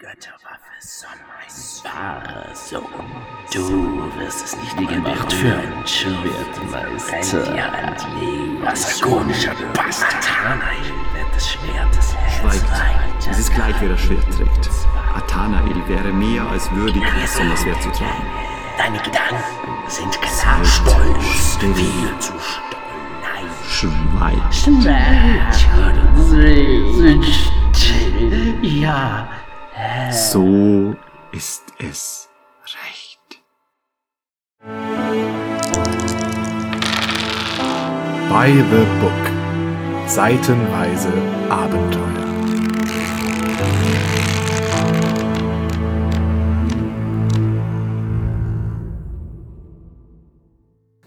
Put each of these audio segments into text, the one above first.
Götterwaffe Sonnenreis wahre Sohn. Du wirst es nicht gemacht für ein Schwertmeister. Wasserkonischer Bastard. wird des Schwertes Schweigt. Dieses Kleid, wer das Schwert trägt. Athanael wäre mehr als würdig, das Sommerswert zu tragen. Deine Gedanken sind klar stolz. Viel zu stolz. Nein. Schweigt. Schmerz. Ja. So ist es recht. By the Book. Seitenweise Abenteuer.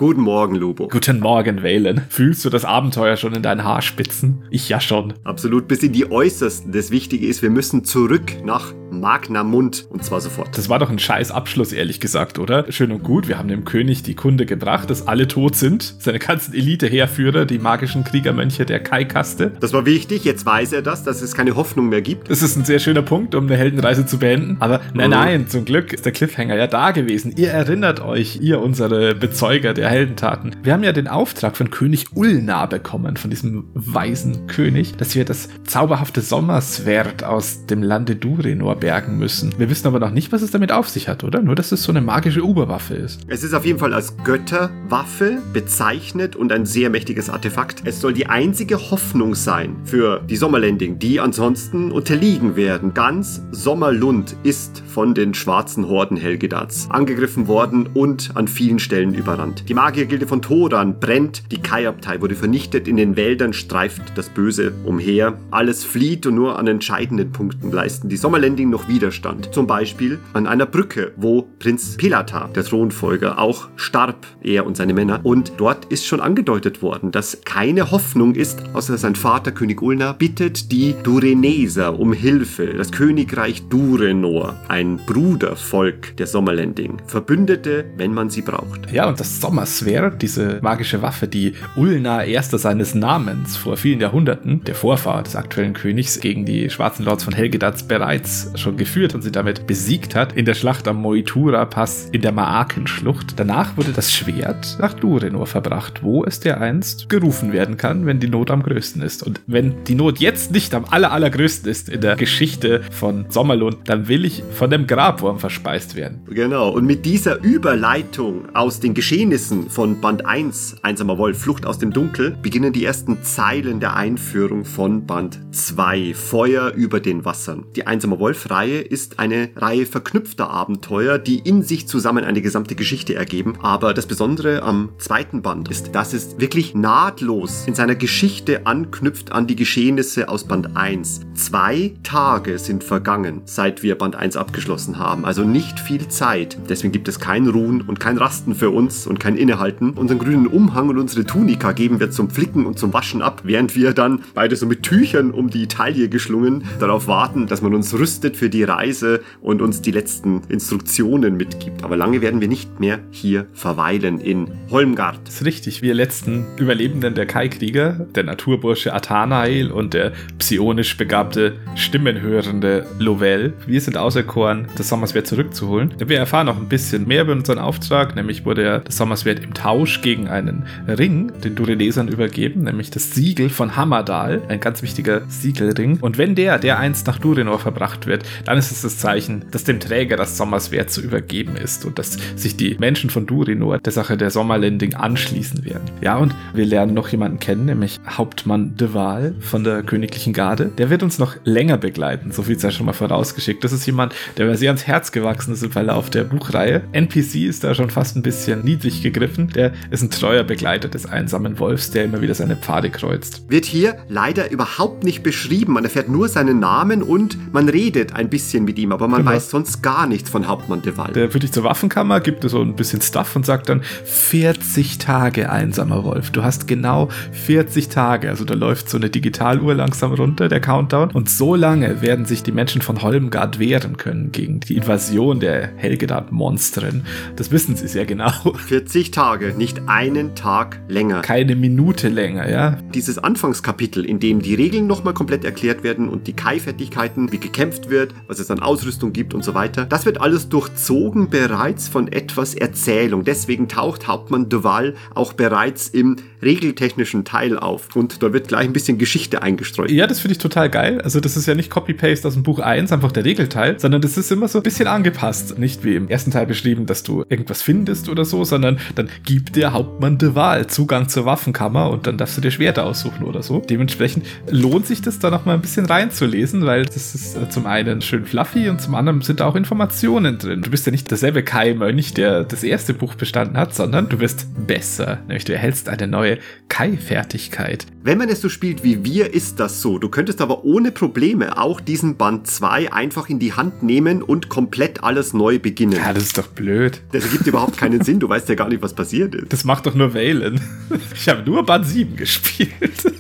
Guten Morgen, Lobo. Guten Morgen, Valen. Fühlst du das Abenteuer schon in deinen Haarspitzen? Ich ja schon. Absolut, bis in die Äußersten. Das Wichtige ist, wir müssen zurück nach Magnamund und zwar sofort. Das war doch ein scheiß Abschluss, ehrlich gesagt, oder? Schön und gut, wir haben dem König die Kunde gebracht, dass alle tot sind. Seine ganzen Elite-Heerführer, die magischen Kriegermönche der Kai-Kaste. Das war wichtig, jetzt weiß er das, dass es keine Hoffnung mehr gibt. Das ist ein sehr schöner Punkt, um eine Heldenreise zu beenden. Aber nein, Mhm. nein, zum Glück ist der Cliffhanger ja da gewesen. Ihr erinnert euch, ihr unsere Bezeuger der Heldentaten. Wir haben ja den Auftrag von König Ulna bekommen, von diesem weisen König, dass wir das zauberhafte Sommerswert aus dem Lande Durenor bergen müssen. Wir wissen aber noch nicht, was es damit auf sich hat, oder? Nur, dass es so eine magische Oberwaffe ist. Es ist auf jeden Fall als Götterwaffe bezeichnet und ein sehr mächtiges Artefakt. Es soll die einzige Hoffnung sein für die Sommerlanding, die ansonsten unterliegen werden. Ganz Sommerlund ist von den schwarzen Horden Helgedats angegriffen worden und an vielen Stellen überrannt. Die Magiergilde von Toran brennt, die Kai-Abtei wurde vernichtet, in den Wäldern streift das Böse umher. Alles flieht und nur an entscheidenden Punkten leisten die Sommerlanding noch Widerstand. Zum Beispiel an einer Brücke, wo Prinz Pelatar, der Thronfolger, auch starb, er und seine Männer. Und dort ist schon angedeutet worden, dass keine Hoffnung ist, außer sein Vater König Ulna bittet die Dureneser um Hilfe, das Königreich Durenor, ein Brudervolk der Sommerlanding, Verbündete, wenn man sie braucht. Ja, und das Sommerswert, diese magische Waffe, die Ulna erster seines Namens vor vielen Jahrhunderten, der Vorfahr des aktuellen Königs, gegen die schwarzen Lords von Helgedatz bereits schon geführt und sie damit besiegt hat, in der Schlacht am Moitura-Pass in der Maakenschlucht. Danach wurde das Schwert nach Durenor verbracht, wo es dereinst gerufen werden kann, wenn die Not am größten ist. Und wenn die Not jetzt nicht am aller, allergrößten ist in der Geschichte von Sommerlund, dann will ich von dem Grabwurm verspeist werden. Genau, und mit dieser Überleitung aus den Geschehnissen von Band 1, Einsamer Wolf, Flucht aus dem Dunkel, beginnen die ersten Zeilen der Einführung von Band 2, Feuer über den Wassern. Die Einsamer Wolf-Reihe ist eine Reihe verknüpfter Abenteuer, die in sich zusammen eine gesamte Geschichte ergeben. Aber das Besondere am zweiten Band ist, dass es wirklich nahtlos in seiner Geschichte anknüpft an die Geschehnisse aus Band 1. Zwei Tage sind vergangen, seit wir Band 1 abgeschlossen haben. Also nicht viel Zeit. Deswegen gibt es kein Ruhen und kein Rasten für uns und kein Innehalten. Unseren grünen Umhang und unsere Tunika geben wir zum Flicken und zum Waschen ab, während wir dann beide so mit Tüchern um die Taille geschlungen darauf warten, dass man uns rüstet für die Reise und uns die letzten Instruktionen mitgibt. Aber lange werden wir nicht mehr hier verweilen in Holmgard. Das ist richtig. Wir letzten Überlebenden der Kai-Krieger, der Naturbursche Athanael und der psionisch begabte, stimmenhörende Lovell, wir sind auserkoren, das Sommerswert zurückzuholen. Wir erfahren noch ein bisschen mehr über unseren Auftrag, nämlich wurde ja das Sommerswert im Tausch gegen einen Ring den Durenesern übergeben, nämlich das Siegel von Hammerdal, ein ganz wichtiger Siegelring. Und wenn der, der einst nach Durenor verbracht wird, dann ist es das Zeichen, dass dem Träger das Sommerswert zu übergeben ist und dass sich die Menschen von Durinor der Sache der Sommerlanding anschließen werden. Ja, und wir lernen noch jemanden kennen, nämlich Hauptmann de Waal von der Königlichen Garde. Der wird uns noch länger begleiten, so viel sei schon mal vorausgeschickt. Das ist jemand, der mir sehr ans Herz gewachsen ist im Verlauf der Buchreihe. NPC ist da schon fast ein bisschen niedrig gegriffen. Der ist ein treuer Begleiter des einsamen Wolfs, der immer wieder seine Pfade kreuzt. Wird hier leider überhaupt nicht beschrieben. Man erfährt nur seinen Namen und man redet ein bisschen mit ihm, aber man Genau. weiß sonst gar nichts von Hauptmann de Waal. Der führt dich zur Waffenkammer, gibt dir so ein bisschen Stuff und sagt dann 40 Tage einsamer Wolf. Du hast genau 40 Tage. Also da läuft so eine Digitaluhr langsam runter, der Countdown. Und so lange werden sich die Menschen von Holmgard wehren können gegen die Invasion der Helgedart-Monstren. Das wissen sie sehr genau. 40 60 Tage, nicht einen Tag länger. Keine Minute länger, ja. Dieses Anfangskapitel, in dem die Regeln nochmal komplett erklärt werden und die Kai-Fertigkeiten, wie gekämpft wird, was es an Ausrüstung gibt und so weiter, das wird alles durchzogen bereits von etwas Erzählung. Deswegen taucht Hauptmann Duval auch bereits im regeltechnischen Teil auf. Und da wird gleich ein bisschen Geschichte eingestreut. Ja, das finde ich total geil. Also das ist ja nicht Copy-Paste aus dem Buch 1, einfach der Regelteil, sondern das ist immer so ein bisschen angepasst. Nicht wie im ersten Teil beschrieben, dass du irgendwas findest oder so, sondern dann gibt der Hauptmann de Wahl Zugang zur Waffenkammer und dann darfst du dir Schwerter aussuchen oder so. Dementsprechend lohnt sich das da noch mal ein bisschen reinzulesen, weil das ist äh, zum einen schön fluffy und zum anderen sind da auch Informationen drin. Du bist ja nicht derselbe Kai-Mönch, der das erste Buch bestanden hat, sondern du wirst besser. Nämlich du erhältst eine neue Kai-Fertigkeit. Wenn man es so spielt wie wir, ist das so. Du könntest aber ohne Probleme auch diesen Band 2 einfach in die Hand nehmen und komplett alles neu beginnen. Ja, das ist doch blöd. Das ergibt überhaupt keinen Sinn. Du weißt ja gar nicht, was passiert ist. Das macht doch nur Valen. Ich habe nur Band 7 gespielt.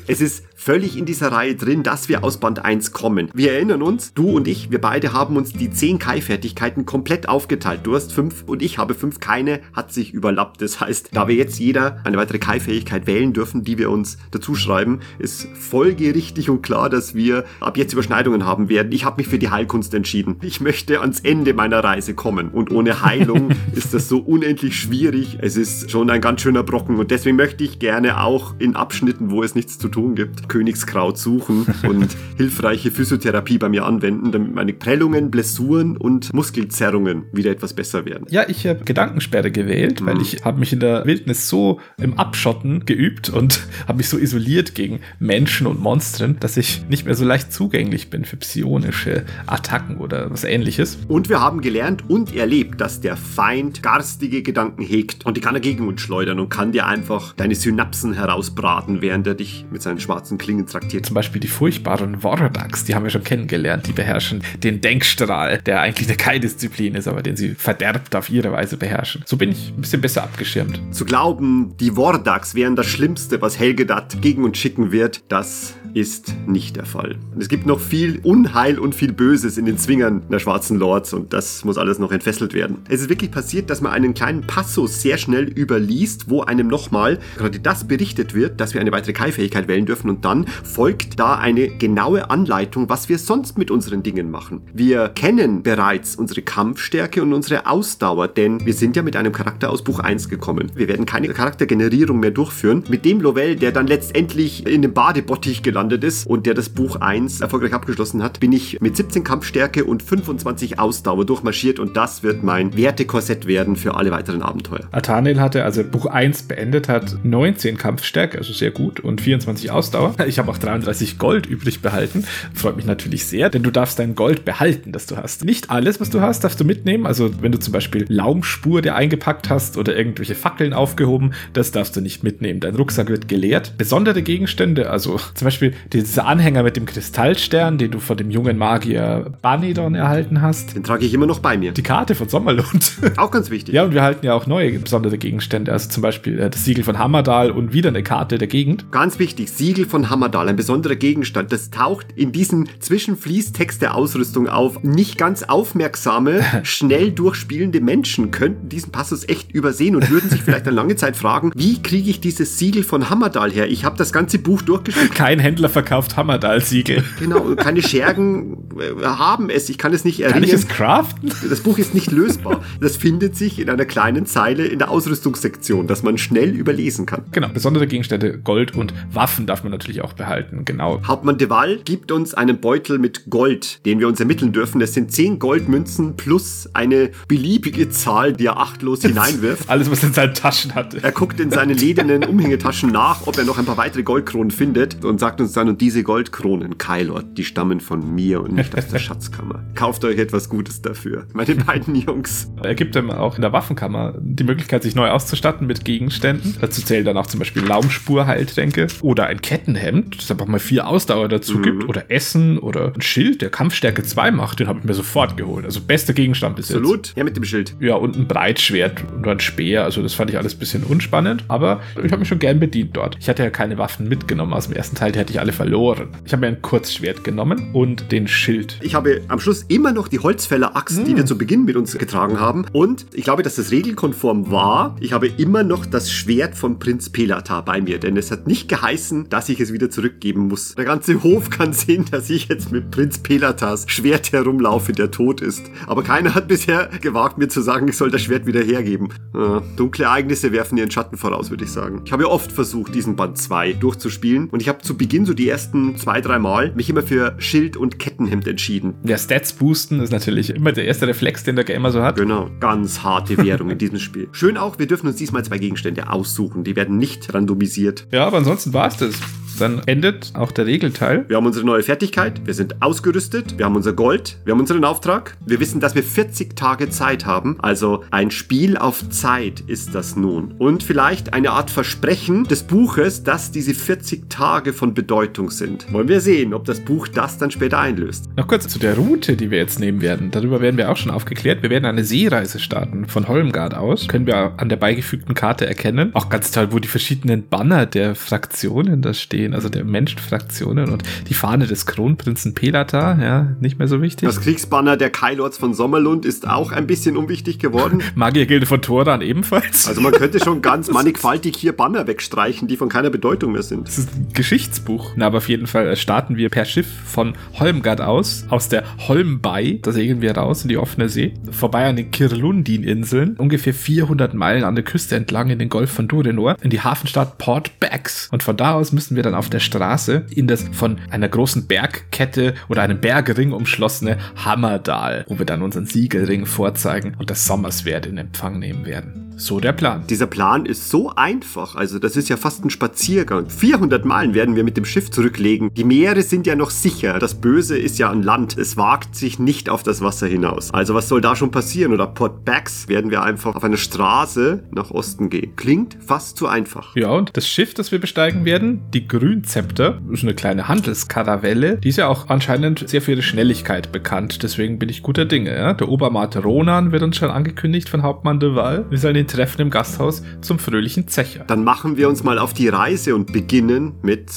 Es ist völlig in dieser Reihe drin, dass wir aus Band 1 kommen. Wir erinnern uns, du und ich, wir beide haben uns die 10 Kai-Fertigkeiten komplett aufgeteilt. Du hast 5 und ich habe 5. Keine hat sich überlappt. Das heißt, da wir jetzt jeder eine weitere Kai-Fähigkeit wählen dürfen, die wir uns dazu schreiben, ist folgerichtig und klar, dass wir ab jetzt Überschneidungen haben werden. Ich habe mich für die Heilkunst entschieden. Ich möchte ans Ende meiner Reise kommen und ohne Heilung ist das so unendlich schwierig. Es ist schon ein ganz schöner Brocken und deswegen möchte ich gerne auch in Abschnitten, wo es nichts zu tun gibt, Königskraut suchen und hilfreiche Physiotherapie bei mir anwenden, damit meine Prellungen, Blessuren und Muskelzerrungen wieder etwas besser werden. Ja, ich habe Gedankensperre gewählt, weil Mhm. ich habe mich in der Wildnis so im Abschotten geübt und habe mich so isoliert gegen Menschen und Monstern, dass ich nicht mehr so leicht zugänglich bin für psionische Attacken oder was ähnliches. Und wir haben gelernt und erlebt, dass der Feind garstige Gedanken hegt und die kann er gegen uns schleudern und kann dir einfach deine Synapsen herausbraten, während er dich mit seinen schwarzen Klingen traktiert. Zum Beispiel die furchtbaren Wardax, die haben wir schon kennengelernt. Die beherrschen den Denkstrahl, der eigentlich eine Kai-Disziplin ist, aber den sie verderbt auf ihre Weise beherrschen. So bin ich ein bisschen besser abgeschirmt. Zu glauben, die Vordax wären das Schlimmste, was Helgedat gegen uns schicken wird, das ist nicht der Fall. Es gibt noch viel Unheil und viel Böses in den Zwingern der schwarzen Lords und das muss alles noch entfesselt werden. Es ist wirklich passiert, dass man einen kleinen Passus sehr schnell überliest, wo einem nochmal gerade das berichtet wird, dass wir eine weitere Kai-Fähigkeit wählen dürfen und dann folgt da eine genaue Anleitung, was wir sonst mit unseren Dingen machen. Wir kennen bereits unsere Kampfstärke und unsere Ausdauer, denn wir sind ja mit einem Charakter aus Buch 1 gekommen. Wir werden keine Charaktergenerierung mehr durchführen. Mit dem Lovell, der dann letztendlich in dem Badebottich gelandet ist und der das Buch 1 erfolgreich abgeschlossen hat, bin ich mit 17 Kampfstärke und 25 Ausdauer durchmarschiert und das wird mein Wertekorsett werden für alle weiteren Abenteuer. Athanel hatte, als er Buch 1 beendet hat, 19 Kampfstärke, also sehr gut, und 24 Ausdauer. Ich habe auch 33 Gold übrig behalten. Freut mich natürlich sehr, denn du darfst dein Gold behalten, das du hast. Nicht alles, was du hast, darfst du mitnehmen. Also wenn du zum Beispiel Laumspur dir eingepackt hast oder irgendwelche Fackeln aufgehoben, das darfst du nicht mitnehmen. Dein Rucksack wird geleert. Besondere Gegenstände, also zum Beispiel dieser Anhänger mit dem Kristallstern, den du von dem jungen Magier Banidon erhalten hast. Den trage ich immer noch bei mir. Die Karte von Sommerlund. Auch ganz wichtig. Ja, und wir halten ja auch neue besondere Gegenstände, also zum Beispiel äh, das Siegel von Hammerdal und wieder eine Karte der Gegend. Ganz wichtig, Siegel von Hammerdal, ein besonderer Gegenstand. Das taucht in diesem Zwischenfließtext der Ausrüstung auf. Nicht ganz aufmerksame, schnell durchspielende Menschen könnten diesen Passus echt übersehen und würden sich vielleicht eine lange Zeit fragen, wie kriege ich dieses Siegel von Hammerdal her? Ich habe das ganze Buch durchgespielt. Kein Händler verkauft Hammerdal-Siegel. Genau, keine Schergen äh, haben es. Ich kann es nicht Kann ich es craften? Das Buch ist nicht lösbar. Das findet sich in einer kleinen Zeile in der Ausrüstungssektion, dass man schnell überlesen kann. Genau, besondere Gegenstände, Gold und Waffen darf man natürlich auch behalten. Genau. Hauptmann de Waal gibt uns einen Beutel mit Gold, den wir uns ermitteln dürfen. Das sind 10 Goldmünzen plus eine beliebige Zahl, die er achtlos hineinwirft. Alles, was er in seinen Taschen hatte. Er guckt in seine ledernen Umhängetaschen nach, ob er noch ein paar weitere Goldkronen findet und sagt uns dann, und diese Goldkronen, Kylord, die stammen von mir und nicht aus der Schatzkammer. Kauft euch etwas Gutes dafür. Meine beiden Jungs. Er gibt ihm auch in der Waffenkammer die Möglichkeit, sich neu auszustatten mit Gegenständen. Dazu zählen dann auch zum Beispiel Laumspur-Heiltränke oder ein Kettenhemd, das einfach mal vier Ausdauer dazu Mhm. gibt. Oder Essen oder ein Schild, der Kampfstärke 2 macht. Den habe ich mir sofort geholt. Also bester Gegenstand bis jetzt. Absolut. Ja, mit dem Schild. Ja, und ein Breitschwert und ein Speer. Also das fand ich alles ein bisschen unspannend, aber ich habe mich schon gern bedient dort. Ich hatte ja keine Waffen mitgenommen aus dem ersten Teil, die hatte ich alle verloren. Ich habe mir ein Kurzschwert genommen und den Schild. Ich habe am Schluss immer noch die Holzfäller-Axt, die wir zu Beginn mit uns getragen haben. Und ich glaube, dass das regelkonform war. Ich habe immer noch das Schwert von Prinz Pelatar bei mir, denn es hat nicht geheißen, dass ich es wieder zurückgeben muss. Der ganze Hof kann sehen, dass ich jetzt mit Prinz Pelatars Schwert herumlaufe, der tot ist. Aber keiner hat bisher gewagt, mir zu sagen, ich soll das Schwert wieder hergeben. Äh, dunkle Ereignisse werfen ihren Schatten voraus, würde ich sagen. Ich habe ja oft versucht, diesen Band 2 durchzuspielen. Und ich habe zu Beginn so die ersten zwei, drei Mal mich immer für Schild und Kettenhemd entschieden. Der Stats boosten ist natürlich immer der erste Reflex, den der Gamer so hat. Genau, ganz harte Währung in diesem Spiel. Schön auch, wir dürfen uns diesmal zwei Gegenstände aussuchen. Die werden nicht randomisiert. Ja, aber ansonsten war es das. Dann endet auch der Regelteil. Wir haben unsere neue Fertigkeit, wir sind ausgerüstet, wir haben unser Gold, wir haben unseren Auftrag. Wir wissen, dass wir 40 Tage Zeit haben. Also ein Spiel auf Zeit ist das nun. Und vielleicht eine Art Versprechen des Buches, dass diese 40 Tage von Bedeutung sind. Wollen wir sehen, ob das Buch das dann später einlöst. Noch kurz zu der Route, die wir jetzt nehmen werden. Darüber werden wir auch schon aufgeklärt. Wir werden eine Seereise starten von Holmgard aus. Können wir an der beigefügten Karte erkennen. Auch ganz toll, wo die verschiedenen Banner der Fraktionen da stehen, also der Menschenfraktionen und die Fahne des Kronprinzen Pelata, ja, nicht mehr so wichtig. Das Kriegsbanner der Kailords von Sommerlund ist auch ein bisschen unwichtig geworden. Magiergilde von Toran ebenfalls. Also man könnte schon ganz mannigfaltig hier Banner wegstreichen, die von keiner Bedeutung mehr sind. Das ist ein Geschichtsbuch. Na, aber auf jeden Fall starten wir per Schiff von Holmgard aus, aus der Holmbay. Da segeln wir raus in die offene See, vorbei an den Kirlundin-Inseln, ungefähr 400 Meilen an der Küste entlang in den Golf von Durinor, in die Hafenstadt Port Bax. Und von da aus müssen wir dann auf der Straße in das von einer großen Bergkette oder einem Bergring umschlossene Hammerdal, wo wir dann unseren Siegelring vorzeigen und das Sommerswert in Empfang nehmen werden. So der Plan. Dieser Plan ist so einfach, also das ist ja fast ein Spaziergang. 400 Meilen werden wir mit dem Schiff zurücklegen. Die Meere sind ja noch sicher. Das Böse ist ja an Land. Es wagt sich nicht auf das Wasser hinaus. Also was soll da schon passieren? Oder Port Bax werden wir einfach auf einer Straße nach Osten gehen. Klingt fast zu einfach. Ja, und das Schiff, das wir besteigen werden, die Grünzepter, ist eine kleine Handelskaravelle. Die ist ja auch anscheinend sehr für ihre Schnelligkeit bekannt. Deswegen bin ich guter Dinge. Ja? Der Obermat Ronan wird uns schon angekündigt von Hauptmann de Waal. Wir sollen ihn treffen im Gasthaus zum fröhlichen Zecher. Dann machen wir uns mal auf die Reise und beginnen mit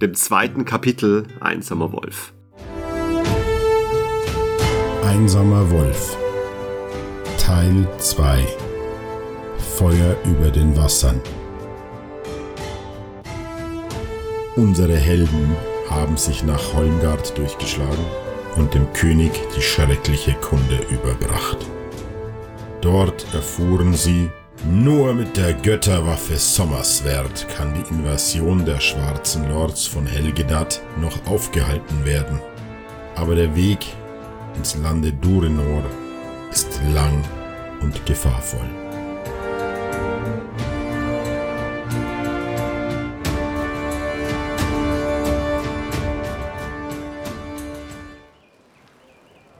dem zweiten Kapitel Einsamer Wolf. Einsamer Wolf Teil 2 Feuer über den Wassern Unsere Helden haben sich nach Holmgard durchgeschlagen und dem König die schreckliche Kunde überbracht. Dort erfuhren sie, nur mit der Götterwaffe Sommerswert kann die Invasion der schwarzen Lords von Helgedat noch aufgehalten werden. Aber der Weg ins Lande Durinor ist lang und gefahrvoll.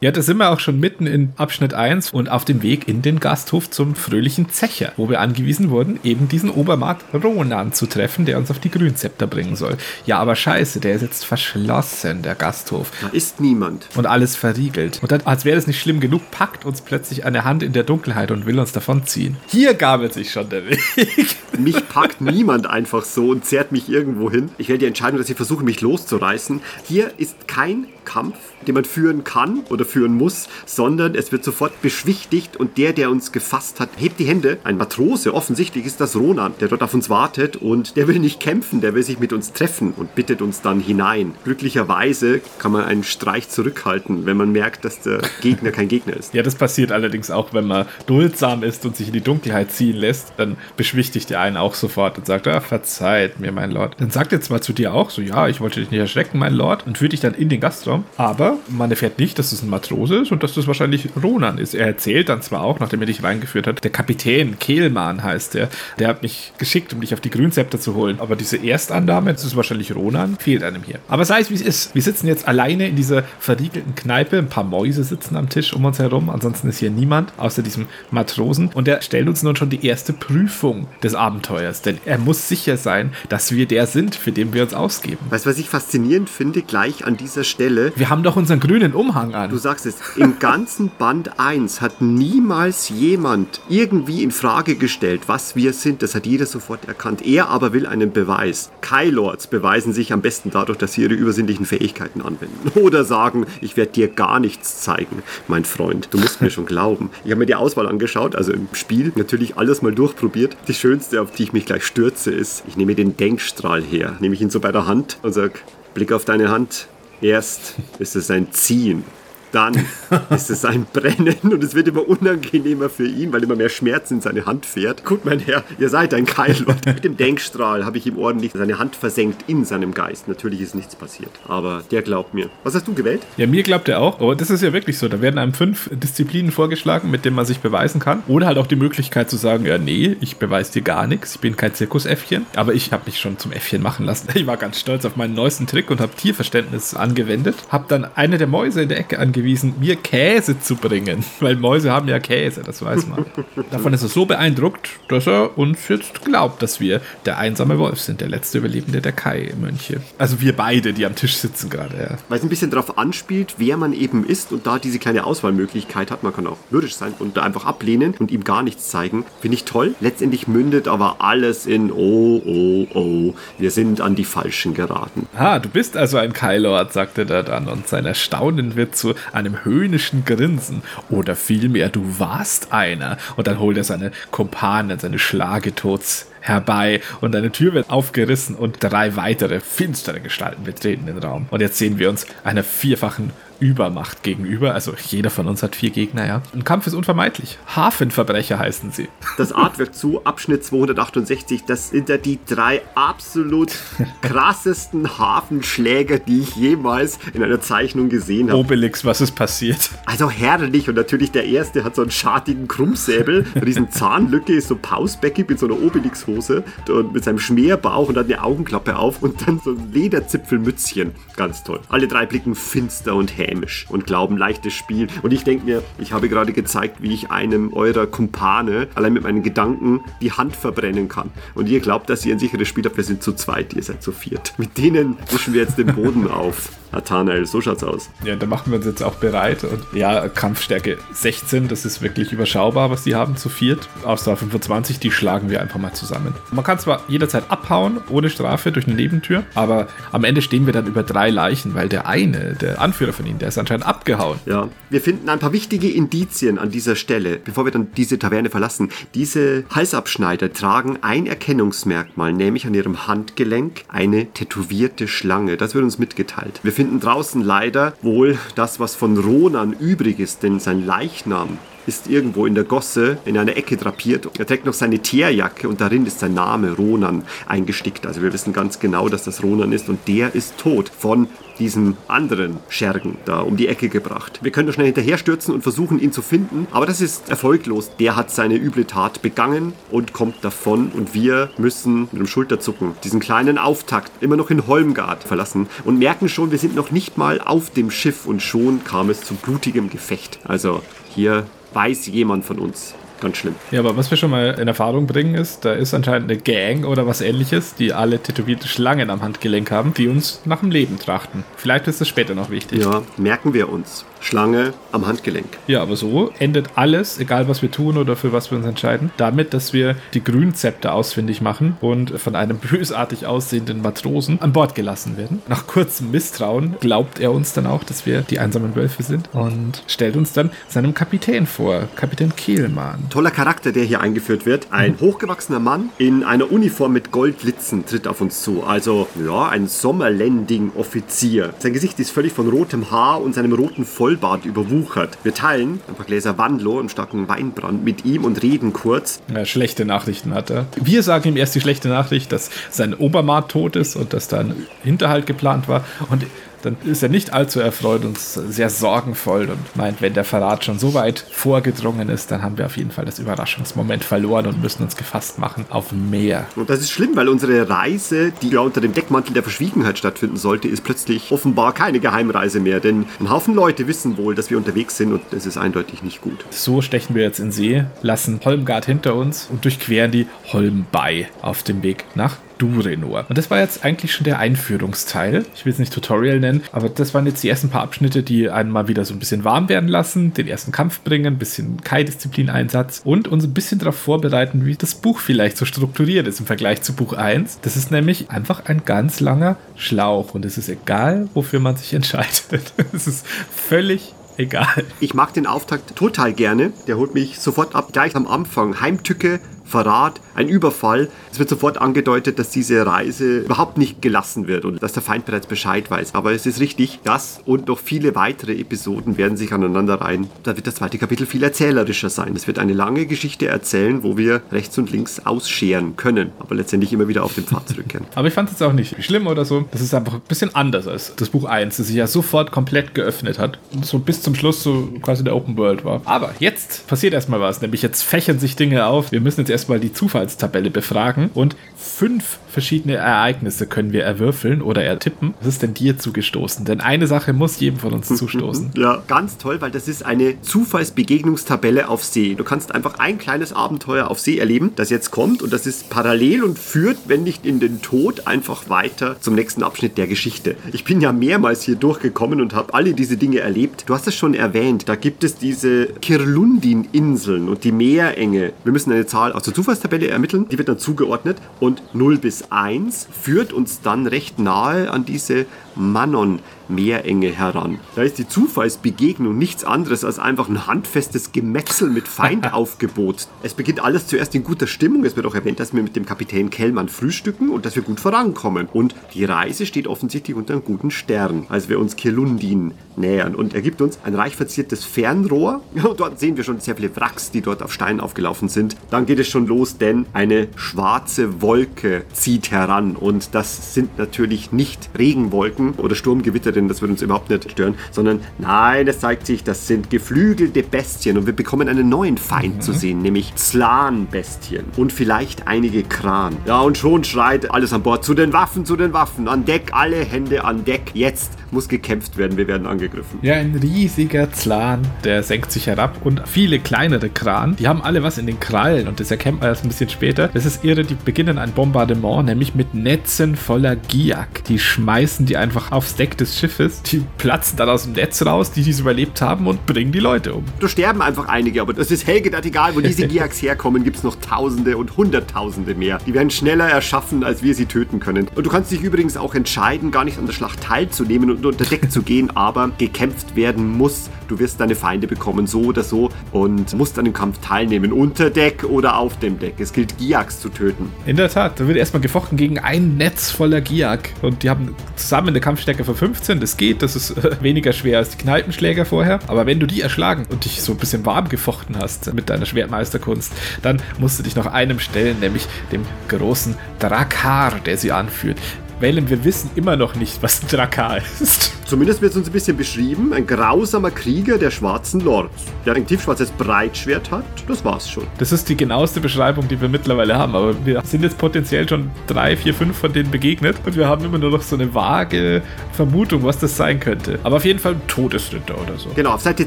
Ja, da sind wir auch schon mitten in Abschnitt 1 und auf dem Weg in den Gasthof zum fröhlichen Zecher, wo wir angewiesen wurden, eben diesen Obermatt Ronan zu treffen, der uns auf die Grünzepter bringen soll. Ja, aber scheiße, der ist jetzt verschlossen, der Gasthof. Da ist niemand. Und alles verriegelt. Und dann, als wäre das nicht schlimm genug, packt uns plötzlich eine Hand in der Dunkelheit und will uns davonziehen. Hier gabelt sich schon der Weg. Mich packt niemand einfach so und zerrt mich irgendwo hin. Ich werde die Entscheidung, dass ich versuche, mich loszureißen. Hier ist kein Kampf, den man führen kann oder führen muss, sondern es wird sofort beschwichtigt und der, der uns gefasst hat, hebt die Hände. Ein Matrose, offensichtlich ist das Ronan, der dort auf uns wartet und der will nicht kämpfen, der will sich mit uns treffen und bittet uns dann hinein. Glücklicherweise kann man einen Streich zurückhalten, wenn man merkt, dass der Gegner kein Gegner ist. Ja, das passiert allerdings auch, wenn man duldsam ist und sich in die Dunkelheit ziehen lässt, dann beschwichtigt der einen auch sofort und sagt, ah, verzeiht mir, mein Lord. Dann sagt er zwar zu dir auch so, ja, ich wollte dich nicht erschrecken, mein Lord, und führt dich dann in den Gastraum, aber man erfährt nicht, dass es ein Matrose ist und dass das wahrscheinlich Ronan ist. Er erzählt dann zwar auch, nachdem er dich reingeführt hat, der Kapitän Kehlmann heißt der, der hat mich geschickt, um dich auf die Grünzepter zu holen, aber diese Erstannahme, das ist wahrscheinlich Ronan, fehlt einem hier. Aber sei es wie es ist, wir sitzen jetzt alleine in dieser verriegelten Kneipe, ein paar Mäuse sitzen am Tisch um uns herum, ansonsten ist hier niemand, außer diesem Matrosen und der stellt uns nun schon die erste Prüfung des Abenteuers, denn er muss sicher sein, dass wir der sind, für den wir uns ausgeben. Weißt du, was ich faszinierend finde, gleich an dieser Stelle? Stelle. Wir haben doch unseren grünen Umhang an. Du sagst es, im ganzen Band 1 hat niemals jemand irgendwie in Frage gestellt, was wir sind. Das hat jeder sofort erkannt. Er aber will einen Beweis. Kylords beweisen sich am besten dadurch, dass sie ihre übersinnlichen Fähigkeiten anwenden. Oder sagen, ich werde dir gar nichts zeigen, mein Freund. Du musst mir schon glauben. Ich habe mir die Auswahl angeschaut, also im Spiel natürlich alles mal durchprobiert. Die schönste, auf die ich mich gleich stürze, ist, ich nehme den Denkstrahl her, nehme ich ihn so bei der Hand und sage, Blick auf deine Hand. Erst ist es ein Ziehen dann ist es ein Brennen und es wird immer unangenehmer für ihn, weil immer mehr Schmerz in seine Hand fährt. Gut, mein Herr, ihr seid ein Keilort. Mit dem Denkstrahl habe ich ihm ordentlich seine Hand versenkt in seinem Geist. Natürlich ist nichts passiert, aber der glaubt mir. Was hast du gewählt? Ja, mir glaubt er auch. Aber das ist ja wirklich so. Da werden einem fünf Disziplinen vorgeschlagen, mit denen man sich beweisen kann. Oder halt auch die Möglichkeit zu sagen, ja, nee, ich beweise dir gar nichts. Ich bin kein Zirkusäffchen. Aber ich habe mich schon zum Äffchen machen lassen. Ich war ganz stolz auf meinen neuesten Trick und habe Tierverständnis angewendet. Habe dann eine der Mäuse in der Ecke angewendet angewiesen, mir Käse zu bringen. Weil Mäuse haben ja Käse, das weiß man. Davon ist er so beeindruckt, dass er uns jetzt glaubt, dass wir der einsame Wolf sind, der letzte Überlebende der Kai-Mönche. Also wir beide, die am Tisch sitzen gerade, ja. Weil es ein bisschen darauf anspielt, wer man eben ist und da diese kleine Auswahlmöglichkeit hat. Man kann auch würdisch sein und da einfach ablehnen und ihm gar nichts zeigen. Finde ich toll. Letztendlich mündet aber alles in Oh, oh, oh. Wir sind an die Falschen geraten. Ah, du bist also ein Kai-Lord, sagte er dann und sein Erstaunen wird zu einem höhnischen Grinsen. Oder vielmehr, du warst einer. Und dann holt er seine Kumpanen, seine Schlagetots herbei und eine Tür wird aufgerissen und drei weitere finstere Gestalten betreten den Raum. Und jetzt sehen wir uns einer vierfachen Übermacht gegenüber. Also jeder von uns hat vier Gegner, ja. Ein Kampf ist unvermeidlich. Hafenverbrecher heißen sie. Das Artwork zu Abschnitt 268, das sind ja die drei absolut krassesten Hafenschläger, die ich jemals in einer Zeichnung gesehen habe. Obelix, was ist passiert? Also herrlich und natürlich der erste hat so einen schartigen Krummsäbel, riesen Zahnlücke, ist so pausbäckig mit so einer Obelix-Hose und mit seinem Schmerbauch und hat eine Augenklappe auf und dann so ein Lederzipfelmützchen. Ganz toll. Alle drei blicken finster und hell hämisch und glauben leichtes Spiel. Und ich denke mir, ich habe gerade gezeigt, wie ich einem eurer Kumpane allein mit meinen Gedanken die Hand verbrennen kann. Und ihr glaubt, dass ihr ein sicheres Spiel habt. Wir sind zu zweit, ihr seid zu viert. Mit denen wischen wir jetzt den Boden auf. Nathanael, so schaut's aus. Ja, da machen wir uns jetzt auch bereit. Und ja, Kampfstärke 16, das ist wirklich überschaubar, was die haben zu viert. Ausdauer 25, die schlagen wir einfach mal zusammen. Man kann zwar jederzeit abhauen, ohne Strafe, durch eine Nebentür, aber am Ende stehen wir dann über drei Leichen, weil der eine, der Anführer von ihnen, der ist anscheinend abgehauen. Ja, wir finden ein paar wichtige Indizien an dieser Stelle, bevor wir dann diese Taverne verlassen. Diese Halsabschneider tragen ein Erkennungsmerkmal, nämlich an ihrem Handgelenk eine tätowierte Schlange. Das wird uns mitgeteilt. Wir finden draußen leider wohl das, was von Ronan übrig ist, denn sein Leichnam ist irgendwo in der Gosse in einer Ecke drapiert. Er trägt noch seine Teerjacke und darin ist sein Name Ronan eingestickt. Also wir wissen ganz genau, dass das Ronan ist und der ist tot von diesem anderen Schergen da um die Ecke gebracht. Wir können doch schnell hinterher stürzen und versuchen, ihn zu finden, aber das ist erfolglos. Der hat seine üble Tat begangen und kommt davon und wir müssen mit dem Schulterzucken diesen kleinen Auftakt immer noch in Holmgard verlassen und merken schon, wir sind noch nicht mal auf dem Schiff und schon kam es zu blutigem Gefecht. Also hier weiß jemand von uns. Ganz schlimm. Ja, aber was wir schon mal in Erfahrung bringen ist, da ist anscheinend eine Gang oder was ähnliches, die alle tätowierte Schlangen am Handgelenk haben, die uns nach dem Leben trachten. Vielleicht ist das später noch wichtig. Ja, merken wir uns. Schlange am Handgelenk. Ja, aber so endet alles, egal was wir tun oder für was wir uns entscheiden, damit, dass wir die Grünzepter ausfindig machen und von einem bösartig aussehenden Matrosen an Bord gelassen werden. Nach kurzem Misstrauen glaubt er uns dann auch, dass wir die einsamen Wölfe sind und stellt uns dann seinem Kapitän vor, Kapitän Kehlmann. Toller Charakter, der hier eingeführt wird. Ein mhm. hochgewachsener Mann in einer Uniform mit Goldlitzen tritt auf uns zu. Also, ja, ein Sommerlanding-Offizier. Sein Gesicht ist völlig von rotem Haar und seinem roten Voll Vollbart überwuchert. Wir teilen ein paar Gläser Wandlo, einen starken Weinbrand mit ihm und reden kurz. Ja, schlechte Nachrichten hat er. Wir sagen ihm erst die schlechte Nachricht, dass sein Obermaat tot ist und dass da ein Hinterhalt geplant war. Und dann ist er nicht allzu erfreut und sehr sorgenvoll und meint, wenn der Verrat schon so weit vorgedrungen ist, dann haben wir auf jeden Fall das Überraschungsmoment verloren und müssen uns gefasst machen auf mehr. Und das ist schlimm, weil unsere Reise, die ja unter dem Deckmantel der Verschwiegenheit stattfinden sollte, ist plötzlich offenbar keine Geheimreise mehr, denn ein Haufen Leute wissen wohl, dass wir unterwegs sind und das ist eindeutig nicht gut. So stechen wir jetzt in See, lassen Holmgard hinter uns und durchqueren die Holmbei auf dem Weg nach Durenor. Und das war jetzt eigentlich schon der Einführungsteil. Ich will es nicht Tutorial nennen, aber das waren jetzt die ersten paar Abschnitte, die einen mal wieder so ein bisschen warm werden lassen, den ersten Kampf bringen, ein bisschen Kai-Disziplin-Einsatz und uns ein bisschen darauf vorbereiten, wie das Buch vielleicht so strukturiert ist im Vergleich zu Buch 1. Das ist nämlich einfach ein ganz langer Schlauch und es ist egal, wofür man sich entscheidet. Es ist völlig egal. Ich mag den Auftakt total gerne. Der holt mich sofort ab, gleich am Anfang. Heimtücke, Verrat, ein Überfall. Es wird sofort angedeutet, dass diese Reise überhaupt nicht gelassen wird und dass der Feind bereits Bescheid weiß. Aber es ist richtig, das und noch viele weitere Episoden werden sich aneinander rein. Da wird das zweite Kapitel viel erzählerischer sein. Es wird eine lange Geschichte erzählen, wo wir rechts und links ausscheren können, aber letztendlich immer wieder auf den Pfad zurückkehren. Aber ich fand es auch nicht schlimm oder so. Das ist einfach ein bisschen anders als das Buch 1, das sich ja sofort komplett geöffnet hat. Und so bis zum Schluss so quasi der Open World war. Aber jetzt passiert erstmal was, nämlich jetzt fächern sich Dinge auf. Wir müssen jetzt erstmal die Zufallstabelle befragen und fünf verschiedene Ereignisse können wir erwürfeln oder ertippen. Was ist denn dir zugestoßen? Denn eine Sache muss jedem von uns zustoßen. Ja, ganz toll, weil das ist eine Zufallsbegegnungstabelle auf See. Du kannst einfach ein kleines Abenteuer auf See erleben, das jetzt kommt und das ist parallel und führt, wenn nicht in den Tod, einfach weiter zum nächsten Abschnitt der Geschichte. Ich bin ja mehrmals hier durchgekommen und habe alle diese Dinge erlebt. Du hast es schon erwähnt, da gibt es diese Kirlundin-Inseln und die Meerenge. Wir müssen eine Zahl aus der Zufallstabelle ermitteln, die wird dann zugeordnet und 0 bis 1 führt uns dann recht nahe an diese Manon Meerenge heran. Da ist die Zufallsbegegnung nichts anderes als einfach ein handfestes Gemetzel mit Feindaufgebot. es beginnt alles zuerst in guter Stimmung. Es wird auch erwähnt, dass wir mit dem Kapitän Kellmann frühstücken und dass wir gut vorankommen. Und die Reise steht offensichtlich unter einem guten Stern, als wir uns Kirlundin nähern. Und er gibt uns ein reich verziertes Fernrohr. Und dort sehen wir schon sehr viele Wracks, die dort auf Steinen aufgelaufen sind. Dann geht es schon los, denn eine schwarze Wolke zieht heran. Und das sind natürlich nicht Regenwolken oder Sturmgewitter, denn das würde uns überhaupt nicht stören, sondern nein, es zeigt sich, das sind geflügelte Bestien und wir bekommen einen neuen Feind mhm. zu sehen, nämlich Slan-Bestien und vielleicht einige Kran. Ja, und schon schreit alles an Bord zu den Waffen, zu den Waffen, an Deck, alle Hände an Deck, jetzt muss gekämpft werden, wir werden angegriffen. Ja, ein riesiger Zlan, der senkt sich herab und viele kleinere Kran, die haben alle was in den Krallen und das erkennt man erst ein bisschen später. Das ist irre, die beginnen ein Bombardement, nämlich mit Netzen voller Giak. Die schmeißen die einfach aufs Deck des Schiffes, die platzen dann aus dem Netz raus, die dies überlebt haben und bringen die Leute um. Da sterben einfach einige, aber das ist Helge egal, wo diese Giaks herkommen, gibt es noch Tausende und Hunderttausende mehr. Die werden schneller erschaffen, als wir sie töten können. Und du kannst dich übrigens auch entscheiden, gar nicht an der Schlacht teilzunehmen und unter Deck zu gehen, aber gekämpft werden muss. Du wirst deine Feinde bekommen, so oder so, und musst an dem Kampf teilnehmen, unter Deck oder auf dem Deck. Es gilt, Giaks zu töten. In der Tat, da wird erstmal gefochten gegen ein Netz voller Giak. Und die haben zusammen eine Kampfstärke von 15, das geht, das ist äh, weniger schwer als die Kneipenschläger vorher. Aber wenn du die erschlagen und dich so ein bisschen warm gefochten hast mit deiner Schwertmeisterkunst, dann musst du dich noch einem stellen, nämlich dem großen Drakar, der sie anführt. Wellen, wir wissen immer noch nicht, was ein Drakar ist. Zumindest wird es uns ein bisschen beschrieben. Ein grausamer Krieger der schwarzen Lords, der ein tiefschwarzes Breitschwert hat. Das war's schon. Das ist die genaueste Beschreibung, die wir mittlerweile haben. Aber wir sind jetzt potenziell schon drei, vier, fünf von denen begegnet. Und wir haben immer nur noch so eine vage Vermutung, was das sein könnte. Aber auf jeden Fall ein Todesritter oder so. Genau, auf Seite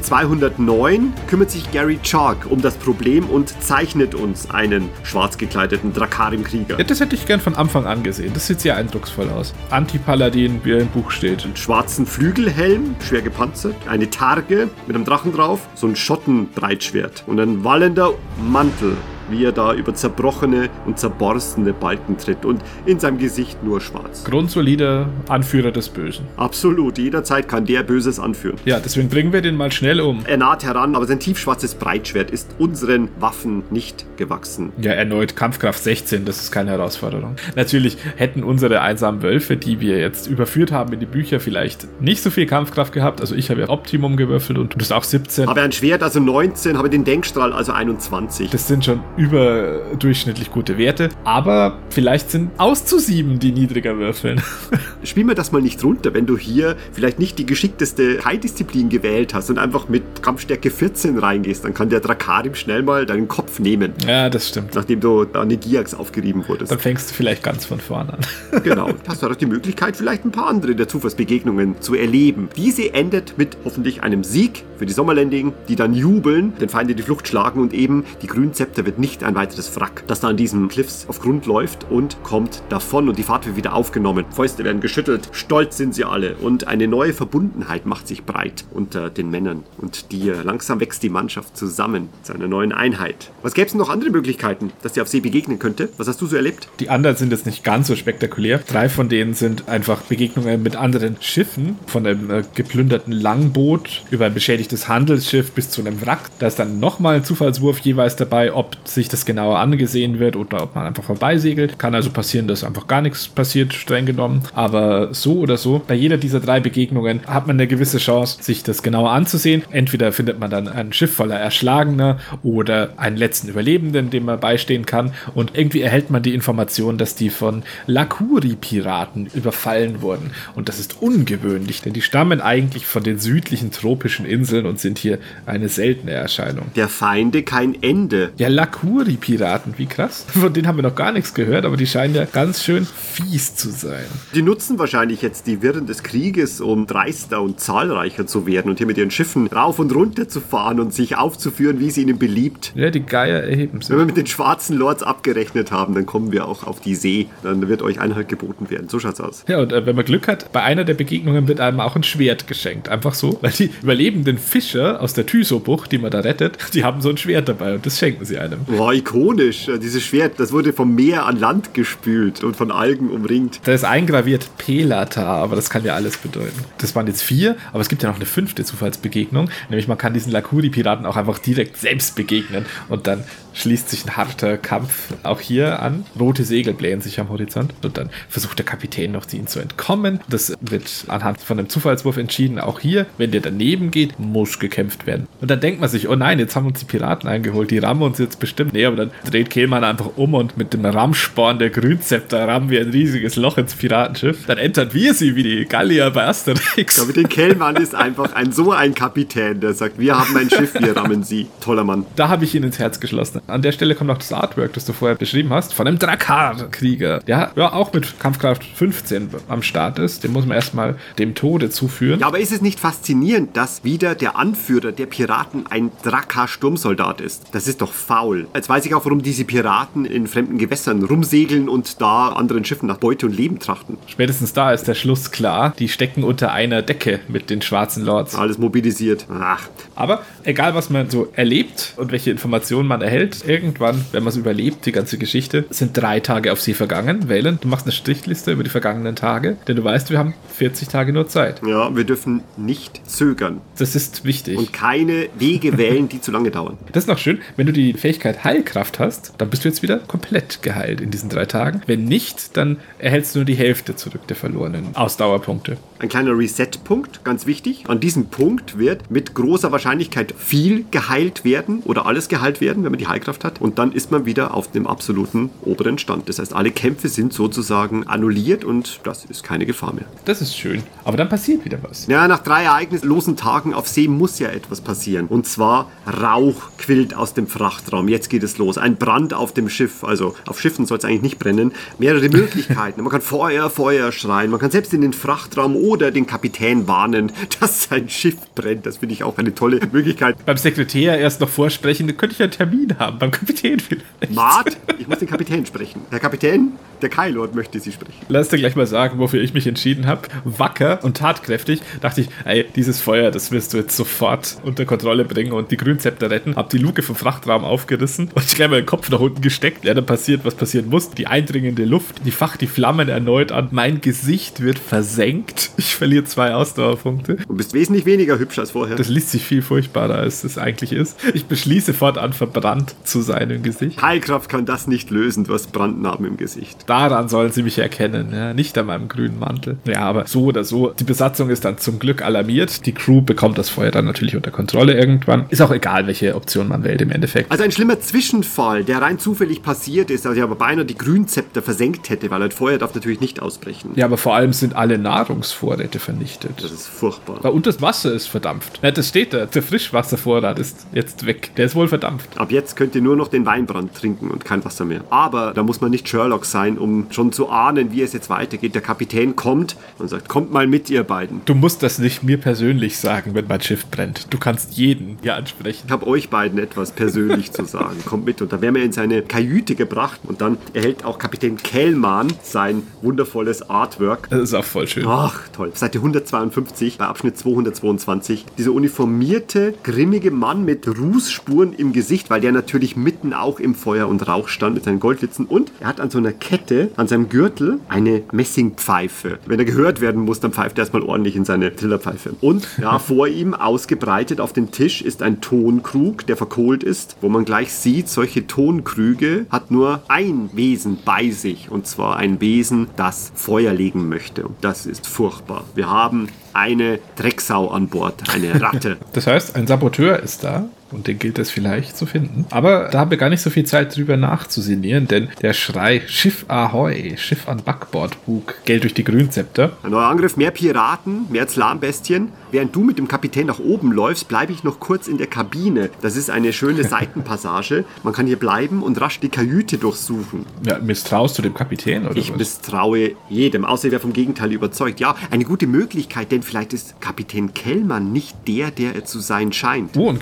209 kümmert sich Gary Chark um das Problem und zeichnet uns einen schwarz gekleideten Drakarim-Krieger. Ja, das hätte ich gern von Anfang an gesehen. Das sieht sehr eindrucksvoll aus. Anti-Paladin, wie er im Buch steht. Einen schwarzen Flügelhelm, schwer gepanzert, eine Targe mit einem Drachen drauf, so ein Schottenbreitschwert und ein wallender Mantel wie er da über zerbrochene und zerborstene Balken tritt und in seinem Gesicht nur schwarz. Grundsolider Anführer des Bösen. Absolut, jederzeit kann der Böses anführen. Ja, deswegen bringen wir den mal schnell um. Er naht heran, aber sein tiefschwarzes Breitschwert ist unseren Waffen nicht gewachsen. Ja, erneut Kampfkraft 16, das ist keine Herausforderung. Natürlich hätten unsere einsamen Wölfe, die wir jetzt überführt haben in die Bücher, vielleicht nicht so viel Kampfkraft gehabt. Also ich habe ja Optimum gewürfelt und du bist auch 17. Habe ein Schwert, also 19, habe den Denkstrahl, also 21. Das sind schon überdurchschnittlich gute Werte. Aber vielleicht sind auszusieben die niedriger würfeln. Spiel mir das mal nicht runter, wenn du hier vielleicht nicht die geschickteste High-Disziplin gewählt hast und einfach mit Kampfstärke 14 reingehst, dann kann der Drakarim schnell mal deinen Kopf nehmen. Ja, das stimmt. Nachdem du da eine Giax aufgerieben wurdest. Dann fängst du vielleicht ganz von vorne an. genau. Hast du auch die Möglichkeit, vielleicht ein paar andere der Zufallsbegegnungen zu erleben. Diese endet mit hoffentlich einem Sieg für die Sommerländing, die dann jubeln, den Feinde die Flucht schlagen und eben die Grünzepter wird nicht nicht ein weiteres Wrack, das da an diesen Cliffs auf Grund läuft und kommt davon und die Fahrt wird wieder aufgenommen. Fäuste werden geschüttelt, stolz sind sie alle und eine neue Verbundenheit macht sich breit unter den Männern und die langsam wächst die Mannschaft zusammen zu einer neuen Einheit. Was gäbe es noch andere Möglichkeiten, dass die auf See begegnen könnte? Was hast du so erlebt? Die anderen sind jetzt nicht ganz so spektakulär. Drei von denen sind einfach Begegnungen mit anderen Schiffen, von einem äh, geplünderten Langboot über ein beschädigtes Handelsschiff bis zu einem Wrack. Da ist dann nochmal ein Zufallswurf jeweils dabei, ob sich das genauer angesehen wird oder ob man einfach vorbeisegelt. Kann also passieren, dass einfach gar nichts passiert, streng genommen. Aber so oder so, bei jeder dieser drei Begegnungen hat man eine gewisse Chance, sich das genauer anzusehen. Entweder findet man dann ein Schiff voller Erschlagener oder einen letzten Überlebenden, dem man beistehen kann. Und irgendwie erhält man die Information, dass die von Lakuri-Piraten überfallen wurden. Und das ist ungewöhnlich, denn die stammen eigentlich von den südlichen tropischen Inseln und sind hier eine seltene Erscheinung. Der Feinde kein Ende. Ja, Lakuri-Piraten, wie krass. Von denen haben wir noch gar nichts gehört, aber die scheinen ja ganz schön fies zu sein. Die nutzen wahrscheinlich jetzt die Wirren des Krieges, um dreister und zahlreicher zu werden und hier mit ihren Schiffen rauf und runter zu fahren und sich aufzuführen, wie es ihnen beliebt. Ja, die Geier erheben sich. Wenn wir mit den schwarzen Lords abgerechnet haben, dann kommen wir auch auf die See. Dann wird euch Einhalt geboten werden. So schaut's aus. Ja, und äh, wenn man Glück hat, bei einer der Begegnungen wird einem auch ein Schwert geschenkt. Einfach so. Weil die überlebenden Fischer aus der Thyso-Bucht, die man da rettet, die haben so ein Schwert dabei und das schenken sie einem. Boah, ikonisch. Äh, Dieses Schwert, das wurde vom Meer an Land gespült und von Algen umringt. Da ist eingraviert Pelata, aber das kann ja alles bedeuten. Das waren jetzt vier, aber es gibt ja noch eine fünfte Zufallsbegegnung. Nämlich man kann diesen Lakuri-Piraten auch einfach direkt selbst begegnen und dann schließt sich ein harter Kampf auch hier an. Rote Segel blähen sich am Horizont und dann versucht der Kapitän noch ihnen zu entkommen. Das wird anhand von einem Zufallswurf entschieden. Auch hier, wenn der daneben geht, muss gekämpft werden. Und dann denkt man sich, oh nein, jetzt haben uns die Piraten eingeholt, die rammen uns jetzt bestimmt. Nee, aber dann dreht Kehlmann einfach um und mit dem Rammsporn der Grünzepter rammen wir ein riesiges Loch ins Piratenschiff. Dann entern wir sie wie die Gallier bei Asterix. Aber den Kellmann ist einfach ein so ein Kapitän, der sagt, wir haben ein Schiff, wir rammen sie. Toller Mann. Da habe ich ihn ins Herz geschlossen. An der Stelle kommt noch das Artwork, das du vorher beschrieben hast, von einem Drakar-Krieger, der ja auch mit Kampfkraft 15 am Start ist. Den muss man erstmal dem Tode zuführen. Ja, aber ist es nicht faszinierend, dass wieder der Anführer der Piraten ein Drakar-Sturmsoldat ist? Das ist doch faul. Jetzt weiß ich auch, warum diese Piraten in fremden Gewässern rumsegeln und da anderen Schiffen nach Beute und Leben trachten. Spätestens da ist der Schluss klar. Die stecken unter einer Decke mit den schwarzen Lords. Alles mobilisiert. Ach, Aber egal, was man so erlebt und welche Informationen man erhält, irgendwann, wenn man es überlebt, die ganze Geschichte, sind drei Tage auf See vergangen. Wählen, du machst eine Strichliste über die vergangenen Tage, denn du weißt, wir haben 40 Tage nur Zeit. ja, wir dürfen nicht zögern Das ist wichtig. und keine Wege wählen, die zu lange dauern. Das ist noch schön, wenn du die Fähigkeit Heilkraft hast, dann bist du jetzt wieder komplett geheilt in diesen drei Tagen. Wenn nicht, dann erhältst du nur die Hälfte zurück der verlorenen Ausdauerpunkte. Ein kleiner Reset-Punkt, ganz wichtig. An diesem Punkt wird mit großer Wahrscheinlichkeit viel geheilt werden oder alles geheilt werden, wenn man die Heilkraft hat. Und dann ist man wieder auf dem absoluten oberen Stand. Das heißt, alle Kämpfe sind sozusagen annulliert und das ist keine Gefahr mehr. Das ist schön. Aber dann passiert wieder was. Ja, nach drei ereignislosen Tagen auf See muss ja etwas passieren. Und zwar Rauch quillt aus dem Frachtraum. Jetzt geht es los. Ein Brand auf dem Schiff. Also auf Schiffen soll es eigentlich nicht brennen. Mehrere Möglichkeiten. Man kann Feuer, Feuer schreien. Man kann selbst in den Frachtraum oder den Kapitän warnen, dass sein Schiff brennt. Das finde ich auch eine tolle Möglichkeit. Beim Sekretär erst noch vorsprechen, da könnte ich einen Termin haben. Beim Kapitän vielleicht. Mart, ich muss den Kapitän sprechen. Herr Kapitän, der Kailord möchte Sie sprechen. Lass dir gleich mal sagen, wofür ich mich entschieden habe. Wacker und tatkräftig dachte ich, ey, dieses Feuer, das wirst du jetzt sofort unter Kontrolle bringen und die Grünzepter retten. Hab die Luke vom Frachtraum aufgerissen und ich gleich mal den Kopf nach unten gesteckt. Ja, dann passiert, was passieren muss. Die eindringende Luft, die facht die Flammen erneut an. Mein Gesicht wird versenkt. Ich verliere zwei Ausdauerpunkte. Du bist wesentlich weniger hübsch als vorher. Das liest sich viel furchtbarer, als es eigentlich ist. Ich beschließe fortan verbrannt zu sein im Gesicht. Heilkraft kann das nicht lösen. Du hast Brandnarben im Gesicht. Daran sollen sie mich erkennen, ja? nicht an meinem grünen Mantel. Ja, aber so oder so, die Besatzung ist dann zum Glück alarmiert. Die Crew bekommt das Feuer dann natürlich unter Kontrolle irgendwann. Ist auch egal, welche Option man wählt im Endeffekt. Also ein schlimmer Zwischenfall, der rein zufällig passiert ist, also aber beinahe die Grünzepter versenkt hätte, weil ein Feuer darf natürlich nicht ausbrechen. Ja, aber vor allem sind alle Nahrungsvorräte vernichtet. Das ist furchtbar. Und das Wasser ist verdampft. Ja, das steht da. Der Frischwasservorrat ist jetzt weg. Der ist wohl verdampft. Ab jetzt könnt ihr nur noch den Weinbrand trinken und kein Wasser mehr. Aber da muss man nicht Sherlock sein, um schon zu ahnen, wie es jetzt weitergeht. Der Kapitän kommt und sagt, kommt mal mit, ihr beiden. Du musst das nicht mir persönlich sagen, wenn mein Schiff brennt. Du kannst jeden hier ansprechen. Ich habe euch beiden etwas persönlich zu sagen. kommt mit. Und dann werden wir in seine Kajüte gebracht und dann erhält auch Kapitän Kellmann sein wundervolles Artwork. Das ist auch voll schön. Ach, toll. Seite 152 bei Abschnitt 222. Dieser uniformierte, grimmige Mann mit Rußspuren im Gesicht, weil der natürlich mitten auch im Feuer und Rauch stand mit seinen Goldlitzen. Und er hat an so einer Kette, an seinem Gürtel, eine Messingpfeife. Wenn er gehört werden muss, dann pfeift er erstmal ordentlich in seine Trillerpfeife. Und ja, vor ihm ausgebreitet auf dem Tisch ist ein Tonkrug, der verkohlt ist, wo man gleich sieht, solche Tonkrüge hat nur ein Wesen bei sich. Und zwar ein Wesen, das Feuer legen möchte. Und das ist furchtbar. Wir haben eine Drecksau an Bord, eine Ratte. Das heißt, ein Saboteur ist da und den gilt es vielleicht zu finden. Aber da haben wir gar nicht so viel Zeit drüber nachzusinnieren, denn der Schrei Schiff Ahoi, Schiff an Backbord, Bug, Geld durch die Grünzepter. Ein neuer Angriff, mehr Piraten, mehr Slambestien. Während du mit dem Kapitän nach oben läufst, bleibe ich noch kurz in der Kabine. Das ist eine schöne Seitenpassage. Man kann hier bleiben und rasch die Kajüte durchsuchen. Ja, misstraust du dem Kapitän oder Ich was? misstraue jedem, außer wer vom Gegenteil überzeugt. Ja, eine gute Möglichkeit, denn vielleicht ist Kapitän Kellmann nicht der, der er zu sein scheint. Oh, und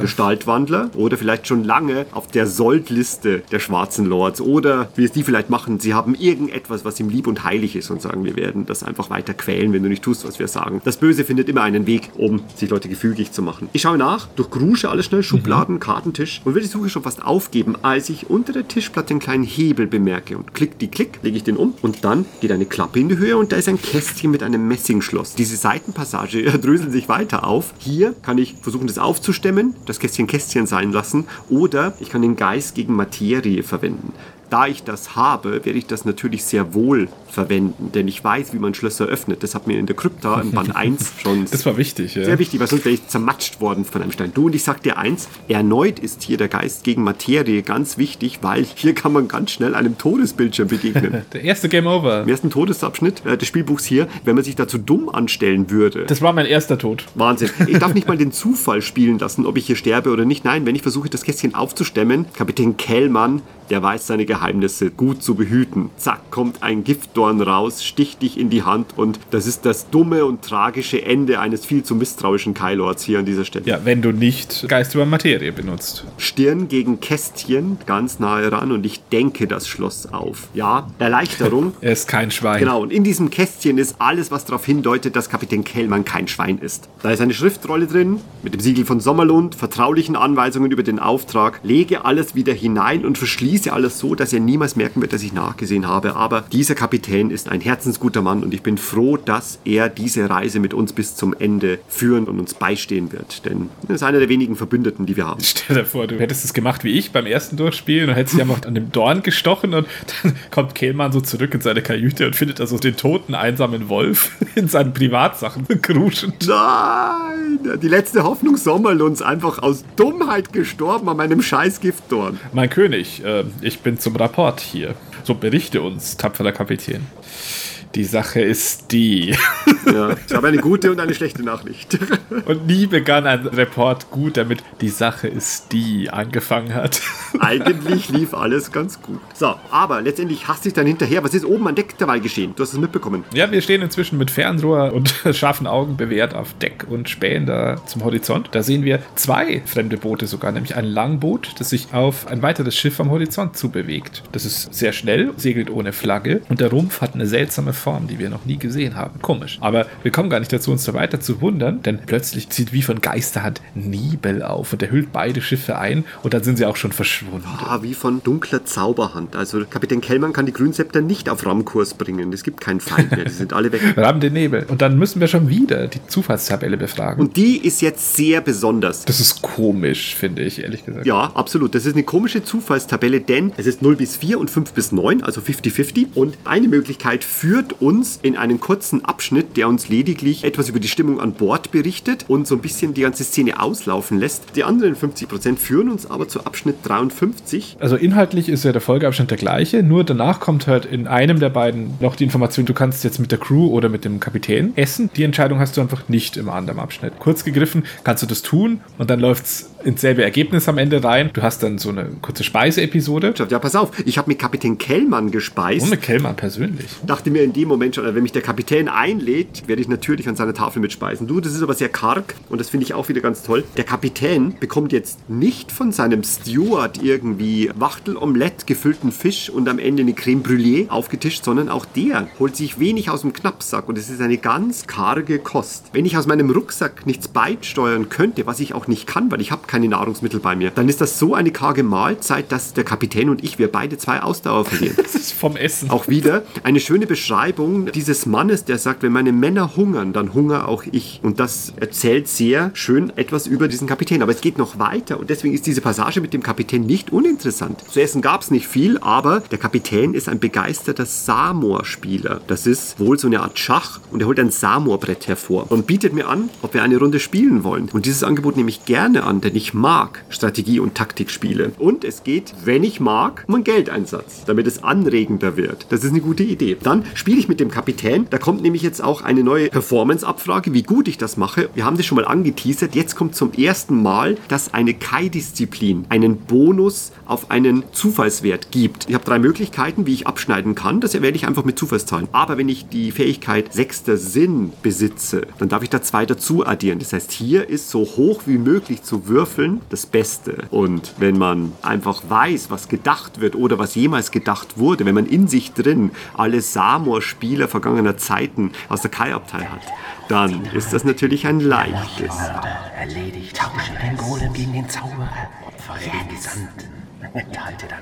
Gestaltwandler. Gestaltwandler oder vielleicht schon lange auf der Soldliste der schwarzen Lords oder wie es die vielleicht machen, sie haben irgendetwas, was ihm lieb und heilig ist und sagen, wir werden das einfach weiter quälen, wenn du nicht tust, was wir sagen. Das Böse findet immer einen Weg, um sich Leute gefügig zu machen. Ich schaue nach, durchgrusche alles schnell, Schubladen, Kartentisch und will die Suche schon fast aufgeben, als ich unter der Tischplatte einen kleinen Hebel bemerke und klick die Klick, lege ich den um und dann geht eine Klappe in die Höhe und da ist ein Kästchen mit einem Messingschloss. Diese Seitenpassage dröseln sich weiter auf. Hier kann ich versuchen, das aufzustemmen, das Kästchen Kästchen sein lassen oder ich kann den Geist gegen Materie verwenden. Da ich das habe, werde ich das natürlich sehr wohl verwenden, denn ich weiß, wie man Schlösser öffnet. Das hat mir in der Krypta im Band 1 schon Das war wichtig, ja. sehr wichtig, weil sonst wäre ich zermatscht worden von einem Stein. Du und ich sag dir eins, erneut ist hier der Geist gegen Materie ganz wichtig, weil hier kann man ganz schnell einem Todesbildschirm begegnen. Der erste Game Over. Im ersten Todesabschnitt äh, des Spielbuchs hier, wenn man sich dazu dumm anstellen würde. Das war mein erster Tod. Wahnsinn. Ich darf nicht mal den Zufall spielen lassen, ob ich hier sterbe oder nicht. Nein, wenn ich versuche, das Kästchen aufzustemmen, Kapitän Kellmann, der weiß seine Geheimnisse gut zu behüten. Zack, kommt ein Giftdorn raus, sticht dich in die Hand und das ist das dumme und tragische Ende eines viel zu misstrauischen Kylords hier an dieser Stelle. Ja, wenn du nicht Geist über Materie benutzt. Stirn gegen Kästchen, ganz nahe ran und ich denke das Schloss auf. Ja, Erleichterung. Er ist kein Schwein. Genau, und in diesem Kästchen ist alles, was darauf hindeutet, dass Kapitän Kellmann kein Schwein ist. Da ist eine Schriftrolle drin, mit dem Siegel von Sommerlund, vertraulichen Anweisungen über den Auftrag. Lege alles wieder hinein und verschließe alles so, dass er niemals merken wird, dass ich nachgesehen habe. Aber dieser Kapitän ist ein herzensguter Mann und ich bin froh, dass er diese Reise mit uns bis zum Ende führen und uns beistehen wird. Denn er ist einer der wenigen Verbündeten, die wir haben. Stell dir vor, du hättest es gemacht wie ich beim ersten Durchspielen und hättest dich einfach an dem Dorn gestochen und dann kommt Kehlmann so zurück in seine Kajüte und findet also den toten, einsamen Wolf in seinen Privatsachen kruschend. Nein! Die letzte Hoffnung Sommerlunds einfach aus Dummheit gestorben an meinem scheiß Giftdorn. Mein König, äh, ich bin zum Rapport hier. So berichte uns, tapferer Kapitän. Die Sache ist die. Ja, ich habe eine gute und eine schlechte Nachricht. Und nie begann ein Report gut, damit die Sache ist die angefangen hat. Eigentlich lief alles ganz gut. So, aber letztendlich hasst sich dann hinterher. Was ist oben an Deck derweil geschehen? Du hast es mitbekommen. Ja, wir stehen inzwischen mit Fernrohr und scharfen Augen bewehrt auf Deck und spähen da zum Horizont. Da sehen wir zwei fremde Boote sogar, nämlich ein Langboot, das sich auf ein weiteres Schiff am Horizont zubewegt. Das ist sehr schnell, segelt ohne Flagge und der Rumpf hat eine seltsame Form, die wir noch nie gesehen haben. Komisch. Aber wir kommen gar nicht dazu, uns da weiter zu wundern, denn plötzlich zieht wie von Geisterhand Nebel auf und er hüllt beide Schiffe ein und dann sind sie auch schon verschwunden. Ah, wie von dunkler Zauberhand. Also Kapitän Kellmann kann die Grünzepter nicht auf Rammkurs bringen. Es gibt keinen Feind mehr. Die sind alle weg. Wir haben den Nebel. Und dann müssen wir schon wieder die Zufallstabelle befragen. Und die ist jetzt sehr besonders. das ist komisch, finde ich, ehrlich gesagt. Ja, absolut. Das ist eine komische Zufallstabelle, denn es ist 0 bis 4 und 5 bis 9, also 50-50. Und eine Möglichkeit führt uns in einen kurzen Abschnitt, der uns lediglich etwas über die Stimmung an Bord berichtet und so ein bisschen die ganze Szene auslaufen lässt. Die anderen 50% führen uns aber zu Abschnitt 53. Also inhaltlich ist ja der Folgeabschnitt der gleiche, nur danach kommt halt in einem der beiden noch die Information, du kannst jetzt mit der Crew oder mit dem Kapitän essen. Die Entscheidung hast du einfach nicht im anderen Abschnitt. Kurz gegriffen kannst du das tun und dann läuft's ins selbe Ergebnis am Ende rein. Du hast dann so eine kurze Speiseepisode. Ja, pass auf, ich habe mit Kapitän Kellmann gespeist. Mit Kellmann persönlich. Dachte mir in dem Moment schon, wenn mich der Kapitän einlädt, werde ich natürlich an seiner Tafel mitspeisen. Du, das ist aber sehr karg und das finde ich auch wieder ganz toll. Der Kapitän bekommt jetzt nicht von seinem Steward irgendwie Wachtelomelett, gefüllten Fisch und am Ende eine Creme Brûlée aufgetischt, sondern auch der holt sich wenig aus dem Knappsack und es ist eine ganz karge Kost. Wenn ich aus meinem Rucksack nichts beisteuern könnte, was ich auch nicht kann, weil ich habe keine Nahrungsmittel bei mir, dann ist das so eine karge Mahlzeit, dass der Kapitän und ich, wir beide zwei Ausdauer verlieren. Das ist vom Essen. Auch wieder eine schöne Beschreibung dieses Mannes, der sagt, wenn meine Männer hungern, dann hungere auch ich. Und das erzählt sehr schön etwas über diesen Kapitän. Aber es geht noch weiter und deswegen ist diese Passage mit dem Kapitän nicht uninteressant. Zu essen gab es nicht viel, aber der Kapitän ist ein begeisterter Samor-Spieler. Das ist wohl so eine Art Schach und er holt ein Samor-Brett hervor und bietet mir an, ob wir eine Runde spielen wollen. Und dieses Angebot nehme ich gerne an, denn ich mag Strategie- und Taktikspiele. Und es geht, wenn ich mag, um einen Geldeinsatz, damit es anregender wird. Das ist eine gute Idee. Dann spiele ich mit dem Kapitän. Da kommt nämlich jetzt auch eine neue Performance-Abfrage, wie gut ich das mache. Wir haben das schon mal angeteasert. Jetzt kommt zum ersten Mal, dass eine Kai-Disziplin einen Bonus auf einen Zufallswert gibt. Ich habe drei Möglichkeiten, wie ich abschneiden kann. Das werde ich einfach mit Zufallszahlen. Aber wenn ich die Fähigkeit sechster Sinn besitze, dann darf ich da zwei dazu addieren. Das heißt, hier ist so hoch wie möglich zu würfeln das Beste. Und wenn man einfach weiß, was gedacht wird oder was jemals gedacht wurde, wenn man in sich drin alle Samor-Spieler vergangener Zeiten aus der Kai-Abtei hat, dann ist das natürlich ein leichtes. Erledigt. Tausche den Golem gegen den Zauberer. Den Gesandten.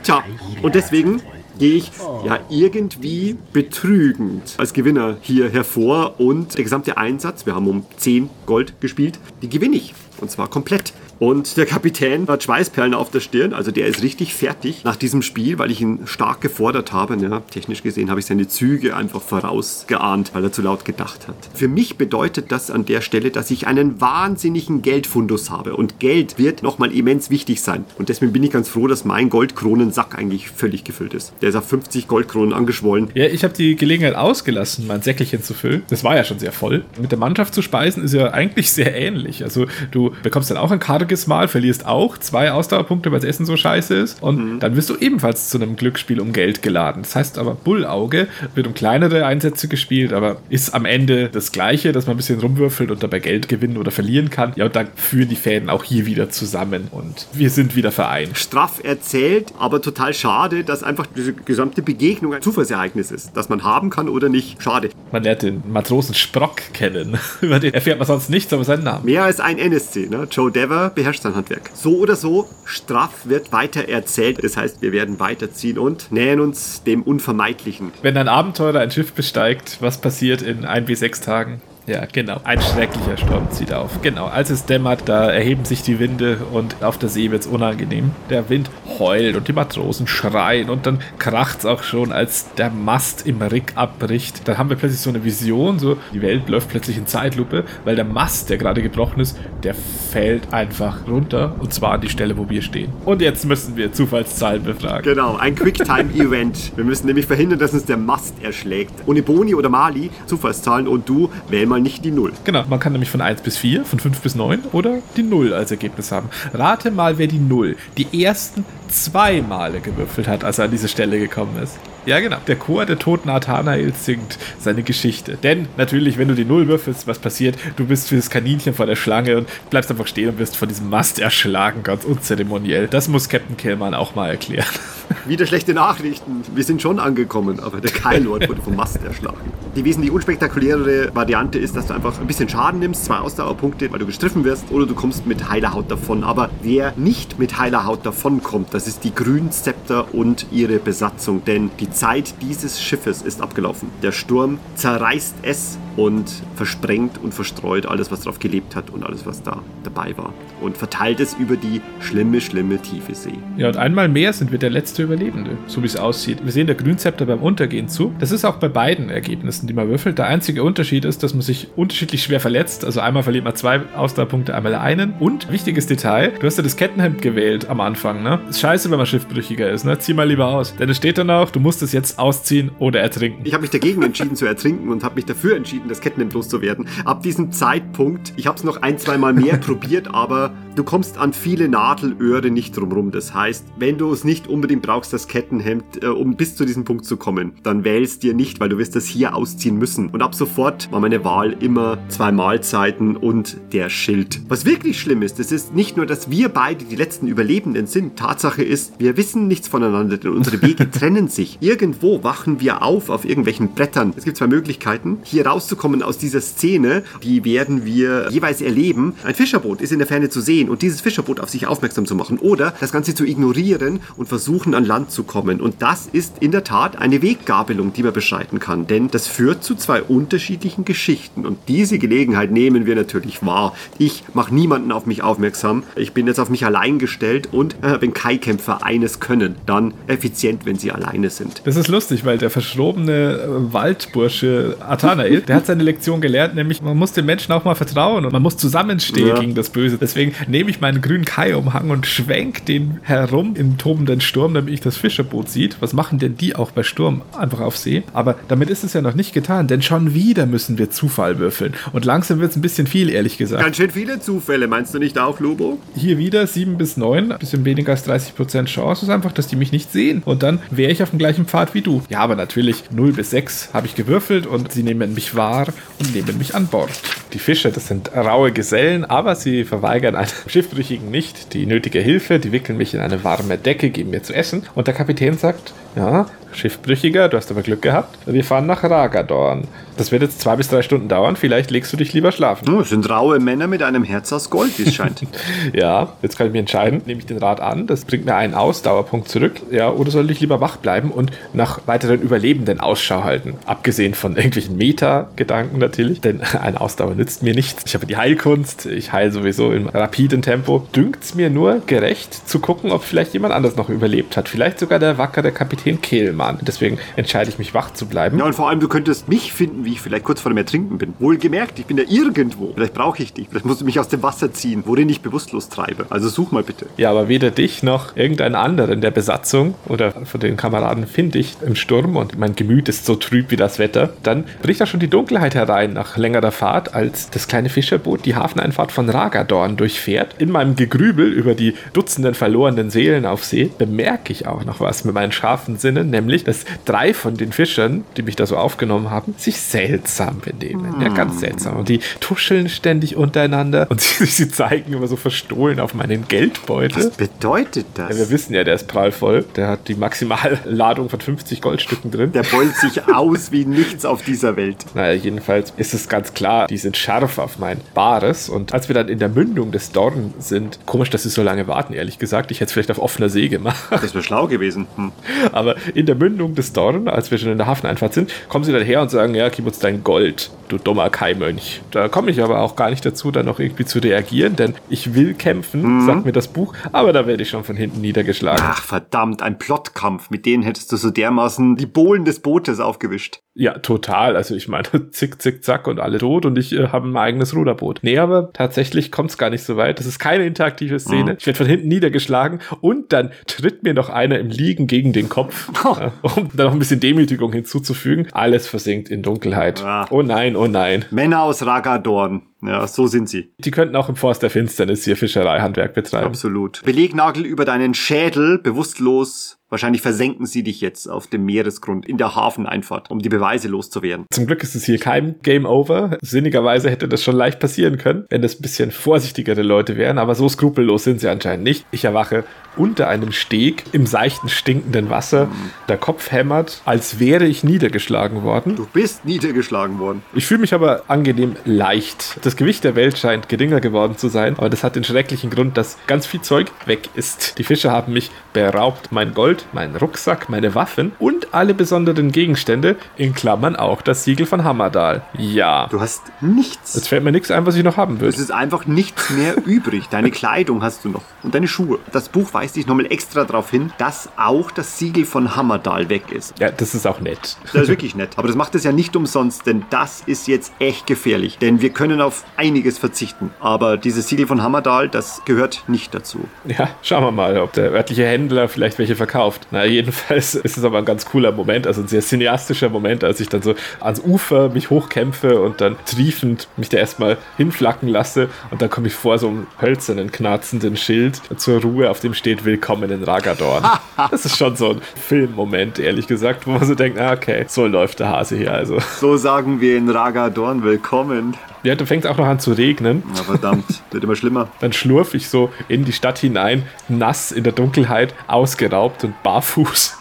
Tja, und deswegen gehe ich ja irgendwie betrügend als Gewinner hier hervor und der gesamte Einsatz, wir haben um 10 Gold gespielt, die gewinne ich. Und zwar komplett. Und der Kapitän hat Schweißperlen auf der Stirn, also der ist richtig fertig nach diesem Spiel, weil ich ihn stark gefordert habe. Ja, technisch gesehen habe ich seine Züge einfach vorausgeahnt, weil er zu laut gedacht hat. Für mich bedeutet das an der Stelle, dass ich einen wahnsinnigen Geldfundus habe. Und Geld wird nochmal immens wichtig sein. Und deswegen bin ich ganz froh, dass mein Goldkronensack eigentlich völlig gefüllt ist. Der ist auf 50 Goldkronen angeschwollen. Ja, ich habe die Gelegenheit ausgelassen, mein Säckelchen zu füllen. Das war ja schon sehr voll. Mit der Mannschaft zu speisen ist ja eigentlich sehr ähnlich. Also du bekommst dann auch ein karges Mal, verlierst auch zwei Ausdauerpunkte, weil das Essen so scheiße ist. Und dann wirst du ebenfalls zu einem Glücksspiel um Geld geladen. Das heißt aber, Bullauge wird um kleinere Einsätze gespielt, aber ist am Ende das Gleiche, dass man ein bisschen rumwürfelt und dabei Geld gewinnen oder verlieren kann. Ja, und dann führen die Fäden auch hier wieder zusammen und wir sind wieder vereint. straff erzählt, aber total schade, dass einfach diese gesamte Begegnung ein Zufallsereignis ist, das man haben kann oder nicht. Schade. Man lernt den Matrosen Sprock kennen. Über den erfährt man sonst nichts, aber seinen Namen. Mehr als ein NSC. Ne? Joe Dever beherrscht sein Handwerk. So oder so, straff wird weiter erzählt. Das heißt, wir werden weiterziehen und nähern uns dem Unvermeidlichen. Wenn ein Abenteurer ein Schiff besteigt, was passiert in ein bis sechs Tagen? Ja, genau. Ein schrecklicher Sturm zieht auf. Genau. Als es dämmert, da erheben sich die Winde und auf der See wird es unangenehm. Der Wind heult und die Matrosen schreien und dann kracht es auch schon, als der Mast im Rick abbricht. Dann haben wir plötzlich so eine Vision, so die Welt läuft plötzlich in Zeitlupe, weil der Mast, der gerade gebrochen ist, der fällt einfach runter und zwar an die Stelle, wo wir stehen. Und jetzt müssen wir Zufallszahlen befragen. Genau, ein Quicktime-Event. Wir müssen nämlich verhindern, dass uns der Mast erschlägt. Ohne Boni oder Mali, Zufallszahlen und du wähl mal nicht die Null. Genau, man kann nämlich von 1 bis 4, von 5 bis 9 oder die 0 als Ergebnis haben. Rate mal, wer die 0 die ersten zwei Male gewürfelt hat, als er an diese Stelle gekommen ist. Ja, genau. Der Chor der toten Athanael singt seine Geschichte. Denn natürlich, wenn du die Null würfelst, was passiert? Du bist für das Kaninchen vor der Schlange und bleibst einfach stehen und wirst von diesem Mast erschlagen, ganz unzeremoniell. Das muss Captain Killman auch mal erklären. Wieder schlechte Nachrichten. Wir sind schon angekommen, aber der Keilord wurde vom Mast erschlagen. Die wesentlich unspektakulärere Variante ist, dass du einfach ein bisschen Schaden nimmst, zwei Ausdauerpunkte, weil du gestriffen wirst, oder du kommst mit heiler Haut davon. Aber wer nicht mit heiler Haut davon kommt, das ist die Grünzepter und ihre Besatzung, denn die Zeit dieses Schiffes ist abgelaufen. Der Sturm zerreißt es und versprengt und verstreut alles, was drauf gelebt hat und alles, was da dabei war. Und verteilt es über die schlimme, schlimme tiefe See. Ja, und einmal mehr sind wir der letzte Überlebende, so wie es aussieht. Wir sehen der Grünzepter beim Untergehen zu. Das ist auch bei beiden Ergebnissen die man würfelt. Der einzige Unterschied ist, dass man sich unterschiedlich schwer verletzt. Also einmal verliert man zwei Ausdauerpunkte, einmal einen. Und wichtiges Detail, du hast ja das Kettenhemd gewählt am Anfang, ne? Ist scheiße, wenn man schiffbrüchiger ist, ne? Zieh mal lieber aus. Denn es steht dann auch, du musst es jetzt ausziehen oder ertrinken. Ich habe mich dagegen entschieden zu ertrinken und habe mich dafür entschieden, das Kettenhemd loszuwerden. Ab diesem Zeitpunkt, ich habe es noch ein, zwei Mal mehr probiert, aber du kommst an viele Nadelöhre nicht drumrum. Das heißt, wenn du es nicht unbedingt brauchst, das Kettenhemd, äh, um bis zu diesem Punkt zu kommen, dann wählst dir nicht, weil du wirst das hier ausziehen müssen. Und ab sofort war meine Wahl immer zwei Mahlzeiten und der Schild. Was wirklich schlimm ist, es ist nicht nur, dass wir beide die letzten Überlebenden sind. Tatsache ist, wir wissen nichts voneinander, denn unsere Wege trennen sich. Irgendwo wachen wir auf auf irgendwelchen Brettern. Es gibt zwei Möglichkeiten, hier rauszukommen aus dieser Szene. Die werden wir jeweils erleben. Ein Fischerboot ist in der Ferne zu sehen und dieses Fischerboot auf sich aufmerksam zu machen oder das Ganze zu ignorieren und versuchen an Land zu kommen. Und das ist in der Tat eine Weggabelung, die man beschreiten kann, denn das führt zu zwei unterschiedlichen Geschichten und diese Gelegenheit nehmen wir natürlich wahr. Ich mache niemanden auf mich aufmerksam. Ich bin jetzt auf mich allein gestellt und äh, wenn Kai-Kämpfer eines können, dann effizient, wenn sie alleine sind. Das ist lustig, weil der verschrobene Waldbursche Athanael, der hat seine Lektion gelernt, nämlich man muss den Menschen auch mal vertrauen und man muss zusammenstehen Ja. gegen das Böse. Deswegen nehme ich meinen grünen Kai-Umhang und schwenk den herum im tobenden Sturm, damit ich das Fischerboot sieht. Was machen denn die auch bei Sturm einfach auf See? Aber damit ist es ja noch nicht getan, denn schon wieder müssen wir Zufall würfeln. Und langsam wird es ein bisschen viel, ehrlich gesagt. Ganz schön viele Zufälle, meinst du nicht auch, Lobo? Hier wieder 7 bis 9, bisschen weniger als 30% Chance ist einfach, dass die mich nicht sehen. Und dann wäre ich auf dem gleichen Pfad wie du. Ja, aber natürlich 0 bis 6 habe ich gewürfelt und sie nehmen mich wahr und nehmen mich an Bord. Die Fische, das sind raue Gesellen, aber sie verweigern einem Schiffbrüchigen nicht die nötige Hilfe. Die wickeln mich in eine warme Decke, geben mir zu essen. Und der Kapitän sagt, ja, Schiffbrüchiger, du hast aber Glück gehabt. Wir fahren nach Ragadorn. Das wird jetzt zwei bis drei Stunden dauern. Vielleicht legst du dich lieber schlafen. Oh, es sind raue Männer mit einem Herz aus Gold, wie es scheint. Ja, jetzt kann ich mich entscheiden. Nehme ich den Rat an, das bringt mir einen Ausdauerpunkt zurück. Ja, oder soll ich lieber wach bleiben und nach weiteren Überlebenden Ausschau halten? Abgesehen von irgendwelchen Meta-Gedanken natürlich, denn eine Ausdauer nützt mir nichts. Ich habe die Heilkunst, ich heile sowieso im rapiden Tempo. Dünkt's mir nur gerecht zu gucken, ob vielleicht jemand anders noch überlebt hat. Vielleicht sogar der wackere Kapitän Kehlmann. Deswegen entscheide ich mich wach zu bleiben. Ja, und vor allem, du könntest mich finden, wie ich vielleicht kurz vor dem Ertrinken bin. Wohlgemerkt, ich bin ja irgendwo. Vielleicht brauche ich dich. Vielleicht musst du mich aus dem Wasser ziehen, worin ich bewusstlos treibe. Also such mal bitte. Ja, aber weder dich noch irgendeinen anderen der Besatzung oder von den Kameraden finde ich im Sturm und mein Gemüt ist so trüb wie das Wetter. Dann bricht da schon die Dunkelheit herein nach längerer Fahrt, als das kleine Fischerboot die Hafeneinfahrt von Ragadorn durchfährt. In meinem Gegrübel über die Dutzenden verlorenen Seelen auf See bemerke ich auch noch was mit meinen scharfen Sinnen, nämlich, dass drei von den Fischern, die mich da so aufgenommen haben, sich seltsam benehmen. Ja, ganz seltsam. Und die tuscheln ständig untereinander und sie, sie zeigen immer so verstohlen auf meinen Geldbeutel. Was bedeutet Ja, das? wir wissen ja, der ist prallvoll. Der hat die Maximalladung von 50 Goldstücken drin. Der beult sich aus wie nichts auf dieser Welt. Naja, jedenfalls ist es ganz klar, die sind scharf auf mein Bares. Und als wir dann in der Mündung des Dorn sind, komisch, dass sie so lange warten, ehrlich gesagt. Ich hätte es vielleicht auf offener See gemacht. Das wäre schlau gewesen. Hm. Aber in der Mündung des Dorn, als wir schon in der Hafeneinfahrt sind, kommen sie dann her und sagen, ja, gib uns dein Gold, du dummer Kaimönch. Da komme ich aber auch gar nicht dazu, dann noch irgendwie zu reagieren, denn ich will kämpfen, sagt mir das Buch, aber da werde ich schon von hinten niedergeschlagen. Ach, verdammt, ein Plottkampf. Mit denen hättest du so dermaßen die Bohlen des Bootes aufgewischt. Ja, total. Also ich meine, zick, zick, zack und alle tot und ich äh, habe ein eigenes Ruderboot. Nee, aber tatsächlich kommt es gar nicht so weit. Das ist keine interaktive Szene. Ich werde von hinten niedergeschlagen und dann tritt mir noch einer im Liegen gegen den Kopf, äh, um dann noch ein bisschen Demütigung hinzuzufügen. Alles versinkt in Dunkelheit. Ah. Oh nein, oh nein. Männer aus Ragadorn. Ja, so sind sie. Die könnten auch im Forst der Finsternis hier Fischereihandwerk betreiben. Absolut. Belegnagel über deinen Schädel, bewusstlos. Wahrscheinlich versenken sie dich jetzt auf dem Meeresgrund in der Hafeneinfahrt, um die Beweise loszuwerden. Zum Glück ist es hier kein Game Over. Sinnigerweise hätte das schon leicht passieren können, wenn das ein bisschen vorsichtigere Leute wären, aber so skrupellos sind sie anscheinend nicht. Ich erwache unter einem Steg im seichten, stinkenden Wasser. Der Kopf hämmert, als wäre ich niedergeschlagen worden. Du bist niedergeschlagen worden. Ich fühle mich aber angenehm leicht. Das Das Gewicht der Welt scheint geringer geworden zu sein, aber das hat den schrecklichen Grund, dass ganz viel Zeug weg ist. Die Fische haben mich beraubt. Mein Gold, mein Rucksack, meine Waffen und alle besonderen Gegenstände, in Klammern auch das Siegel von Hammerdal. Ja. Du hast nichts. Jetzt fällt mir nichts ein, was ich noch haben will. Es ist einfach nichts mehr übrig. Deine Kleidung hast du noch und deine Schuhe. Das Buch weist dich nochmal extra darauf hin, dass auch das Siegel von Hammerdal weg ist. Ja, das ist auch nett. Das ist wirklich nett. Aber das macht es ja nicht umsonst, denn das ist jetzt echt gefährlich. Denn wir können auf einiges verzichten. Aber dieses Siegel von Hammerdal, das gehört nicht dazu. Ja, schauen wir mal, ob der örtliche Händler vielleicht welche verkauft. Na, jedenfalls ist es aber ein ganz cooler Moment, also ein sehr cineastischer Moment, als ich dann so ans Ufer mich hochkämpfe und dann triefend mich da erstmal hinflacken lasse und dann komme ich vor so einem hölzernen, knarzenden Schild zur Ruhe, auf dem steht Willkommen in Ragadorn. das ist schon so ein Filmmoment, ehrlich gesagt, wo man so denkt, ah, okay, so läuft der Hase hier also. So sagen wir in Ragadorn willkommen. Ja, dann fängt es auch noch an zu regnen. Na verdammt, wird immer schlimmer. Dann schlurf ich so in die Stadt hinein, nass in der Dunkelheit, ausgeraubt und barfuß.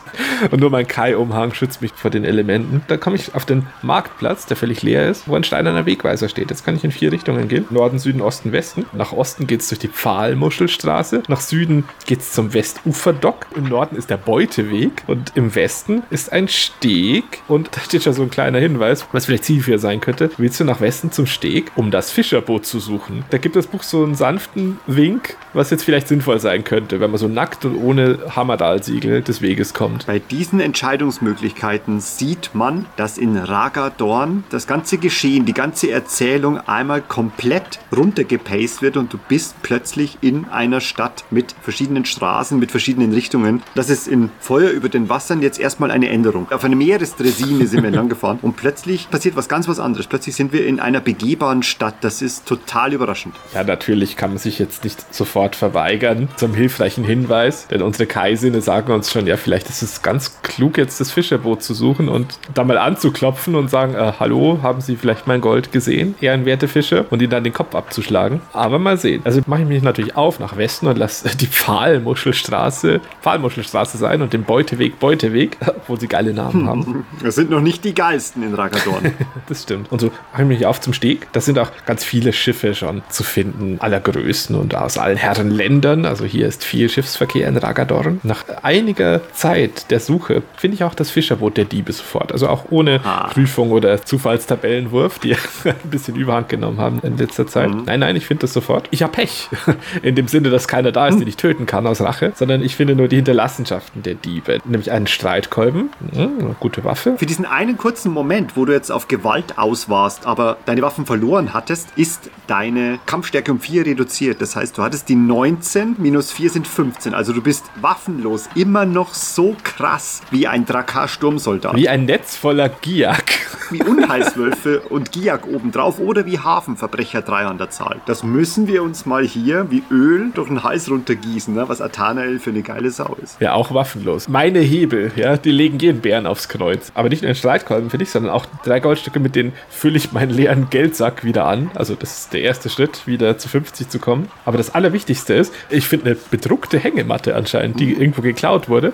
Und nur mein Kai-Umhang schützt mich vor den Elementen. Dann komme ich auf den Marktplatz, der völlig leer ist, wo ein steinerner Wegweiser steht. Jetzt kann ich in vier Richtungen gehen. Norden, Süden, Osten, Westen. Nach Osten geht es durch die Pfahlmuschelstraße. Nach Süden geht es zum Westuferdock. Im Norden ist der Beuteweg. Und im Westen ist ein Steg. Und da steht schon so ein kleiner Hinweis, was vielleicht zielführend sein könnte. Willst du nach Westen zum Steg, um das Fischerboot zu suchen? Da gibt das Buch so einen sanften Wink, was jetzt vielleicht sinnvoll sein könnte, wenn man so nackt und ohne Hammerdal-Siegel des Weges kommt. Bei diesen Entscheidungsmöglichkeiten sieht man, dass in Ragadorn das ganze Geschehen, die ganze Erzählung einmal komplett runtergepaced wird und du bist plötzlich in einer Stadt mit verschiedenen Straßen, mit verschiedenen Richtungen. Das ist in Feuer über den Wassern jetzt erstmal eine Änderung. Auf einer Meeresdresine sind wir entlang gefahren und plötzlich passiert was ganz was anderes. Plötzlich sind wir in einer begehbaren Stadt. Das ist total überraschend. Ja, natürlich kann man sich jetzt nicht sofort verweigern zum hilfreichen Hinweis, denn unsere Kaisinne sagen uns schon, ja, vielleicht ist es ganz klug, jetzt das Fischerboot zu suchen und da mal anzuklopfen und sagen, äh, hallo, haben Sie vielleicht mein Gold gesehen? Ehrenwerte Fische und ihnen dann den Kopf abzuschlagen. Aber mal sehen. Also mache ich mich natürlich auf nach Westen und lasse die Pfahlmuschelstraße Pfahlmuschelstraße sein und den Beuteweg Beuteweg, wo sie geile Namen haben. Das sind noch nicht die geilsten in Ragadorn. das stimmt. Und so mache ich mich auf zum Steg. Da sind auch ganz viele Schiffe schon zu finden, aller Größen und aus allen Herrenländern. Also hier ist viel Schiffsverkehr in Ragadorn. Nach einiger Zeit der Suche finde ich auch das Fischerboot der Diebe sofort. Also auch ohne Ah. Prüfung oder Zufallstabellenwurf, die ein bisschen Überhand genommen haben in letzter Zeit. Nein, nein, ich finde das sofort. Ich habe Pech. In dem Sinne, dass keiner da ist, den ich töten kann aus Rache, sondern ich finde nur die Hinterlassenschaften der Diebe. Nämlich einen Streitkolben, hm, eine gute Waffe. Für diesen einen kurzen Moment, wo du jetzt auf Gewalt aus warst, aber deine Waffen verloren hattest, ist deine Kampfstärke um 4 reduziert. Das heißt, du hattest die 19, minus 4 sind 15. Also du bist waffenlos immer noch so krass wie ein Drakar-Sturmsoldat. Wie ein Netz voller Giak. wie Unheilswölfe und Giak obendrauf oder wie Hafenverbrecher drei an der Zahl. Das müssen wir uns mal hier wie Öl durch den Hals runtergießen, ne? was Athanael für eine geile Sau ist. Ja, auch waffenlos. Meine Hebel, ja, die legen jeden Bären aufs Kreuz. Aber nicht nur den Streitkolben für dich, sondern auch drei Goldstücke, mit denen fülle ich meinen leeren Geldsack wieder an. Also das ist der erste Schritt, wieder zu 50 zu kommen. Aber das Allerwichtigste ist, ich finde eine bedruckte Hängematte anscheinend, die irgendwo geklaut wurde,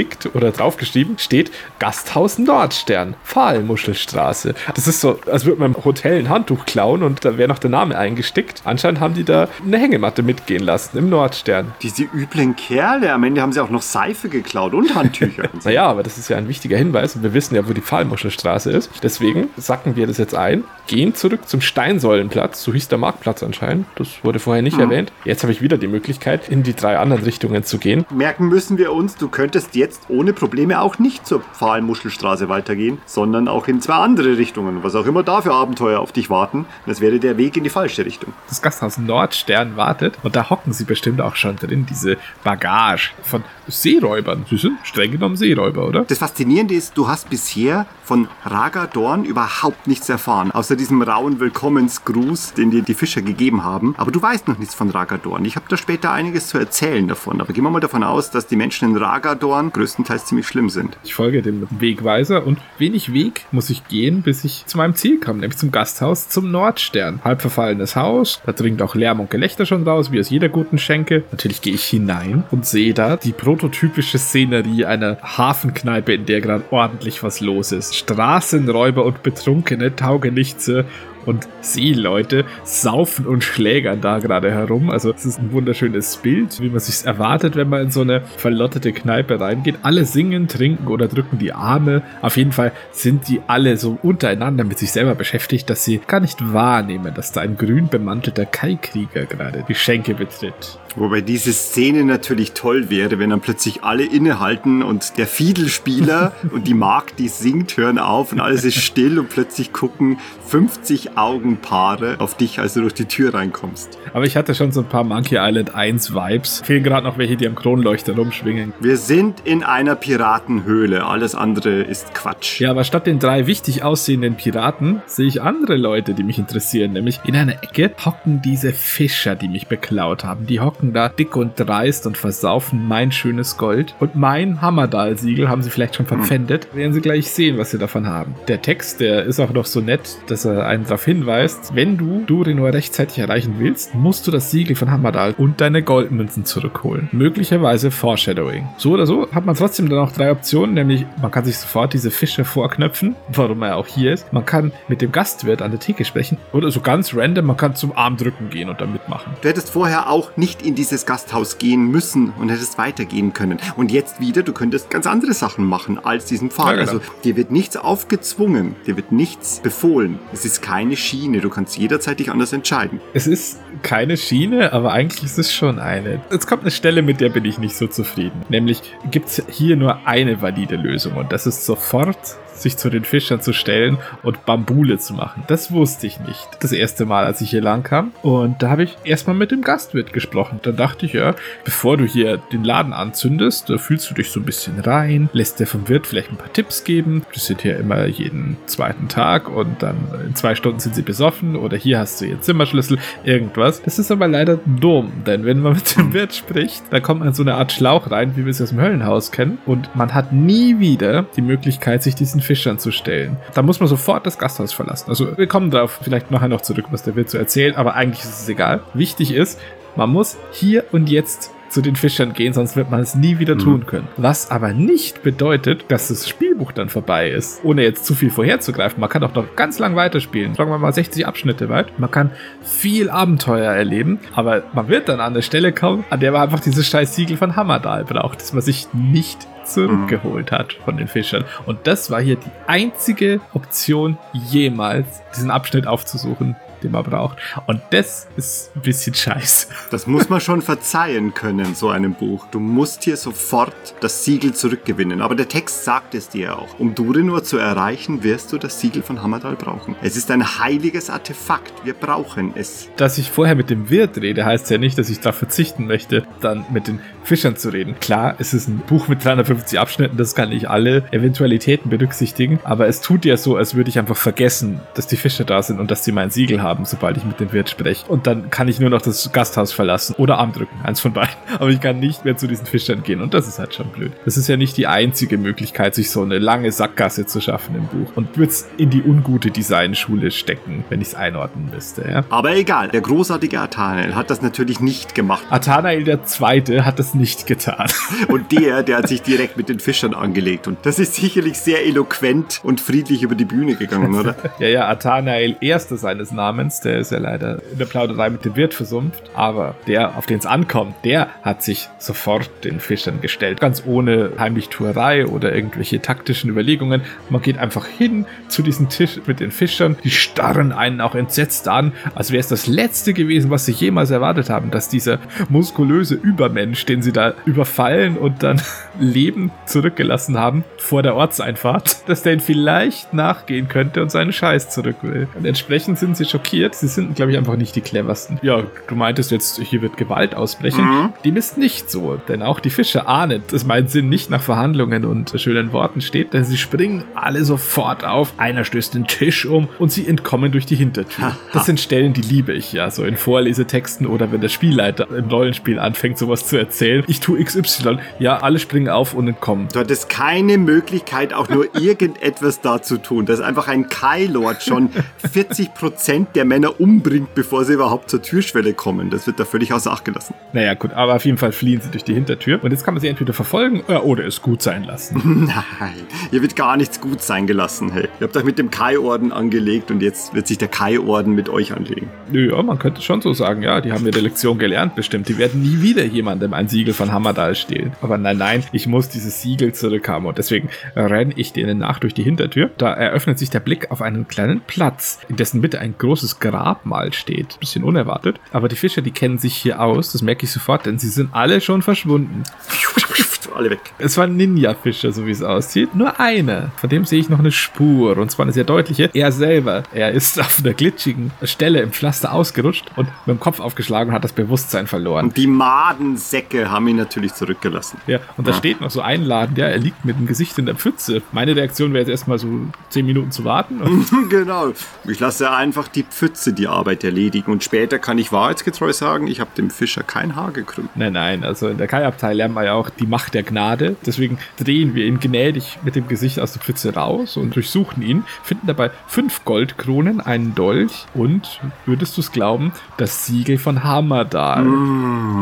eingestickt oder draufgeschrieben, steht Gasthaus Nordstern, Pfahlmuschelstraße. Das ist so, als würde man im Hotel ein Handtuch klauen und da wäre noch der Name eingestickt. Anscheinend haben die da eine Hängematte mitgehen lassen im Nordstern. Diese üblen Kerle, am Ende haben sie auch noch Seife geklaut und Handtücher. Naja, aber das ist ja ein wichtiger Hinweis und wir wissen ja, wo die Pfahlmuschelstraße ist. Deswegen sacken wir das jetzt ein, gehen zurück zum Steinsäulenplatz, so hieß der Marktplatz anscheinend. Das wurde vorher nicht erwähnt. Jetzt habe ich wieder die Möglichkeit, in die drei anderen Richtungen zu gehen. Merken müssen wir uns, du könntest jetzt ohne Probleme auch nicht zur Pfahlmuschelstraße weitergehen, sondern auch in zwei andere Richtungen. Was auch immer da für Abenteuer auf dich warten. Das wäre der Weg in die falsche Richtung. Das Gasthaus Nordstern wartet und da hocken sie bestimmt auch schon drin, diese Bagage von Seeräubern. Sie sind streng genommen Seeräuber, oder? Das Faszinierende ist, du hast bisher von Ragadorn überhaupt nichts erfahren, außer diesem rauen Willkommensgruß, den dir die Fischer gegeben haben. Aber du weißt noch nichts von Ragadorn. Ich habe da später einiges zu erzählen davon. Aber gehen wir mal davon aus, dass die Menschen in Ragadorn größtenteils ziemlich schlimm sind. Ich folge dem Wegweiser und wenig Weg muss ich gehen, bis ich zu meinem Ziel komme, nämlich zum Gasthaus zum Nordstern. Halb verfallenes Haus, da dringt auch Lärm und Gelächter schon raus, wie aus jeder guten Schenke. Natürlich gehe ich hinein und sehe da die prototypische Szenerie einer Hafenkneipe, in der gerade ordentlich was los ist. Straßenräuber und Betrunkene, Taugenichtse und Seeleute saufen und schlägern da gerade herum. Also es ist ein wunderschönes Bild, wie man sich erwartet, wenn man in so eine verlottete Kneipe reingeht. Alle singen, trinken oder drücken die Arme. Auf jeden Fall sind die alle so untereinander mit sich selber beschäftigt, dass sie gar nicht wahrnehmen, dass da ein grün bemantelter Kai-Krieger gerade die Schenke betritt. Wobei diese Szene natürlich toll wäre, wenn dann plötzlich alle innehalten und der Fiedelspieler und die Magd, die singt, hören auf und alles ist still und plötzlich gucken 50 Augenpaare auf dich, als du durch die Tür reinkommst. Aber ich hatte schon so ein paar Monkey Island 1 Vibes. Fehlen gerade noch welche, die am Kronleuchter rumschwingen. Wir sind in einer Piratenhöhle. Alles andere ist Quatsch. Ja, aber statt den drei wichtig aussehenden Piraten sehe ich andere Leute, die mich interessieren. Nämlich in einer Ecke hocken diese Fischer, die mich beklaut haben. Die hocken da dick und dreist und versaufen mein schönes Gold. Und mein Hammerdal-Siegel haben sie vielleicht schon verpfändet. Werden sie gleich sehen, was sie davon haben. Der Text, der ist auch noch so nett, dass er einen darauf hinweist, wenn du Durinor rechtzeitig erreichen willst, musst du das Siegel von Hammerdal und deine Goldmünzen zurückholen. Möglicherweise Foreshadowing. So oder so hat man trotzdem dann auch drei Optionen, nämlich man kann sich sofort diese Fische vorknöpfen, warum er auch hier ist. Man kann mit dem Gastwirt an der Theke sprechen oder so ganz random, man kann zum Armdrücken gehen und da mitmachen. Du hättest vorher auch nicht in dieses Gasthaus gehen müssen und hättest weitergehen können. Und jetzt wieder, du könntest ganz andere Sachen machen als diesen Pfad. Ja, genau. Also dir wird nichts aufgezwungen, dir wird nichts befohlen. Es ist keine Schiene, du kannst jederzeit dich anders entscheiden. Es ist keine Schiene, aber eigentlich ist es schon eine. Jetzt kommt eine Stelle, mit der bin ich nicht so zufrieden. Nämlich gibt es hier nur eine valide Lösung und das ist sofort sich zu den Fischern zu stellen und Bambule zu machen. Das wusste ich nicht. Das erste Mal, als ich hier lang kam. Und da habe ich erstmal mit dem Gastwirt gesprochen. Da dachte ich, ja, bevor du hier den Laden anzündest, da fühlst du dich so ein bisschen rein, lässt dir vom Wirt vielleicht ein paar Tipps geben. Die sind hier immer jeden zweiten Tag und dann in zwei Stunden sind sie besoffen oder hier hast du ihren Zimmerschlüssel, irgendwas. Das ist aber leider dumm, denn wenn man mit dem Wirt spricht, da kommt man so eine Art Schlauch rein, wie wir es aus dem Höllenhaus kennen und man hat nie wieder die Möglichkeit, sich diesen Fischern zu stellen. Da muss man sofort das Gasthaus verlassen. Also wir kommen darauf vielleicht nachher noch zurück, was der Wirt so erzählt, aber eigentlich ist es egal. Wichtig ist, man muss hier und jetzt zu den Fischern gehen, sonst wird man es nie wieder tun können. Was aber nicht bedeutet, dass das Spielbuch dann vorbei ist. Ohne jetzt zu viel vorherzugreifen. Man kann auch noch ganz lang weiterspielen. Sagen wir mal 60 Abschnitte weit. Man kann viel Abenteuer erleben, aber man wird dann an der Stelle kommen, an der man einfach dieses scheiß Siegel von Hammerdal braucht, das man sich nicht zurückgeholt hat von den Fischern. Und das war hier die einzige Option jemals, diesen Abschnitt aufzusuchen, den man braucht. Und das ist ein bisschen scheiße. Das muss man schon verzeihen können, so einem Buch. Du musst hier sofort das Siegel zurückgewinnen. Aber der Text sagt es dir auch. Um Durinur zu erreichen, wirst du das Siegel von Hammerdal brauchen. Es ist ein heiliges Artefakt. Wir brauchen es. Dass ich vorher mit dem Wirt rede, heißt ja nicht, dass ich darauf verzichten möchte, dann mit den Fischern zu reden. Klar, es ist ein Buch mit 350 Abschnitten, das kann nicht alle Eventualitäten berücksichtigen, aber es tut ja so, als würde ich einfach vergessen, dass die Fischer da sind und dass sie mein Siegel haben, sobald ich mit dem Wirt spreche. Und dann kann ich nur noch das Gasthaus verlassen oder Arm drücken, eins von beiden. Aber ich kann nicht mehr zu diesen Fischern gehen und das ist halt schon blöd. Das ist ja nicht die einzige Möglichkeit, sich so eine lange Sackgasse zu schaffen im Buch und würde es in die ungute Designschule stecken, wenn ich es einordnen müsste. Ja? Aber egal, der großartige Atanel hat das natürlich nicht gemacht. Athanael der Zweite hat das nicht getan. Und der, der hat sich direkt mit den Fischern angelegt. Und das ist sicherlich sehr eloquent und friedlich über die Bühne gegangen, oder? Ja, ja, Athanael, erster seines Namens, der ist ja leider in der Plauderei mit dem Wirt versumpft, aber der, auf den es ankommt, der hat sich sofort den Fischern gestellt. Ganz ohne Heimlichtuerei oder irgendwelche taktischen Überlegungen. Man geht einfach hin zu diesem Tisch mit den Fischern, die starren einen auch entsetzt an, als wäre es das Letzte gewesen, was sie jemals erwartet haben, dass dieser muskulöse Übermensch, den sie da überfallen und dann lebend zurückgelassen haben vor der Ortseinfahrt, dass der ihn vielleicht nachgehen könnte und seinen Scheiß zurück will. Und entsprechend sind sie schockiert. Sie sind, glaube ich, einfach nicht die cleversten. Ja, du meintest jetzt, hier wird Gewalt ausbrechen. Mhm. Dem ist nicht so, denn auch die Fische ahnen, dass mein Sinn nicht nach Verhandlungen und schönen Worten steht, denn sie springen alle sofort auf. Einer stößt den Tisch um und sie entkommen durch die Hintertür. Das sind Stellen, die liebe ich ja, so in Vorlesetexten oder wenn der Spielleiter im Rollenspiel anfängt, sowas zu erzählen. Ich tue XY. Ja, alle springen auf und entkommen. Du hattest keine Möglichkeit, auch nur irgendetwas da zu tun. Dass einfach ein Kai-Lord schon 40% der der Männer umbringt, bevor sie überhaupt zur Türschwelle kommen. Das wird da völlig außer Acht gelassen. Naja, gut, aber auf jeden Fall fliehen sie durch die Hintertür. Und jetzt kann man sie entweder verfolgen äh, oder es gut sein lassen. Nein, hier wird gar nichts gut sein gelassen. Hey, ihr habt euch mit dem Kai-Orden angelegt und jetzt wird sich der Kai-Orden mit euch anlegen. Ja, man könnte schon so sagen, ja, die haben ihre Lektion gelernt, bestimmt. Die werden nie wieder jemandem ein Siegel von Hammerdal stehlen. Aber nein, nein, ich muss dieses Siegel zurückhaben und deswegen renne ich denen nach durch die Hintertür. Da eröffnet sich der Blick auf einen kleinen Platz, in dessen Mitte ein großes Grabmal steht. Bisschen unerwartet. Aber die Fischer, die kennen sich hier aus, das merke ich sofort, denn sie sind alle schon verschwunden. Alle weg. Es war ein Ninja-Fischer, so wie es aussieht. Nur einer. Von dem sehe ich noch eine Spur. Und zwar eine sehr deutliche. Er selber. Er ist auf einer glitschigen Stelle im Pflaster ausgerutscht und mit dem Kopf aufgeschlagen und hat das Bewusstsein verloren. Und die Madensäcke haben ihn natürlich zurückgelassen. Ja, und da steht noch so einladend, ja, er liegt mit dem Gesicht in der Pfütze. Meine Reaktion wäre jetzt erstmal so 10 Minuten zu warten. Genau. Ich lasse einfach die Pfütze die Arbeit erledigen. Und später kann ich wahrheitsgetreu sagen, ich habe dem Fischer kein Haar gekrümmt. nein, nein, also in der Kai-Abteil lernen wir ja auch die Macht der Gnade. Deswegen drehen wir ihn gnädig mit dem Gesicht aus der Pfütze raus und durchsuchen ihn, finden dabei fünf Goldkronen, einen Dolch und, würdest du es glauben, das Siegel von Hammerdal.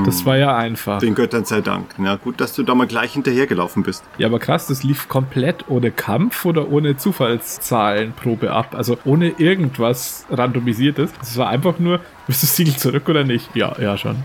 Das war ja einfach. Den Göttern sei Dank. Na gut, dass du da mal gleich hinterhergelaufen bist. Ja, aber krass, das lief komplett ohne Kampf oder ohne Zufallszahlenprobe ab. Also ohne irgendwas randomisiertes. Es war einfach nur, bist du das Siegel zurück oder nicht? Ja, ja schon.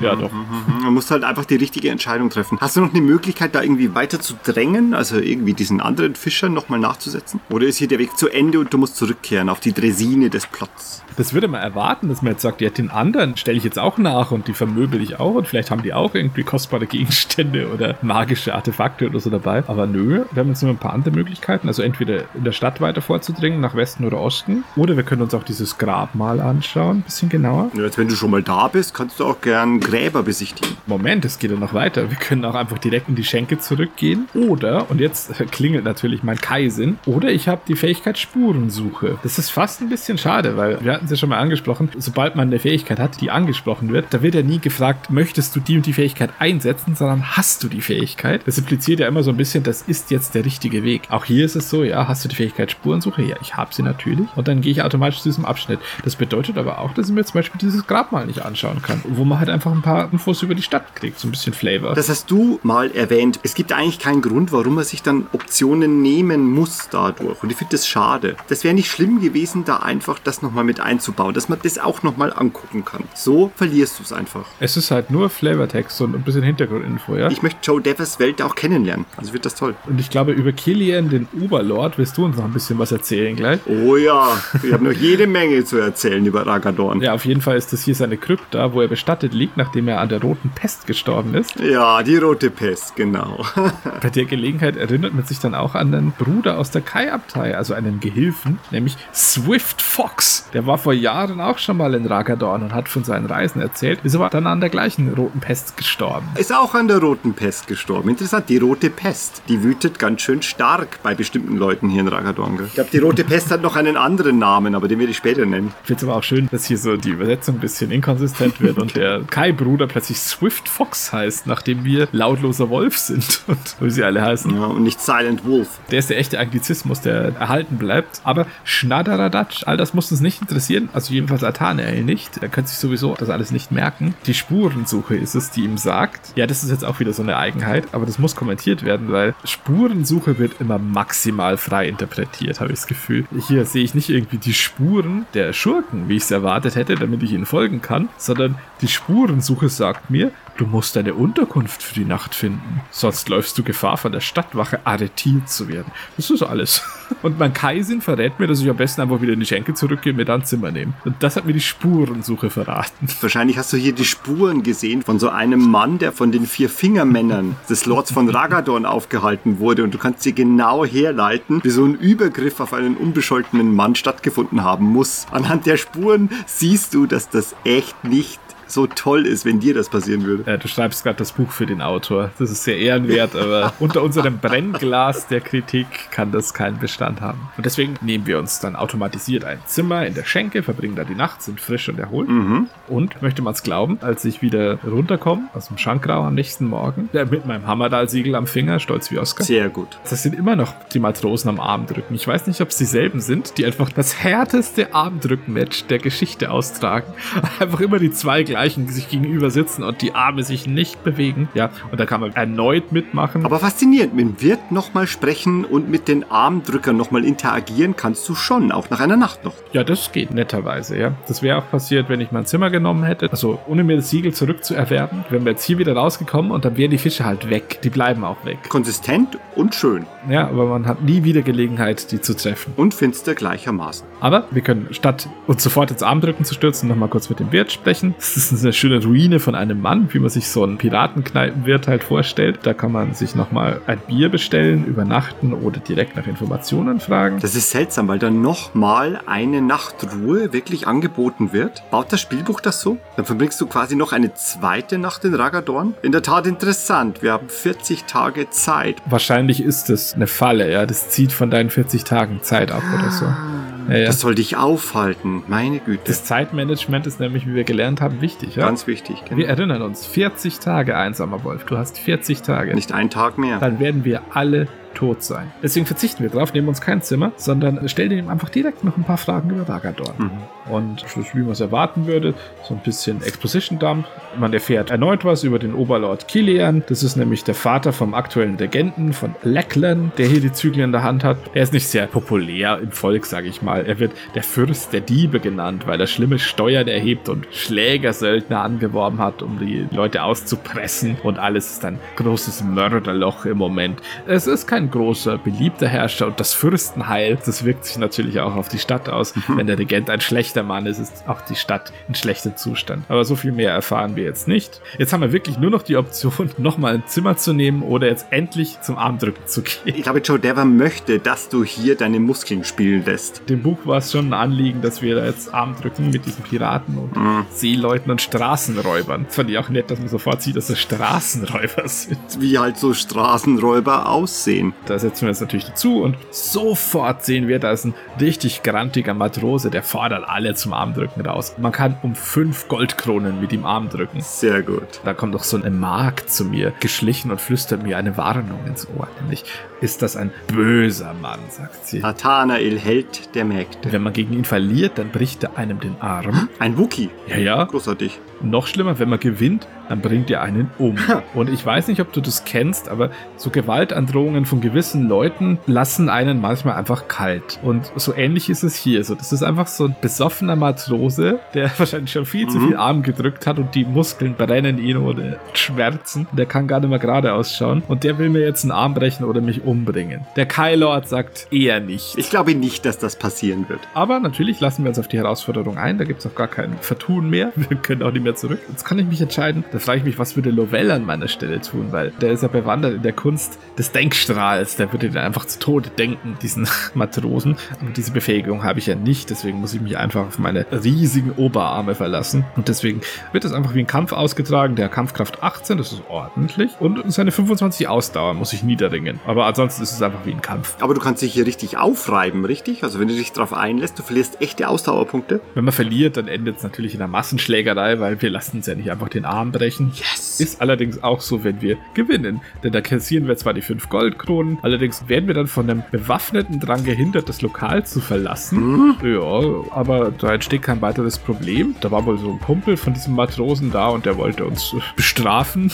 Ja, doch. Mhm, Man muss halt einfach die richtige Entscheidung treffen. Hast du noch eine Möglichkeit, da irgendwie weiter zu drängen? Also irgendwie diesen anderen Fischern nochmal nachzusetzen? Oder ist hier der Weg zu Ende und du musst zurückkehren auf die Dresine des Plots? Das würde man erwarten, dass man jetzt sagt, ja, den anderen stelle ich jetzt auch nach und die vermöbel ich auch und vielleicht haben die auch irgendwie kostbare Gegenstände oder magische Artefakte oder so dabei. Aber nö, wir haben jetzt nur ein paar andere Möglichkeiten. Also entweder in der Stadt weiter vorzudringen, nach Westen oder Osten. Oder wir können uns auch dieses Grabmal anschauen, ein bisschen genauer. Ja, Jetzt, wenn du schon mal da bist, kannst du auch gern Gräber besichtigen. Moment, es geht ja noch weiter. Wir können auch einfach direkt in die Schenke zurückgehen. Oder, und jetzt klingelt natürlich mein Kaisin, oder ich habe die Fähigkeit Spurensuche. Das ist fast ein bisschen schade, weil wir hatten es ja schon mal angesprochen, sobald man eine Fähigkeit hat, die angesprochen wird, da wird ja nie gefragt, möchtest du die und die Fähigkeit einsetzen, sondern hast du die Fähigkeit. Das impliziert ja immer so ein bisschen, das ist jetzt der richtige Weg. Auch hier ist es so, ja, hast du die Fähigkeit Spurensuche? Ja, ich habe sie natürlich. Und dann gehe ich automatisch zu diesem Abschnitt. Das bedeutet aber auch, dass ich mir zum Beispiel dieses Grabmal nicht anschauen kann, wo man halt einfach ein paar Infos über die Stadt kriegt, so ein bisschen Flavor. Das hast du mal erwähnt. Es gibt eigentlich keinen Grund, warum man sich dann Optionen nehmen muss dadurch. Und ich finde das schade. Das wäre nicht schlimm gewesen, da einfach das nochmal mit einzubauen, dass man das auch nochmal angucken kann. So verlierst du es einfach. es ist halt nur Flavortext und ein bisschen Hintergrundinfo, ja? Ich möchte Joe Devers Welt auch kennenlernen. Also wird das toll. Und ich glaube, über Killian, den Oberlord, wirst du uns noch ein bisschen was erzählen gleich. Oh ja, wir haben noch jede Menge zu erzählen über Ragadorn. Ja, auf jeden Fall ist das hier seine Krypta, wo er bestattet liegt, nachdem er an der roten Pest gestorben ist. Ja, die rote Pest, genau. Bei der Gelegenheit erinnert man sich dann auch an den Bruder aus der Kai-Abtei, also einen Gehilfen, nämlich Swift Fox. Der war vor Jahren auch schon mal in Ragadorn und hat von seinen Reisen erzählt, ist aber dann an der gleichen roten Pest gestorben. Ist auch an der roten Pest gestorben. Interessant, die rote Pest. Die wütet ganz schön stark bei bestimmten Leuten hier in Ragadorn. gell? Ich glaube, die rote Pest hat noch einen anderen Namen, aber den werde ich später nennen. Ich finde es aber auch schön, dass hier so die Übersetzung ein bisschen inkonsistent wird und der Kai-Bruder plötzlich Swift Fox heißt, nachdem wir lautloser Wolf sind und wie sie alle heißen. Ja, und nicht Silent Wolf. Der ist der echte Anglizismus, der erhalten bleibt. Aber Schnatteradatsch, all das muss uns nicht interessieren. Also jedenfalls Atanael nicht. Er könnte sich sowieso das alles nicht merken. Die Spurensuche ist es, die ihm sagt. Ja, das ist jetzt auch wieder so eine Eigenheit, aber das muss kommentiert werden, weil Spurensuche wird immer maximal frei interpretiert, habe ich das Gefühl. Hier sehe ich nicht irgendwie die Spuren der Schurken, wie ich es erwartet hätte, damit ich ihnen folgen kann, sondern die Spurensuche sagt mir, du musst eine Unterkunft für die Nacht finden. Sonst läufst du Gefahr, von der Stadtwache arretiert zu werden. Das ist alles. Und mein Kaisin verrät mir, dass ich am besten einfach wieder in die Schenke zurückgehe und mir dann Zimmer nehme. Und das hat mir die Spurensuche verraten. Wahrscheinlich hast du hier die Spuren gesehen von so einem Mann, der von den vier Fingermännern des Lords von Ragadorn aufgehalten wurde. Und du kannst dir genau herleiten, wie so ein Übergriff auf einen unbescholtenen Mann stattgefunden haben muss. Anhand der Spuren siehst du, dass das echt nicht so toll ist, wenn dir das passieren würde. Äh, du schreibst gerade das Buch für den Autor. Das ist sehr ehrenwert, aber unter unserem Brennglas der Kritik kann das keinen Bestand haben. Und deswegen nehmen wir uns dann automatisiert ein Zimmer in der Schenke, verbringen da die Nacht, sind frisch und erholt. Und, möchte man es glauben, als ich wieder runterkomme aus dem Schankrau am nächsten Morgen, äh, mit meinem Hammerdal-Siegel am Finger, stolz wie Oscar. Sehr gut. Das sind immer noch die Matrosen am Armdrücken. Ich weiß nicht, ob es dieselben sind, die einfach das härteste Armdrücken-Match der Geschichte austragen. Einfach immer die zwei gleichen, die sich gegenüber sitzen und die Arme sich nicht bewegen. Ja, und da kann man erneut mitmachen. Aber faszinierend, mit dem Wirt nochmal sprechen und mit den Armdrückern nochmal interagieren kannst du schon, auch nach einer Nacht noch. ja, das geht netterweise, ja. Das wäre auch passiert, wenn ich mein Zimmer genommen hätte. Also, ohne mir das Siegel zurückzuerwerben. Wären wir jetzt hier wieder rausgekommen und dann wären die Fische halt weg. Die bleiben auch weg. Konsistent und schön. Ja, aber man hat nie wieder Gelegenheit, die zu treffen. Und finster gleichermaßen. Aber wir können statt uns sofort ins Armdrücken zu stürzen, nochmal kurz mit dem Wirt sprechen. Das ist eine schöne Ruine von einem Mann, wie man sich so einen Piratenkneipenwirt halt vorstellt. Da kann man sich nochmal ein Bier bestellen, übernachten oder direkt nach Informationen fragen. Das ist seltsam, weil dann nochmal eine Nachtruhe wirklich angeboten wird. Baut das Spielbuch das so? Dann verbringst du quasi noch eine zweite Nacht in Ragadorn? In der Tat interessant. Wir haben 40 Tage Zeit. Wahrscheinlich ist es eine Falle, ja. Das zieht von deinen 40 Tagen Zeit ab oder so. Ja. Das soll dich aufhalten. Meine Güte. Das Zeitmanagement ist nämlich, wie wir gelernt haben, wichtig, ja. Ganz wichtig. Wir erinnern uns, 40 Tage, einsamer Wolf. Du hast 40 Tage. Nicht ein Tag mehr. dann werden wir alle tot sein. Deswegen verzichten wir drauf, nehmen uns kein Zimmer, sondern stellen ihm einfach direkt noch ein paar Fragen über Ragadorn. Mhm. Und wie man es erwarten würde, so ein bisschen Exposition-Dump. Man erfährt erneut was über den Oberlord Kilian. Das ist nämlich der Vater vom aktuellen Regenten von Lecklen, der hier die Zügel in der Hand hat. Er ist nicht sehr populär im Volk, sage ich mal. Er wird der Fürst der Diebe genannt, weil er schlimme Steuern erhebt und Schlägersöldner angeworben hat, um die Leute auszupressen. Und alles ist ein großes Mörderloch im Moment. Es ist kein großer, beliebter Herrscher und das Fürstenheil, das wirkt sich natürlich auch auf die Stadt aus. Wenn der Regent ein schlechter Mann ist, ist auch die Stadt in schlechtem Zustand. Aber so viel mehr erfahren wir jetzt nicht. Jetzt haben wir wirklich nur noch die Option, nochmal ein Zimmer zu nehmen oder jetzt endlich zum Armdrücken zu gehen. Ich glaube, Joe Dever möchte, dass du hier deine Muskeln spielen lässt. Dem Buch war es schon ein Anliegen, dass wir da jetzt Armdrücken mit diesen Piraten und Seeleuten und Straßenräubern. Das fand ich auch nett, dass man sofort sieht, dass das Straßenräuber sind. Wie halt so Straßenräuber aussehen. Da setzen wir uns natürlich dazu und sofort sehen wir, da ist ein richtig grantiger Matrose, der fordert alle zum Armdrücken raus. Man kann um fünf Goldkronen mit ihm Armdrücken. Sehr gut. Da kommt doch so eine Magd zu mir, geschlichen und flüstert mir eine Warnung ins Ohr. Nämlich, ist das ein böser Mann, sagt sie. Nathanael, Held der Mägde. Wenn man gegen ihn verliert, dann bricht er einem den Arm. Ein Wookie. Ja, ja. Großartig. Noch schlimmer, wenn man gewinnt, dann bringt er einen um. Und ich weiß nicht, ob du das kennst, aber so Gewaltandrohungen von gewissen Leuten lassen einen manchmal einfach kalt. Und so ähnlich ist es hier. So, das ist einfach so ein besoffener Matrose, der wahrscheinlich schon viel zu viel Arm gedrückt hat und die Muskeln brennen ihn oder schmerzen. Der kann gar nicht mehr gerade ausschauen. Und der will mir jetzt einen Arm brechen oder mich umbringen. Der Kylord sagt eher nicht. Ich glaube nicht, dass das passieren wird. Aber natürlich lassen wir uns auf die Herausforderung ein. Da gibt es auch gar kein Vertun mehr. Wir können auch nicht mehr zurück. Jetzt kann ich mich entscheiden. Da frage ich mich, was würde Lovell an meiner Stelle tun? Weil der ist ja bewandert in der Kunst des Denkstrahls. Der würde dann einfach zu Tode denken, diesen Matrosen. Und diese Befähigung habe ich ja nicht. Deswegen muss ich mich einfach auf meine riesigen Oberarme verlassen. Und deswegen wird es einfach wie ein Kampf ausgetragen. Der Kampfkraft 18, das ist ordentlich. Und seine 25 Ausdauer muss ich niederringen. Aber ansonsten ist es einfach wie ein Kampf. Aber du kannst dich hier richtig aufreiben, richtig? Also wenn du dich darauf einlässt, du verlierst echte Ausdauerpunkte. Wenn man verliert, dann endet es natürlich in einer Massenschlägerei, weil wir lassen uns ja nicht einfach den Arm brechen. Yes! Ist allerdings auch so, wenn wir gewinnen. Denn da kassieren wir zwar die fünf Goldkronen, allerdings werden wir dann von einem Bewaffneten dran gehindert, das Lokal zu verlassen. Ja, aber da entsteht kein weiteres Problem. Da war wohl so ein Kumpel von diesem Matrosen da und der wollte uns äh, bestrafen.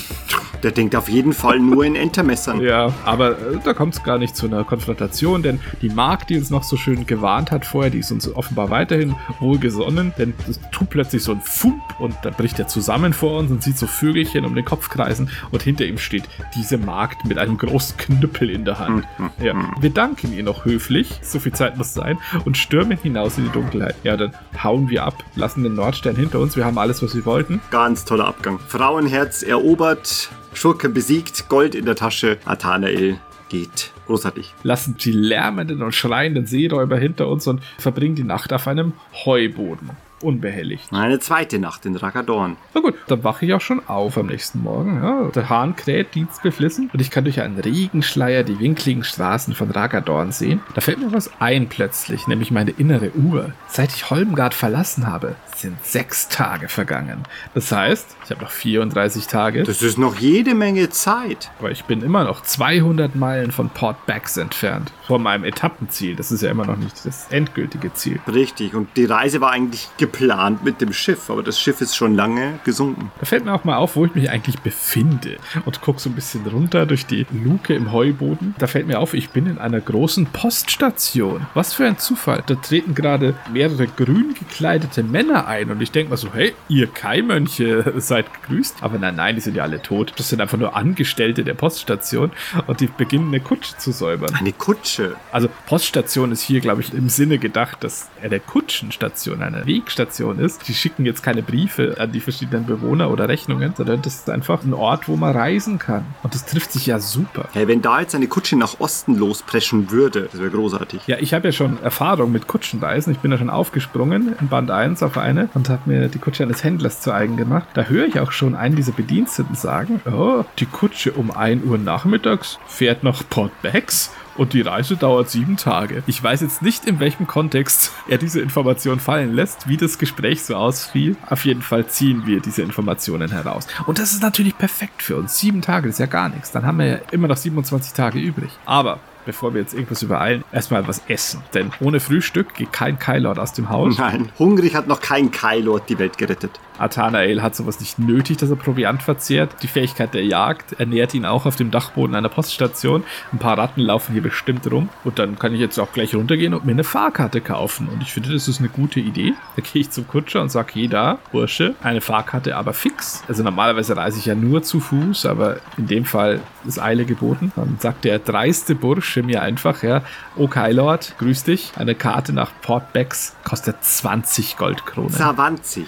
Der denkt auf jeden Fall nur in Entermessern. Ja, aber äh, da kommt es gar nicht zu einer Konfrontation, denn die Magd, die uns noch so schön gewarnt hat vorher, die ist uns offenbar weiterhin wohlgesonnen, denn es tut plötzlich so ein Fump und dann bricht er zusammen vor uns und sieht so Vögelchen um den Kopf kreisen und hinter ihm steht diese Magd mit einem großen Knüppel in der Hand. Ja, wir danken ihr noch höflich, so viel Zeit muss sein, und stürmen hinaus in die Dunkelheit. Ja, dann hauen wir ab, lassen den Nordstern hinter uns, wir haben alles, was wir wollten. Ganz toller Abgang. Frauenherz erobert, Schurken besiegt, Gold in der Tasche. Athanael geht. Großartig. lassen die lärmenden und schreienden Seeräuber hinter uns und verbringen die Nacht auf einem Heuboden. Unbehelligt. Eine zweite Nacht in Ragadorn. Na gut, dann wache ich auch schon auf am nächsten Morgen. Ja, der Hahn kräht, dienstbeflissen und ich kann durch einen Regenschleier die winkligen Straßen von Ragadorn sehen. Da fällt mir was ein plötzlich, nämlich meine innere Uhr. Seit ich Holmgard verlassen habe, sind sechs Tage vergangen. Das heißt, ich habe noch 34 Tage, Das ist noch jede Menge Zeit. aber ich bin immer noch 200 Meilen von Port Becks entfernt. Von meinem Etappenziel. Das ist ja immer noch nicht das endgültige Ziel. Richtig. Und die Reise war eigentlich geplant mit dem Schiff, aber das Schiff ist schon lange gesunken. Da fällt mir auch mal auf, wo ich mich eigentlich befinde. Und gucke so ein bisschen runter durch die Luke im Heuboden. Da fällt mir auf, ich bin in einer großen Poststation. Was für ein Zufall. Da treten gerade mehrere grün gekleidete Männer ein. Und ich denke mal so, hey, ihr Kaimönche seid gegrüßt. Aber nein, nein, die sind ja alle tot. Das sind einfach nur Angestellte der Poststation. Und die beginnen eine Kutsche zu säubern. Eine Kutsche. Also Poststation ist hier, glaube ich, im Sinne gedacht, dass er der Kutschenstation eine Wegstation ist. Die schicken jetzt keine Briefe an die verschiedenen Bewohner oder Rechnungen, sondern das ist einfach ein Ort, wo man reisen kann. Und das trifft sich ja super. Hey, wenn da jetzt eine Kutsche nach Osten lospreschen würde, das wäre großartig. Ja, ich habe ja schon Erfahrung mit Kutschenreisen. Ich bin ja schon aufgesprungen in Band 1 auf eine und habe mir die Kutsche eines Händlers zu eigen gemacht. Da höre ich auch schon einen dieser Bediensteten sagen, oh, die Kutsche um 1 Uhr nachmittags fährt nach Port Becks und die Reise dauert sieben Tage. Ich weiß jetzt nicht, in welchem Kontext er diese Information fallen lässt, wie das Gespräch so ausfiel. Auf jeden Fall ziehen wir diese Informationen heraus. Und das ist natürlich perfekt für uns. Sieben Tage ist ja gar nichts. Dann haben wir ja immer noch 27 Tage übrig. Aber bevor wir jetzt irgendwas übereilen, erstmal was essen. Denn ohne Frühstück geht kein Kylord aus dem Haus. Nein, hungrig hat noch kein Kylord die Welt gerettet. Athanael hat sowas nicht nötig, dass er Proviant verzehrt. Die Fähigkeit der Jagd ernährt ihn auch auf dem Dachboden einer Poststation. Ein paar Ratten laufen hier bestimmt rum. Und dann kann ich jetzt auch gleich runtergehen und mir eine Fahrkarte kaufen. Und ich finde, das ist eine gute Idee. Da gehe ich zum Kutscher und sage, hey da, Bursche, eine Fahrkarte, aber fix. Also normalerweise reise ich ja nur zu Fuß, aber in dem Fall ist Eile geboten. Dann sagt der dreiste Bursche mir einfach, ja, oh Kylord, grüß dich. Eine Karte nach Port Becks kostet 20 Goldkronen. 20.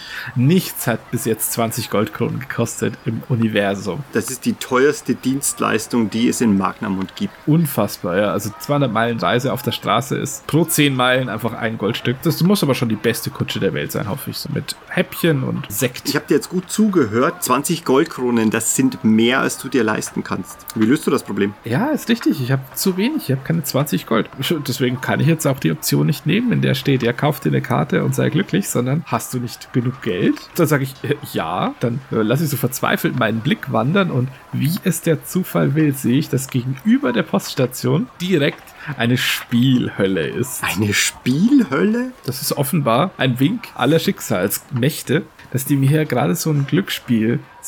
Nichts hat bis jetzt 20 Goldkronen gekostet im Universum. Das ist die teuerste Dienstleistung, die es in Magnamund gibt. Unfassbar, ja. Also 200 Meilen Reise auf der Straße ist pro 10 Meilen einfach ein Goldstück. Das muss aber schon die beste Kutsche der Welt sein, hoffe ich. So mit Häppchen und Sekt. Ich habe dir jetzt gut zugehört. 20 Goldkronen, das sind mehr, als du dir leisten kannst. Wie löst du das Problem? Ja, ist richtig. Ich habe zu wenig. Ich habe keine 20 Gold. Deswegen kann ich jetzt auch die Option nicht nehmen, in der steht, ja, kauf dir eine Karte und sei glücklich, sondern hast du nicht genug Geld? Dann sage ich, äh, ja. Dann äh, lasse ich so verzweifelt meinen Blick wandern und wie es der Zufall will, sehe ich, dass gegenüber der Poststation direkt eine Spielhölle ist. Eine Spielhölle? Das ist offenbar ein Wink aller Schicksalsmächte, dass die mir hier gerade so ein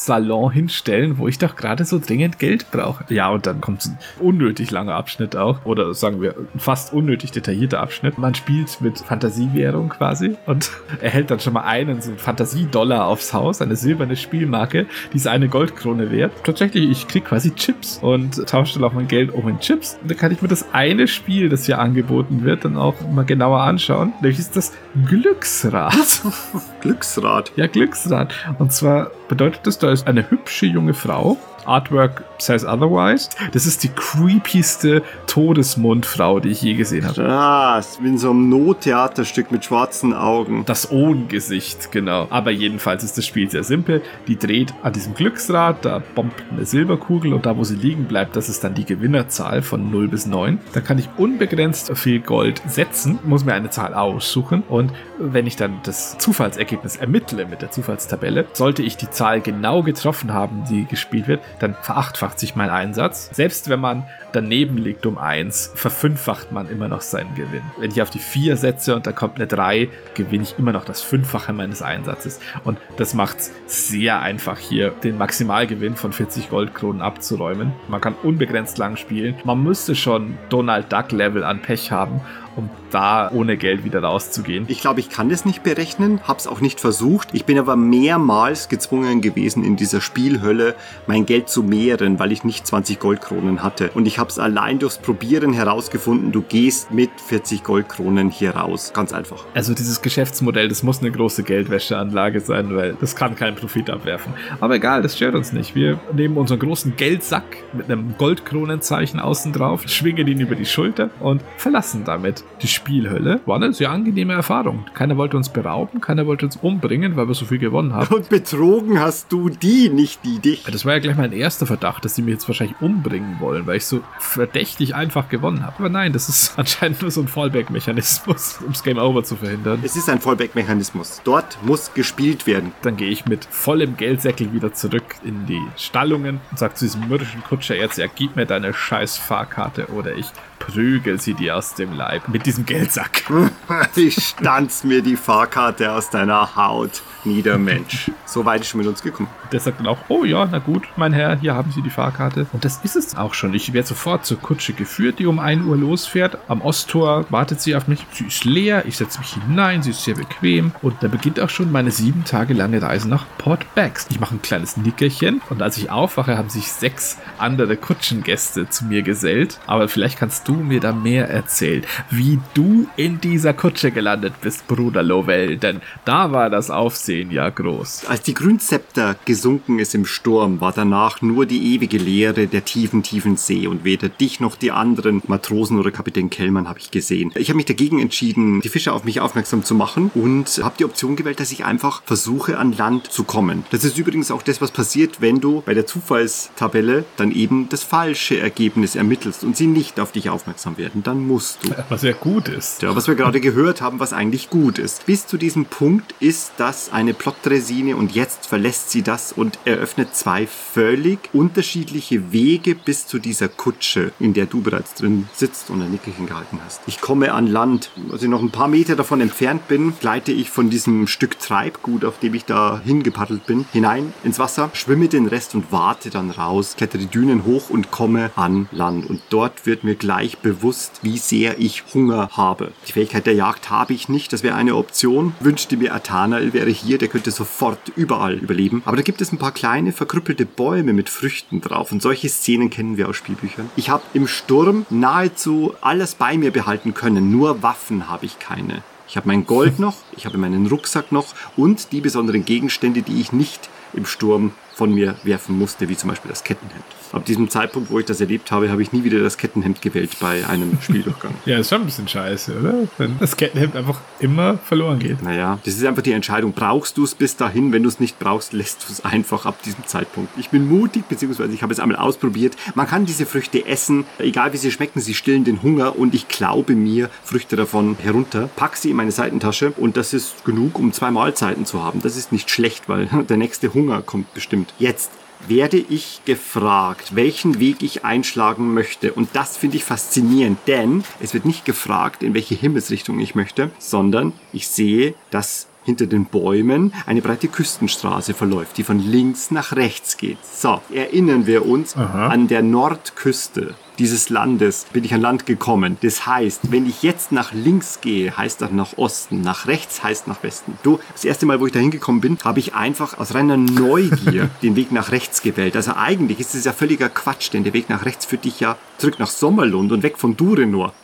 Glücksspiel-Salon hinstellen, wo ich doch gerade so dringend Geld brauche. Ja, und dann kommt ein unnötig langer Abschnitt auch. Oder sagen wir, ein fast unnötig detaillierter Abschnitt. Man spielt mit Fantasiewährung quasi und erhält dann schon mal einen so einen Fantasiedollar aufs Haus, eine silberne Spielmarke, die ist eine Goldkrone wert. Tatsächlich, ich krieg quasi Chips und tausche dann auch mein Geld um in Chips. Und dann kann ich mir das eine Spiel, das hier angeboten wird, dann auch mal genauer anschauen. Nämlich ist das Glücksrad. Glücksrad. Ja, Glücksrad. Und zwar bedeutet das, da ist eine hübsche junge Frau. Artwork says otherwise. Das ist die creepyste Todesmundfrau, die ich je gesehen habe. Ah, ist wie in so einem Nottheaterstück mit schwarzen Augen. Das Ohngesicht, genau. Aber jedenfalls ist das Spiel sehr simpel. Die dreht an diesem Glücksrad, da bombt eine Silberkugel und da, wo sie liegen bleibt, das ist dann die Gewinnerzahl von 0 bis 9. Da kann ich unbegrenzt viel Gold setzen, muss mir eine Zahl aussuchen und wenn ich dann das Zufallsergebnis ermittle mit der Zufallstabelle, sollte ich die Zahl genau getroffen haben, die gespielt wird, dann verachtfacht sich mein Einsatz. Selbst wenn man daneben liegt um 1, verfünffacht man immer noch seinen Gewinn. Wenn ich auf die 4 setze und da kommt eine 3, gewinne ich immer noch das Fünffache meines Einsatzes. Und das macht es sehr einfach hier, den Maximalgewinn von 40 Goldkronen abzuräumen. Man kann unbegrenzt lang spielen. Man müsste schon Donald Duck Level an Pech haben, um da ohne Geld wieder rauszugehen. Ich glaube, ich kann das nicht berechnen, hab's auch nicht versucht. Ich bin aber mehrmals gezwungen gewesen, in dieser Spielhölle mein Geld zu mehren, weil ich nicht 20 Goldkronen hatte. Und ich hab's allein durchs Probieren herausgefunden, du gehst mit 40 Goldkronen hier raus. Ganz einfach. Also dieses Geschäftsmodell, das muss eine große Geldwäscheanlage sein, weil das kann keinen Profit abwerfen. Aber egal, das stört uns nicht. Wir nehmen unseren großen Geldsack mit einem Goldkronenzeichen außen drauf, schwingen ihn über die Schulter und verlassen damit die Spielhölle. War eine sehr angenehme Erfahrung. Keiner wollte uns berauben, keiner wollte uns umbringen, weil wir so viel gewonnen haben. Und betrogen hast du die, nicht die dich. Das war ja gleich mein erster Verdacht, dass sie mich jetzt wahrscheinlich umbringen wollen, weil ich so verdächtig einfach gewonnen habe. Aber nein, das ist anscheinend nur so ein Fallback-Mechanismus, ums Game Over zu verhindern. Es ist ein Fallback-Mechanismus. Dort muss gespielt werden. Dann gehe ich mit vollem Geldsäckel wieder zurück in die Stallungen und sage zu diesem mürrischen Kutscher jetzt, ja, gib mir deine scheiß Fahrkarte oder ich prügel sie dir aus dem Leib mit diesem Geldsack. Ich stanz mir die Fahrkarte aus deiner Haut, Niedermensch. So weit ist schon mit uns gekommen. Der sagt dann auch, oh ja, na gut, mein Herr, hier haben Sie die Fahrkarte. Und das ist es auch schon. Ich werde sofort zur Kutsche geführt, die um 1 Uhr losfährt. Am Osttor wartet sie auf mich. Sie ist leer, ich setze mich hinein, sie ist sehr bequem. Und da beginnt auch schon meine sieben Tage lange Reise nach Port Bags. Ich mache ein kleines Nickerchen und als ich aufwache, haben sich sechs andere Kutschengäste zu mir gesellt. Aber vielleicht kannst du mir da mehr erzählen, wie du in dieser Kutsche gelandet bist, Bruder Lovell. Denn da war das Aufsehen ja groß. Als die Grünzepter gesunken ist im Sturm, war danach nur die ewige Leere der tiefen, tiefen See und weder dich noch die anderen Matrosen oder Kapitän Kellmann habe ich gesehen. Ich habe mich dagegen entschieden, die Fischer auf mich aufmerksam zu machen und habe die Option gewählt, dass ich einfach versuche, an Land zu kommen. Das ist übrigens auch das, was passiert, wenn du bei der Zufallstabelle dann eben das falsche Ergebnis ermittelst und sie nicht auf dich aufmerksam werden. Dann musst du. Was ja gut ist. Ja, was wir gerade gehört haben, was eigentlich gut ist. Bis zu diesem Punkt ist das eine Plottresine und jetzt verlässt sie das und eröffnet zwei völlig unterschiedliche Wege bis zu dieser Kutsche, in der du bereits drin sitzt und ein Nickerchen gehalten hast. Ich komme an Land. Als ich noch ein paar Meter davon entfernt bin, gleite ich von diesem Stück Treibgut, auf dem ich da hingepaddelt bin, hinein ins Wasser, schwimme den Rest und warte dann raus, klettere die Dünen hoch und komme an Land. Und dort wird mir gleich bewusst, wie sehr ich Hunger habe. Die Fähigkeit der Jagd habe ich nicht, das wäre eine Option. Wünschte mir Athanael wäre hier, der könnte sofort überall überleben. Aber da gibt es ein paar kleine verkrüppelte Bäume mit Früchten drauf. Und solche Szenen kennen wir aus Spielbüchern. Ich habe im Sturm nahezu alles bei mir behalten können. Nur Waffen habe ich keine. Ich habe mein Gold noch, ich habe meinen Rucksack noch und die besonderen Gegenstände, die ich nicht im Sturm von mir werfen musste, wie zum Beispiel das Kettenhemd. Ab diesem Zeitpunkt, wo ich das erlebt habe, habe ich nie wieder das Kettenhemd gewählt bei einem Spieldurchgang. Ja, ist schon ein bisschen scheiße, oder? Wenn das Kettenhemd einfach immer verloren geht. Naja, das ist einfach die Entscheidung. Brauchst du es bis dahin? Wenn du es nicht brauchst, lässt du es einfach ab diesem Zeitpunkt. Ich bin mutig, beziehungsweise ich habe es einmal ausprobiert. Man kann diese Früchte essen, egal wie sie schmecken, sie stillen den Hunger und ich glaube mir Früchte davon herunter, pack sie in meine Seitentasche und das ist genug, um zwei Mahlzeiten zu haben. Das ist nicht schlecht, weil der nächste Hunger kommt bestimmt. Jetzt werde ich gefragt, welchen Weg ich einschlagen möchte. Und das finde ich faszinierend, denn es wird nicht gefragt, in welche Himmelsrichtung ich möchte, sondern ich sehe, dass hinter den Bäumen eine breite Küstenstraße verläuft, die von links nach rechts geht. So, erinnern wir uns Aha. an der Nordküste dieses Landes bin ich an Land gekommen. Das heißt, wenn ich jetzt nach links gehe, heißt das nach Osten, nach rechts heißt nach Westen. Du, das erste Mal, wo ich da hingekommen bin, habe ich einfach aus reiner Neugier den Weg nach rechts gewählt. Also eigentlich ist es ja völliger Quatsch, denn der Weg nach rechts führt dich ja zurück nach Sommerlund und weg von Durenor.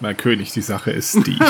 Mein König, die Sache ist die.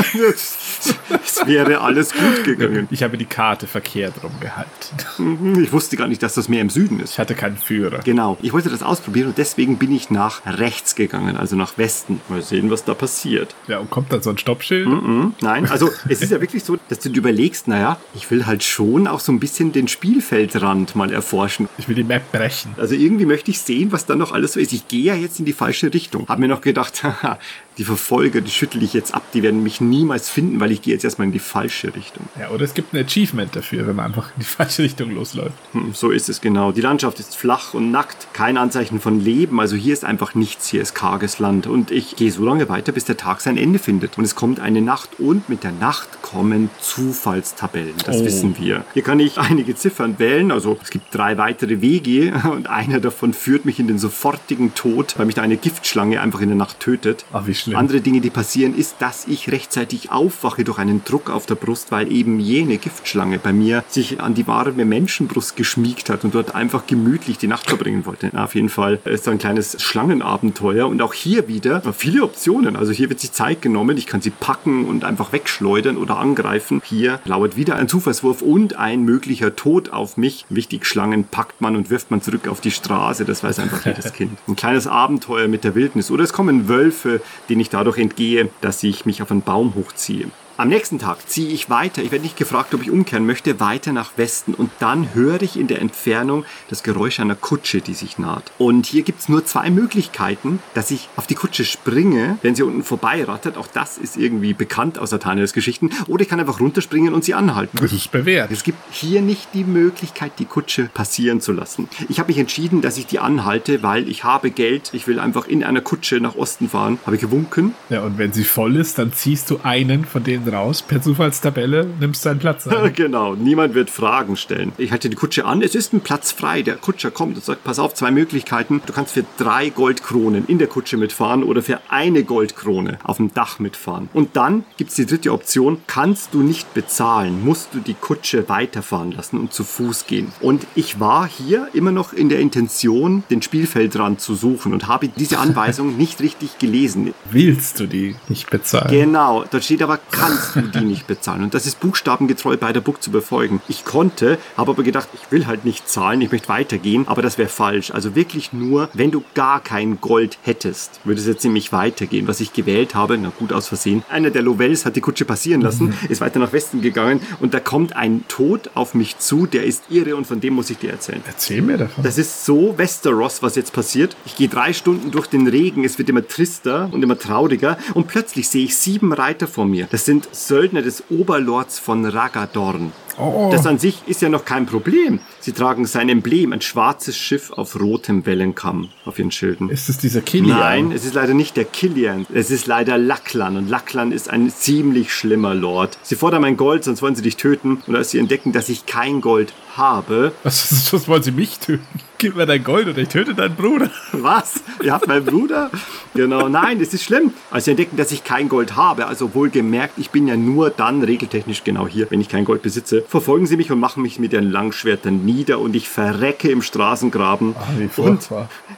Es wäre alles gut gegangen. ich habe die Karte verkehrt rumgehalten. Ich wusste gar nicht, dass das Meer im Süden ist. Ich hatte keinen Führer. Genau, ich wollte das ausprobieren und deswegen bin ich nach rechts gegangen, also nach Westen. Mal sehen, was da passiert. Ja, und kommt dann so ein Stoppschild? Mhm, Nein, also es ist ja wirklich so, dass du dir überlegst, naja, ich will halt schon auch so ein bisschen den Spielfeldrand mal erforschen. Ich will die Map brechen. Also irgendwie möchte ich sehen, was da noch alles so ist. Ich gehe ja jetzt in die falsche Richtung. Hab mir noch gedacht, haha, die Verfolger, die schüttel ich jetzt ab, die werden mich niemals finden, weil ich gehe jetzt erstmal in die falsche Richtung. Ja, oder es gibt ein Achievement dafür, wenn man einfach in die falsche Richtung losläuft. Hm, So ist es genau. Die Landschaft ist flach und nackt. Kein Anzeichen von Leben. Also hier ist einfach nichts. Hier ist karges Land. Und ich gehe so lange weiter, bis der Tag sein Ende findet. Und es kommt eine Nacht. Und mit der Nacht kommen Zufallstabellen. Das Oh. wissen wir. Hier kann ich einige Ziffern wählen. Also es gibt drei weitere Wege. Und einer davon führt mich in den sofortigen Tod, weil mich da eine Giftschlange einfach in der Nacht tötet. Ach, wie schlimm. Andere Dinge, die passieren, ist, dass ich rechtzeitig aufwache durch einen Druck auf der Brust, weil eben jene Giftschlange bei mir sich an die warme Menschenbrust geschmiegt hat und dort einfach gemütlich die Nacht verbringen wollte. Na, auf jeden Fall ist so ein kleines Schlangenabenteuer und auch hier wieder viele Optionen. Also hier wird sich Zeit genommen, ich kann sie packen und einfach wegschleudern oder angreifen. Hier lauert wieder ein Zufallswurf und ein möglicher Tod auf mich. Wichtig, Schlangen packt man und wirft man zurück auf die Straße. Das weiß einfach jedes Kind. Ein kleines Abenteuer mit der der Wildnis oder es kommen Wölfe, denen ich dadurch entgehe, dass ich mich auf einen Baum hochziehe. Am nächsten Tag ziehe ich weiter. Ich werde nicht gefragt, ob ich umkehren möchte, weiter nach Westen. Und dann höre ich in der Entfernung das Geräusch einer Kutsche, die sich naht. Und hier gibt es nur zwei Möglichkeiten, dass ich auf die Kutsche springe, wenn sie unten vorbeirattert. Auch das ist irgendwie bekannt aus Nathaniels Geschichten. Oder ich kann einfach runterspringen und sie anhalten. Das ist bewährt. Es gibt hier nicht die Möglichkeit, die Kutsche passieren zu lassen. Ich habe mich entschieden, dass ich die anhalte, weil ich habe Geld. Ich will einfach in einer Kutsche nach Osten fahren. Habe ich gewunken. Ja, und wenn sie voll ist, dann ziehst du einen von denen raus, per Zufallstabelle, nimmst deinen Platz ein. genau, niemand wird Fragen stellen. Ich halte die Kutsche an, es ist ein Platz frei. Der Kutscher kommt und sagt, pass auf, zwei Möglichkeiten. Du kannst für drei Goldkronen in der Kutsche mitfahren oder für eine Goldkrone auf dem Dach mitfahren. Und dann gibt es die dritte Option, kannst du nicht bezahlen, musst du die Kutsche weiterfahren lassen und zu Fuß gehen. Und ich war hier immer noch in der Intention, den Spielfeldrand zu suchen und habe diese Anweisung nicht richtig gelesen. Willst du die nicht bezahlen? Genau, dort steht aber, kannst du die nicht bezahlen. Und das ist buchstabengetreu bei der Book zu befolgen. Ich konnte, habe aber gedacht, ich will halt nicht zahlen, ich möchte weitergehen, aber das wäre falsch. Also wirklich nur, wenn du gar kein Gold hättest, würde es jetzt nämlich weitergehen. Was ich gewählt habe, na gut aus Versehen, einer der Lovels hat die Kutsche passieren lassen, ist weiter nach Westen gegangen und da kommt ein Tod auf mich zu, der ist irre und von dem muss ich dir erzählen. Erzähl mir davon. Das ist so Westeros, was jetzt passiert. Ich gehe drei Stunden durch den Regen, es wird immer trister und immer trauriger und plötzlich sehe ich sieben Reiter vor mir. Das sind Söldner des Oberlords von Ragadorn. Oh. Das an sich ist ja noch kein Problem. Sie tragen sein Emblem, ein schwarzes Schiff auf rotem Wellenkamm auf ihren Schilden. Ist es dieser Killian? Nein, es ist leider nicht der Killian. Es ist leider Lacklan. Und Lacklan ist ein ziemlich schlimmer Lord. Sie fordern mein Gold, sonst wollen sie dich töten. Und als sie entdecken, dass ich kein Gold habe. Was, was wollen sie mich töten? Gib mir dein Gold und ich töte deinen Bruder. Was? Ihr habt meinen Bruder? Genau, nein, es ist schlimm. Als sie entdecken, dass ich kein Gold habe, also wohlgemerkt, ich bin ja nur dann regeltechnisch genau hier, wenn ich kein Gold besitze, verfolgen sie mich und machen mich mit ihren Langschwertern nieder und ich verrecke im Straßengraben. Wie und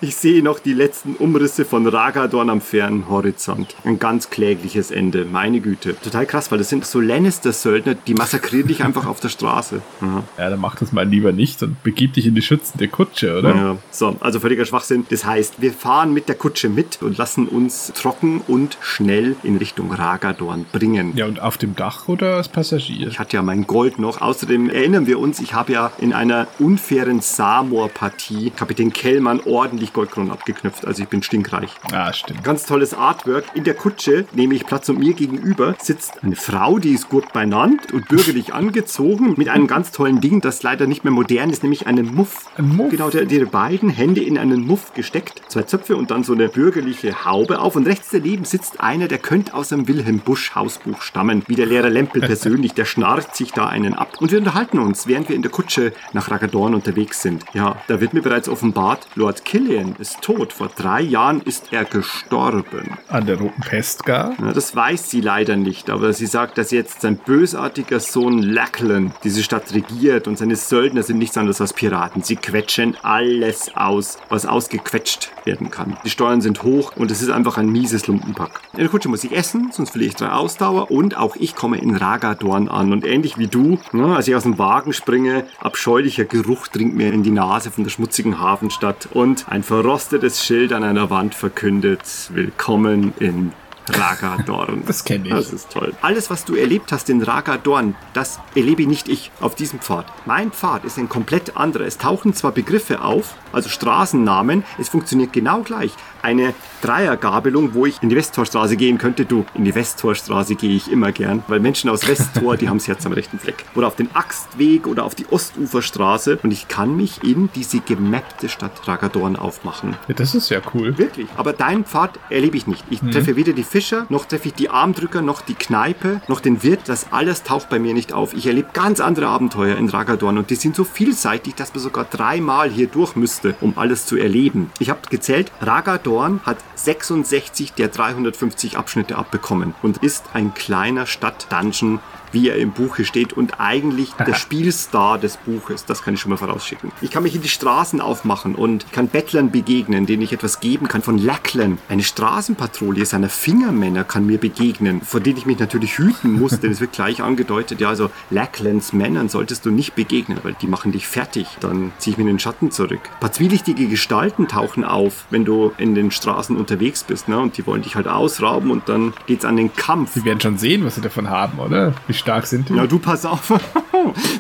ich sehe noch die letzten Umrisse von Ragadorn am fernen Horizont. Ein ganz klägliches Ende, meine Güte. Total krass, weil das sind so Lannister-Söldner, die massakrieren dich einfach auf der Straße. Aha. Ja, dann mach das mal lieber nicht und begib dich in die schützende Kutsche, oder? Ja, so, also völliger Schwachsinn. Das heißt, wir fahren mit der Kutsche mit und lassen uns trocken und schnell in Richtung Ragadorn bringen. Ja, und auf dem Dach oder als Passagier? Ich hatte ja mein Gold noch. Außerdem erinnern wir uns, ich habe ja in einer unfairen Samor-Partie Kapitän Kellmann ordentlich Goldkronen abgeknüpft. Also ich bin stinkreich. Ah, stimmt. Ganz tolles Artwork. In der Kutsche nehme ich Platz und mir gegenüber sitzt eine Frau, die ist gut benannt und bürgerlich angezogen mit einem ganz tollen Ding, das leider nicht mehr modern ist, nämlich einem Muff. Ein Muff? Genau, der hat ihre beiden Hände in einen Muff gesteckt, zwei Zöpfe und dann so eine bürgerliche Haube auf. Und rechts daneben sitzt einer, der könnte aus einem Wilhelm Busch Hausbuch stammen, wie der Lehrer Lempel persönlich. Der schnarcht sich da einen ab. Und wir unterhalten uns, während wir in der Kutsche nach Ragadorn unterwegs sind. Ja, da wird mir bereits offenbart, Lord Killian ist tot. Vor drei Jahren ist er gestorben. An der Roten Pest gar? Ja, das weiß sie leider nicht, aber sie sagt, dass jetzt sein bösartiger Sohn Lachlan diese Stadt regiert und seine Söldner sind nichts anderes als Piraten. Sie quetschen alles aus, was ausgequetscht werden kann. Die Steuern sind hoch und es ist einfach ein mieses Lumpenpack. In der Kutsche muss ich essen, sonst verliere ich drei Ausdauer und auch ich komme in Ragadorn an und ähnlich wie du, ne, als ich aus dem Wagen springe, abscheulicher Geruch dringt mir in die Nase von der schmutzigen Hafenstadt und ein verrostetes Schild an einer Wand verkündet, willkommen in Ragadorn. Das kenne ich. Das ist toll. Alles, was du erlebt hast in Ragadorn, das erlebe nicht ich auf diesem Pfad. Mein Pfad ist ein komplett anderer. Es tauchen zwar Begriffe auf, also Straßennamen, es funktioniert genau gleich. Eine Dreiergabelung, wo ich in die Westtorstraße gehen könnte. Du, in die Westtorstraße gehe ich immer gern, weil Menschen aus Westtor, die haben das Herz am rechten Fleck. Oder auf den Axtweg oder auf die Ostuferstraße und ich kann mich in diese gemappte Stadt Ragadorn aufmachen. Ja, das ist ja cool. Wirklich. Aber deinen Pfad erlebe ich nicht. Ich treffe weder die Fischer, noch treffe ich die Armdrücker, noch die Kneipe, noch den Wirt. Das alles taucht bei mir nicht auf. Ich erlebe ganz andere Abenteuer in Ragadorn und die sind so vielseitig, dass man sogar dreimal hier durch müsste, um alles zu erleben. Ich habe gezählt, Ragadorn hat 66 der 350 Abschnitte abbekommen und ist ein kleiner Stadt-Dungeon wie er im Buche steht und eigentlich der Spielstar des Buches. Das kann ich schon mal vorausschicken. Ich kann mich in die Straßen aufmachen und kann Bettlern begegnen, denen ich etwas geben kann. Von Lacklen. Eine Straßenpatrouille seiner Fingermänner kann mir begegnen, vor denen ich mich natürlich hüten muss, denn es wird gleich angedeutet, ja, also Lacklens Männern solltest du nicht begegnen, weil die machen dich fertig. Dann ziehe ich mir in den Schatten zurück. Ein paar zwielichtige Gestalten tauchen auf, wenn du in den Straßen unterwegs bist, ne? Und die wollen dich halt ausrauben und dann geht's an den Kampf. Sie werden schon sehen, was sie davon haben, oder? Wie stark sind die? Ja, du pass auf.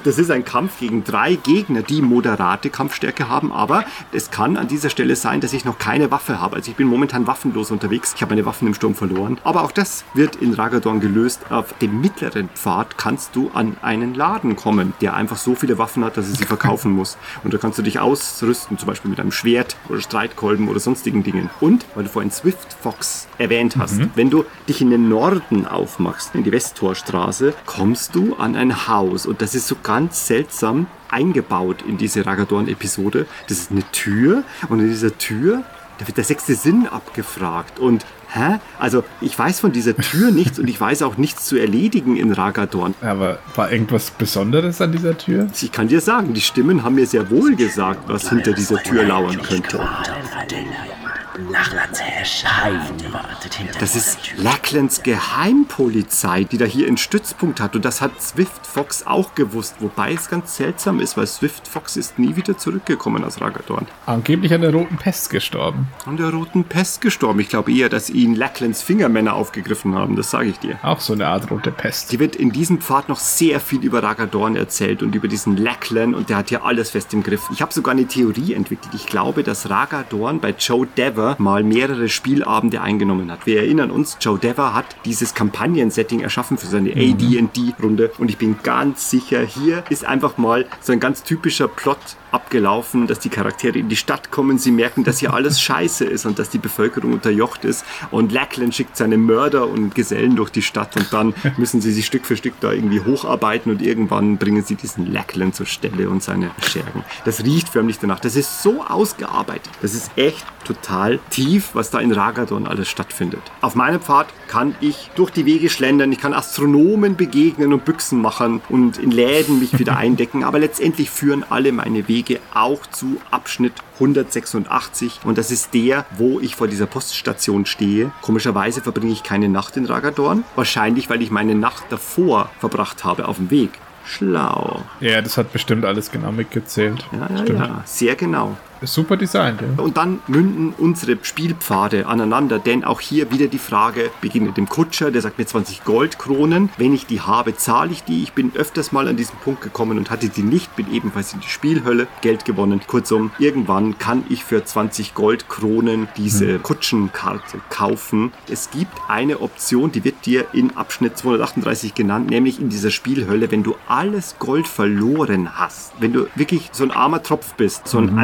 Das ist ein Kampf gegen drei Gegner, die moderate Kampfstärke haben, aber es kann an dieser Stelle sein, dass ich noch keine Waffe habe. Also ich bin momentan waffenlos unterwegs. Ich habe meine Waffen im Sturm verloren. Aber auch das wird in Ragadorn gelöst. Auf dem mittleren Pfad kannst du an einen Laden kommen, der einfach so viele Waffen hat, dass er sie verkaufen muss. Und da kannst du dich ausrüsten, zum Beispiel mit einem Schwert oder Streitkolben oder sonstigen Dingen. Und, weil du vorhin Swift Fox erwähnt hast, wenn du dich in den Norden aufmachst, in die Westtorstraße, kommst du an ein Haus. Und das ist so ganz seltsam eingebaut in diese Ragadorn-Episode. Das ist eine Tür und in dieser Tür, da wird der sechste Sinn abgefragt. Und Hä? Also ich weiß von dieser Tür nichts und ich weiß auch nichts zu erledigen in Ragadorn. Aber war irgendwas Besonderes an dieser Tür? Ich kann dir sagen, die Stimmen haben mir sehr wohl gesagt, was hinter dieser Tür lauern könnte. Lachlands Erscheinen wartet hinter Das ist Lacklands Geheimpolizei, die da hier einen Stützpunkt hat. Und das hat Swift Fox auch gewusst. Wobei es ganz seltsam ist, weil Swift Fox ist nie wieder zurückgekommen aus Ragadorn. Angeblich an der roten Pest gestorben. An der roten Pest gestorben. Ich glaube eher, dass ihn Lacklands Fingermänner aufgegriffen haben. Das sage ich dir. Auch so eine Art rote Pest. Hier wird in diesem Pfad noch sehr viel über Ragadorn erzählt und über diesen Lackland und der hat hier alles fest im Griff. Ich habe sogar eine Theorie entwickelt. Ich glaube, dass Ragadorn bei Joe Dever mal mehrere Spielabende eingenommen hat. Wir erinnern uns, Joe Dever hat dieses Kampagnen-Setting erschaffen für seine AD&D-Runde und ich bin ganz sicher, hier ist einfach mal so ein ganz typischer Plot abgelaufen, dass die Charaktere in die Stadt kommen, sie merken, dass hier alles scheiße ist und dass die Bevölkerung unterjocht ist und Lackland schickt seine Mörder und Gesellen durch die Stadt und dann müssen sie sich Stück für Stück da irgendwie hocharbeiten und irgendwann bringen sie diesen Lackland zur Stelle und seine Schergen. Das riecht förmlich danach. Das ist so ausgearbeitet. Das ist echt total tief, was da in Ragadon alles stattfindet. Auf meinem Pfad kann ich durch die Wege schlendern, ich kann Astronomen begegnen und Büchsen machen und in Läden mich wieder eindecken, aber letztendlich führen alle meine Wege auch zu Abschnitt 186 und das ist der, wo ich vor dieser Poststation stehe. Komischerweise verbringe ich keine Nacht in Ragadorn, wahrscheinlich weil ich meine Nacht davor verbracht habe auf dem Weg. Schlau. Ja, das hat bestimmt alles genau mitgezählt. Ja, ja, Stimmt. ja, sehr genau. Super designt, ja. Und dann münden unsere Spielpfade aneinander, denn auch hier wieder die Frage begegnet dem Kutscher, der sagt mir 20 Goldkronen. Wenn ich die habe, zahle ich die. Ich bin öfters mal an diesen Punkt gekommen und hatte die nicht, bin ebenfalls in die Spielhölle, Geld gewonnen. Kurzum, irgendwann kann ich für 20 Goldkronen diese Kutschenkarte kaufen. Es gibt eine Option, die wird dir in Abschnitt 238 genannt, nämlich in dieser Spielhölle, wenn du alles Gold verloren hast, wenn du wirklich so ein armer Tropf bist, so ein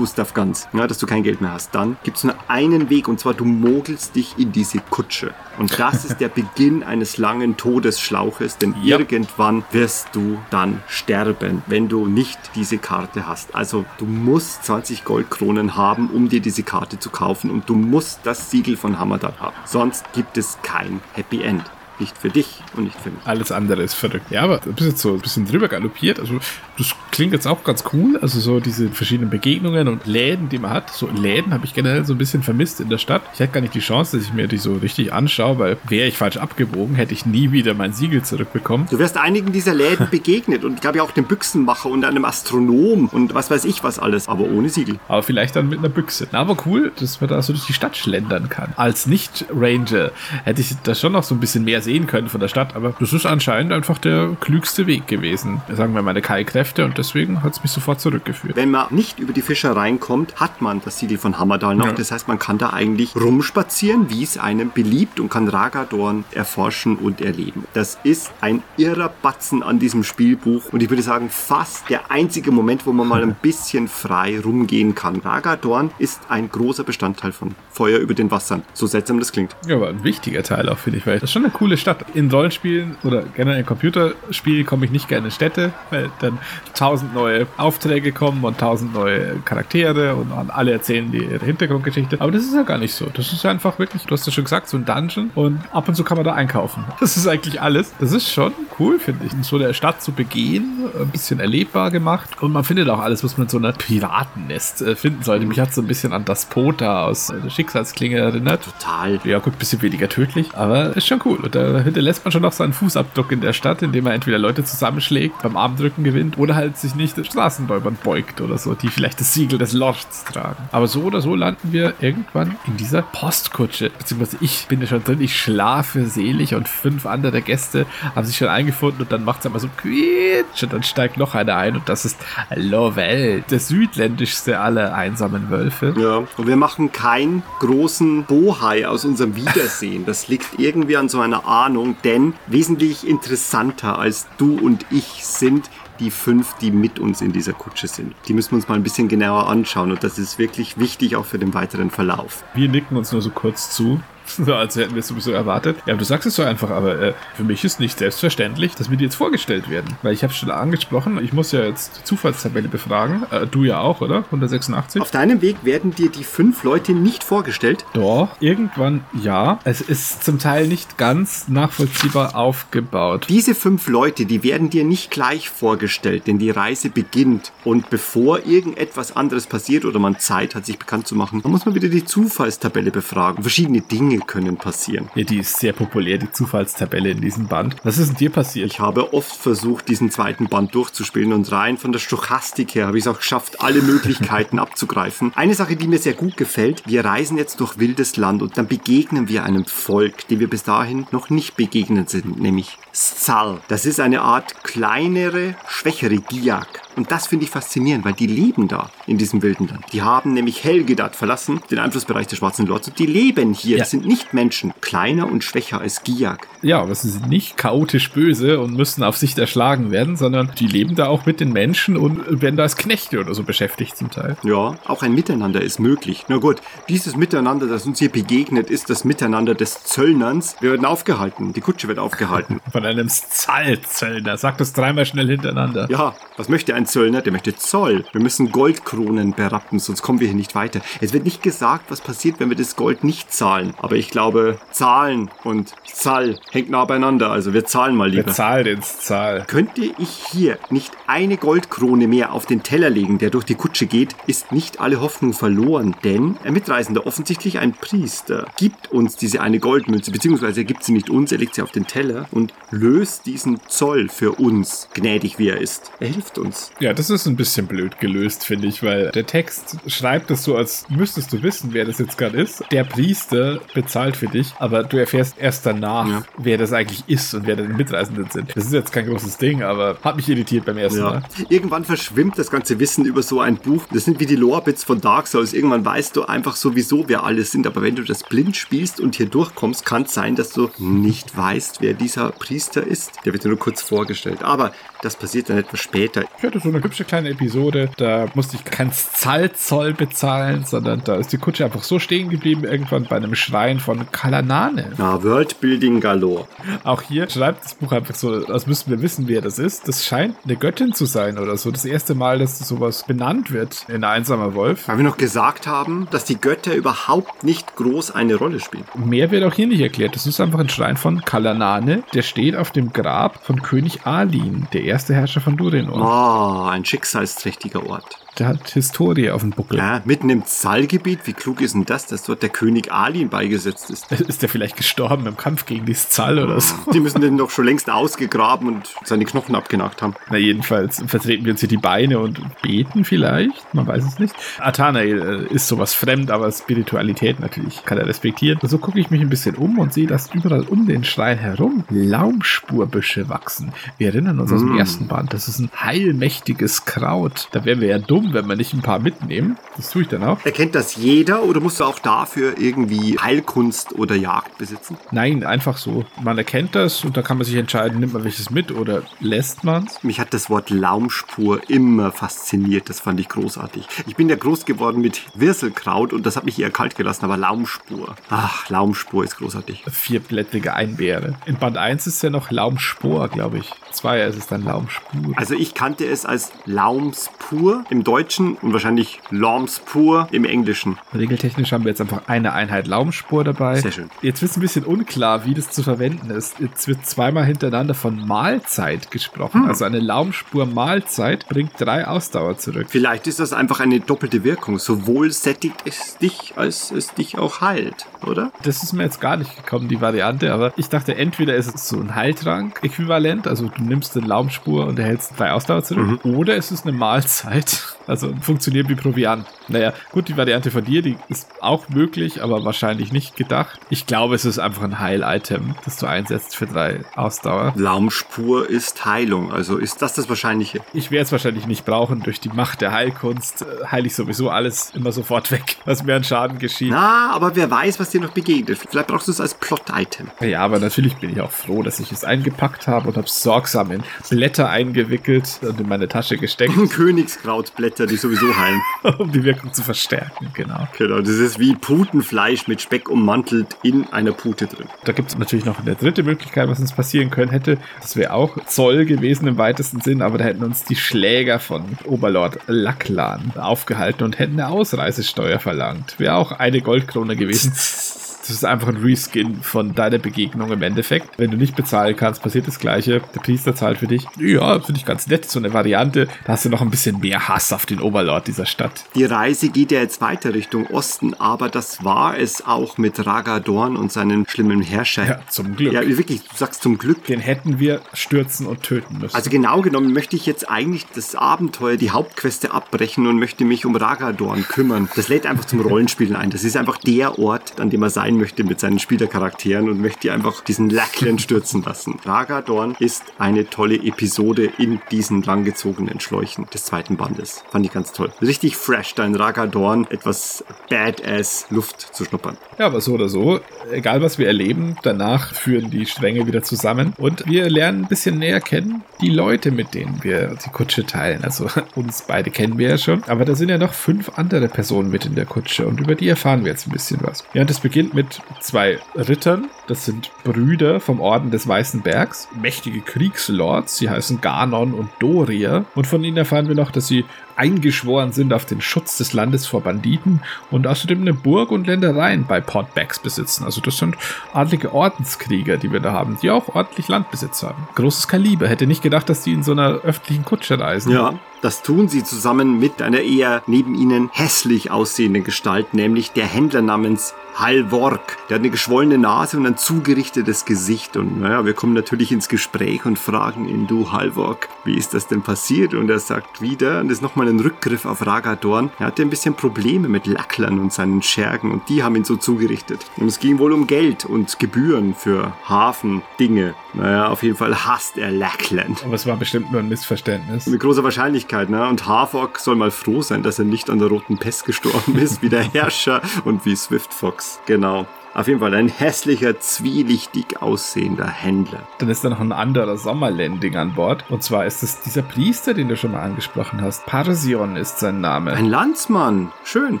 Anti-Gustav Ganz, ja, dass du kein Geld mehr hast, dann gibt es nur einen Weg und zwar du mogelst dich in diese Kutsche. Und das ist der Beginn eines langen Todesschlauches, denn Ja. irgendwann wirst du dann sterben, wenn du nicht diese Karte hast. Also du musst 20 Goldkronen haben, um dir diese Karte zu kaufen und du musst das Siegel von Hamadan haben. Sonst gibt es kein Happy End. Nicht für dich und nicht für mich. Alles andere ist verrückt. Ja, aber du bist jetzt so ein bisschen drüber galoppiert. Also, das klingt jetzt auch ganz cool. Also, so diese verschiedenen Begegnungen und Läden, die man hat. So Läden habe ich generell so ein bisschen vermisst in der Stadt. Ich hätte gar nicht die Chance, dass ich mir die so richtig anschaue, weil wäre ich falsch abgebogen, hätte ich nie wieder mein Siegel zurückbekommen. Du wirst einigen dieser Läden begegnet und ich glaube ja auch dem Büchsenmacher und einem Astronom und was weiß ich was alles, aber ohne Siegel. Aber vielleicht dann mit einer Büchse. Na, aber cool, dass man da so durch die Stadt schlendern kann. Als Nicht-Ranger hätte ich da schon noch so ein bisschen mehr sehen können von der Stadt, aber das ist anscheinend einfach der klügste Weg gewesen. Sagen wir meine Kai-Kräfte und deswegen hat es mich sofort zurückgeführt. Wenn man nicht über die Fischer reinkommt, hat man das Siegel von Hammerdal noch. Ja. Das heißt, man kann da eigentlich rumspazieren, wie es einem beliebt und kann Ragadorn erforschen und erleben. Das ist ein irrer Batzen an diesem Spielbuch und ich würde sagen, fast der einzige Moment, wo man mal ein bisschen frei rumgehen kann. Ragadorn ist ein großer Bestandteil von Feuer über den Wassern. So seltsam das klingt. Ja, aber ein wichtiger Teil auch, finde ich, weil das ist schon eine coole Stadt. In Rollenspielen oder generell in Computerspielen komme ich nicht gerne in Städte, weil dann tausend neue Aufträge kommen und tausend neue Charaktere und alle erzählen dir ihre Hintergrundgeschichte. Aber das ist ja gar nicht so. Das ist einfach wirklich, du hast ja schon gesagt, so ein Dungeon und ab und zu kann man da einkaufen. Das ist eigentlich alles. Das ist schon cool, finde ich. In so der Stadt zu begehen, ein bisschen erlebbar gemacht und man findet auch alles, was man in so einer Piratennest äh, finden sollte. Mich hat so ein bisschen an das Pota aus äh, der Schicksalsklinge erinnert. Total. Ja, gut, bisschen weniger tödlich, aber ist schon cool. Und da hinterlässt man schon noch seinen Fußabdruck in der Stadt, indem man entweder Leute zusammenschlägt, beim Armdrücken gewinnt oder halt sich nicht Straßenräubern beugt oder so, die vielleicht das Siegel des Lords tragen. Aber so oder so landen wir irgendwann in dieser Postkutsche. Beziehungsweise ich bin ja schon drin, ich schlafe selig und fünf andere Gäste haben sich schon eingefunden und dann macht es einmal so quietsch und dann steigt noch einer ein und das ist Lovell, der südländischste aller einsamen Wölfe. Ja, und wir machen keinen großen Bohai aus unserem Wiedersehen. Das liegt irgendwie an so einer Ahnung, denn wesentlich interessanter als du und ich sind die fünf, die mit uns in dieser Kutsche sind. Die müssen wir uns mal ein bisschen genauer anschauen und das ist wirklich wichtig auch für den weiteren Verlauf. Wir nicken uns nur so kurz zu. So, als hätten wir es sowieso erwartet. Ja, du sagst es so einfach, aber äh, für mich ist nicht selbstverständlich, dass wir dir jetzt vorgestellt werden. Weil ich habe schon angesprochen, ich muss ja jetzt die Zufallstabelle befragen. Äh, du ja auch, oder? 186? Auf deinem Weg werden dir die fünf Leute nicht vorgestellt. Doch, irgendwann ja. Es ist zum Teil nicht ganz nachvollziehbar aufgebaut. Diese fünf Leute, die werden dir nicht gleich vorgestellt, denn die Reise beginnt. Und bevor irgendetwas anderes passiert oder man Zeit hat, sich bekannt zu machen, dann muss man wieder die Zufallstabelle befragen. Verschiedene Dinge können passieren. Ja, die ist sehr populär, die Zufallstabelle in diesem Band. Was ist denn dir passiert? Ich habe oft versucht, diesen zweiten Band durchzuspielen und rein von der Stochastik her habe ich es auch geschafft, alle Möglichkeiten abzugreifen. Eine Sache, die mir sehr gut gefällt, wir reisen jetzt durch wildes Land und dann begegnen wir einem Volk, dem wir bis dahin noch nicht begegnet sind, nämlich Szal. Das ist eine Art kleinere, schwächere Giak. Und das finde ich faszinierend, weil die leben da in diesem wilden Land. Die haben nämlich Helgedat verlassen, den Einflussbereich der Schwarzen Lords, und die leben hier. Ja. Das sind nicht Menschen, kleiner und schwächer als Giak. Ja, aber sie sind nicht chaotisch böse und müssen auf Sicht erschlagen werden, sondern die leben da auch mit den Menschen und werden da als Knechte oder so beschäftigt zum Teil. Ja, auch ein Miteinander ist möglich. Na gut, dieses Miteinander, das uns hier begegnet, ist das Miteinander des Zöllnerns. Wir werden aufgehalten, die Kutsche wird aufgehalten. Von einem Zahlzöllner. Sag das dreimal schnell hintereinander. Ja, was möchte ein Zöllner? Der möchte Zoll. Wir müssen Goldkronen berappen, sonst kommen wir hier nicht weiter. Es wird nicht gesagt, was passiert, wenn wir das Gold nicht zahlen. Aber ich glaube, Zahlen und Zahl hängt nah beieinander. Also wir zahlen mal lieber. Bezahlt ins Zahl. Könnte ich hier nicht eine Goldkrone mehr auf den Teller legen, der durch die Kutsche geht, ist nicht alle Hoffnung verloren, denn ein Mitreisender, offensichtlich ein Priester, gibt uns diese eine Goldmünze, beziehungsweise er gibt sie nicht uns, er legt sie auf den Teller und löst diesen Zoll für uns, gnädig wie er ist. Er hilft uns. Ja, das ist ein bisschen blöd gelöst, finde ich, weil der Text schreibt es so, als müsstest du wissen, wer das jetzt gerade ist. Der Priester bezahlt für dich, aber du erfährst erst danach, Ja. wer das eigentlich ist und wer deine Mitreisenden sind. Das ist jetzt kein großes Ding, aber hat mich irritiert beim ersten Ja. Mal. Irgendwann verschwimmt das ganze Wissen über so ein Buch. Das sind wie die Lore-Bits von Dark Souls. Irgendwann weißt du einfach sowieso, wer alle sind. Aber wenn du das blind spielst und hier durchkommst, kann es sein, dass du nicht weißt, wer dieser Priester ist. Der wird dir nur kurz vorgestellt. Aber das passiert dann etwas später. Ich hatte so eine hübsche kleine Episode, da musste ich kein Zahlzoll bezahlen, sondern da ist die Kutsche einfach so stehen geblieben, irgendwann bei einem Schrein von Kalanane. Ja, Worldbuilding galore. Auch hier schreibt das Buch einfach so, als müssten wir wissen, wer das ist. Das scheint eine Göttin zu sein oder so. Das erste Mal, dass sowas benannt wird in Einsamer Wolf. Weil wir noch gesagt haben, dass die Götter überhaupt nicht groß eine Rolle spielen. Mehr wird auch hier nicht erklärt. Das ist einfach ein Schrein von Kalanane, der steht auf dem Grab von König Alin, der erste Herrscher von Durinor. Ah, ein schicksalsträchtiger Ort. Der hat Historie auf dem Buckel. Ja, mitten im Zallgebiet. Wie klug ist denn das, dass dort der König Alin beigesetzt ist? Ist der vielleicht gestorben im Kampf gegen die Zal oder so? Die müssen den doch schon längst ausgegraben und seine Knochen abgenagt haben. Na, jedenfalls vertreten wir uns hier die Beine und beten vielleicht. Man weiß es nicht. Athanael äh, ist sowas fremd, aber Spiritualität natürlich kann er respektieren. So gucke ich mich ein bisschen um und sehe, dass überall um den Schrein herum Laumspurbüsche wachsen. Wir erinnern uns aus dem Mm. ersten Band, das ist ein heilmächtiges Kraut. Da wären wir ja dumm, dumm, wenn wir nicht ein paar mitnehmen. Das tue ich dann auch. Erkennt das jeder oder musst du auch dafür irgendwie Heilkunst oder Jagd besitzen? Nein, einfach so. Man erkennt das und da kann man sich entscheiden, nimmt man welches mit oder lässt man es. Mich hat das Wort Laumspur immer fasziniert. Das fand ich großartig. Ich bin ja groß geworden mit Wirselkraut und das hat mich eher kalt gelassen, aber Laumspur. Ach, Laumspur ist großartig. Vierblättrige Einbeere. In Band 1 ist ja noch Laumspor, glaube ich. 2 ist es dann Laumspur. Also ich kannte es als Laumspur im Deutschen und wahrscheinlich Laumspur im Englischen. Regeltechnisch haben wir jetzt einfach eine Einheit Laumspur dabei. Sehr schön. Jetzt ist ein bisschen unklar, wie das zu verwenden ist. Jetzt wird zweimal hintereinander von Mahlzeit gesprochen. Also eine Laumspur Mahlzeit bringt drei Ausdauer zurück. Vielleicht ist das einfach eine doppelte Wirkung. Sowohl sättigt es dich, als es dich auch heilt, oder? Das ist mir jetzt gar nicht gekommen, die Variante, aber ich dachte, entweder ist es so ein Heiltrank-Äquivalent, also du nimmst eine Laumspur und erhältst drei Ausdauer zurück, oder es ist eine Mahlzeit, also funktioniert wie Proviant. Naja, gut, die Variante von dir, die ist auch möglich, aber wahrscheinlich nicht gedacht. Ich glaube, es ist einfach ein Heil-Item, das du einsetzt für drei Ausdauer. Laumspur ist Heilung, also ist das das Wahrscheinliche. Ich werde es wahrscheinlich nicht brauchen. Durch die Macht der Heilkunst äh, heile ich sowieso alles immer sofort weg, was mir an Schaden geschieht. Na, aber wer weiß, was dir noch begegnet. Vielleicht brauchst du es als Plot-Item. Ja, aber natürlich bin ich auch froh, dass ich es eingepackt habe und habe es sorgsam in Blätter eingewickelt und in meine Tasche gesteckt, Königskrautblätter, die sowieso heilen. um die Wirkung zu verstärken. Genau. Genau, das ist wie Putenfleisch mit Speck ummantelt in einer Pute drin. Da gibt es natürlich noch eine dritte Möglichkeit, was uns passieren können hätte. Das wäre auch Zoll gewesen im weitesten Sinn, aber da hätten uns die Schläger von Oberlord Lacklan aufgehalten und hätten eine Ausreisesteuer verlangt. Wäre auch eine Goldkrone gewesen. Das ist einfach ein Reskin von deiner Begegnung im Endeffekt. Wenn du nicht bezahlen kannst, passiert das Gleiche. Der Priester zahlt für dich. Ja, finde ich ganz nett. So eine Variante. Da hast du noch ein bisschen mehr Hass auf den Oberlord dieser Stadt. Die Reise geht ja jetzt weiter Richtung Osten, aber das war es auch mit Ragadorn und seinem schlimmen Herrscher. Ja, zum Glück. Ja, wirklich, du sagst zum Glück. Den hätten wir stürzen und töten müssen. Also genau genommen möchte ich jetzt eigentlich das Abenteuer, die Hauptqueste abbrechen und möchte mich um Ragadorn kümmern. Das lädt einfach zum Rollenspielen ein. Das ist einfach der Ort, an dem er sein möchte mit seinen Spielercharakteren und möchte einfach diesen Lacklen stürzen lassen. Ragadorn ist eine tolle Episode in diesen langgezogenen Schläuchen des zweiten Bandes. Fand ich ganz toll. Richtig fresh, da in Ragadorn etwas Badass Luft zu schnuppern. Ja, aber so oder so, egal was wir erleben, danach führen die Stränge wieder zusammen und wir lernen ein bisschen näher kennen die Leute, mit denen wir die Kutsche teilen. Also uns beide kennen wir ja schon, aber da sind ja noch fünf andere Personen mit in der Kutsche und über die erfahren wir jetzt ein bisschen was. Ja, und das beginnt mit zwei Rittern, das sind Brüder vom Orden des Weißen Bergs, mächtige Kriegslords, sie heißen Ganon und Doria. Und von ihnen erfahren wir noch, dass sie eingeschworen sind auf den Schutz des Landes vor Banditen und außerdem eine Burg und Ländereien bei Portbacks besitzen. Also das sind adlige Ordenskrieger, die wir da haben, die auch ordentlich Landbesitz haben. Großes Kaliber. Hätte nicht gedacht, dass die in so einer öffentlichen Kutsche reisen. Ja, das tun sie zusammen mit einer eher neben ihnen hässlich aussehenden Gestalt, nämlich der Händler namens Halvork. Der hat eine geschwollene Nase und ein zugerichtetes Gesicht. Und naja, wir kommen natürlich ins Gespräch und fragen ihn, du Halvork, wie ist das denn passiert? Und er sagt wieder, und das ist nochmal ein Rückgriff auf Ragadorn, er hatte ein bisschen Probleme mit Lacklern und seinen Schergen und die haben ihn so zugerichtet. Und es ging wohl um Geld und Gebühren für Hafendinge. Naja, auf jeden Fall hasst er Lackland. Aber es war bestimmt nur ein Missverständnis. Mit großer Wahrscheinlichkeit, ne? Und Harfog soll mal froh sein, dass er nicht an der roten Pest gestorben ist, wie der Herrscher und wie Swift Fox. Genau. Auf jeden Fall ein hässlicher, zwielichtig aussehender Händler. Dann ist da noch ein anderer Sommerlanding an Bord. Und zwar ist es dieser Priester, den du schon mal angesprochen hast. Parsion ist sein Name. Ein Landsmann. Schön.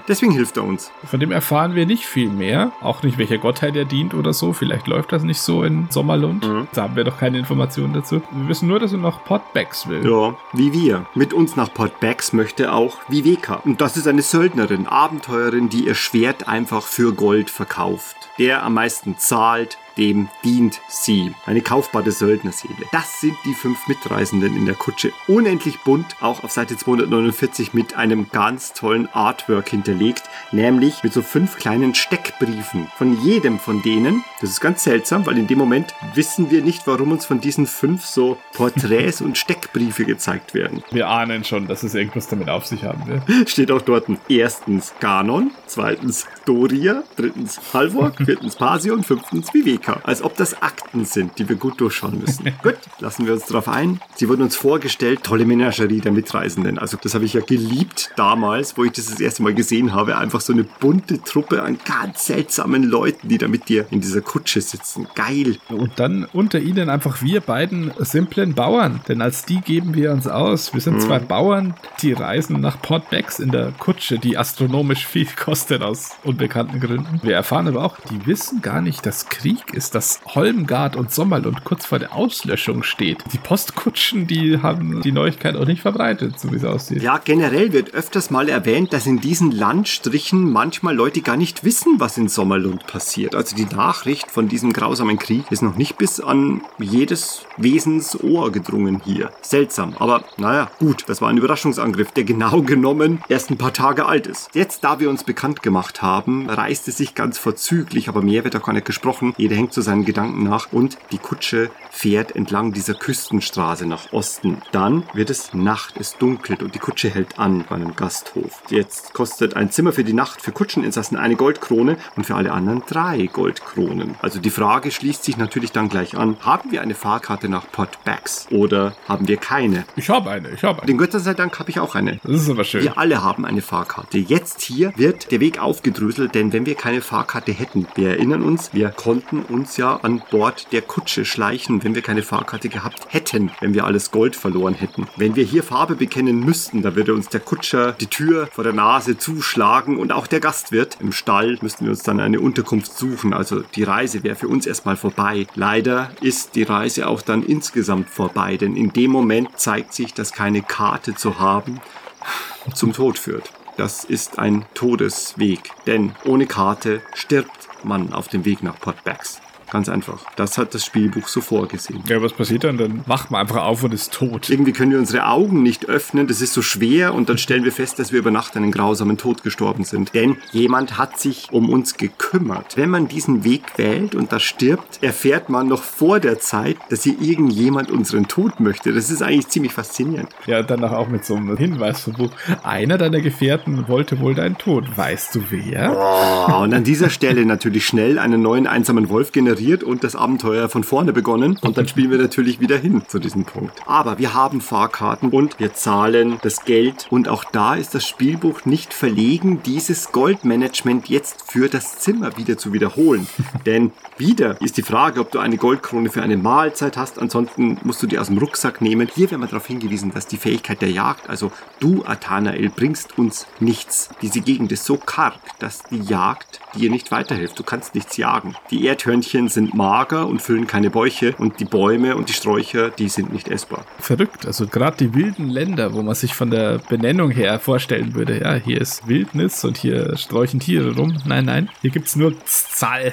Deswegen hilft er uns. Von dem erfahren wir nicht viel mehr. Auch nicht, welcher Gottheit er dient oder so. Vielleicht läuft das nicht so in Sommerlund. Mhm. Da haben wir doch keine Informationen dazu. Wir wissen nur, dass er noch Potbacks will. Ja, wie wir. Mit uns nach Port Becks möchte auch Viveka. Und das ist eine Söldnerin, Abenteuerin, die ihr Schwert einfach für Gold verkauft. Der am meisten zahlt, dem dient sie. Eine kaufbare Söldnerseele. Das sind die fünf Mitreisenden in der Kutsche. Unendlich bunt, auch auf Seite 249 mit einem ganz tollen Artwork hinterlegt, nämlich mit so fünf kleinen Steckbriefen. Von jedem von denen, das ist ganz seltsam, weil in dem Moment wissen wir nicht, warum uns von diesen fünf so Porträts und Steckbriefe gezeigt werden. Wir ahnen schon, dass es irgendwas damit auf sich haben wird. Steht auch dort erstens Ganon, zweitens Doria, drittens Halvor, viertens Pasion, fünftens Viveka. Chronika, als ob das Akten sind, die wir gut durchschauen müssen. gut, lassen wir uns drauf ein. Sie wurden uns vorgestellt, tolle Menagerie der Mitreisenden. Also das habe ich ja geliebt damals, wo ich das das erste Mal gesehen habe. Einfach so eine bunte Truppe an ganz seltsamen Leuten, die da mit dir in dieser Kutsche sitzen. Geil. Und dann unter ihnen einfach wir beiden simplen Bauern. Denn als die geben wir uns aus. Wir sind zwei Bauern, die reisen nach Port Becks in der Kutsche, die astronomisch viel kostet aus unbekannten Gründen. Wir erfahren aber auch, die wissen gar nicht, dass Krieg ist, dass Holmgard und Sommerlund kurz vor der Auslöschung steht. Die Postkutschen, die haben die Neuigkeit auch nicht verbreitet, so wie es aussieht. Ja, generell wird öfters mal erwähnt, dass in diesen Landstrichen manchmal Leute gar nicht wissen, was in Sommerlund passiert. Also die Nachricht von diesem grausamen Krieg ist noch nicht bis an jedes Wesens Ohr gedrungen hier. Seltsam, aber naja, gut, das war ein Überraschungsangriff, der genau genommen erst ein paar Tage alt ist. Jetzt, da wir uns bekannt gemacht haben, reißt es sich ganz vorzüglich, aber mehr wird auch gar nicht gesprochen. Jeder hängt zu seinen Gedanken nach und die Kutsche fährt entlang dieser Küstenstraße nach Osten. Dann wird es Nacht, es dunkelt und die Kutsche hält an bei einem Gasthof. Jetzt kostet ein Zimmer für die Nacht für Kutscheninsassen eine Goldkrone und für alle anderen drei Goldkronen. Also die Frage schließt sich natürlich dann gleich an, haben wir eine Fahrkarte nach Port Backs oder haben wir keine? Ich habe eine, ich habe eine. Den Göttern sei Dank habe ich auch eine. Das ist aber schön. Wir alle haben eine Fahrkarte. Jetzt hier wird der Weg aufgedröselt, denn wenn wir keine Fahrkarte hätten, wir erinnern uns, wir konnten uns ja an Bord der Kutsche schleichen, wenn wir keine Fahrkarte gehabt hätten, wenn wir alles Gold verloren hätten. Wenn wir hier Farbe bekennen müssten, da würde uns der Kutscher die Tür vor der Nase zuschlagen und auch der Gastwirt. Im Stall müssten wir uns dann eine Unterkunft suchen. Also die Reise wäre für uns erstmal vorbei. Leider ist die Reise auch dann insgesamt vorbei, denn in dem Moment zeigt sich, dass keine Karte zu haben zum Tod führt. Das ist ein Todesweg, denn ohne Karte stirbt man auf dem Weg nach Port Backs. Ganz einfach. Das hat das Spielbuch so vorgesehen. Ja, was passiert dann? Dann wacht man einfach auf und ist tot. Irgendwie können wir unsere Augen nicht öffnen, das ist so schwer und dann stellen wir fest, dass wir über Nacht einen grausamen Tod gestorben sind. Denn jemand hat sich um uns gekümmert. Wenn man diesen Weg wählt und da stirbt, erfährt man noch vor der Zeit, dass hier irgendjemand unseren Tod möchte. Das ist eigentlich ziemlich faszinierend. Ja, danach auch mit so einem Hinweis vom Buch. Einer deiner Gefährten wollte wohl deinen Tod. Weißt du wer? Oh, und an dieser Stelle natürlich schnell einen neuen einsamen Wolf generiert und das Abenteuer von vorne begonnen. Und dann spielen wir natürlich wieder hin zu diesem Punkt. Aber wir haben Fahrkarten und wir zahlen das Geld. Und auch da ist das Spielbuch nicht verlegen, dieses Goldmanagement jetzt für das Zimmer wieder zu wiederholen. Denn wieder ist die Frage, ob du eine Goldkrone für eine Mahlzeit hast. Ansonsten musst du die aus dem Rucksack nehmen. Hier werden wir darauf hingewiesen, dass die Fähigkeit der Jagd, also du, Athanael, bringst uns nichts. Diese Gegend ist so karg, dass die Jagd dir nicht weiterhilft. Du kannst nichts jagen. Die Erdhörnchen sind mager und füllen keine Bäuche und die Bäume und die Sträucher, die sind nicht essbar. Verrückt. Also gerade die wilden Länder, wo man sich von der Benennung her vorstellen würde, ja, hier ist Wildnis und hier sträuchen Tiere rum. Nein, nein, hier gibt's nur Zahl.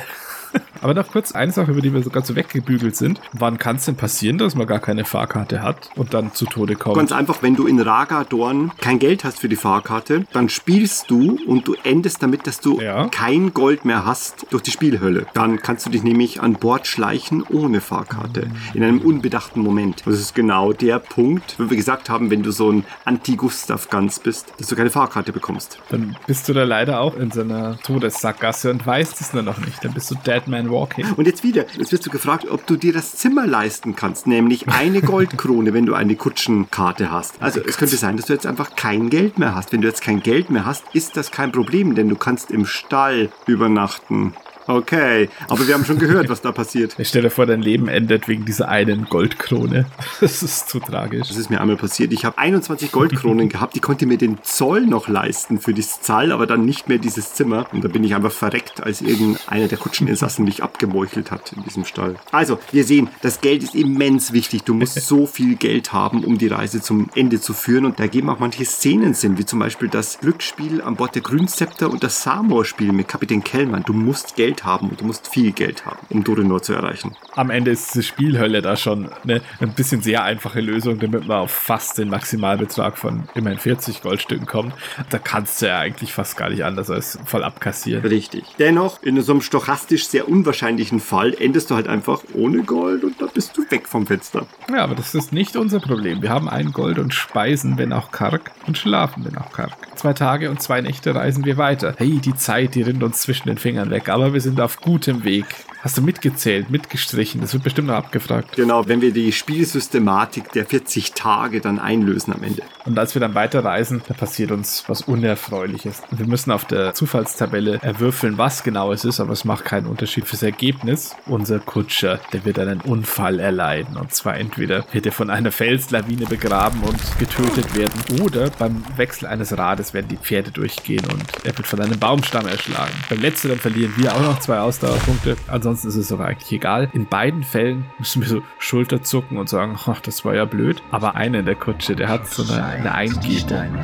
Aber noch kurz eine Sache, über die wir so ganz so weggebügelt sind. Wann kann es denn passieren, dass man gar keine Fahrkarte hat und dann zu Tode kommt? Ganz einfach, wenn du in Ragadorn kein Geld hast für die Fahrkarte, dann spielst du und du endest damit, dass du Ja. kein Gold mehr hast durch die Spielhölle. Dann kannst du dich nämlich an Bord schleichen ohne Fahrkarte. In einem unbedachten Moment. Das ist genau der Punkt, wo wir gesagt haben, wenn du so ein Anti-Gustav-Ganz bist, dass du keine Fahrkarte bekommst. Dann bist du da leider auch in so einer Todessackgasse und weißt es nur noch nicht. Dann bist du Dead Walking. Und jetzt wieder, jetzt wirst du gefragt, ob du dir das Zimmer leisten kannst, nämlich eine Goldkrone, wenn du eine Kutschenkarte hast. Also es könnte sein, dass du jetzt einfach kein Geld mehr hast. Wenn du jetzt kein Geld mehr hast, ist das kein Problem, denn du kannst im Stall übernachten. Okay, aber wir haben schon gehört, was da passiert. Ich stelle vor, dein Leben endet wegen dieser einen Goldkrone. Das ist zu tragisch. Das ist mir einmal passiert. Ich habe 21 Goldkronen gehabt. Die konnte mir den Zoll noch leisten für das Zahl, aber dann nicht mehr dieses Zimmer. Und da bin ich einfach verreckt, als irgendeiner der Kutscheninsassen mich abgemeuchelt hat in diesem Stall. Also, wir sehen, das Geld ist immens wichtig. Du musst so viel Geld haben, um die Reise zum Ende zu führen. Und da geben auch manche Szenen Sinn, wie zum Beispiel das Glücksspiel an Bord der Grünzepter und das Samor-Spiel mit Kapitän Kellmann. Du musst Geld haben und du musst viel Geld haben, um Dorinor zu erreichen. Am Ende ist diese Spielhölle da schon eine ein bisschen sehr einfache Lösung, damit man auf fast den Maximalbetrag von immerhin 40 Goldstücken kommt. Da kannst du ja eigentlich fast gar nicht anders als voll abkassieren. Richtig. Dennoch, in so einem stochastisch sehr unwahrscheinlichen Fall endest du halt einfach ohne Gold und da bist du weg vom Fenster. Ja, aber das ist nicht unser Problem. Wir haben ein Gold und speisen, wenn auch karg, und schlafen, wenn auch karg. Zwei Tage und zwei Nächte reisen wir weiter. Hey, die Zeit, die rinnt uns zwischen den Fingern weg, aber wir sind auf gutem Weg. Hast du mitgezählt, mitgestrichen? Das wird bestimmt noch abgefragt. Genau, wenn wir die Spielsystematik der 40 Tage dann einlösen am Ende. Und als wir dann weiterreisen, da passiert uns was Unerfreuliches. Wir müssen auf der Zufallstabelle erwürfeln, was genau es ist, aber es macht keinen Unterschied fürs Ergebnis. Unser Kutscher, der wird einen Unfall erleiden. Und zwar entweder wird er von einer Felslawine begraben und getötet werden, oder beim Wechsel eines Rades werden die Pferde durchgehen und er wird von einem Baumstamm erschlagen. Beim letzteren verlieren wir auch noch zwei Ausdauerpunkte. Ansonsten ist es doch eigentlich egal. In beiden Fällen müssen wir so Schulter zucken und sagen, ach, das war ja blöd. Aber einer in der Kutsche, der hat so eine, eine Eingebung.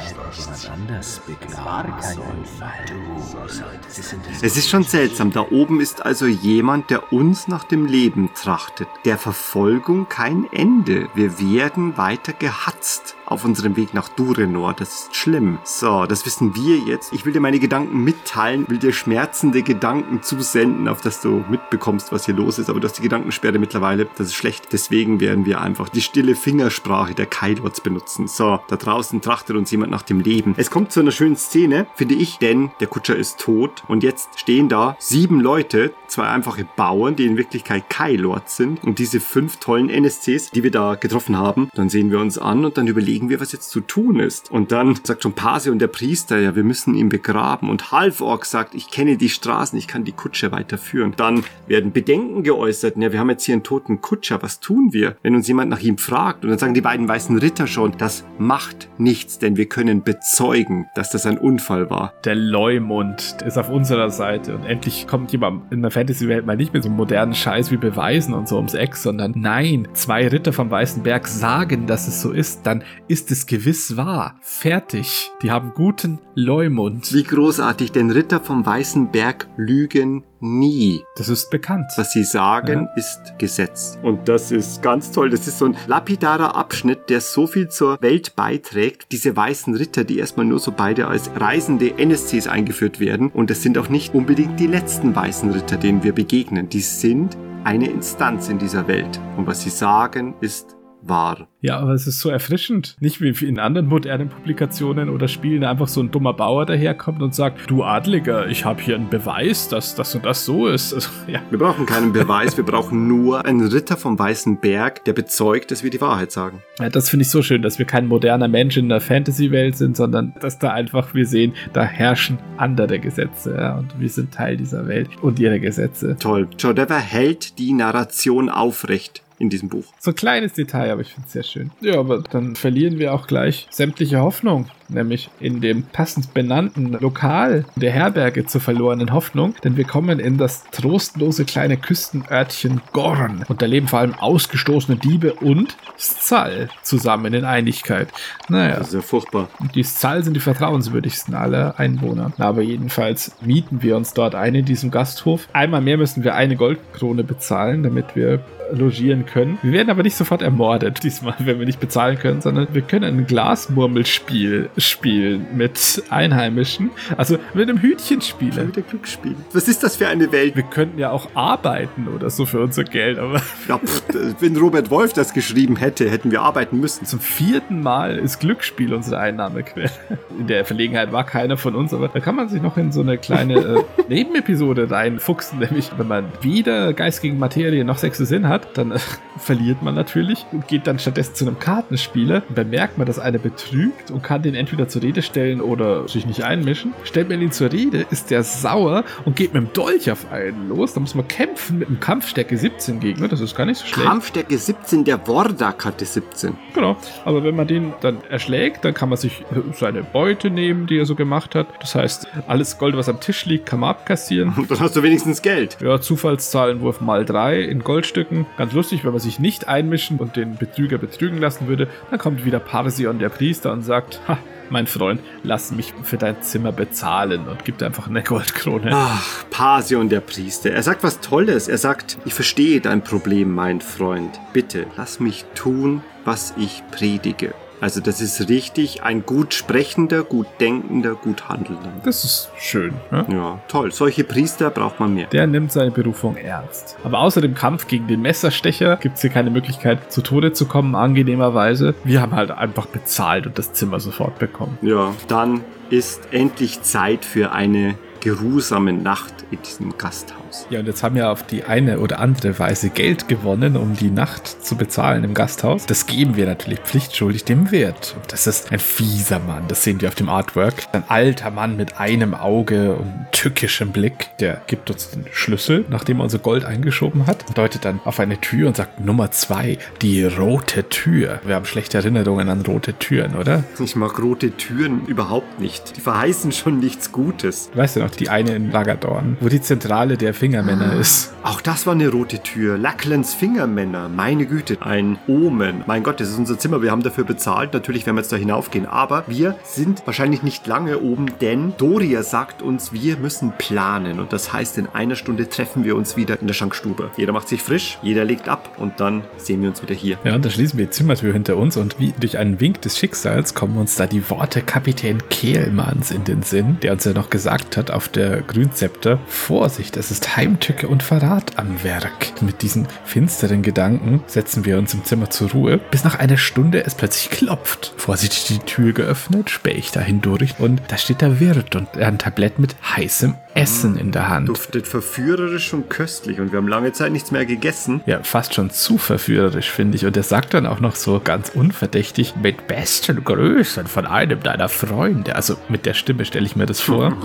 Es ist schon seltsam. Da oben ist also jemand, der uns nach dem Leben trachtet. Der Verfolgung kein Ende. Wir werden weiter gehatzt auf unserem Weg nach Durenor. Das ist schlimm. So, das wissen wir jetzt. Ich will dir meine Gedanken mitteilen, will dir schmerzende Gedanken zusenden, auf dass du mitbekommst, was hier los ist. Aber du hast die Gedankensperre mittlerweile. Das ist schlecht. Deswegen werden wir einfach die stille Fingersprache der Kailots benutzen. So, da draußen trachtet uns jemand nach dem Leben. Es kommt zu einer schönen Szene, finde ich, denn der Kutscher ist tot. Und jetzt stehen da sieben Leute, zwei einfache Bauern, die in Wirklichkeit Kailords sind. Und diese fünf tollen NSCs, die wir da getroffen haben, dann sehen wir uns an und dann überlegen wir, was jetzt zu tun ist. Und dann sagt schon Pase und der Priester, ja, wir müssen ihn begraben. Und Halfork sagt, ich kenne die Straßen, ich kann die Kutsche weiterführen. Dann werden Bedenken geäußert, ja, wir haben jetzt hier einen toten Kutscher, was tun wir? Wenn uns jemand nach ihm fragt und dann sagen die beiden weißen Ritter schon, das macht nichts, denn wir können bezeugen, dass das ein Unfall war. Der Leumund ist auf unserer Seite und endlich kommt jemand in der Fantasy-Welt mal nicht mit so einem modernen Scheiß wie Beweisen und so ums Eck, sondern nein, zwei Ritter vom Weißen Berg sagen, dass es so ist, dann ist es gewiss wahr. Fertig. Die haben guten Leumund. Wie großartig, denn Ritter vom Weißen Berg lügen nie. Das ist bekannt. Was sie sagen, ist Gesetz. Und das ist ganz toll. Das ist so ein lapidarer Abschnitt, der so viel zur Welt beiträgt. Diese weißen Ritter, die erstmal nur so beide als reisende NSCs eingeführt werden. Und das sind auch nicht unbedingt die letzten weißen Ritter, denen wir begegnen. Die sind eine Instanz in dieser Welt. Und was sie sagen, ist wahr. Ja, aber es ist so erfrischend. Nicht wie in anderen modernen Publikationen oder Spielen einfach so ein dummer Bauer daherkommt und sagt, du Adliger, ich habe hier einen Beweis, dass das und das so ist. Also, ja. Wir brauchen keinen Beweis, wir brauchen nur einen Ritter vom Weißen Berg, der bezeugt, dass wir die Wahrheit sagen. Ja, das finde ich so schön, dass wir kein moderner Mensch in der Fantasy-Welt sind, sondern dass da einfach wir sehen, da herrschen andere Gesetze ja, und wir sind Teil dieser Welt und ihrer Gesetze. Toll. Jodever hält die Narration aufrecht in diesem Buch. So ein kleines Detail, aber ich finde es sehr schön. Ja, aber dann verlieren wir auch gleich sämtliche Hoffnung, nämlich in dem passend benannten Lokal der Herberge zur verlorenen Hoffnung, denn wir kommen in das trostlose kleine Küstenörtchen Gorn und da leben vor allem ausgestoßene Diebe und Szall zusammen in Einigkeit. Naja. Das ist ja furchtbar. Die Szall sind die vertrauenswürdigsten aller Einwohner. Aber jedenfalls mieten wir uns dort ein in diesem Gasthof. Einmal mehr müssen wir eine Goldkrone bezahlen, damit wir logieren können. Wir werden aber nicht sofort ermordet, diesmal, wenn wir nicht bezahlen können, sondern wir können ein Glasmurmelspiel spielen mit Einheimischen. Also mit einem Hütchenspieler. Mit der Glücksspiel. Was ist das für eine Welt? Wir könnten ja auch arbeiten oder so für unser Geld, aber. Ja, pff, wenn Robert Wolf das geschrieben hätte, hätten wir arbeiten müssen. Zum vierten Mal ist Glücksspiel unsere Einnahmequelle. In der Verlegenheit war keiner von uns, aber da kann man sich noch in so eine kleine äh, Nebenepisode reinfuchsen, nämlich wenn man weder Geist gegen Materie noch sechste Sinn hat, dann äh, verliert man natürlich und geht dann stattdessen zu einem Kartenspieler. Und dann merkt man, dass einer betrügt und kann den entweder zur Rede stellen oder sich nicht einmischen. Stellt man ihn zur Rede, ist der sauer und geht mit dem Dolch auf einen los. Da muss man kämpfen mit einem Kampfstärke 17 Gegner. Das ist gar nicht so schlecht. Kampfstärke 17, der Wordak hatte 17. Genau. Aber wenn man den dann erschlägt, dann kann man sich äh, seine Beute nehmen, die er so gemacht hat. Das heißt, alles Gold, was am Tisch liegt, kann man abkassieren. Und dann hast du wenigstens Geld. Ja, Zufallszahlenwurf mal 3 in Goldstücken. Ganz lustig, wenn man sich nicht einmischen und den Betrüger betrügen lassen würde, dann kommt wieder Parsion, der Priester, und sagt, ha, mein Freund, lass mich für dein Zimmer bezahlen und gibt einfach eine Goldkrone. Ach, Pasion, der Priester. Er sagt was Tolles. Er sagt, ich verstehe dein Problem, mein Freund. Bitte, lass mich tun, was ich predige. Also das ist richtig ein gut sprechender, gut denkender, gut handelnder. Das ist schön. Ne? Ja, toll. Solche Priester braucht man mehr. Der nimmt seine Berufung ernst. Aber außer dem Kampf gegen den Messerstecher gibt es hier keine Möglichkeit, zu Tode zu kommen, angenehmerweise. Wir haben halt einfach bezahlt und das Zimmer sofort bekommen. Ja, dann ist endlich Zeit für eine geruhsamen Nacht in diesem Gasthaus. Ja, und jetzt haben wir auf die eine oder andere Weise Geld gewonnen, um die Nacht zu bezahlen im Gasthaus. Das geben wir natürlich pflichtschuldig dem Wirt. Und das ist ein fieser Mann, das sehen wir auf dem Artwork. Ein alter Mann mit einem Auge und tückischem Blick. Der gibt uns den Schlüssel, nachdem er unser Gold eingeschoben hat, deutet dann auf eine Tür und sagt Nummer zwei, die rote Tür. Wir haben schlechte Erinnerungen an rote Türen, oder? Ich mag rote Türen überhaupt nicht. Die verheißen schon nichts Gutes. Weißt du noch, die eine in Lagadorn, wo die Zentrale der Fingermänner ist. Auch das war eine rote Tür. Lacklands Fingermänner. Meine Güte. Ein Omen. Mein Gott, das ist unser Zimmer. Wir haben dafür bezahlt. Natürlich werden wir jetzt da hinaufgehen. Aber wir sind wahrscheinlich nicht lange oben, denn Doria sagt uns, wir müssen planen. Und das heißt, in einer Stunde treffen wir uns wieder in der Schankstube. Jeder macht sich frisch, jeder legt ab und dann sehen wir uns wieder hier. Ja, und dann schließen wir die Zimmertür hinter uns und wie durch einen Wink des Schicksals kommen uns da die Worte Kapitän Kehlmanns in den Sinn, der uns ja noch gesagt hat auf der Grünzepter, Vorsicht, es ist Heimtücke und Verrat am Werk. Mit diesen finsteren Gedanken setzen wir uns im Zimmer zur Ruhe, bis nach einer Stunde es plötzlich klopft. Vorsichtig die Tür geöffnet, spähe ich da hindurch und da steht der Wirt und ein Tablett mit heißem Essen in der Hand. Duftet verführerisch und köstlich und wir haben lange Zeit nichts mehr gegessen. Ja, fast schon zu verführerisch, finde ich. Und er sagt dann auch noch so ganz unverdächtig, mit besten Grüßen von einem deiner Freunde. Also mit der Stimme stelle ich mir das vor.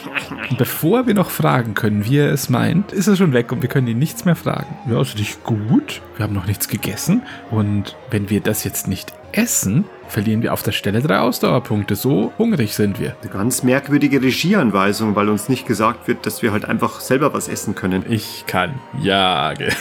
Bevor wir noch fragen können, wie er es meint, ist er schon weg und wir können ihn nichts mehr fragen. Ja, also dich gut. Wir haben noch nichts gegessen. Und wenn wir das jetzt nicht essen, verlieren wir auf der Stelle drei Ausdauerpunkte. So hungrig sind wir. Eine ganz merkwürdige Regieanweisung, weil uns nicht gesagt wird, dass wir halt einfach selber was essen können. Ich kann jagen.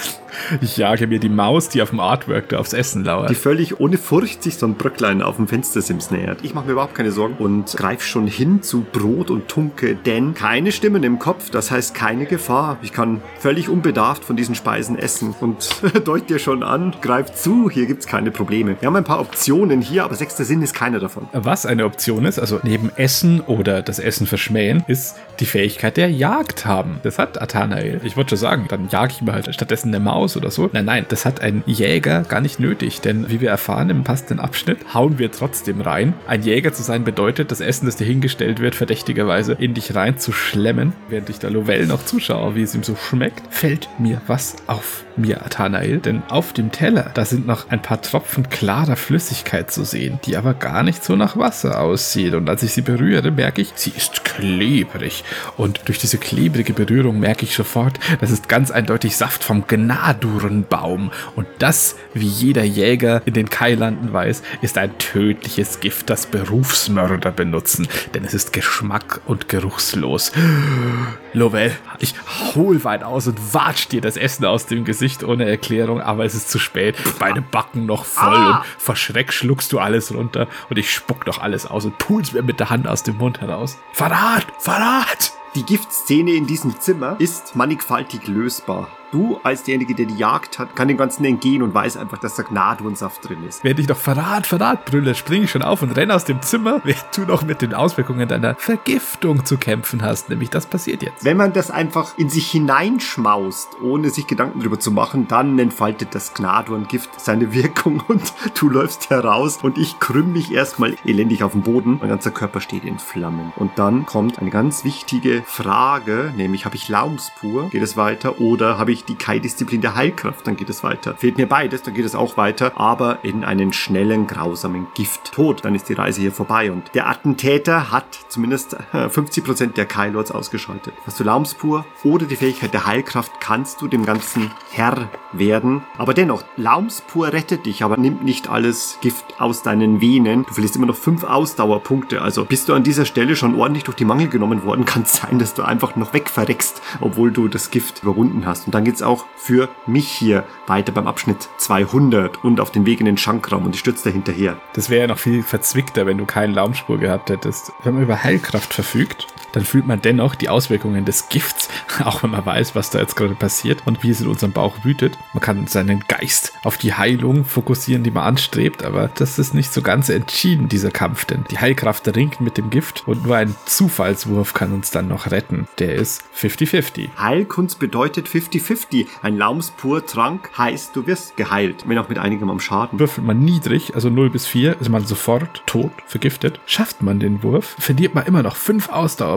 Ich jage mir die Maus, die auf dem Artwork da aufs Essen lauert. Die völlig ohne Furcht sich so ein Bröcklein auf dem Fenstersims nähert. Ich mache mir überhaupt keine Sorgen und greife schon hin zu Brot und Tunke, denn keine Stimmen im Kopf, das heißt keine Gefahr. Ich kann völlig unbedarft von diesen Speisen essen und deut dir schon an, greif zu, hier gibt's keine Probleme. Wir haben ein paar Optionen hier, aber sechster Sinn ist keiner davon. Was eine Option ist, also neben Essen oder das Essen verschmähen, ist die Fähigkeit der Jagd haben. Das hat Athanael. Ich wollte schon sagen, dann jage ich mir halt stattdessen eine Maus oder so. Nein, nein, das hat ein Jäger gar nicht nötig, denn wie wir erfahren im passenden Abschnitt, hauen wir trotzdem rein. Ein Jäger zu sein bedeutet, das Essen, das dir hingestellt wird, verdächtigerweise in dich rein zu schlemmen, während ich da Lovell noch zuschaue, wie es ihm so schmeckt, fällt mir was auf mir, Athanael, denn auf dem Teller, da sind noch ein paar Tropfen klarer Flüssigkeit zu sehen, die aber gar nicht so nach Wasser aussieht. Und als ich sie berühre, merke ich, sie ist klebrig. Und durch diese klebrige Berührung merke ich sofort, das ist ganz eindeutig Saft vom Gnadurenbaum. Und das, wie jeder Jäger in den Kailanden weiß, ist ein tödliches Gift, das Berufsmörder benutzen, denn es ist geschmack- und geruchslos. Lovell, ich hol weit aus und watsch dir das Essen aus dem Gesicht ohne Erklärung, aber es ist zu spät. Meine Backen noch voll Ah. und verschreckt schluckst du alles runter und ich spuck doch alles aus und pul's mir mit der Hand aus dem Mund heraus. Verrat! Verrat! Die Giftszene in diesem Zimmer ist mannigfaltig lösbar. Du, als derjenige, der die Jagd hat, kann dem Ganzen entgehen und weiß einfach, dass da Gnadensaft drin ist. Während ich noch Verrat, Verrat brülle, springe ich schon auf und renne aus dem Zimmer, während du noch mit den Auswirkungen deiner Vergiftung zu kämpfen hast. Nämlich das passiert jetzt. Wenn man das einfach in sich hineinschmaust, ohne sich Gedanken drüber zu machen, dann entfaltet das Gnadorngift seine Wirkung und du läufst heraus und ich krümm mich erstmal elendig auf den Boden. Mein ganzer Körper steht in Flammen. Und dann kommt eine ganz wichtige Frage, nämlich habe ich Laumspur, geht es weiter, oder habe ich die Kai-Disziplin der Heilkraft, dann geht es weiter. Fehlt mir beides, dann geht es auch weiter, aber in einen schnellen, grausamen Gifttod. Dann ist die Reise hier vorbei und der Attentäter hat zumindest äh, 50% der Kai-Lords ausgeschaltet. Hast du Laumspur oder die Fähigkeit der Heilkraft, kannst du dem Ganzen Herr werden. Aber dennoch, Laumspur rettet dich, aber nimmt nicht alles Gift aus deinen Venen. Du verlierst immer noch 5 Ausdauerpunkte. Also bist du an dieser Stelle schon ordentlich durch die Mangel genommen worden, kann es sein, dass du einfach noch wegverreckst, obwohl du das Gift überwunden hast. Und dann geht's auch für mich hier weiter beim Abschnitt 200 und auf den Weg in den Schankraum und ich stürze da hinterher. Das wäre ja noch viel verzwickter, wenn du keinen Laumspur gehabt hättest. Wenn man über Heilkraft verfügt, dann fühlt man dennoch die Auswirkungen des Gifts auch wenn man weiß, was da jetzt gerade passiert und wie es in unserem Bauch wütet. Man kann seinen Geist auf die Heilung fokussieren, die man anstrebt, aber das ist nicht so ganz entschieden, dieser Kampf, denn die Heilkraft ringt mit dem Gift und nur ein Zufallswurf kann uns dann noch retten. Der ist 50-50. Heilkunst bedeutet 50-50. Ein Laumspur-Trank heißt, du wirst geheilt, wenn auch mit einigem am Schaden. Würfelt man niedrig, also 0 bis 4, ist man sofort tot, vergiftet. Schafft man den Wurf, verliert man immer noch 5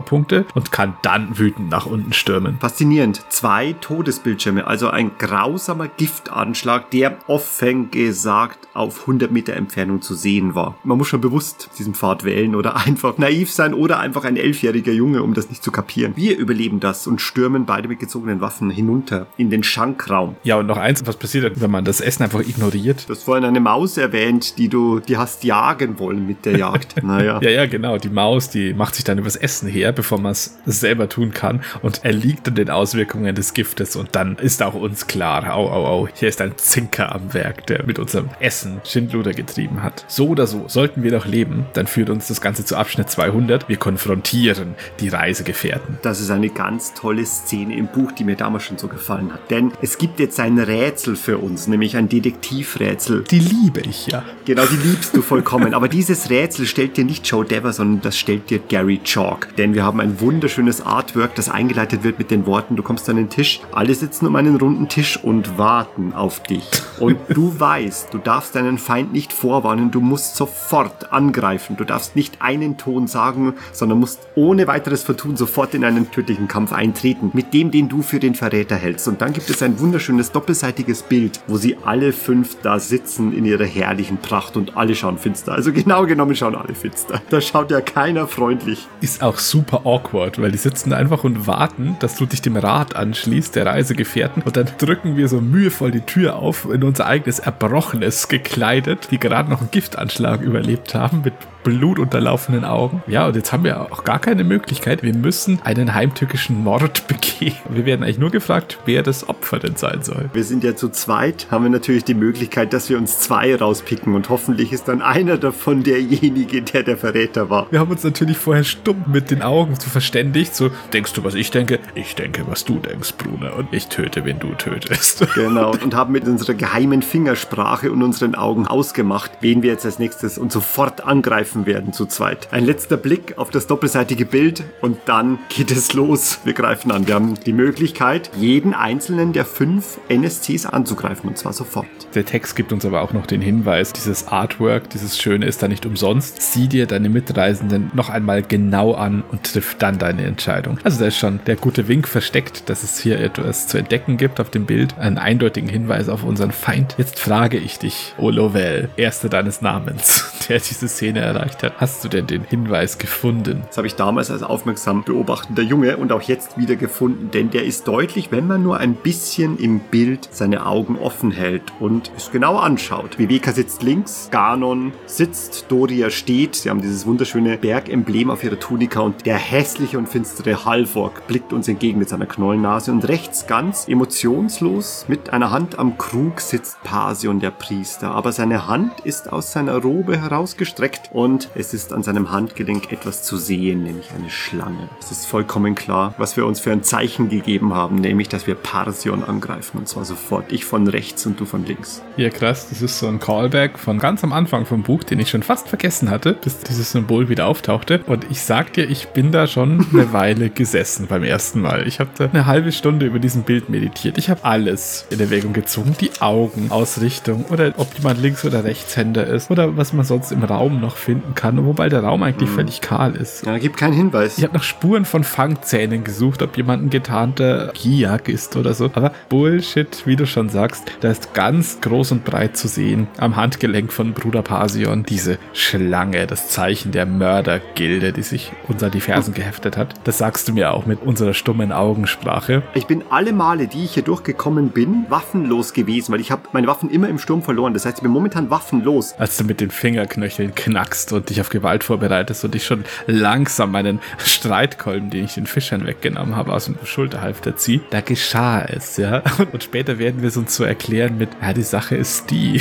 Ausdauerpunkte und kann dann wütend nach unten stürmen. Faszinierend. Zwei Todesbildschirme, also ein grausamer Giftanschlag, der offen gesagt auf 100 Meter Entfernung zu sehen war. Man muss schon bewusst diesen Pfad wählen oder einfach naiv sein oder einfach ein elfjähriger Junge, um das nicht zu kapieren. Wir überleben das und stürmen beide mit gezogenen Waffen hinunter in den Schankraum. Ja, und noch eins, was passiert, wenn man das Essen einfach ignoriert? Du hast vorhin eine Maus erwähnt, die du, die hast jagen wollen mit der Jagd. Naja. Ja, ja, genau. Die Maus, die macht sich dann übers Essen her, bevor man es selber tun kann und erliegt dann den Auswirkungen des Giftes und dann ist auch uns klar, au, au, au, hier ist ein Zinker am Werk, der mit unserem Essen Schindluder getrieben hat. So oder so, sollten wir doch leben, dann führt uns das Ganze zu Abschnitt 200. Wir konfrontieren die Reisegefährten. Das ist eine ganz tolle Szene im Buch, die mir damals schon so gefallen hat. Denn es gibt jetzt ein Rätsel für uns, nämlich ein Detektivrätsel. Die liebe ich ja. Genau, die liebst du vollkommen. Aber dieses Rätsel stellt dir nicht Joe Dever, sondern das stellt dir Gary Chalk. Denn wir haben ein wunderschönes Artwork, das eingeleitet wird mit den Worten, du kommst an den Tisch, alle sitzen um einen runden Tisch und warten auf dich. Und du weißt, du darfst deinen Feind nicht vorwarnen, du musst sofort angreifen. Du darfst nicht einen Ton sagen, sondern musst ohne weiteres Vertun sofort in einen tödlichen Kampf eintreten, mit dem, den du für den Verräter hältst. Und dann gibt es ein wunderschönes doppelseitiges Bild, wo sie alle fünf da sitzen in ihrer herrlichen Pracht und alle schauen finster. Also genau genommen schauen alle finster. Da schaut ja keiner freundlich. Ist auch super awkward, weil die sitzen einfach und warten, dass du dich dem Rat anschließt, der Reisegefährten. Und dann drücken wir so mühevoll die Tür auf, in unser eigenes Erbrochenes gekleidet, die gerade noch einen Giftanschlag überlebt haben, mit blutunterlaufenden Augen. Ja, und jetzt haben wir auch gar keine Möglichkeit. Wir müssen einen heimtückischen Mord begehen. Wir werden eigentlich nur gefragt, wer das Opfer denn sein soll. Wir sind ja zu zweit, haben wir natürlich die Möglichkeit, dass wir uns zwei rauspicken und hoffentlich ist dann einer davon derjenige, der der Verräter war. Wir haben uns natürlich vorher stumm mit den Augen zu verständigt. So, denkst du, was ich denke? Ich denke, was du denkst, Bruder. Und ich töte, wenn du tötest. Genau, und haben mit unserer geheimen Fingersprache und unseren Augen ausgemacht, wen wir jetzt als nächstes und sofort angreifen werden zu zweit. Ein letzter Blick auf das doppelseitige Bild und dann geht es los. Wir greifen an. Wir haben die Möglichkeit, jeden einzelnen der fünf NSCs anzugreifen und zwar sofort. Der Text gibt uns aber auch noch den Hinweis, dieses Artwork, dieses Schöne ist da nicht umsonst. Sieh dir deine Mitreisenden noch einmal genau an und triff dann deine Entscheidung. Also da ist schon der gute Wink versteckt, dass es hier etwas zu entdecken gibt auf dem Bild. Einen eindeutigen Hinweis auf unseren Feind. Jetzt frage ich dich, Olovell, erste deines Namens, der diese Szene erreicht hat. Hast du denn den Hinweis gefunden? Das habe ich damals als aufmerksam beobachtender Junge und auch jetzt wieder gefunden, denn der ist deutlich, wenn man nur ein bisschen im Bild seine Augen offen hält und es genau anschaut. Viveka sitzt links, Ganon sitzt, Doria steht. Sie haben dieses wunderschöne Bergemblem auf ihrer Tunika und der hässliche und finstere Halvorg blickt uns entgegen mit seiner Knollennase und rechts ganz emotionslos mit einer Hand am Krug sitzt Pasion, der Priester. Aber seine Hand ist aus seiner Robe herausgestreckt und es ist an seinem Handgelenk etwas zu sehen, nämlich eine Schlange. Es ist vollkommen klar, was wir uns für ein Zeichen gegeben haben, nämlich, dass wir Parsion angreifen und zwar sofort. Ich von rechts und du von links. Ja, krass. Das ist so ein Callback von ganz am Anfang vom Buch, den ich schon fast vergessen hatte, bis dieses Symbol wieder auftauchte. Und ich sag dir, ich bin da schon eine Weile gesessen beim ersten Mal. Ich habe da eine halbe Stunde über diesem Bild meditiert. Ich habe alles in Erwägung gezogen. Die Augen, Ausrichtung oder ob jemand Links- oder Rechtshänder ist oder was man sonst im Raum noch finden kann, wobei der Raum eigentlich völlig kahl ist. Ja, gibt keinen Hinweis. Ich habe nach Spuren von Fangzähnen gesucht, ob jemand ein getarnter Giak ist oder so. Aber Bullshit, wie du schon sagst, da ist ganz groß und breit zu sehen am Handgelenk von Bruder Pasion diese Schlange, das Zeichen der Mördergilde, die sich an die Fersen geheftet hat. Das sagst du mir auch mit unserer stummen Augensprache. Ich bin alle Male, die ich hier durchgekommen bin, waffenlos gewesen, weil ich habe meine Waffen immer im Sturm verloren. Das heißt, ich bin momentan waffenlos. Als du mit den Fingerknöcheln knackst machst und dich auf Gewalt vorbereitest und ich schon langsam meinen Streitkolben, den ich den Fischern weggenommen habe, aus dem Schulterhalfter ziehe, da geschah es, ja. Und später werden wir es uns so erklären mit, ja, die Sache ist die.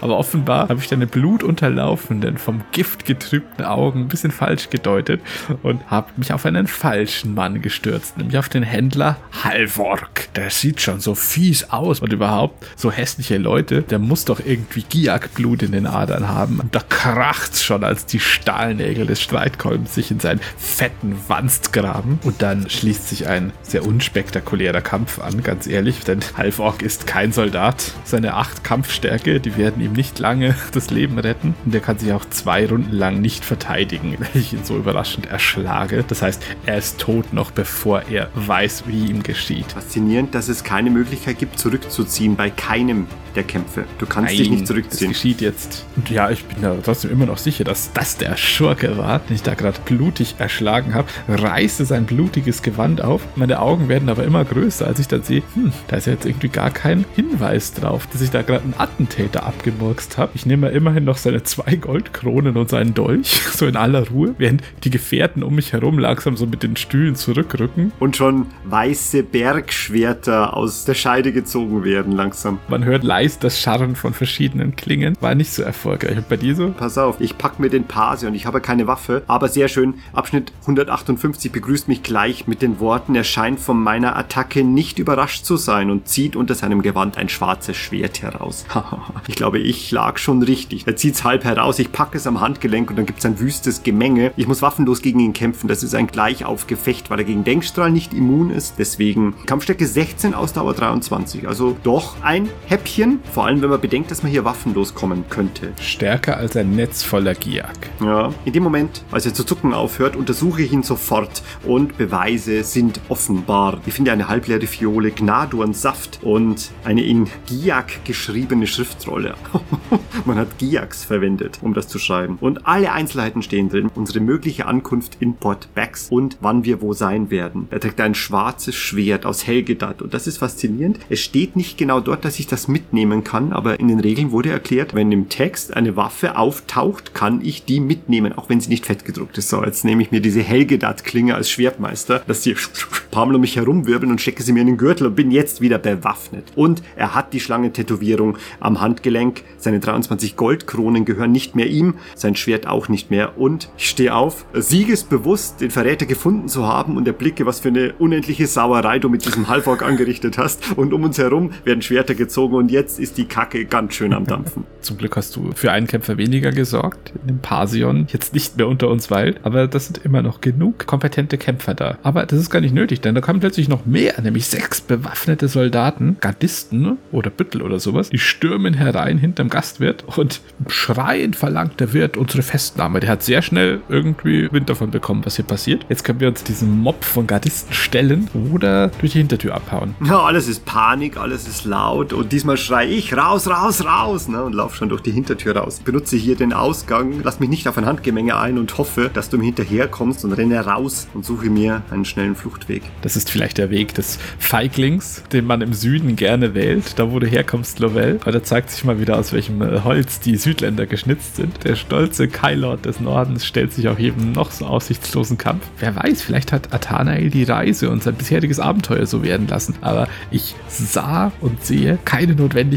Aber offenbar habe ich deine blutunterlaufenden, vom Gift getrübten Augen ein bisschen falsch gedeutet und habe mich auf einen falschen Mann gestürzt, nämlich auf den Händler Halvork. Der sieht schon so fies aus und überhaupt so hässliche Leute, der muss doch irgendwie Giak-Blut in den Adern haben. Und da kracht's schon, als die Stahlnägel des Streitkolbens sich in seinen fetten Wanst graben. Und dann schließt sich ein sehr unspektakulärer Kampf an, ganz ehrlich, denn Halvork ist kein Soldat. Seine acht Kampfstärke, die werden ihm nicht lange das Leben retten. Und er kann sich auch zwei Runden lang nicht verteidigen, wenn ich ihn so überraschend erschlage. Das heißt, er ist tot noch bevor er weiß, wie ihm geschieht. Faszinierend, dass es keine Möglichkeit gibt, zurückzuziehen bei keinem der Kämpfe. Du kannst Nein, dich nicht Das zurückziehen. geschieht jetzt. Und ja, ich bin da trotzdem immer noch sicher, dass das der Schurke war, den ich da gerade blutig erschlagen habe. Reiße sein blutiges Gewand auf. Meine Augen werden aber immer größer, als ich dann sehe, hm, da ist ja jetzt irgendwie gar kein Hinweis drauf, dass ich da gerade einen Attentäter abgemurkst habe. Ich nehme immerhin noch seine zwei Goldkronen und seinen Dolch, so in aller Ruhe, während die Gefährten um mich herum langsam so mit den Stühlen zurückrücken. Und schon weiße Bergschwerter aus der Scheide gezogen werden langsam. Man hört leist das Scharren von verschiedenen Klingen. War nicht so erfolgreich. Und bei dir so? Pass auf, ich pack mir den Pasion. Ich habe keine Waffe, aber sehr schön. Abschnitt 158 begrüßt mich gleich mit den Worten, er scheint von meiner Attacke nicht überrascht zu sein und zieht unter seinem Gewand ein schwarzes Schwert heraus. ich glaube, ich lag schon richtig. Er zieht's halb heraus, ich packe es am Handgelenk und dann gibt's ein wüstes Gemenge. Ich muss waffenlos gegen ihn kämpfen. Das ist ein Gleichaufgefecht, weil er gegen Denkstrahl nicht immun ist. Deswegen Kampfstärke 16, Ausdauer 23. Also doch ein Häppchen. Vor allem, wenn man bedenkt, dass man hier waffenlos kommen könnte. Stärker als ein Netz voller Giak. Ja. In dem Moment, als er zu zucken aufhört, untersuche ich ihn sofort und Beweise sind offenbar. Ich finde eine halbleere Fiole, Gnaduan Saft und eine in Giak geschriebene Schriftrolle. Man hat Giaks verwendet, um das zu schreiben. Und alle Einzelheiten stehen drin. Unsere mögliche Ankunft in Port Bax und wann wir wo sein werden. Er trägt ein schwarzes Schwert aus Helgedat und das ist faszinierend. Es steht nicht genau dort, dass ich das mitnehmen kann, aber in den Regeln wurde erklärt, wenn im Text eine Waffe auftaucht, kann ich die mitnehmen, auch wenn sie nicht fett gedruckt ist. So, jetzt nehme ich mir diese Helgedat-Klinge als Schwertmeister, dass die paar Mal um mich herumwirbeln und stecke sie mir in den Gürtel und bin jetzt wieder bewaffnet. Und er hat die Schlangentätowierung am Handgelenk. Seine 23 Goldkronen gehören nicht mehr ihm, sein Schwert auch nicht mehr. Und ich stehe auf, siegesbewusst den Verräter gefunden zu haben und erblicke, was für eine unendliche Sauerei du mit diesem Halfork angerichtet hast. Und um uns herum werden Schwerter gezogen und jetzt ist die Kacke ganz schön am Dampfen. Zum Glück hast du für einen Kämpfer weniger gesorgt, in dem Parsion jetzt nicht mehr unter uns weilt, aber das sind immer noch genug kompetente Kämpfer da. Aber das ist gar nicht nötig, denn da kommen plötzlich noch mehr, nämlich sechs bewaffnete Soldaten, Gardisten oder Büttel oder sowas, die stürmen herein hinterm Gastwirt und schreiend verlangt der Wirt unsere Festnahme. Der hat sehr schnell irgendwie Wind davon bekommen, was hier passiert. Jetzt können wir uns diesem Mob von Gardisten stellen oder durch die Hintertür abhauen. Ja, alles ist Panik, alles ist laut und diesmal schrei ich raus, raus, raus ne, und lauf schon durch die Hintertür raus. Benutze hier den Ausgang, lass mich nicht auf ein Handgemenge ein und hoffe, dass du mir hinterherkommst und renne raus und suche mir einen schnellen Fluchtweg. Das ist vielleicht der Weg des Feiglings, den man im Süden gerne wählt, da wo du herkommst, Lovell. Aber da zeigt sich mal wieder, aus welchem äh, Holz die Südländer geschnitzt sind. Der stolze Kailord des Nordens stellt sich auch jedem noch so aussichtslosen Kampf. Wer weiß, vielleicht hat Athanael die Reise und sein bisheriges Abenteuer so werden lassen. Aber ich sah und sehe keine Notwendigkeit,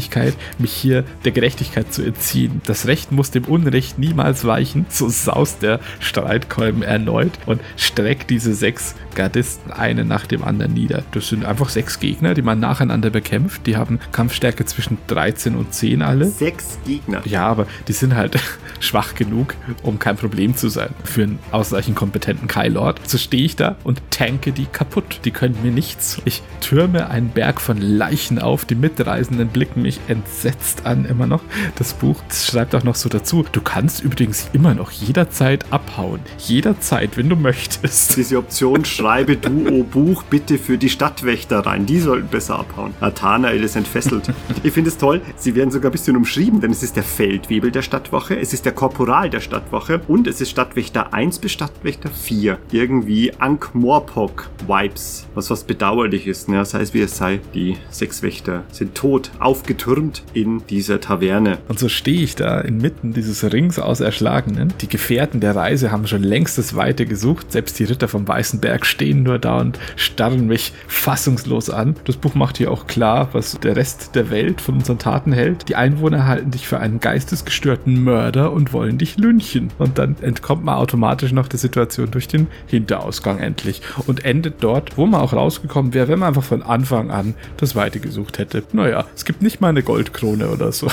mich hier der Gerechtigkeit zu entziehen. Das Recht muss dem Unrecht niemals weichen. So saust der Streitkolben erneut und streckt diese sechs Gardisten einen nach dem anderen nieder. Das sind einfach sechs Gegner, die man nacheinander bekämpft. Die haben Kampfstärke zwischen 13 und 10 alle. Sechs Gegner. Ja, aber die sind halt schwach genug, um kein Problem zu sein für einen ausreichend kompetenten Kailord. So stehe ich da und tanke die kaputt. Die können mir nichts. Ich türme einen Berg von Leichen auf. Die Mitreisenden blicken mich entsetzt an, immer noch. Das Buch das schreibt auch noch so dazu. Du kannst übrigens immer noch jederzeit abhauen. Jederzeit, wenn du möchtest. Diese Option schreibe du, oh Buch, bitte für die Stadtwächter rein. Die sollten besser abhauen. Athanael ist entfesselt. Ich finde es toll, sie werden sogar ein bisschen umschrieben, denn es ist der Feldwebel der Stadtwache, es ist der Korporal der Stadtwache und es ist Stadtwächter 1 bis Stadtwächter 4. Irgendwie Ankh-Morpok-Vibes, was was bedauerlich ist, Ja, sei es wie es sei, die sechs Wächter sind tot, aufgetürmt in dieser Taverne. Und so stehe ich da inmitten dieses Rings aus Erschlagenen. Die Gefährten der Reise haben schon längst das Weite gesucht. Selbst die Ritter vom Weißen Berg stehen nur da und starren mich fassungslos an. Das Buch macht hier auch klar, was der Rest der Welt von unseren Taten hält. Die Einwohner halten dich für einen geistesgestörten Mörder und wollen dich lynchen. Und dann entkommt man automatisch noch der Situation durch den Hinterausgang endlich und endet dort, wo man auch rausgekommen wäre, wenn man einfach von Anfang an das Weite gesucht hätte. Naja, es gibt nicht mal eine Goldkrone oder so.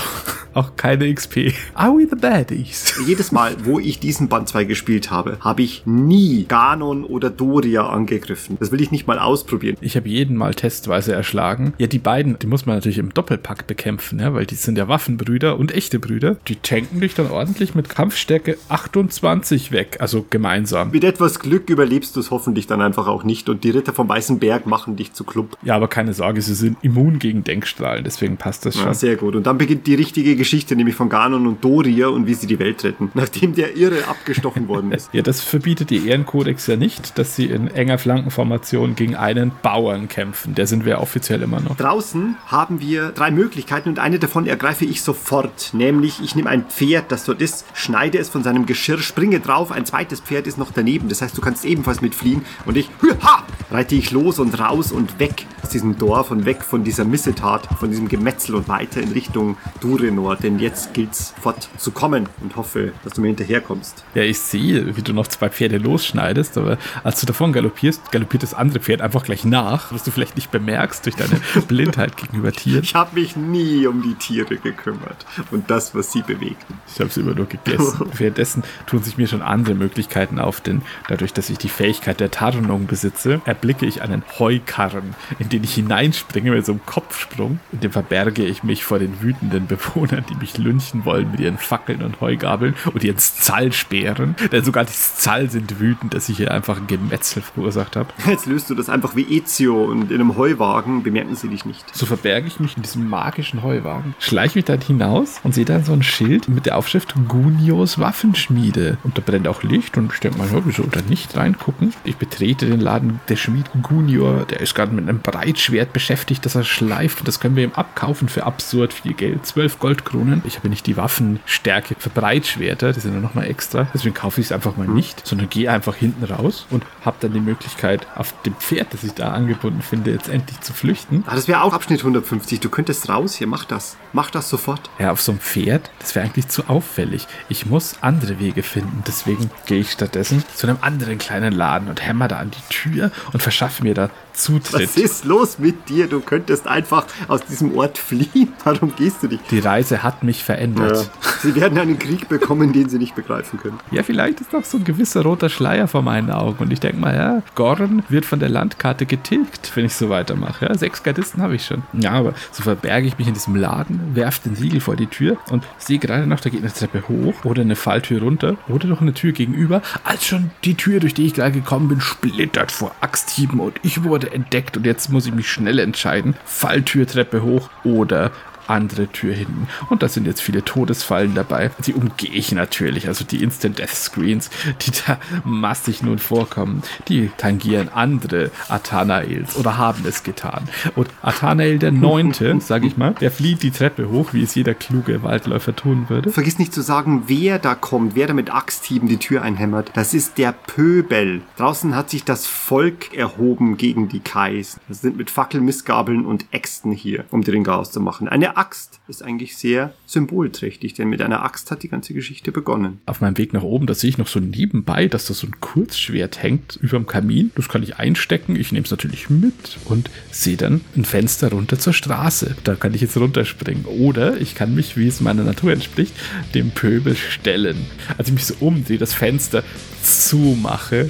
auch keine XP. Are we the baddies? Jedes Mal, wo ich diesen Band 2 gespielt habe, habe ich nie Ganon oder Doria angegriffen. Das will ich nicht mal ausprobieren. Ich habe jeden mal testweise erschlagen. Ja, die beiden, die muss man natürlich im Doppelpack bekämpfen, ja, weil die sind ja Waffenbrüder und echte Brüder. Die tanken dich dann ordentlich mit Kampfstärke 28 weg, also gemeinsam. Mit etwas Glück überlebst du es hoffentlich dann einfach auch nicht und die Ritter vom Weißen Berg machen dich zu Klump. Ja, aber keine Sorge, sie sind immun gegen Denkstrahlen, deswegen passt das schon. Ja, sehr gut. Und dann beginnt die richtige Geschichte, nämlich von Ganon und Doria und wie sie die Welt retten, nachdem der Irre abgestochen worden ist. Ja, das verbietet die Ehrenkodex ja nicht, dass sie in enger Flankenformation gegen einen Bauern kämpfen. Der sind wir offiziell immer noch. Draußen haben wir drei Möglichkeiten und eine davon ergreife ich sofort. Nämlich, ich nehme ein Pferd, das dort ist, schneide es von seinem Geschirr, springe drauf, ein zweites Pferd ist noch daneben. Das heißt, du kannst ebenfalls mitfliehen und ich, ha, reite ich los und raus und weg aus diesem Dorf und weg von dieser Missetat, von diesem Gemetzel und weiter in Richtung Durenor. Denn jetzt gilt's fortzukommen und hoffe, dass du mir hinterherkommst. Ja, ich sehe, wie du noch zwei Pferde losschneidest, aber als du davon galoppierst, galoppiert das andere Pferd einfach gleich nach, was du vielleicht nicht bemerkst durch deine Blindheit gegenüber Tieren. Ich habe mich nie um die Tiere gekümmert und das, was sie bewegten. Ich habe sie immer nur gegessen. Währenddessen tun sich mir schon andere Möglichkeiten auf, denn dadurch, dass ich die Fähigkeit der Tarnung besitze, erblicke ich einen Heukarren, in den ich hineinspringe mit so einem Kopfsprung. In dem verberge ich mich vor den wütenden Bewohnern, die mich lynchen wollen mit ihren Fackeln und Heugabeln und ihren Zallspeeren. Denn sogar die Zall sind wütend, dass ich hier einfach ein Gemetzel verursacht habe. Jetzt löst du das einfach wie Ezio und in einem Heuwagen bemerken sie dich nicht. So verberge ich mich in diesem magischen Heuwagen, schleiche mich dann hinaus und sehe dann so ein Schild mit der Aufschrift Gunios Waffenschmiede. Und da brennt auch Licht und ich denke mal, wieso da nicht reingucken? Ich betrete den Laden der Schmied Gunior, der ist gerade mit einem Breitschwert beschäftigt, das er schleift und das können wir ihm abkaufen für absurd viel Geld. 12 Goldkronen. Ich habe nicht die Waffenstärke für Breitschwerter, die sind ja nochmal extra. Deswegen kaufe ich es einfach mal nicht, sondern gehe einfach hinten raus und habe dann die Möglichkeit, auf dem Pferd, das ich da angebunden finde, jetzt endlich zu flüchten. Ah, das wäre auch Abschnitt 150. Du könntest raus hier, mach das. Mach das sofort. Ja, auf so einem Pferd, das wäre eigentlich zu auffällig. Ich muss andere Wege finden. Deswegen gehe ich stattdessen zu einem anderen kleinen Laden und hämmer da an die Tür und verschaffe mir da Zutritt. Was ist los mit dir? Du könntest einfach aus diesem Ort fliehen. Warum gehst du nicht? Die Reise hat mich verändert. Ja. Sie werden einen Krieg bekommen, den sie nicht begreifen können. Ja, vielleicht ist noch so ein gewisser roter Schleier vor meinen Augen. Und ich denke mal, ja, Gorn wird von der Landkarte getilgt, wenn ich so weitermache. Ja, sechs Gardisten habe ich schon. Ja, aber so verberge ich mich in diesem Laden, werfe den Siegel vor die Tür und sehe gerade noch, da geht eine Treppe hoch oder eine Falltür runter oder noch eine Tür gegenüber, als schon die Tür, durch die ich gerade gekommen bin, splittert vor Axthieben und ich wurde entdeckt und jetzt muss ich mich schnell entscheiden. Falltür, Treppe hoch oder andere Tür hinten. Und da sind jetzt viele Todesfallen dabei. Die umgehe ich natürlich. Also die Instant Death Screens, die da massig nun vorkommen, die tangieren andere Athanaels oder haben es getan. Und Athanael der Neunte, sage ich mal, der flieht die Treppe hoch, wie es jeder kluge Waldläufer tun würde. Vergiss nicht zu sagen, wer da kommt, wer da mit Axthieben die Tür einhämmert. Das ist der Pöbel. Draußen hat sich das Volk erhoben gegen die Kais. Das sind mit Fackelmissgabeln und Äxten hier, um die Ringe auszumachen. Eine Axt ist eigentlich sehr symbolträchtig, denn mit einer Axt hat die ganze Geschichte begonnen. Auf meinem Weg nach oben, da sehe ich noch so nebenbei, dass da so ein Kurzschwert hängt über dem Kamin. Das kann ich einstecken. Ich nehme es natürlich mit und sehe dann ein Fenster runter zur Straße. Da kann ich jetzt runterspringen. Oder ich kann mich, wie es meiner Natur entspricht, dem Pöbel stellen. Als ich mich so umdrehe, das Fenster zumache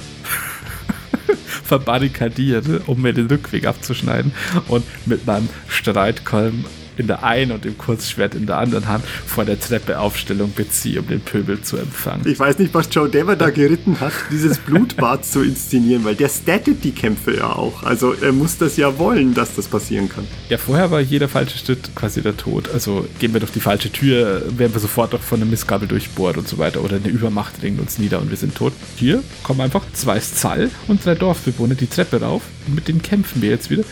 verbarrikadiere, um mir den Rückweg abzuschneiden und mit meinem Streitkolben in der einen und dem Kurzschwert in der anderen Hand vor der Treppe Aufstellung beziehe, um den Pöbel zu empfangen. Ich weiß nicht, was Joe Dever da geritten hat, dieses Blutbad zu inszenieren, weil der stattet die Kämpfe ja auch. Also er muss das ja wollen, dass das passieren kann. Ja, vorher war jeder falsche Schritt quasi der Tod. Also gehen wir durch die falsche Tür, werden wir sofort doch von einer Missgabel durchbohrt und so weiter. Oder eine Übermacht ringt uns nieder und wir sind tot. Hier kommen einfach zwei Zall und drei Dorfbewohner die Treppe rauf. Und mit denen kämpfen wir jetzt wieder.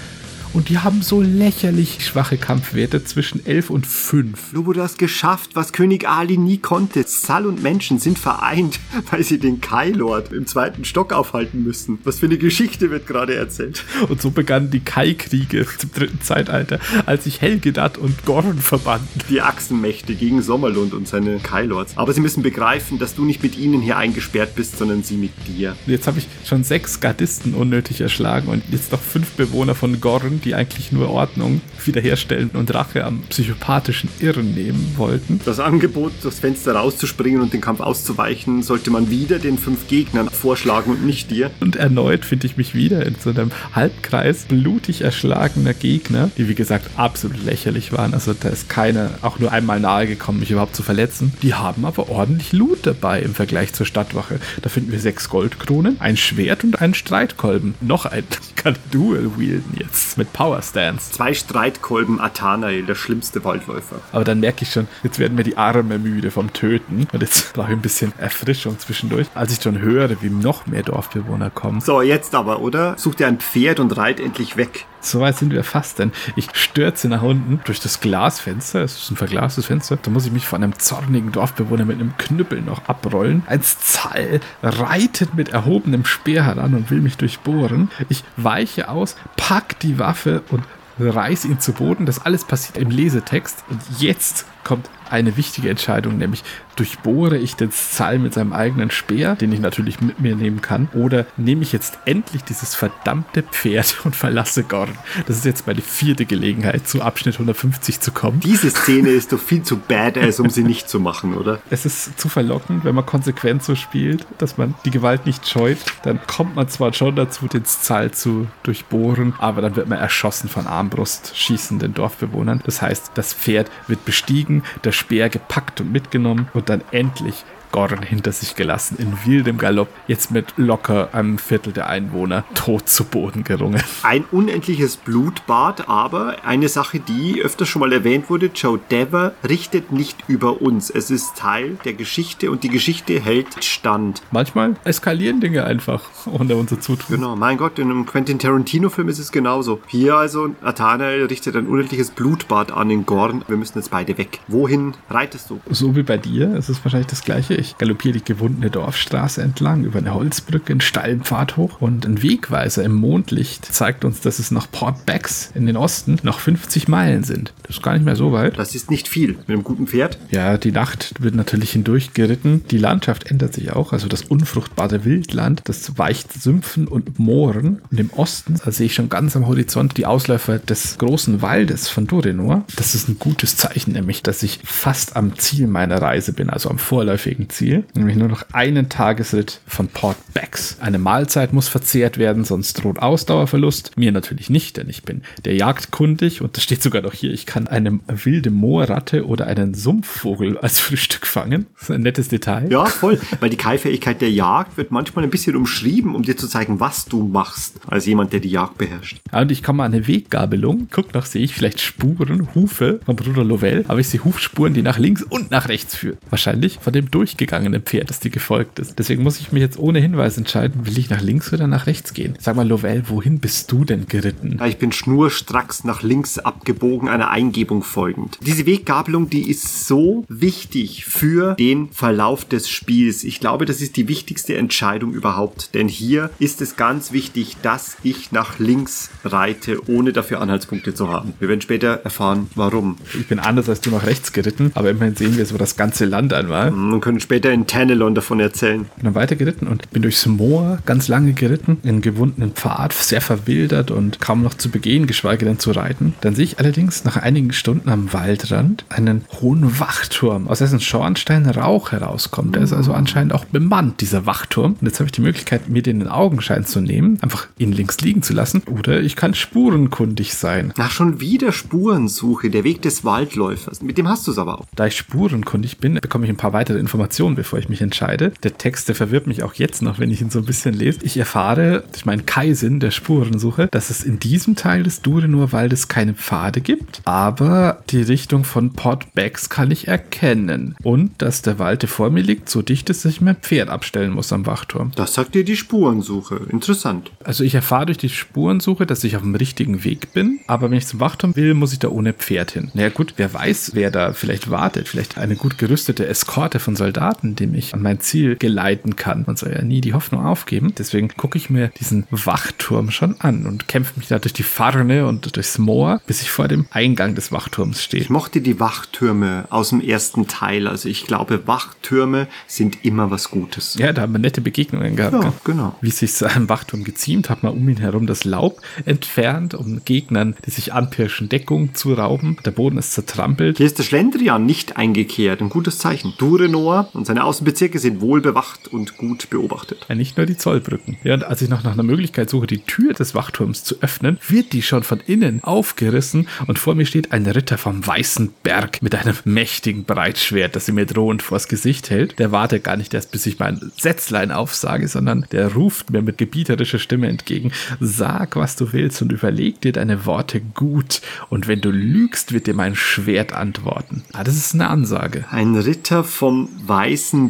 Und die haben so lächerlich schwache Kampfwerte zwischen 11 und 5. Lobo, du hast geschafft, was König Ali nie konnte. Sal und Menschen sind vereint, weil sie den Kai-Lord im zweiten Stock aufhalten müssen. Was für eine Geschichte wird gerade erzählt. Und so begannen die Kai-Kriege zum dritten Zeitalter, als sich Helgedat und Gorn verbanden. Die Achsenmächte gegen Sommerlund und seine Kai-Lords. Aber sie müssen begreifen, dass du nicht mit ihnen hier eingesperrt bist, sondern sie mit dir. Jetzt habe ich schon sechs Gardisten unnötig erschlagen und jetzt noch fünf Bewohner von Gorn, die eigentlich nur Ordnung wiederherstellen und Rache am psychopathischen Irren nehmen wollten. Das Angebot, das Fenster rauszuspringen und den Kampf auszuweichen, sollte man wieder den fünf Gegnern vorschlagen und nicht dir. Und erneut finde ich mich wieder in so einem Halbkreis blutig erschlagener Gegner, die wie gesagt absolut lächerlich waren. Also da ist keiner auch nur einmal nahe gekommen, mich überhaupt zu verletzen. Die haben aber ordentlich Loot dabei im Vergleich zur Stadtwache. Da finden wir sechs Goldkronen, ein Schwert und einen Streitkolben. Noch ein. Ich kann Dual wielden jetzt mit Power Stance. Zwei Streitkolben Athanael, der schlimmste Waldläufer. Aber dann merke ich schon, jetzt werden mir die Arme müde vom Töten. Und jetzt brauche ich ein bisschen Erfrischung zwischendurch. Als ich schon höre, wie noch mehr Dorfbewohner kommen. So, jetzt aber, oder? Such dir ein Pferd und reit endlich weg. So weit sind wir fast, denn ich stürze nach unten durch das Glasfenster. Es ist ein verglastes Fenster. Da muss ich mich von einem zornigen Dorfbewohner mit einem Knüppel noch abrollen. Ein Zall reitet mit erhobenem Speer heran und will mich durchbohren. Ich weiche aus, pack die Waffe und reiß ihn zu Boden. Das alles passiert im Lesetext. Und jetzt kommt eine wichtige Entscheidung, nämlich durchbohre ich den Zahl mit seinem eigenen Speer, den ich natürlich mit mir nehmen kann, oder nehme ich jetzt endlich dieses verdammte Pferd und verlasse Gorn. Das ist jetzt meine vierte Gelegenheit, zu Abschnitt 150 zu kommen. Diese Szene ist doch viel zu badass, um sie nicht zu machen, oder? Es ist zu verlockend, wenn man konsequent so spielt, dass man die Gewalt nicht scheut. Dann kommt man zwar schon dazu, den Zahl zu durchbohren, aber dann wird man erschossen von Armbrust schießenden Dorfbewohnern. Das heißt, das Pferd wird bestiegen, der Speer gepackt und mitgenommen und dann endlich Gordon hinter sich gelassen, in wildem Galopp, jetzt mit locker einem Viertel der Einwohner tot zu Boden gerungen. Ein unendliches Blutbad, aber eine Sache, die öfters schon mal erwähnt wurde, Joe Dever richtet nicht über uns. Es ist Teil der Geschichte und die Geschichte hält stand. Manchmal eskalieren Dinge einfach ohne unser Zutun. Genau, mein Gott, in einem Quentin Tarantino-Film ist es genauso. Hier also, Nathanael richtet ein unendliches Blutbad an in Gorn. Wir müssen jetzt beide weg. Wohin reitest du? So wie bei dir, es ist wahrscheinlich das gleiche. Ich galoppiere die gewundene Dorfstraße entlang, über eine Holzbrücke, einen steilen Pfad hoch und ein Wegweiser im Mondlicht zeigt uns, dass es nach Port Becks in den Osten noch 50 Meilen sind. Das ist gar nicht mehr so weit. Das ist nicht viel. Mit einem guten Pferd? Ja, die Nacht wird natürlich hindurch geritten. Die Landschaft ändert sich auch. Also das unfruchtbare Wildland, das weicht Sümpfen und Mooren. Und im Osten, da sehe ich schon ganz am Horizont die Ausläufer des großen Waldes von Durinor. Das ist ein gutes Zeichen, nämlich, dass ich fast am Ziel meiner Reise bin, also am vorläufigen Ziel. Nämlich nur noch einen Tagesritt von Port Becks. Eine Mahlzeit muss verzehrt werden, sonst droht Ausdauerverlust. Mir natürlich nicht, denn ich bin der Jagd kundig und das steht sogar noch hier. Ich kann eine wilde Moorratte oder einen Sumpfvogel als Frühstück fangen. Das ist ein nettes Detail. Ja, voll. Weil die Kai-Fähigkeit der Jagd wird manchmal ein bisschen umschrieben, um dir zu zeigen, was du machst, als jemand, der die Jagd beherrscht. Ja, und ich komme an eine Weggabelung. Guck noch, sehe ich vielleicht Spuren, Hufe von Bruder Lovell. Aber ich sehe Hufspuren, die nach links und nach rechts führen. Wahrscheinlich von dem durchgegangenen Pferd, das dir gefolgt ist. Deswegen muss ich mich jetzt ohne Hinweis entscheiden, will ich nach links oder nach rechts gehen. Sag mal, Lovell, wohin bist du denn geritten? Ja, ich bin schnurstracks nach links abgebogen, einer Eingebung folgend. Diese Weggabelung, die ist so wichtig für den Verlauf des Spiels. Ich glaube, das ist die wichtigste Entscheidung überhaupt. Denn hier ist es ganz wichtig, dass ich nach links reite, ohne dafür Anhaltspunkte zu haben. Wir werden später erfahren, warum. Ich bin anders als du nach rechts geritten, aber immerhin sehen wir so das ganze Land einmal. Wir können später in Tanelon davon erzählen. Bin dann weiter geritten und bin durchs Moor ganz lange geritten, in gewundenen Pfad, sehr verwildert und kaum noch zu begehen, geschweige denn zu reiten. Dann sehe ich allerdings nach einigen Stunden am Waldrand einen hohen Wachturm, aus dessen Schornstein Rauch herauskommt. Der ist also anscheinend auch bemannt, dieser Wachturm. Und jetzt habe ich die Möglichkeit, mir den in den Augenschein zu nehmen, einfach ihn links liegen zu lassen. Oder ich kann spurenkundig sein. Ach, schon wieder Spurensuche, der Weg des Waldläufers. Mit dem hast du es aber auch. Da ich spurenkundig bin, bekomme ich ein paar weitere Informationen Informationen, bevor ich mich entscheide. Der Text, der verwirrt mich auch jetzt noch, wenn ich ihn so ein bisschen lese. Ich erfahre durch meinen Kaisin der Spurensuche, dass es in diesem Teil des Durenur-Waldes keine Pfade gibt, aber die Richtung von Port Becks kann ich erkennen. Und dass der Wald, der vor mir liegt, so dicht ist, dass ich mein Pferd abstellen muss am Wachturm. Das sagt dir die Spurensuche. Interessant. Also ich erfahre durch die Spurensuche, dass ich auf dem richtigen Weg bin, aber wenn ich zum Wachturm will, muss ich da ohne Pferd hin. Na ja, gut, wer weiß, wer da vielleicht wartet. Vielleicht eine gut gerüstete Eskorte von Soldaten, die mich an mein Ziel geleiten kann. Man soll ja nie die Hoffnung aufgeben. Deswegen gucke ich mir diesen Wachturm schon an und kämpfe mich da durch die Farne und durchs Moor, bis ich vor dem Eingang des Wachturms stehe. Ich mochte die Wachtürme aus dem ersten Teil. Also ich glaube, Wachtürme sind immer was Gutes. Ja, da haben wir nette Begegnungen gehabt. Ja, genau. Wie sich zu einem Wachturm geziemt, hat man um ihn herum das Laub entfernt, um Gegnern, die sich anpirschen, Deckung zu rauben. Der Boden ist zertrampelt. Hier ist der Schlendrian nicht eingekehrt. Ein gutes Zeichen. Durenor und seine Außenbezirke sind wohl bewacht und gut beobachtet. Ja, nicht nur die Zollbrücken. Ja, und als ich noch nach einer Möglichkeit suche, die Tür des Wachturms zu öffnen, wird die schon von innen aufgerissen und vor mir steht ein Ritter vom Weißen Berg mit einem mächtigen Breitschwert, das sie mir drohend vors Gesicht hält. Der wartet gar nicht erst, bis ich mein Sätzlein aufsage, sondern der ruft mir mit gebieterischer Stimme entgegen, sag, was du willst und überleg dir deine Worte gut und wenn du lügst, wird dir mein Schwert antworten. Ah, das ist eine Ansage. Ein Ritter vom Weißen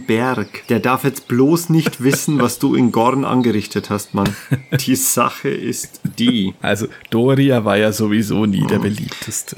Berg. Der darf jetzt bloß nicht wissen, was du in Gorn angerichtet hast, Mann. Die Sache ist die. Also Doria war ja sowieso nie der beliebteste.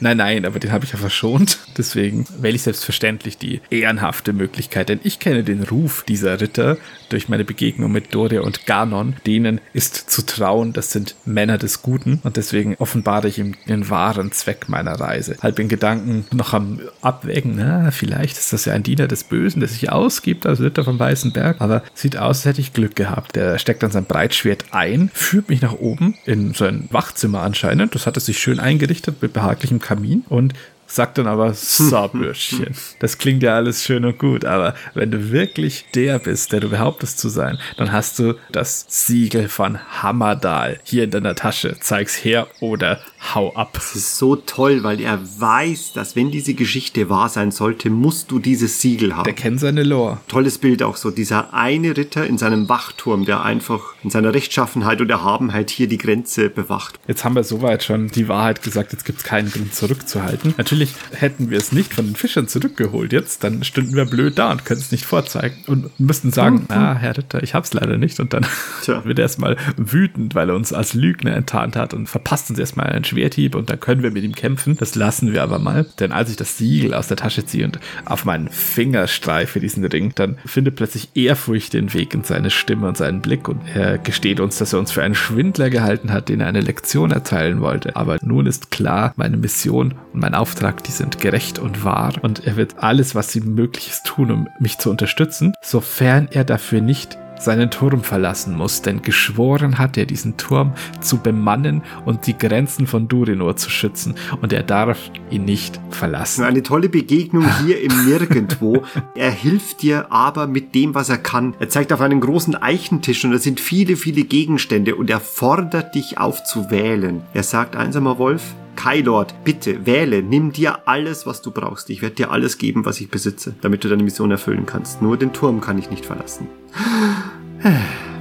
Nein, nein, aber den habe ich ja verschont. Deswegen wähle ich selbstverständlich die ehrenhafte Möglichkeit, denn ich kenne den Ruf dieser Ritter durch meine Begegnung mit Doria und Ganon. Denen ist zu trauen, das sind Männer des Guten und deswegen offenbare ich ihm den wahren Zweck meiner Reise. Halb in Gedanken noch am Abwägen, na, vielleicht ist das ja ein Diener des Bösen, der sich ausgibt als Ritter vom Weißen Berg, aber sieht aus, als hätte ich Glück gehabt. Der steckt dann sein Breitschwert ein, führt mich nach oben in sein Wachzimmer anscheinend. Das hat er sich schön eingerichtet mit behaglichem Kamin und sagt dann aber, so Bürschchen, das klingt ja alles schön und gut, aber wenn du wirklich der bist, der du behauptest zu sein, dann hast du das Siegel von Hammerdal hier in deiner Tasche. Zeig's her oder hau ab. Das ist so toll, weil er weiß, dass wenn diese Geschichte wahr sein sollte, musst du dieses Siegel haben. Der kennt seine Lore. Tolles Bild auch so. Dieser eine Ritter in seinem Wachturm, der einfach in seiner Rechtschaffenheit und Erhabenheit hier die Grenze bewacht. Jetzt haben wir soweit schon die Wahrheit gesagt, jetzt gibt's keinen Grund zurückzuhalten. Natürlich hätten wir es nicht von den Fischern zurückgeholt jetzt, dann stünden wir blöd da und können es nicht vorzeigen und müssten sagen, ah, Herr Ritter, ich hab's leider nicht. Und dann Tja. wird er erstmal wütend, weil er uns als Lügner enttarnt hat und verpasst uns erstmal einen Schwerthieb und dann können wir mit ihm kämpfen. Das lassen wir aber mal. Denn als ich das Siegel aus der Tasche ziehe und auf meinen Finger streife, diesen Ring, dann findet plötzlich Ehrfurcht den Weg in seine Stimme und seinen Blick und er gesteht uns, dass er uns für einen Schwindler gehalten hat, den er eine Lektion erteilen wollte. Aber nun ist klar, meine Mission und mein Auftrag, die sind gerecht und wahr und er wird alles, was ihm möglich ist, tun, um mich zu unterstützen, sofern er dafür nicht seinen Turm verlassen muss, denn geschworen hat er, diesen Turm zu bemannen und die Grenzen von Durinor zu schützen und er darf ihn nicht verlassen. Eine tolle Begegnung hier im Nirgendwo. Er hilft dir aber mit dem, was er kann. Er zeigt auf einen großen Eichentisch und da sind viele, viele Gegenstände und er fordert dich auf zu wählen. Er sagt, einsamer Wolf, Kailord, bitte wähle, nimm dir alles, was du brauchst. Ich werde dir alles geben, was ich besitze, damit du deine Mission erfüllen kannst. Nur den Turm kann ich nicht verlassen.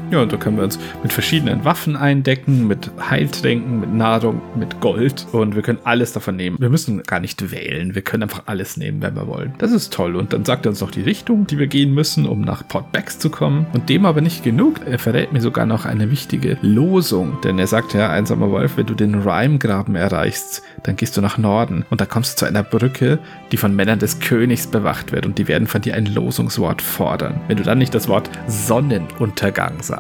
Ja, und da können wir uns mit verschiedenen Waffen eindecken, mit Heiltränken, mit Nahrung, mit Gold und wir können alles davon nehmen. Wir müssen gar nicht wählen, wir können einfach alles nehmen, wenn wir wollen. Das ist toll und dann sagt er uns noch die Richtung, die wir gehen müssen, um nach Port Becks zu kommen und dem aber nicht genug. Er verrät mir sogar noch eine wichtige Losung, denn er sagt ja, einsamer Wolf, wenn du den Rhyme-Graben erreichst, dann gehst du nach Norden und da kommst du zu einer Brücke, die von Männern des Königs bewacht wird und die werden von dir ein Losungswort fordern. Wenn du dann nicht das Wort Sonnenuntergang sagst,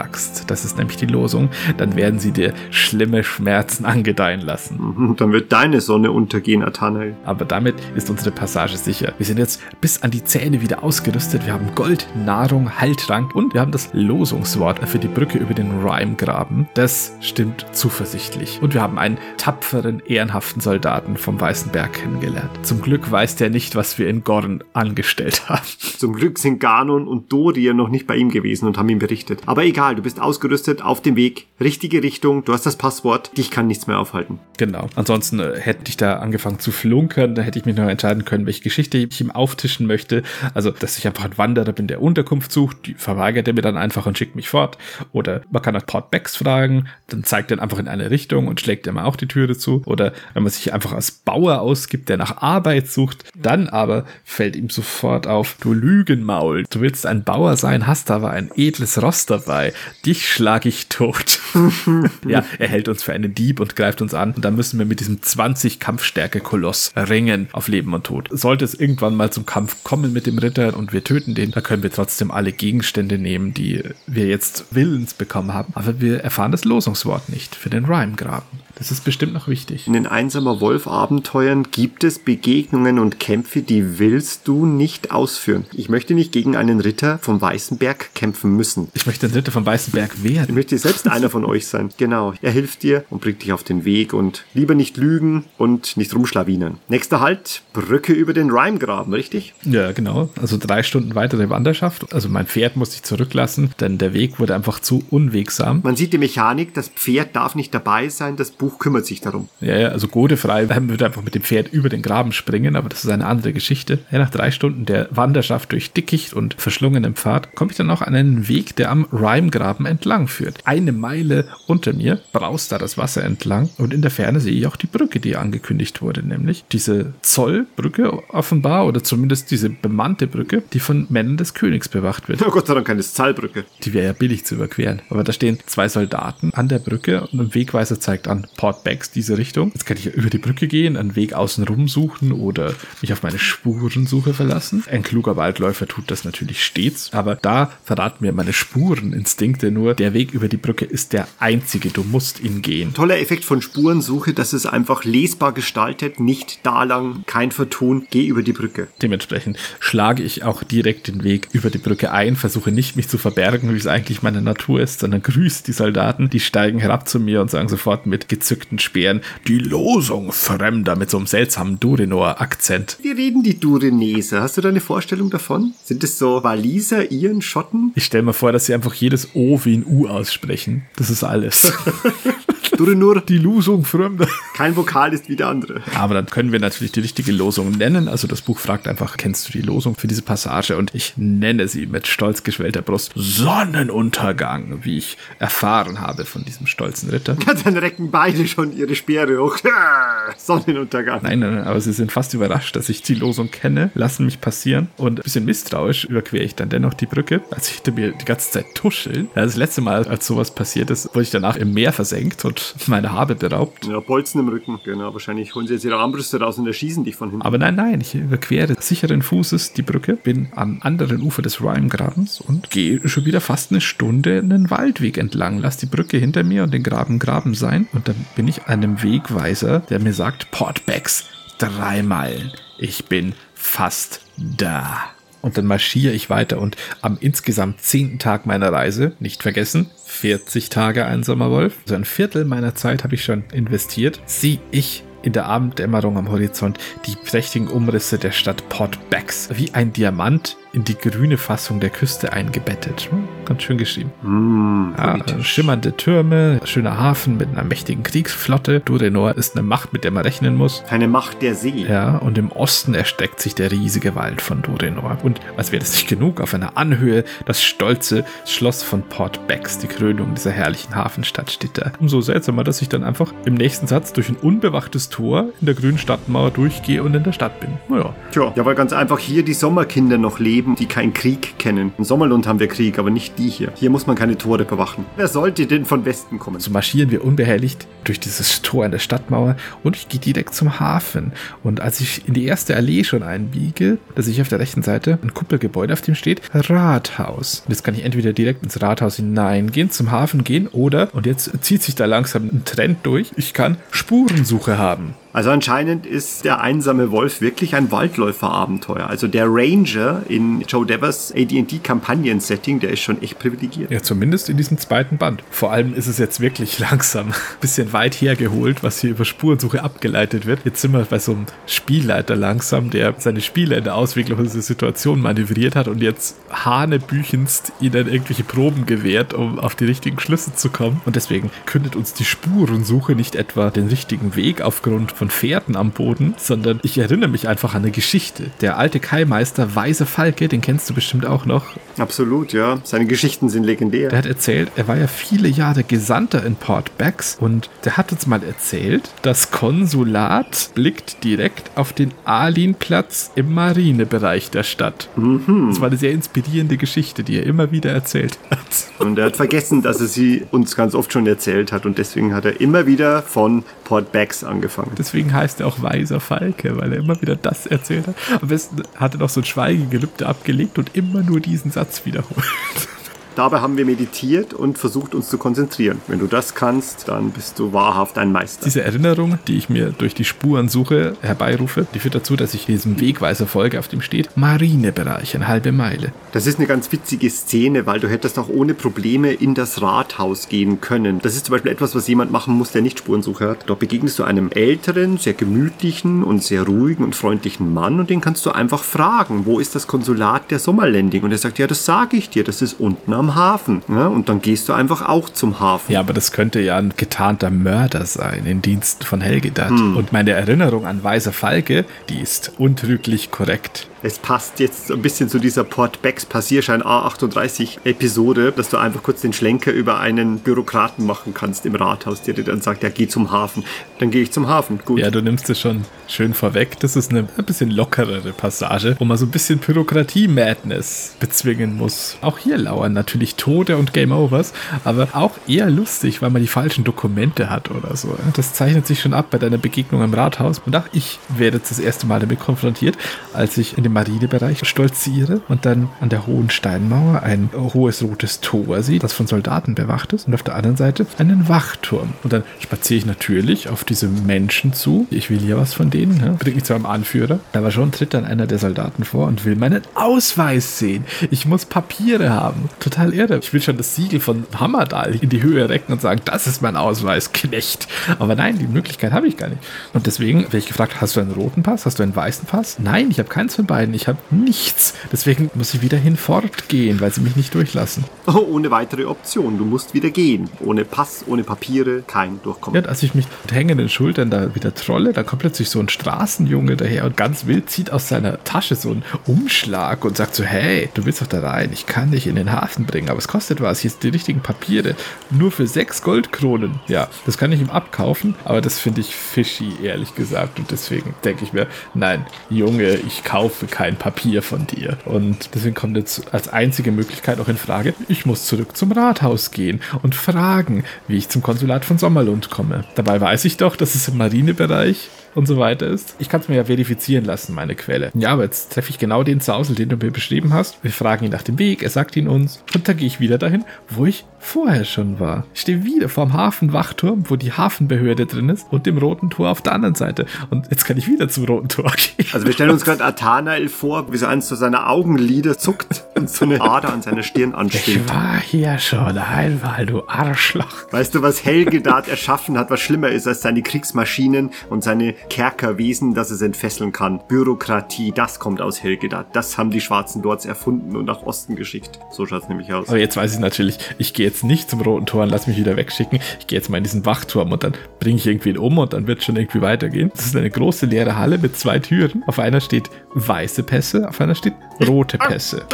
das ist nämlich die Losung, dann werden sie dir schlimme Schmerzen angedeihen lassen. Und dann wird deine Sonne untergehen, Athanael. Aber damit ist unsere Passage sicher. Wir sind jetzt bis an die Zähne wieder ausgerüstet. Wir haben Gold, Nahrung, Heiltrank und wir haben das Losungswort für die Brücke über den Rhyme-Graben. Das stimmt zuversichtlich. Und wir haben einen tapferen, ehrenhaften Soldaten vom Weißen Berg kennengelernt. Zum Glück weiß der nicht, was wir in Gorn angestellt haben. Zum Glück sind Ganon und Doria noch nicht bei ihm gewesen und haben ihm berichtet. Aber egal, egal. Du bist ausgerüstet, auf dem Weg, richtige Richtung, du hast das Passwort, dich kann nichts mehr aufhalten. Genau. Ansonsten äh, hätte ich da angefangen zu flunkern, da hätte ich mich noch entscheiden können, welche Geschichte ich ihm auftischen möchte. Also, dass ich einfach ein Wanderer bin, der Unterkunft sucht, die verweigert er mir dann einfach und schickt mich fort. Oder man kann nach Port Becks fragen, dann zeigt er einfach in eine Richtung und schlägt er mir auch die Türe zu. Oder wenn man sich einfach als Bauer ausgibt, der nach Arbeit sucht, dann aber fällt ihm sofort auf, du Lügenmaul, du willst ein Bauer sein, hast aber ein edles Ross dabei. Dich schlag ich tot. ja, er hält uns für einen Dieb und greift uns an. Und dann müssen wir mit diesem 20 Kampfstärke-Koloss ringen auf Leben und Tod. Sollte es irgendwann mal zum Kampf kommen mit dem Ritter und wir töten den, dann können wir trotzdem alle Gegenstände nehmen, die wir jetzt willens bekommen haben. Aber wir erfahren das Losungswort nicht für den Rhyme-Graben. Das ist bestimmt noch wichtig. In den Einsamer Wolf-Abenteuern gibt es Begegnungen und Kämpfe, die willst du nicht ausführen. Ich möchte nicht gegen einen Ritter vom Weißen Berg kämpfen müssen. Ich möchte ein Ritter vom Weißen Berg Ich werden. möchte selbst einer von euch sein. Genau. Er hilft dir und bringt dich auf den Weg und lieber nicht lügen und nicht rumschlawinern. Nächster Halt, Brücke über den Rhymegraben, richtig? Ja, genau. Also drei Stunden weitere Wanderschaft. Also mein Pferd musste ich zurücklassen, denn der Weg wurde einfach zu unwegsam. Man sieht die Mechanik, das Pferd darf nicht dabei sein, das Buch kümmert sich darum. Ja, ja, also Godefrei würde einfach mit dem Pferd über den Graben springen, aber das ist eine andere Geschichte. Ja, nach drei Stunden der Wanderschaft durch Dickicht und verschlungenem Pfad komme ich dann auch an einen Weg, der am Rhymegraben entlang führt. Eine Meile unter mir braust da das Wasser entlang und in der Ferne sehe ich auch die Brücke, die angekündigt wurde, nämlich diese Zollbrücke offenbar oder zumindest diese bemannte Brücke, die von Männern des Königs bewacht wird. Oh Gott sei Dank keine Zahlbrücke. Die wäre ja billig zu überqueren. Aber da stehen zwei Soldaten an der Brücke und ein Wegweiser zeigt an Port Becks diese Richtung. Jetzt kann ich über die Brücke gehen, einen Weg außenrum suchen oder mich auf meine Spurensuche verlassen. Ein kluger Waldläufer tut das natürlich stets, aber da verraten mir meine Spureninstinkte nur, der Weg über die Brücke ist der einzige, du musst ihn gehen. Toller Effekt von Spurensuche, dass es einfach lesbar gestaltet, nicht da lang, kein Vertun, geh über die Brücke. Dementsprechend schlage ich auch direkt den Weg über die Brücke ein, versuche nicht mich zu verbergen, wie es eigentlich meine Natur ist, sondern grüße die Soldaten, die steigen herab zu mir und sagen sofort mit gezückten Speeren, die Losung Fremder mit so einem seltsamen Durinor-Akzent. Wie reden die Durenese? Hast du da eine Vorstellung davon? Sind es so Waliser, Iren, Schotten? Ich stelle mir vor, dass sie einfach jedes O wie ein U aussprechen. Das ist alles. Durenur, die Losung Fremder. kein Vokal ist wie der andere. Aber dann können wir natürlich die richtige Losung nennen. Also das Buch fragt einfach, kennst du die Losung für diese Passage? Und ich nenne sie mit stolz geschwellter Brust Sonnenuntergang, wie ich erfahren habe von diesem stolzen Ritter. Dann recken beide schon ihre Speere hoch. Sonnenuntergang. Nein, nein, nein, aber sie sind fast überrascht, dass ich die Losung kenne, lassen mich passieren und ein bisschen misstrauisch überquere ich dann dennoch die Brücke, als ich mir die ganze Zeit tuscheln. Ja, Das letzte Mal, als sowas passiert ist, wurde ich danach im Meer versenkt und meine Habe beraubt. Ja, Bolzen im Rücken. Genau, wahrscheinlich holen sie jetzt ihre Armbrüste raus und erschießen dich von hinten. Aber nein, nein, ich überquere sicheren Fußes die Brücke, bin am anderen Ufer des Rhyme-Grabens und gehe schon wieder fast eine Stunde einen Waldweg entlang. Lass die Brücke hinter mir und den Graben Graben sein. Und dann bin ich einem Wegweiser, der mir sagt, Port Becks, drei Meilen. Ich bin fast da. Und dann marschiere ich weiter und am insgesamt zehnten Tag meiner Reise, nicht vergessen, 40 Tage einsamer Wolf, also ein Viertel meiner Zeit habe ich schon investiert, sehe ich in der Abenddämmerung am Horizont die prächtigen Umrisse der Stadt Port Becks, wie ein Diamant in die grüne Fassung der Küste eingebettet. Ganz schön geschrieben. Hm, Ja, politisch. schimmernde Türme, schöner Hafen mit einer mächtigen Kriegsflotte. Durenor ist eine Macht, mit der man rechnen muss. Eine Macht der See. Ja, und im Osten erstreckt sich der riesige Wald von Durenor. Und als wäre das nicht genug, auf einer Anhöhe das stolze Schloss von Port Becks, die Krönung dieser herrlichen Hafenstadt steht da. Umso seltsamer, dass ich dann einfach im nächsten Satz durch ein unbewachtes Tor in der grünen Stadtmauer durchgehe und in der Stadt bin. Naja, Tja, ja, weil ganz einfach hier die Sommerkinder noch leben, die keinen Krieg kennen. In Sommerlund haben wir Krieg, aber nicht die hier. Hier muss man keine Tore bewachen. Wer sollte denn von Westen kommen? So marschieren wir unbehelligt durch dieses Tor in der Stadtmauer und ich gehe direkt zum Hafen. Und als ich in die erste Allee schon einbiege, da sehe ich auf der rechten Seite ein Kuppelgebäude, auf dem steht Rathaus. Und jetzt kann ich entweder direkt ins Rathaus hineingehen, zum Hafen gehen oder, und jetzt zieht sich da langsam ein Trend durch, ich kann Spurensuche haben. Also anscheinend ist der einsame Wolf wirklich ein Waldläuferabenteuer. Also der Ranger in Joe Devers AD&D-Kampagnen-Setting, der ist schon echt privilegiert. Ja, zumindest in diesem zweiten Band. Vor allem ist es jetzt wirklich langsam. Bisschen weit hergeholt, was hier über Spurensuche abgeleitet wird. Jetzt sind wir bei so einem Spielleiter langsam, der seine Spieler in der ausweglose Situation manövriert hat und jetzt hanebüchenst ihnen irgendwelche Proben gewährt, um auf die richtigen Schlüsse zu kommen. Und deswegen kündet uns die Spurensuche nicht etwa den richtigen Weg aufgrund von Pferden am Boden, sondern ich erinnere mich einfach an eine Geschichte. Der alte Kaimeister Weise Falke, den kennst du bestimmt auch noch. Absolut, ja. Seine Geschichten sind legendär. Der hat erzählt, er war ja viele Jahre Gesandter in Port Becks und der hat uns mal erzählt, das Konsulat blickt direkt auf den Alinplatz im Marinebereich der Stadt. Mhm. Das war eine sehr inspirierende Geschichte, die er immer wieder erzählt hat. Und er hat vergessen, dass er sie uns ganz oft schon erzählt hat und deswegen hat er immer wieder von Port Becks angefangen. Deswegen heißt er auch Weiser Falke, weil er immer wieder das erzählt hat. Am besten hat er noch so ein Schweigegelübde abgelegt und immer nur diesen Satz wiederholt. Dabei haben wir meditiert und versucht uns zu konzentrieren. Wenn du das kannst, dann bist du wahrhaft ein Meister. Diese Erinnerung, die ich mir durch die Spurensuche herbeirufe, die führt dazu, dass ich diesem Wegweiser folge, auf dem steht Marinebereich, eine halbe Meile. Das ist eine ganz witzige Szene, weil du hättest auch ohne Probleme in das Rathaus gehen können. Das ist zum Beispiel etwas, was jemand machen muss, der nicht Spurensuche hat. Dort begegnest du einem älteren, sehr gemütlichen und sehr ruhigen und freundlichen Mann und den kannst du einfach fragen, wo ist das Konsulat der Sommerlanding? Und er sagt, ja, das sage ich dir, das ist unten am Hafen. Ja, und dann gehst du einfach auch zum Hafen. Ja, aber das könnte ja ein getarnter Mörder sein in Diensten von Helgedat. Und meine Erinnerung an Weiser Falke, die ist untrüglich korrekt. Es passt jetzt ein bisschen zu dieser Port Becks Passierschein A38 Episode, dass du einfach kurz den Schlenker über einen Bürokraten machen kannst im Rathaus, der dir dann sagt, ja, geh zum Hafen. Dann gehe ich zum Hafen. Gut. Ja, du nimmst es schon schön vorweg. Das ist eine ein bisschen lockerere Passage, wo man so ein bisschen Bürokratie-Madness bezwingen muss. Auch hier lauern natürlich Tode und Game Overs, aber auch eher lustig, weil man die falschen Dokumente hat oder so. Das zeichnet sich schon ab bei deiner Begegnung im Rathaus. Und auch ich werde jetzt das erste Mal damit konfrontiert, als ich in den Marinebereich stolziere und dann an der hohen Steinmauer ein hohes rotes Tor sehe, das von Soldaten bewacht ist und auf der anderen Seite einen Wachturm. Und dann spaziere ich natürlich auf diese Menschen zu. Ich will ja was von denen, ne? bringt mich zu einem Anführer. Aber schon tritt dann einer der Soldaten vor und will meinen Ausweis sehen. Ich muss Papiere haben. Total irre. Ich will schon das Siegel von Hammerdal in die Höhe recken und sagen, das ist mein Ausweis, Knecht. Aber nein, die Möglichkeit habe ich gar nicht. Und deswegen werde ich gefragt, hast du einen roten Pass? Hast du einen weißen Pass? Nein, ich habe keins von beiden. Ich habe nichts. Deswegen muss ich wieder hinfortgehen, weil sie mich nicht durchlassen. Oh, ohne weitere Option. Du musst wieder gehen. Ohne Pass, ohne Papiere, kein Durchkommen. Ja, als ich mich mit hängenden Schultern da wieder trolle, da kommt plötzlich so ein Straßenjunge daher und ganz wild zieht aus seiner Tasche so einen Umschlag und sagt so, hey, du willst doch da rein, ich kann dich in den Hafen bringen, aber es kostet was, hier sind die richtigen Papiere, nur für sechs Goldkronen. Ja, das kann ich ihm abkaufen, aber das finde ich fishy, ehrlich gesagt, und deswegen denke ich mir, nein, Junge, ich kaufe kein Papier von dir. Und deswegen kommt jetzt als einzige Möglichkeit auch in Frage, ich muss zurück zum Rathaus gehen und fragen, wie ich zum Konsulat von Sommerlund komme. Dabei weiß ich doch, dass es im Marinebereich und so weiter ist. Ich kann es mir ja verifizieren lassen, meine Quelle. Ja, aber jetzt treffe ich genau den Zausel, den du mir beschrieben hast. Wir fragen ihn nach dem Weg, er sagt ihn uns. Und dann gehe ich wieder dahin, wo ich vorher schon war. Ich stehe wieder vorm Hafenwachturm, wo die Hafenbehörde drin ist und dem Roten Tor auf der anderen Seite. Und jetzt kann ich wieder zum Roten Tor gehen. Also wir stellen uns gerade Athanael vor, wie so eins so seiner Augenlider zuckt und so eine Ader an seiner Stirn ansteht. Ich war hier schon einmal, du Arschloch. Weißt du, was Helgedat erschaffen hat, was schlimmer ist als seine Kriegsmaschinen und seine Kerkerwesen, dass es entfesseln kann? Bürokratie, das kommt aus Helgedat. Das haben die Schwarzen dort erfunden und nach Osten geschickt. So schaut's nämlich aus. Aber jetzt weiß ich natürlich, ich gehe jetzt nicht zum Roten Tor und lass mich wieder wegschicken. Ich gehe jetzt mal in diesen Wachturm und dann bringe ich irgendwen um und dann wird schon irgendwie weitergehen. Das ist eine große leere Halle mit zwei Türen. Auf einer steht weiße Pässe, auf einer steht rote Pässe.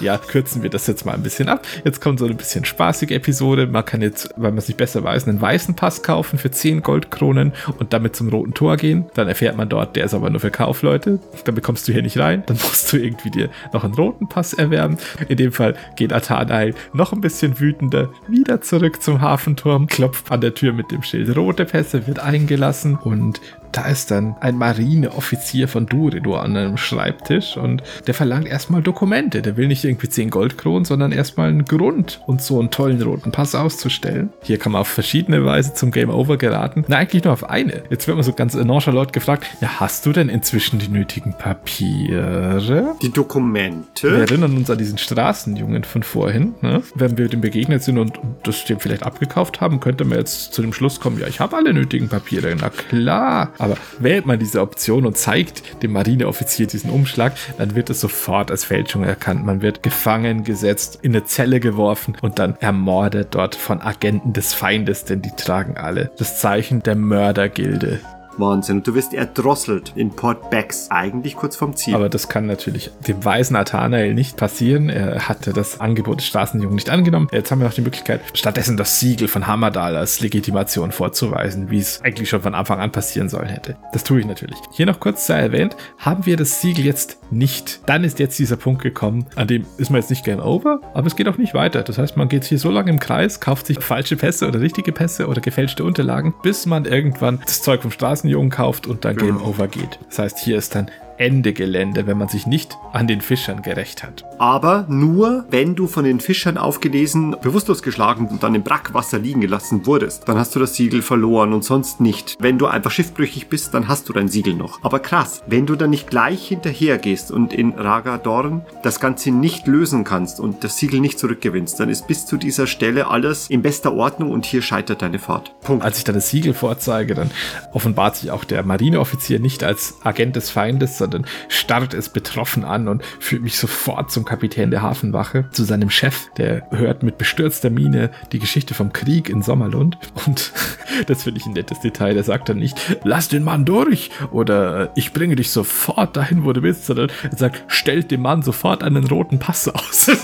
Ja, kürzen wir das jetzt mal ein bisschen ab. Jetzt kommt so eine bisschen spaßige Episode. Man kann jetzt, weil man es nicht besser weiß, einen weißen Pass kaufen für 10 Goldkronen und damit zum Roten Tor gehen. Dann erfährt man dort, der ist aber nur für Kaufleute. Dann bekommst du hier nicht rein. Dann musst du irgendwie dir noch einen roten Pass erwerben. In dem Fall geht Atanai noch ein bisschen wütender wieder zurück zum Hafenturm, klopft an der Tür mit dem Schild rote Pässe, wird eingelassen und da ist dann ein Marineoffizier von Duridor an einem Schreibtisch und der verlangt erstmal Dokumente. Der will nicht irgendwie 10 Goldkronen, sondern erstmal einen Grund, uns so einen tollen roten Pass auszustellen. Hier kann man auf verschiedene Weise zum Game Over geraten. Na, eigentlich nur auf eine. Jetzt wird man so ganz nonchalant gefragt, ja, hast du denn inzwischen die nötigen Papiere? Die Dokumente. Wir erinnern uns an diesen Straßenjungen von vorhin. Ne? Wenn wir dem begegnet sind und das dem vielleicht abgekauft haben, könnte man jetzt zu dem Schluss kommen, ja, ich habe alle nötigen Papiere. Na klar. Aber wählt man diese Option und zeigt dem Marineoffizier diesen Umschlag, dann wird es sofort als Fälschung erkannt. Man wird gefangen gesetzt, in eine Zelle geworfen und dann ermordet dort von Agenten des Feindes, denn die tragen alle das Zeichen der Mördergilde. Wahnsinn. Du wirst erdrosselt in Port Becks, eigentlich kurz vorm Ziel. Aber das kann natürlich dem weisen Nathanael nicht passieren. Er hatte das Angebot des Straßenjungen nicht angenommen. Jetzt haben wir noch die Möglichkeit, stattdessen das Siegel von Hammerdal als Legitimation vorzuweisen, wie es eigentlich schon von Anfang an passieren sollen hätte. Das tue ich natürlich. Hier noch kurz sei erwähnt, haben wir das Siegel jetzt nicht. Dann ist jetzt dieser Punkt gekommen, an dem ist man jetzt nicht Game Over, aber es geht auch nicht weiter. Das heißt, man geht hier so lange im Kreis, kauft sich falsche Pässe oder richtige Pässe oder gefälschte Unterlagen, bis man irgendwann das Zeug vom Straßenjungen kauft und dann Game Over geht. Das heißt, hier ist dann Ende Gelände, wenn man sich nicht an den Fischern gerecht hat. Aber nur, wenn du von den Fischern aufgelesen, bewusstlos geschlagen und dann im Brackwasser liegen gelassen wurdest, dann hast du das Siegel verloren und sonst nicht. Wenn du einfach schiffbrüchig bist, dann hast du dein Siegel noch. Aber krass, wenn du dann nicht gleich hinterher gehst und in Raga Dorn das Ganze nicht lösen kannst und das Siegel nicht zurückgewinnst, dann ist bis zu dieser Stelle alles in bester Ordnung und hier scheitert deine Fahrt. Punkt. Als ich dann das Siegel vorzeige, dann offenbart sich auch der Marineoffizier nicht als Agent des Feindes, sondern starrt es betroffen an und führt mich sofort zum Kapitän der Hafenwache, zu seinem Chef. Der hört mit bestürzter Miene die Geschichte vom Krieg in Sommerlund. Und das finde ich ein nettes Detail. Der sagt dann nicht, lass den Mann durch oder ich bringe dich sofort dahin, wo du bist, sondern er sagt, stellt dem Mann sofort einen roten Pass aus.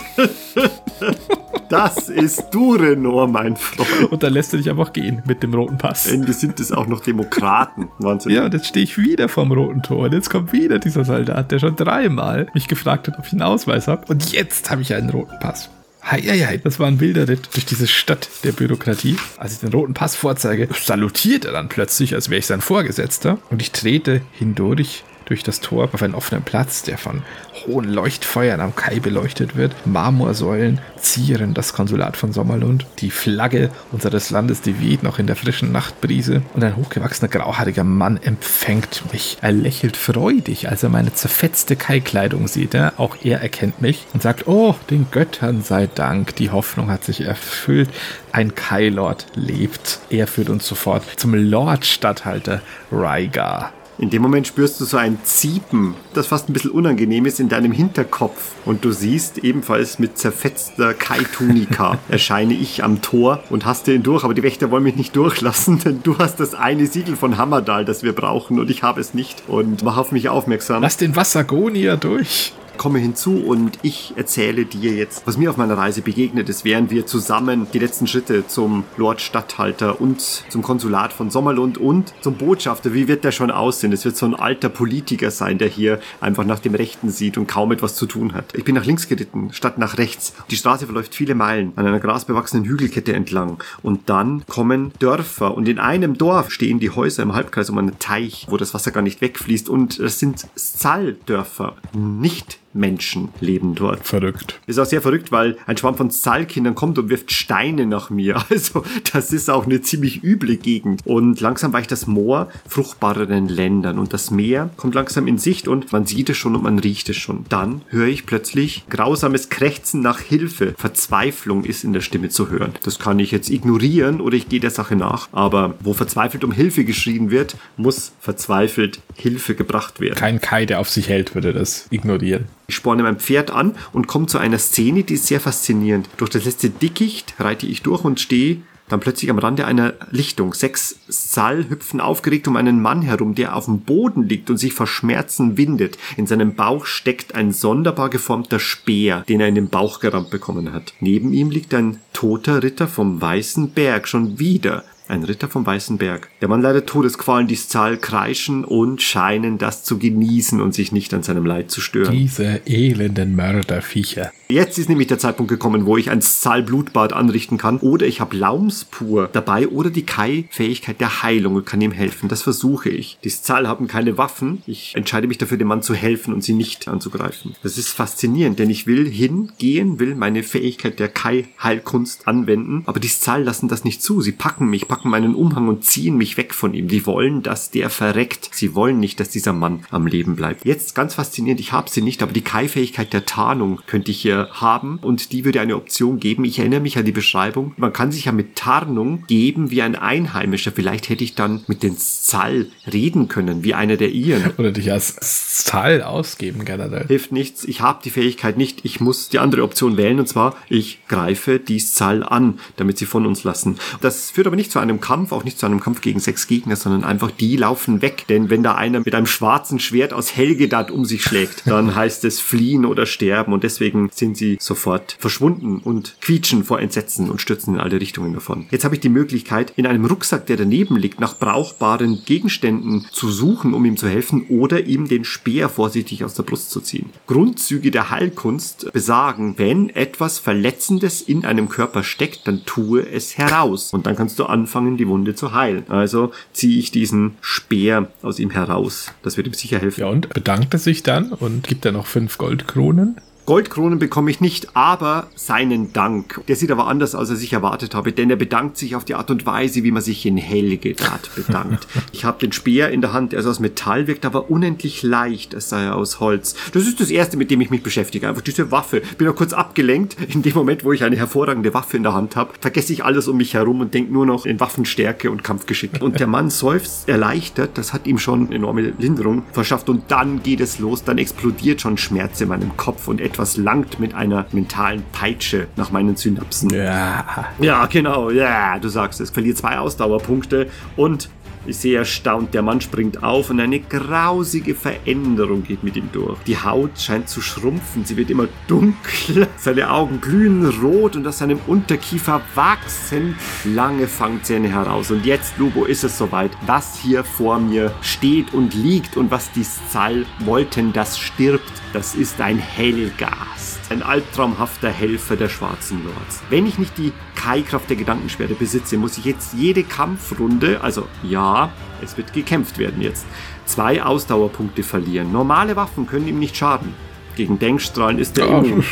Das ist Durenor, mein Freund. Und dann lässt er dich einfach gehen mit dem roten Pass. Ende sind es auch noch Demokraten. Wahnsinn. Ja, und jetzt stehe ich wieder vorm roten Tor. Und jetzt kommt wieder dieser Soldat, der schon dreimal mich gefragt hat, ob ich einen Ausweis habe. Und jetzt habe ich einen roten Pass. Heieiei, das war ein wilder Ritt durch diese Stadt der Bürokratie. Als ich den roten Pass vorzeige, salutiert er dann plötzlich, als wäre ich sein Vorgesetzter. Und ich trete hindurch durch das Tor auf einen offenen Platz, der von hohen Leuchtfeuern am Kai beleuchtet wird. Marmorsäulen zieren das Konsulat von Sommerlund. Die Flagge unseres Landes, die weht noch in der frischen Nachtbrise. Und ein hochgewachsener, grauhaariger Mann empfängt mich. Er lächelt freudig, als er meine zerfetzte Kai-Kleidung sieht. Ja, auch er erkennt mich und sagt, oh, den Göttern sei Dank, die Hoffnung hat sich erfüllt. Ein Kai-Lord lebt. Er führt uns sofort zum Lord-Statthalter Raigar. In dem Moment spürst du so ein Ziepen, das fast ein bisschen unangenehm ist in deinem Hinterkopf. Und du siehst ebenfalls mit zerfetzter Kai-Tunika erscheine ich am Tor und haste ihn durch. Aber die Wächter wollen mich nicht durchlassen, denn du hast das eine Siegel von Hammerdal, das wir brauchen und ich habe es nicht. Und mach auf mich aufmerksam. Lass den Wassergonier durch komme hinzu und ich erzähle dir jetzt, was mir auf meiner Reise begegnet ist, während wir zusammen die letzten Schritte zum Lord Statthalter und zum Konsulat von Sommerlund und zum Botschafter, wie wird der schon aussehen? Es wird so ein alter Politiker sein, der hier einfach nach dem Rechten sieht und kaum etwas zu tun hat. Ich bin nach links geritten, statt nach rechts. Die Straße verläuft viele Meilen an einer grasbewachsenen Hügelkette entlang und dann kommen Dörfer und in einem Dorf stehen die Häuser im Halbkreis um einen Teich, wo das Wasser gar nicht wegfließt und es sind Saldörfer, nicht Menschen leben dort. Verrückt. Ist auch sehr verrückt, weil ein Schwarm von Zahlkindern kommt und wirft Steine nach mir. Also, das ist auch eine ziemlich üble Gegend. Und langsam weicht das Moor fruchtbareren Ländern und das Meer kommt langsam in Sicht und man sieht es schon und man riecht es schon. Dann höre ich plötzlich grausames Krächzen nach Hilfe. Verzweiflung ist in der Stimme zu hören. Das kann ich jetzt ignorieren oder ich gehe der Sache nach. Aber wo verzweifelt um Hilfe geschrien wird, muss verzweifelt Hilfe gebracht werden. Kein Kai, der auf sich hält, würde das ignorieren. Ich sporne mein Pferd an und komme zu einer Szene, die ist sehr faszinierend. Durch das letzte Dickicht reite ich durch und stehe dann plötzlich am Rande einer Lichtung. Sechs Sall hüpfen aufgeregt um einen Mann herum, der auf dem Boden liegt und sich vor Schmerzen windet. In seinem Bauch steckt ein sonderbar geformter Speer, den er in den Bauch gerammt bekommen hat. Neben ihm liegt ein toter Ritter vom Weißen Berg, schon wieder Ein Ritter vom Weißen Berg. Der Mann leidet Todesqualen, die Zal kreischen und scheinen das zu genießen und sich nicht an seinem Leid zu stören. Diese elenden Mörderviecher. Jetzt ist nämlich der Zeitpunkt gekommen, wo ich ein Zal-Blutbad anrichten kann. Oder ich habe Laumspur dabei oder die Kai-Fähigkeit der Heilung und kann ihm helfen. Das versuche ich. Die Zal haben keine Waffen. Ich entscheide mich dafür, dem Mann zu helfen und sie nicht anzugreifen. Das ist faszinierend, denn ich will hingehen, will meine Fähigkeit der Kai-Heilkunst anwenden. Aber die Zal lassen das nicht zu. Sie packen mich, packen meinen Umhang und ziehen mich weg von ihm. Die wollen, dass der verreckt. Sie wollen nicht, dass dieser Mann am Leben bleibt. Jetzt ganz faszinierend, ich habe sie nicht, aber die Kai-Fähigkeit der Tarnung könnte ich hier haben und die würde eine Option geben. Ich erinnere mich an die Beschreibung. Man kann sich ja mit Tarnung geben wie ein Einheimischer. Vielleicht hätte ich dann mit den Zal reden können, wie einer der Iren. Oder dich als Zahl ausgeben generell. Hilft nichts. Ich habe die Fähigkeit nicht. Ich muss die andere Option wählen und zwar ich greife die Zal an, damit sie von uns lassen. Das führt aber nicht zu einem Kampf, auch nicht zu einem Kampf gegen sechs Gegner, sondern einfach die laufen weg. Denn wenn da einer mit einem schwarzen Schwert aus Helgedat um sich schlägt, dann heißt es fliehen oder sterben und deswegen sind sie sofort verschwunden und quietschen vor Entsetzen und stürzen in alle Richtungen davon. Jetzt habe ich die Möglichkeit, in einem Rucksack, der daneben liegt, nach brauchbaren Gegenständen zu suchen, um ihm zu helfen oder ihm den Speer vorsichtig aus der Brust zu ziehen. Grundzüge der Heilkunst besagen, wenn etwas Verletzendes in einem Körper steckt, dann tue es heraus. Und dann kannst du anfangen, die Wunde zu heilen. Also ziehe ich diesen Speer aus ihm heraus. Das wird ihm sicher helfen. Ja, und bedankt er sich dann und gibt er noch fünf Goldkronen. Goldkronen bekomme ich nicht, aber seinen Dank. Der sieht aber anders aus, als ich erwartet habe, denn er bedankt sich auf die Art und Weise, wie man sich in Helgedat bedankt. ich habe den Speer in der Hand, er ist aus Metall, wirkt aber unendlich leicht, als sei er aus Holz. Das ist das Erste, mit dem ich mich beschäftige, einfach diese Waffe. Bin auch kurz abgelenkt. In dem Moment, wo ich eine hervorragende Waffe in der Hand habe, vergesse ich alles um mich herum und denke nur noch in Waffenstärke und Kampfgeschick. Und der Mann seufzt erleichtert, das hat ihm schon enorme Linderung verschafft und dann geht es los, dann explodiert schon Schmerz in meinem Kopf und etwas langt mit einer mentalen Peitsche nach meinen Synapsen. Ja. Ja, genau, ja, du sagst es. Verliert zwei Ausdauerpunkte und ich sehe erstaunt, der Mann springt auf und eine grausige Veränderung geht mit ihm durch. Die Haut scheint zu schrumpfen, sie wird immer dunkler, seine Augen glühen rot und aus seinem Unterkiefer wachsen lange Fangzähne heraus. Und jetzt, Lubo, ist es soweit. Was hier vor mir steht und liegt und was die Zal wollten, das stirbt. Das ist ein Hellgast. Ein albtraumhafter Helfer der schwarzen Lords. Wenn ich nicht die Kai-Kraft der Gedankenschwerte besitze, muss ich jetzt jede Kampfrunde, also ja, es wird gekämpft werden jetzt, zwei Ausdauerpunkte verlieren. Normale Waffen können ihm nicht schaden. Gegen Denkstrahlen ist er Ja, immun.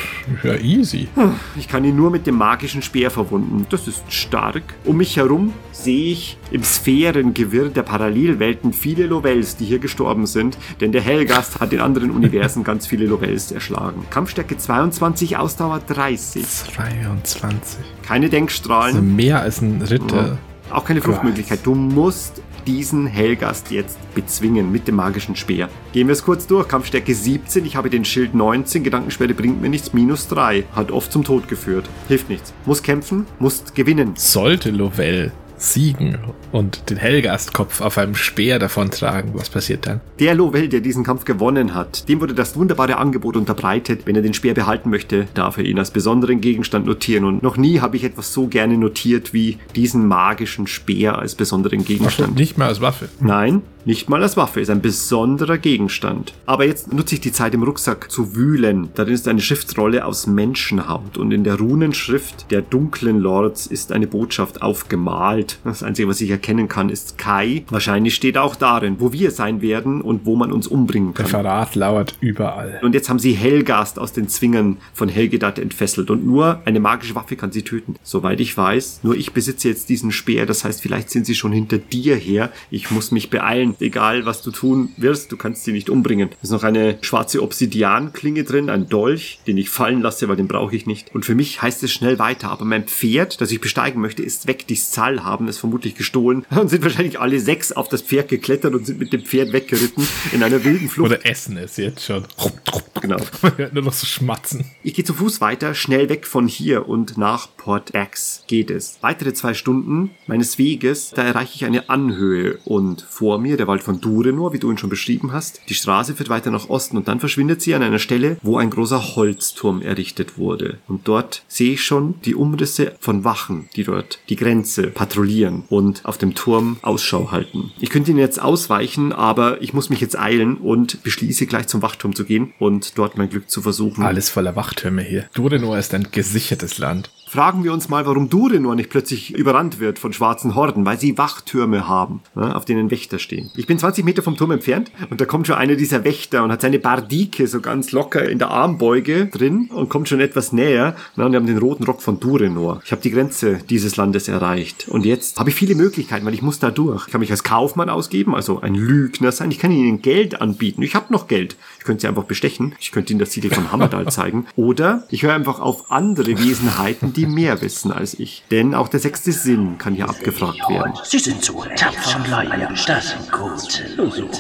ja, easy. Ich kann ihn nur mit dem magischen Speer verwunden. Das ist stark. Um mich herum sehe ich im Sphärengewirr der Parallelwelten viele Lovels, die hier gestorben sind, denn der Hellgast hat in anderen Universen ganz viele Lovels erschlagen. Kampfstärke 22, Ausdauer 30. 23. Keine Also Denkstrahlen, mehr als ein Ritter. auch keine Fluchtmöglichkeit. Du musst diesen Hellgast jetzt bezwingen mit dem magischen Speer. Gehen wir es kurz durch. Kampfstärke 17, ich habe den Schild 19, Gedankenschwerte bringt mir nichts, minus 3. Hat oft zum Tod geführt. Hilft nichts. Muss kämpfen, muss gewinnen. Sollte Lovell siegen und den Hellgastkopf auf einem Speer davontragen, was passiert dann? Der Lovell, der diesen Kampf gewonnen hat, dem wurde das wunderbare Angebot unterbreitet. Wenn er den Speer behalten möchte, darf er ihn als besonderen Gegenstand notieren. Und noch nie habe ich etwas so gerne notiert wie diesen magischen Speer als besonderen Gegenstand. Nicht mal als Waffe. Nein, nicht mal als Waffe, ist ein besonderer Gegenstand. Aber jetzt nutze ich die Zeit im Rucksack zu wühlen. Darin ist eine Schriftrolle aus Menschenhaut und in der Runenschrift der dunklen Lords ist eine Botschaft aufgemalt. Das Einzige, was ich erkennen kann, ist Kai. Wahrscheinlich steht auch darin, wo wir sein werden und wo man uns umbringen Der kann. Verrat lauert überall. Und jetzt haben sie Helgast aus den Zwingern von Helgedat entfesselt und nur eine magische Waffe kann sie töten. Soweit ich weiß, nur ich besitze jetzt diesen Speer, das heißt, vielleicht sind sie schon hinter dir her. Ich muss mich beeilen. Egal, was du tun wirst, du kannst sie nicht umbringen. Es ist noch eine schwarze Obsidianklinge drin, ein Dolch, den ich fallen lasse, weil den brauche ich nicht. Und für mich heißt es schnell weiter, aber mein Pferd, das ich besteigen möchte, ist weg. Die Zal haben es vermutlich gestohlen und sind wahrscheinlich alle sechs auf das Pferd geklettert und sind mit dem Pferd weggeritten in einer wilden Flucht. Oder essen es jetzt schon. Genau. Nur noch so schmatzen. Ich gehe zu Fuß weiter, schnell weg von hier und nach Port X geht es. Weitere zwei Stunden meines Weges, da erreiche ich eine Anhöhe und vor mir, der Wald von Durenor, wie du ihn schon beschrieben hast. Die Straße führt weiter nach Osten und dann verschwindet sie an einer Stelle, wo ein großer Holzturm errichtet wurde. Und dort sehe ich schon die Umrisse von Wachen, die dort die Grenze patrouillieren und auf dem Turm Ausschau halten. Ich könnte ihnen jetzt ausweichen, aber ich muss mich jetzt eilen und beschließe gleich zum Wachturm zu gehen und dort mein Glück zu versuchen. Alles voller Wachtürme hier. Durenor ist ein gesichertes Land. Fragen wir uns mal, warum Durenor nicht plötzlich überrannt wird von schwarzen Horden, weil sie Wachtürme haben, ne, auf denen Wächter stehen. Ich bin 20 Meter vom Turm entfernt und da kommt schon einer dieser Wächter und hat seine Bardike so ganz locker in der Armbeuge drin und kommt schon etwas näher. Na, und wir haben den roten Rock von Durenor. Ich habe die Grenze dieses Landes erreicht und jetzt habe ich viele Möglichkeiten, weil ich muss da durch. Ich kann mich als Kaufmann ausgeben, also ein Lügner sein. Ich kann ihnen Geld anbieten. Ich habe noch Geld. Ich könnte sie einfach bestechen. Ich könnte ihnen das Siegel von Hammerdal zeigen. Oder ich höre einfach auf andere Wesenheiten, die mehr wissen als ich. Denn auch der sechste Sinn kann hier abgefragt werden. Sie sind so tapfer und loyal. Das sind gute.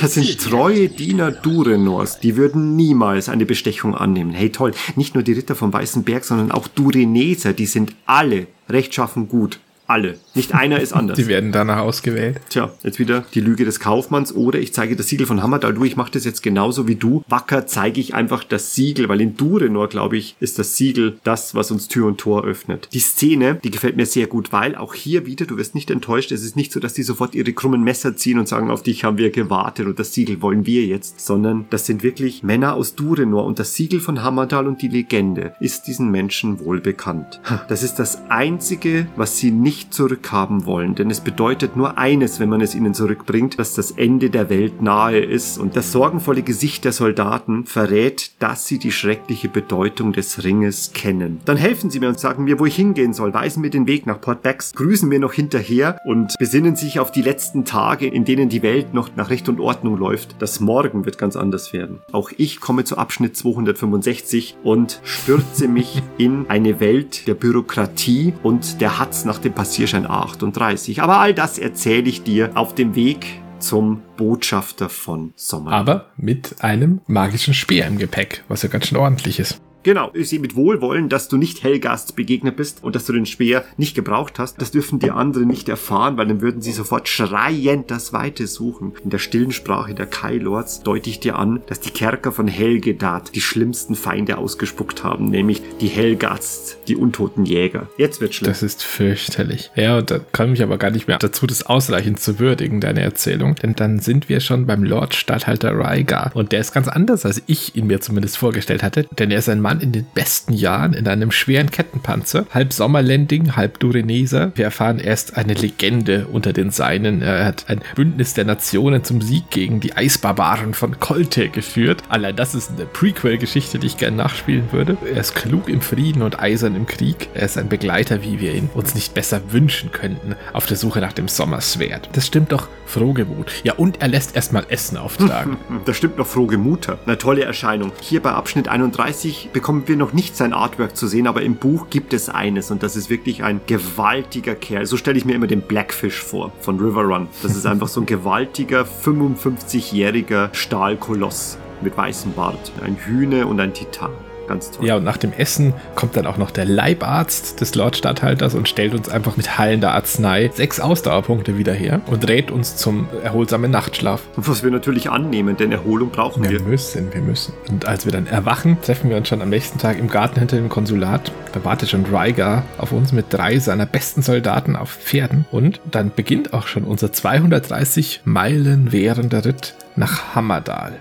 Das sind treue Diener Durenors. Die würden niemals eine Bestechung annehmen. Hey toll, nicht nur die Ritter vom Weißen Berg, sondern auch Dureneser, die sind alle rechtschaffen gut. Alle. Nicht einer ist anders. Die werden danach ausgewählt. Tja, jetzt wieder die Lüge des Kaufmanns oder ich zeige das Siegel von Hammerdal. Du, ich mache das jetzt genauso wie du. Wacker zeige ich einfach das Siegel, weil in Durenor, glaube ich, ist das Siegel das, was uns Tür und Tor öffnet. Die Szene, die gefällt mir sehr gut, weil auch hier wieder, du wirst nicht enttäuscht, es ist nicht so, dass die sofort ihre krummen Messer ziehen und sagen, auf dich haben wir gewartet und das Siegel wollen wir jetzt, sondern das sind wirklich Männer aus Durenor und das Siegel von Hammerdal und die Legende ist diesen Menschen wohl bekannt. Das ist das einzige, was sie nicht zurückhaben wollen, denn es bedeutet nur eines, wenn man es ihnen zurückbringt, dass das Ende der Welt nahe ist und das sorgenvolle Gesicht der Soldaten verrät, dass sie die schreckliche Bedeutung des Ringes kennen. Dann helfen sie mir und sagen mir, wo ich hingehen soll, weisen mir den Weg nach Port Becks, grüßen mir noch hinterher und besinnen sich auf die letzten Tage, in denen die Welt noch nach Recht und Ordnung läuft. Das Morgen wird ganz anders werden. Auch ich komme zu Abschnitt 265 und stürze mich in eine Welt der Bürokratie und der Hatz nach dem Passierschein 38. Aber all das erzähle ich dir auf dem Weg zum Botschafter von Sommer. Aber mit einem magischen Speer im Gepäck, was ja ganz schön ordentlich ist. Genau, ich sehe mit Wohlwollen, dass du nicht Helgast begegnet bist und dass du den Speer nicht gebraucht hast. Das dürfen die anderen nicht erfahren, weil dann würden sie sofort schreiend das Weite suchen. In der stillen Sprache der Kailords deute ich dir an, dass die Kerker von Helgedat die schlimmsten Feinde ausgespuckt haben, nämlich die Helgasts, die untoten Jäger. Jetzt wird schlimm. Das ist fürchterlich. Ja, und da kann ich aber gar nicht mehr dazu, das ausreichend zu würdigen, deine Erzählung. Denn dann sind wir schon beim Lord Statthalter Raigar. Und der ist ganz anders, als ich ihn mir zumindest vorgestellt hatte. Denn er ist ein Mann in den besten Jahren in einem schweren Kettenpanzer. Halb Sommerländing, halb Dureneser. Wir erfahren erst eine Legende unter den Seinen. Er hat ein Bündnis der Nationen zum Sieg gegen die Eisbarbaren von Kolte geführt. Allein das ist eine Prequel-Geschichte, die ich gerne nachspielen würde. Er ist klug im Frieden und eisern im Krieg. Er ist ein Begleiter, wie wir ihn uns nicht besser wünschen könnten, auf der Suche nach dem Sommerswert. Das stimmt doch frohgemut. Ja, und er lässt erstmal Essen auftragen. Das stimmt noch frohe Mutter. Eine tolle Erscheinung. Hier bei Abschnitt 31 bekommen wir noch nicht sein Artwork zu sehen, aber im Buch gibt es eines und das ist wirklich ein gewaltiger Kerl. So stelle ich mir immer den Blackfish vor von River Run. Das ist einfach so ein gewaltiger 55-jähriger Stahlkoloss mit weißem Bart. Ein Hühne und ein Titan. Ganz toll. Ja, und nach dem Essen kommt dann auch noch der Leibarzt des Lord Statthalters und stellt uns einfach mit heilender Arznei sechs Ausdauerpunkte wieder her und rät uns zum erholsamen Nachtschlaf. Was wir natürlich annehmen, denn Erholung brauchen Wir wir. müssen, wir müssen. Und als wir dann erwachen, treffen wir uns schon am nächsten Tag im Garten hinter dem Konsulat. Da wartet schon Rygar auf uns mit drei seiner besten Soldaten auf Pferden. Und dann beginnt auch schon unser 230 Meilen währender Ritt nach Hammerdal.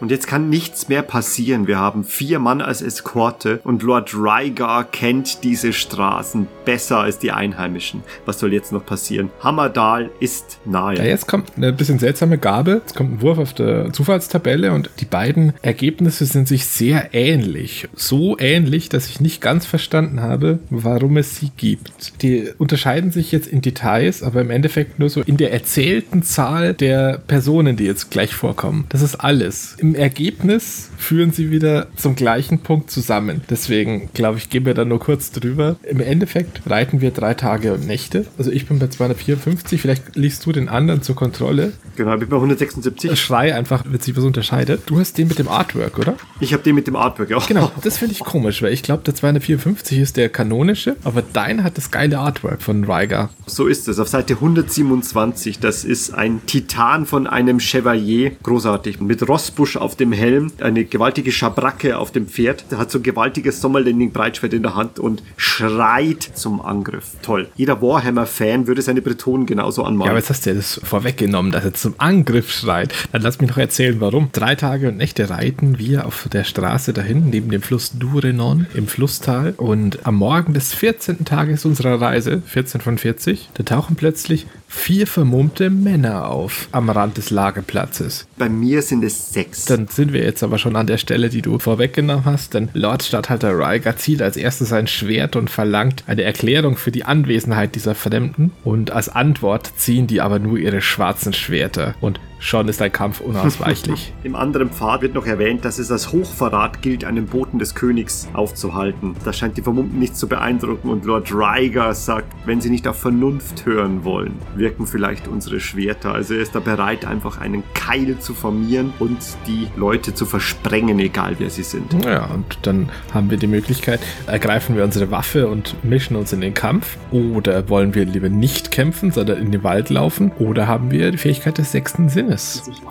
Und jetzt kann nichts mehr passieren. Wir haben vier Mann als Eskorte und Lord Rygar kennt diese Straßen besser als die Einheimischen. Was soll jetzt noch passieren? Hammerdal ist nahe. Ja, jetzt kommt eine bisschen seltsame Gabe. Jetzt kommt ein Wurf auf der Zufallstabelle und die beiden Ergebnisse sind sich sehr ähnlich. So ähnlich, dass ich nicht ganz verstanden habe, warum es sie gibt. Die unterscheiden sich jetzt in Details, aber im Endeffekt nur so in der erzählten Zahl der Personen, die jetzt gleich vorkommen. Das ist alles. Im im Ergebnis führen sie wieder zum gleichen Punkt zusammen. Deswegen, glaube ich, gehen wir da nur kurz drüber. Im Endeffekt reiten wir drei Tage und Nächte. Also ich bin bei 254, vielleicht liest du den anderen zur Kontrolle. Genau, ich bin bei 176. Schrei einfach, wird sich was unterscheidet. Du hast den mit dem Artwork, oder? Ich habe den mit dem Artwork, ja. Genau, das finde ich komisch, weil ich glaube, der 254 ist der kanonische, aber dein hat das geile Artwork von Rygar. So ist es. Auf Seite 127, das ist ein Titan von einem Chevalier. Großartig. Mit Rossbusch auf dem Helm, eine gewaltige Schabracke auf dem Pferd. Der hat so ein gewaltiges Sommerlending-Breitschwert in der Hand und schreit zum Angriff. Toll. Jeder Warhammer-Fan würde seine Bretonen genauso anmalen. Ja, aber jetzt hast du ja das vorweggenommen, dass er zum Angriff schreit. Dann lass mich noch erzählen, warum. Drei Tage und Nächte reiten wir auf der Straße dahin, neben dem Fluss Durenon im Flusstal. Und am Morgen des 14. Tages unserer Reise, 14 von 40, da tauchen plötzlich vier vermummte Männer auf am Rand des Lagerplatzes. Bei mir sind es sechs. Dann sind wir jetzt aber schon an der Stelle, die du vorweggenommen hast, denn Lord Statthalter Ryger zieht als erstes sein Schwert und verlangt eine Erklärung für die Anwesenheit dieser Fremden und als Antwort ziehen die aber nur ihre schwarzen Schwerter und schon ist ein Kampf unausweichlich. Im anderen Pfad wird noch erwähnt, dass es als Hochverrat gilt, einen Boten des Königs aufzuhalten. Das scheint die Vermummten nicht zu beeindrucken und Lord Ryger sagt, wenn sie nicht auf Vernunft hören wollen, wirken vielleicht unsere Schwerter. Also er ist da bereit, einfach einen Keil zu formieren und die Leute zu versprengen, egal wer sie sind. Ja, und dann haben wir die Möglichkeit, ergreifen wir unsere Waffe und mischen uns in den Kampf oder wollen wir lieber nicht kämpfen, sondern in den Wald laufen oder haben wir die Fähigkeit des sechsten Sinnes.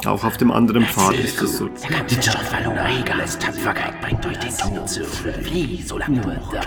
Auch auf dem anderen Pfad ist es so.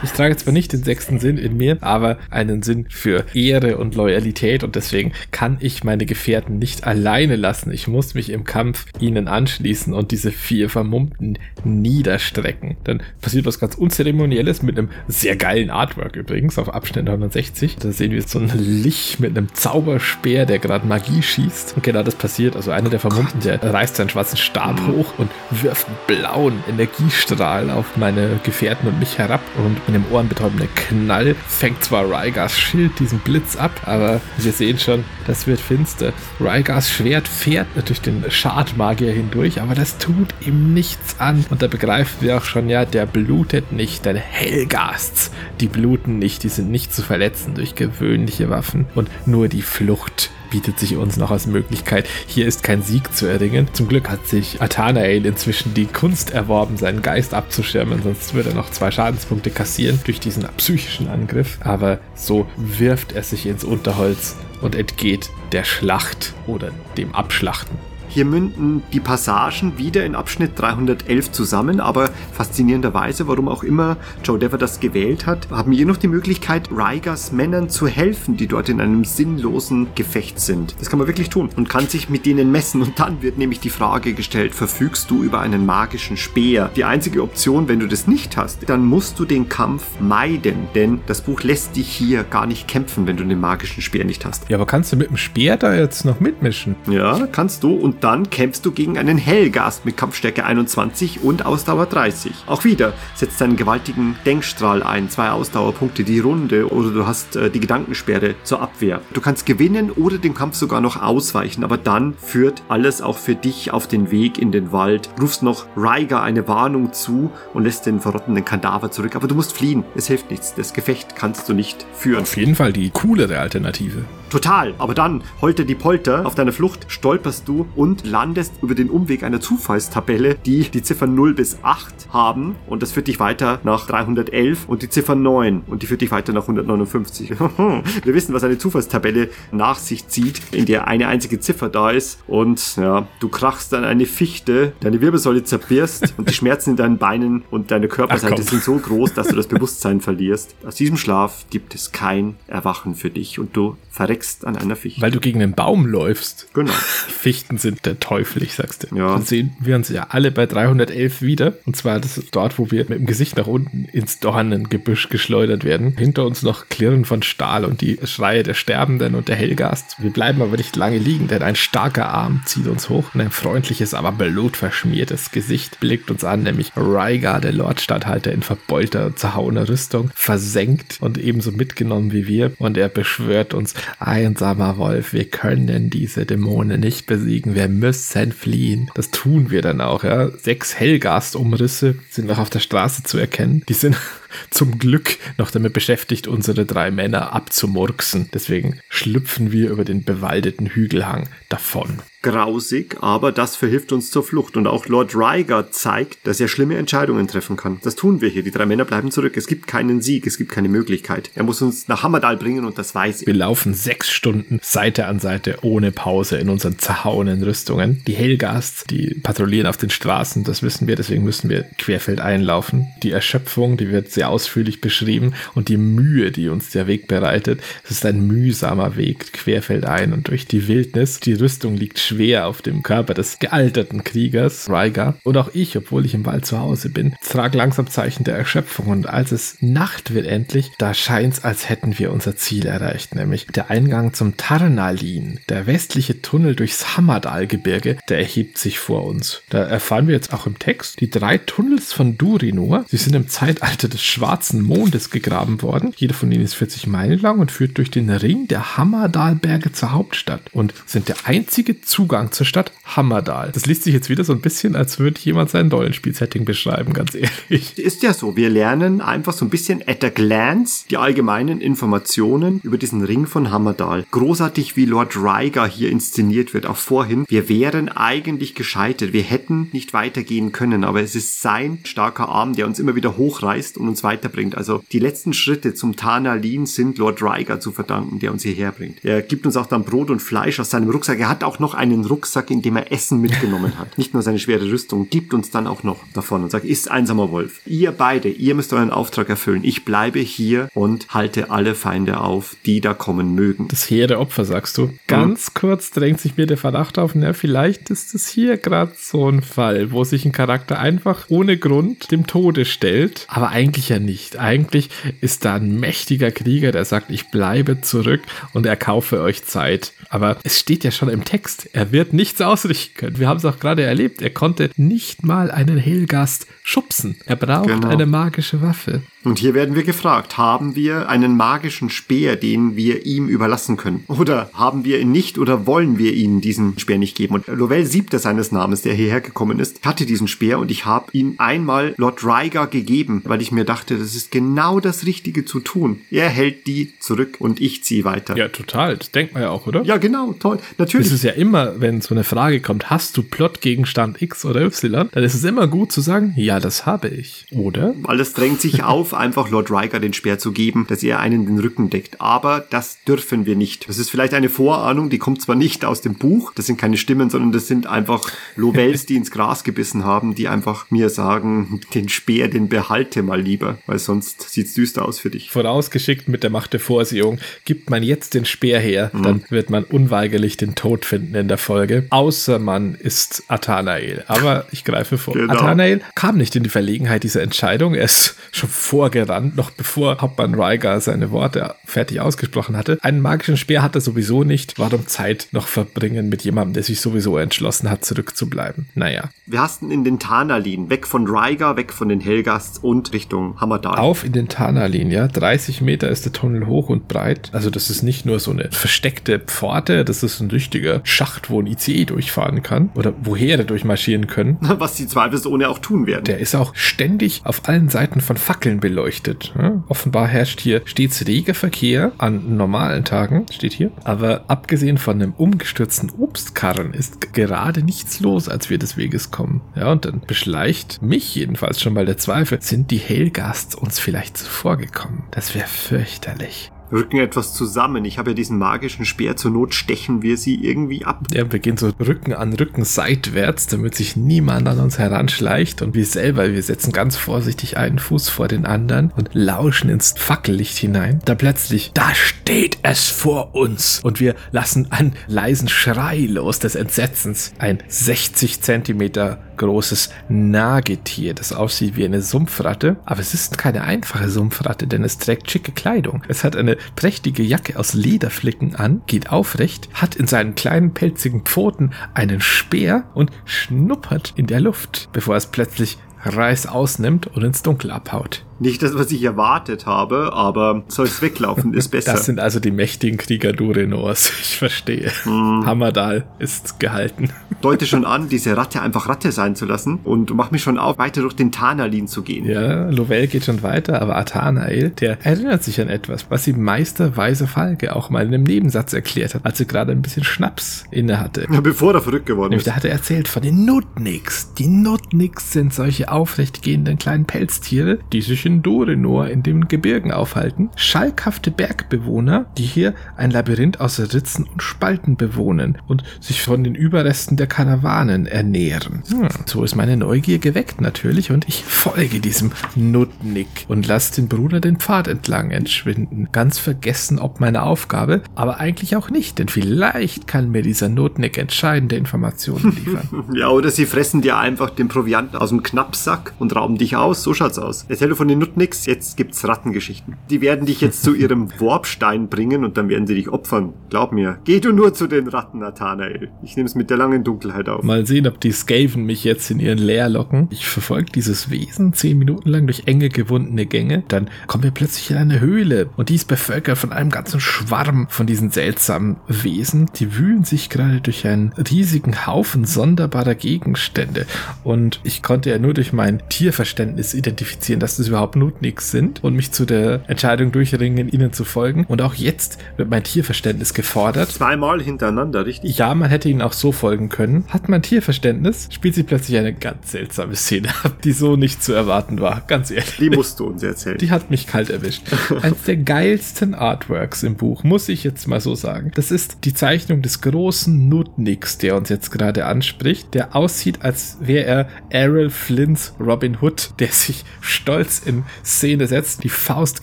Ich trage zwar nicht den sechsten Sinn in mir, aber einen Sinn für Ehre und Loyalität und deswegen kann ich meine Gefährten nicht alleine lassen. Ich muss mich im Kampf ihnen anschließen und diese vier Vermummten niederstrecken. Dann passiert was ganz Unzeremonielles mit einem sehr geilen Artwork übrigens auf Abschnitt 160. Da sehen wir so ein Lich mit einem Zauberspeer, der gerade Magie schießt. Und genau das passiert. Also einer der Vermummten, der reißt seinen schwarzen Stab hoch und wirft einen blauen Energiestrahl auf meine Gefährten und mich herab. Und mit dem ohrenbetäubenden Knall fängt zwar Rygars Schild diesen Blitz ab, aber wir sehen schon, das wird finster. Rygars Schwert fährt durch den Schadmagier hindurch, aber das tut ihm nichts an. Und da begreifen wir auch schon, ja, der blutet nicht, denn Hellgasts, die bluten nicht, die sind nicht zu verletzen durch gewöhnliche Waffen und nur die Flucht bietet sich uns noch als Möglichkeit. Hier ist kein Sieg zu erringen. Zum Glück hat sich Athanael inzwischen die Kunst erworben, seinen Geist abzuschirmen, sonst würde er noch zwei Schadenspunkte kassieren durch diesen psychischen Angriff. Aber so wirft er sich ins Unterholz und entgeht der Schlacht oder dem Abschlachten. Hier münden die Passagen wieder in Abschnitt 311 zusammen, aber faszinierenderweise, warum auch immer Joe Dever das gewählt hat, haben wir hier noch die Möglichkeit, Rygers Männern zu helfen, die dort in einem sinnlosen Gefecht sind. Das kann man wirklich tun und kann sich mit denen messen. Und dann wird nämlich die Frage gestellt, verfügst du über einen magischen Speer? Die einzige Option, wenn du das nicht hast, dann musst du den Kampf meiden, denn das Buch lässt dich hier gar nicht kämpfen, wenn du den magischen Speer nicht hast. Ja, aber kannst du mit dem Speer da jetzt noch mitmischen? Ja, kannst du. Und dann kämpfst du gegen einen Hellgast mit Kampfstärke 21 und Ausdauer 30. Auch wieder setzt einen gewaltigen Denkstrahl ein, zwei Ausdauerpunkte die Runde oder du hast äh, die Gedankensperre zur Abwehr. Du kannst gewinnen oder den Kampf sogar noch ausweichen, aber dann führt alles auch für dich auf den Weg in den Wald. Rufst noch Ryger eine Warnung zu und lässt den verrottenden Kadaver zurück, aber du musst fliehen. Es hilft nichts. Das Gefecht kannst du nicht führen. Auf jeden Fall die coolere Alternative. Total. Aber dann, holter die Polter, auf deiner Flucht stolperst du und landest über den Umweg einer Zufallstabelle, die die Ziffern 0 bis 8 haben. Und das führt dich weiter nach 311 und die Ziffer 9 und die führt dich weiter nach 159. Wir wissen, was eine Zufallstabelle nach sich zieht, in der eine einzige Ziffer da ist. Und ja, du krachst an eine Fichte, deine Wirbelsäule zerbirst und die Schmerzen in deinen Beinen und deine Körperseite sind so groß, dass du das Bewusstsein verlierst. Aus diesem Schlaf gibt es kein Erwachen für dich und du verreckst an einer Fichte. Weil du gegen den Baum läufst. Genau. Fichten sind der Teufel, ich sag's dir. Ja. Dann sehen wir uns ja alle bei 311 wieder. Und zwar das ist dort, wo wir mit dem Gesicht nach unten ins Dornengebüsch geschleudert werden. Hinter uns noch Klirren von Stahl und die Schreie der Sterbenden und der Hellgast. Wir bleiben aber nicht lange liegen, denn ein starker Arm zieht uns hoch und ein freundliches, aber blutverschmiertes Gesicht blickt uns an, nämlich Rygar, der Lordstatthalter in verbeulter, zerhauener Rüstung, versenkt und ebenso mitgenommen wie wir. Und er beschwört uns, einsamer Wolf, wir können diese Dämonen nicht besiegen. Wir müssen fliehen. Das tun wir dann auch, ja. Sechs Hellgastumrisse sind noch auf der Straße zu erkennen. Die sind zum Glück noch damit beschäftigt, unsere drei Männer abzumurksen. Deswegen schlüpfen wir über den bewaldeten Hügelhang davon grausig, aber das verhilft uns zur Flucht. Und auch Lord Ryger zeigt, dass er schlimme Entscheidungen treffen kann. Das tun wir hier. Die drei Männer bleiben zurück. Es gibt keinen Sieg, es gibt keine Möglichkeit. Er muss uns nach Hammerdal bringen und das weiß er. Wir laufen sechs Stunden Seite an Seite ohne Pause in unseren zerhauenen Rüstungen. Die Hellgasts, die patrouillieren auf den Straßen, das wissen wir, deswegen müssen wir querfeld einlaufen. Die Erschöpfung, die wird sehr ausführlich beschrieben und die Mühe, die uns der Weg bereitet, es ist ein mühsamer Weg, querfeld ein und durch die Wildnis. Die Rüstung liegt schwer auf dem Körper des gealterten Kriegers, Ryger. Und auch ich, obwohl ich im Wald zu Hause bin, trage langsam Zeichen der Erschöpfung. Und als es Nacht wird endlich, da scheint es, als hätten wir unser Ziel erreicht, nämlich der Eingang zum Tarnalin. Der westliche Tunnel durchs Hammerdalgebirge, der erhebt sich vor uns. Da erfahren wir jetzt auch im Text, die drei Tunnels von Durinor, sie sind im Zeitalter des schwarzen Mondes gegraben worden. Jeder von ihnen ist 40 Meilen lang und führt durch den Ring der Hammerdalberge zur Hauptstadt und sind der einzige Zug Zugang zur Stadt Hammerdal. Das liest sich jetzt wieder so ein bisschen, als würde jemand sein Rollenspiel-Setting beschreiben, ganz ehrlich. Ist ja so. Wir lernen einfach so ein bisschen at a glance die allgemeinen Informationen über diesen Ring von Hammerdal. Großartig, wie Lord Ryger hier inszeniert wird, auch vorhin. Wir wären eigentlich gescheitert. Wir hätten nicht weitergehen können, aber es ist sein starker Arm, der uns immer wieder hochreißt und uns weiterbringt. Also die letzten Schritte zum Tanalin sind Lord Ryger zu verdanken, der uns hierher bringt. Er gibt uns auch dann Brot und Fleisch aus seinem Rucksack. Er hat auch noch einen einen Rucksack, in dem er Essen mitgenommen hat. Nicht nur seine schwere Rüstung, gibt uns dann auch noch davon und sagt, ist einsamer Wolf. Ihr beide, ihr müsst euren Auftrag erfüllen. Ich bleibe hier und halte alle Feinde auf, die da kommen mögen. Das hehre Opfer, sagst du. Ganz mhm. kurz drängt sich mir der Verdacht auf, na, vielleicht ist es hier gerade so ein Fall, wo sich ein Charakter einfach ohne Grund dem Tode stellt. Aber eigentlich ja nicht. Eigentlich ist da ein mächtiger Krieger, der sagt, ich bleibe zurück und erkaufe euch Zeit. Aber es steht ja schon im Text, er wird nichts ausrichten können. Wir haben es auch gerade erlebt. Er konnte nicht mal einen Helgast schubsen. Er braucht genau. eine magische Waffe. Und hier werden wir gefragt, haben wir einen magischen Speer, den wir ihm überlassen können? Oder haben wir ihn nicht oder wollen wir ihm diesen Speer nicht geben? Und Lovell siebter seines Namens, der hierher gekommen ist, hatte diesen Speer und ich habe ihn einmal Lord Ryger gegeben, weil ich mir dachte, das ist genau das Richtige zu tun. Er hält die zurück und ich ziehe weiter. Ja, total. Das denkt man ja auch, oder? Ja, genau, toll. Natürlich. Es ist ja immer, wenn so eine Frage kommt, hast du Plotgegenstand X oder Y, dann ist es immer gut zu sagen, ja, das habe ich. Oder? Weil es drängt sich auf, einfach Lord Riker den Speer zu geben, dass er einen den Rücken deckt. Aber das dürfen wir nicht. Das ist vielleicht eine Vorahnung, die kommt zwar nicht aus dem Buch, das sind keine Stimmen, sondern das sind einfach Lovels, die ins Gras gebissen haben, die einfach mir sagen, den Speer, den behalte mal lieber, weil sonst sieht's düster aus für dich. Vorausgeschickt mit der Macht der Vorsehung, gibt man jetzt den Speer her, mhm. dann wird man unweigerlich den Tod finden in der Folge. Außer man ist Athanael. Aber ich greife vor. Genau. Athanael kam nicht in die Verlegenheit dieser Entscheidung. Er ist schon vor vorgerannt, noch bevor Hauptmann Ryger seine Worte fertig ausgesprochen hatte. Einen magischen Speer hat er sowieso nicht. Warum Zeit noch verbringen mit jemandem, der sich sowieso entschlossen hat, zurückzubleiben? Naja. Wir hasten in den Tanalin, weg von Ryger, weg von den Helgasts und Richtung Hammerdal. Auf in den Tanalin, ja. 30 Meter ist der Tunnel hoch und breit. Also das ist nicht nur so eine versteckte Pforte, das ist ein richtiger Schacht, wo ein ICE durchfahren kann oder wo Heere durchmarschieren können. Was sie zweifelsohne auch tun werden. Der ist auch ständig auf allen Seiten von Fackeln beleuchtet beleuchtet. Offenbar herrscht hier stets reger Verkehr an normalen Tagen, steht hier. Aber abgesehen von einem umgestürzten Obstkarren ist gerade nichts los, als wir des Weges kommen. Ja, und dann beschleicht mich jedenfalls schon mal der Zweifel, sind die Hellgasts uns vielleicht zuvor gekommen? Das wäre fürchterlich rücken etwas zusammen. Ich habe ja diesen magischen Speer, zur Not stechen wir sie irgendwie ab. Ja, wir gehen so Rücken an Rücken seitwärts, damit sich niemand an uns heranschleicht und wir selber, wir setzen ganz vorsichtig einen Fuß vor den anderen und lauschen ins Fackellicht hinein. Da plötzlich, da steht es vor uns und wir lassen einen leisen Schrei los des Entsetzens. Ein 60 Zentimeter großes Nagetier, das aussieht wie eine Sumpfratte. Aber es ist keine einfache Sumpfratte, denn es trägt schicke Kleidung. Es hat eine prächtige Jacke aus Lederflicken an, geht aufrecht, hat in seinen kleinen pelzigen Pfoten einen Speer und schnuppert in der Luft, bevor es plötzlich Reis ausnimmt und ins Dunkel abhaut. Nicht das, was ich erwartet habe, aber soll es weglaufen, ist besser. Das sind also die mächtigen Krieger Durenors. Ich verstehe. Mhm. Hammerdal ist gehalten. Deute schon an, diese Ratte einfach Ratte sein zu lassen und mach mich schon auf, weiter durch den Tanalin zu gehen. Ja, Lovell geht schon weiter, aber Athanael, der erinnert sich an etwas, was ihm Meister Weise Falke auch mal in einem Nebensatz erklärt hat, als er gerade ein bisschen Schnaps inne hatte. Ja, Bevor er verrückt geworden Nämlich, ist. da hat er erzählt von den Nutniks. Die Nutniks sind solche aufrecht gehenden kleinen Pelztiere, die sich in Dorenor in den Gebirgen aufhalten. Schalkhafte Bergbewohner, die hier ein Labyrinth aus Ritzen und Spalten bewohnen und sich von den Überresten der Karawanen ernähren. Hm, so ist meine Neugier geweckt natürlich und ich folge diesem Nutnik und lasse den Bruder den Pfad entlang entschwinden. Ganz vergessen ob meine Aufgabe, aber eigentlich auch nicht, denn vielleicht kann mir dieser Nutnik entscheidende Informationen liefern. Ja, oder sie fressen dir einfach den Proviant aus dem Knappsack und rauben dich aus. So schaut's aus. Erzähl du von den Nutniks, jetzt gibt's Rattengeschichten. Die werden dich jetzt zu ihrem Warpstein bringen und dann werden sie dich opfern. Glaub mir. Geh du nur zu den Ratten, Nathanael. Ich nehm's mit der langen Dunkelheit auf. Mal sehen, ob die Skaven mich jetzt in ihren Leer locken. Ich verfolge dieses Wesen zehn Minuten lang durch enge, gewundene Gänge. Dann kommen wir plötzlich in eine Höhle und die ist bevölkert von einem ganzen Schwarm von diesen seltsamen Wesen. Die wühlen sich gerade durch einen riesigen Haufen sonderbarer Gegenstände. Und ich konnte ja nur durch mein Tierverständnis identifizieren, dass das überhaupt Nutniks sind und mich zu der Entscheidung durchringen, ihnen zu folgen. Und auch jetzt wird mein Tierverständnis gefordert. Zweimal hintereinander, richtig? Ja, man hätte ihnen auch so folgen können. Hat man Tierverständnis, spielt sie plötzlich eine ganz seltsame Szene ab, die so nicht zu erwarten war. Ganz ehrlich. Die musst du uns erzählen. Die hat mich kalt erwischt. Eines der geilsten Artworks im Buch, muss ich jetzt mal so sagen. Das ist die Zeichnung des großen Nutniks, der uns jetzt gerade anspricht, der aussieht, als wäre er Errol Flints Robin Hood, der sich stolz in Szene setzt, die Faust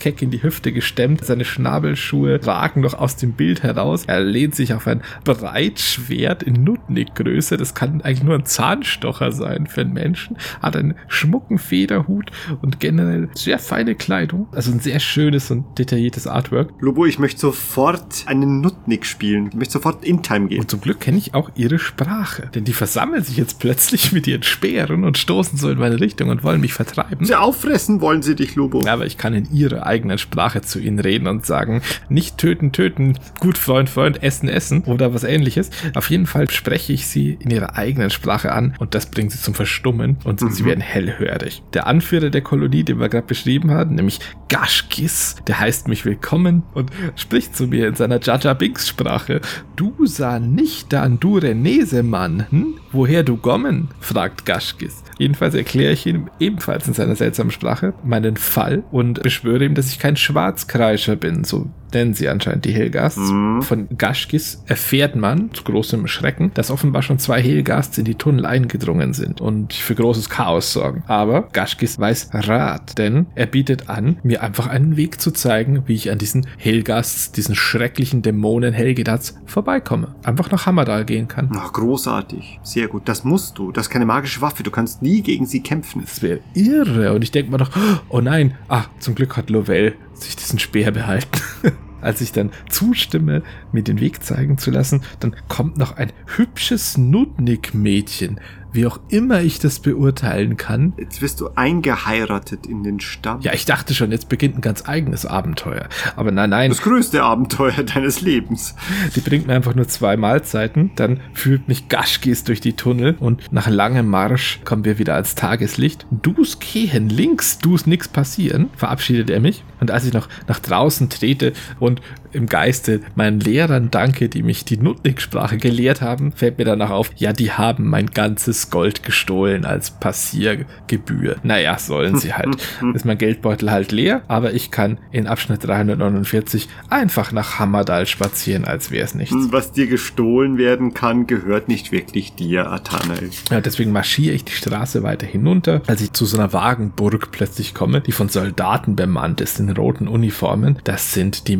keck in die Hüfte gestemmt, seine Schnabelschuhe ragen noch aus dem Bild heraus. Er lehnt sich auf ein Breitschwert in Nutnik-Größe. Das kann eigentlich nur ein Zahnstocher sein für einen Menschen. Hat einen schmucken Federhut und generell sehr feine Kleidung. Also ein sehr schönes und detailliertes Artwork. Lobo, ich möchte sofort einen Nutnik spielen. Ich möchte sofort in Time gehen. Und zum Glück kenne ich auch ihre Sprache. Denn die versammeln sich jetzt plötzlich mit ihren Speeren und stoßen so in meine Richtung und wollen mich vertreiben. Sie auffressen wollen sie dich, Lobo. Aber ich kann in ihrer eigenen Sprache zu ihnen reden und sagen, nicht töten, töten, gut Freund, Freund, essen, essen oder was ähnliches. Auf jeden Fall spreche ich sie in ihrer eigenen Sprache an und das bringt sie zum Verstummen und sie werden hellhörig. Der Anführer der Kolonie, den wir gerade beschrieben haben, nämlich Gashkis, der heißt mich willkommen und spricht zu mir in seiner Jaja Binks Sprache. Du sah nicht an du Renesemann, hm? Woher du kommen? fragt Gashkis. Jedenfalls erkläre ich ihm ebenfalls in seiner seltsamen Sprache meinen Fall und beschwöre ihm, dass ich kein Schwarzkreischer bin, so nennen sie anscheinend die Helgasts. Von Gashkis erfährt man, zu großem Schrecken, dass offenbar schon zwei Helgasts in die Tunnel eingedrungen sind und für großes Chaos sorgen. Aber Gashkis weiß Rat, denn er bietet an, mir einfach einen Weg zu zeigen, wie ich an diesen Helgasts, diesen schrecklichen Dämonen Helgedats vorbeikomme. Einfach nach Hammerdal gehen kann. Ach, großartig. Sehr gut. Das musst du. Das ist keine magische Waffe. Du kannst nie gegen sie kämpfen. Das wäre irre. Und ich denke mir doch, oh nein, ah, zum Glück hat Lovell sich diesen Speer behalten. Als ich dann zustimme, mir den Weg zeigen zu lassen, dann kommt noch ein hübsches Nutnik-Mädchen, wie auch immer ich das beurteilen kann. Jetzt wirst du eingeheiratet in den Stamm. Ja, ich dachte schon, jetzt beginnt ein ganz eigenes Abenteuer. Aber nein, nein, Das größte Abenteuer deines Lebens. Die bringt mir einfach nur zwei Mahlzeiten. Dann führt mich Gaschkis durch die Tunnel und nach langem Marsch kommen wir wieder ans Tageslicht. Du's gehen links, du's nix passieren, verabschiedet er mich. Und als ich noch nach draußen trete und im Geiste meinen Lehrern danke, die mich die Nutnik-Sprache gelehrt haben, fällt mir danach auf, ja, die haben mein ganzes Gold gestohlen als Passiergebühr. Naja, sollen sie halt. Ist mein Geldbeutel halt leer, aber ich kann in Abschnitt 349 einfach nach Hammerdal spazieren, als wäre es nichts. Was dir gestohlen werden kann, gehört nicht wirklich dir, Athanael. Ja, deswegen marschiere ich die Straße weiter hinunter, als ich zu so einer Wagenburg plötzlich komme, die von Soldaten bemannt ist in roten Uniformen. Das sind die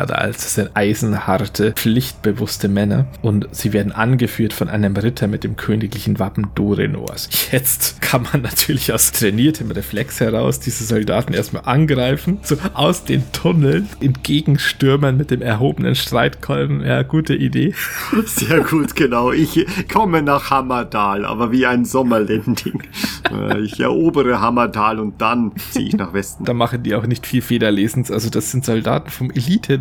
Männer Hammerdals. Das sind eisenharte, pflichtbewusste Männer und sie werden angeführt von einem Ritter mit dem königlichen Wappen Dorenors. Jetzt kann man natürlich aus trainiertem Reflex heraus diese Soldaten erstmal angreifen, so aus den Tunneln entgegenstürmen mit dem erhobenen Streitkolben. Ja, gute Idee. Sehr gut, genau. Ich komme nach Hammerdal, aber wie ein Sommerlending. Äh, ich erobere Hammertal und dann ziehe ich nach Westen. Da machen die auch nicht viel Federlesens. Also das sind Soldaten vom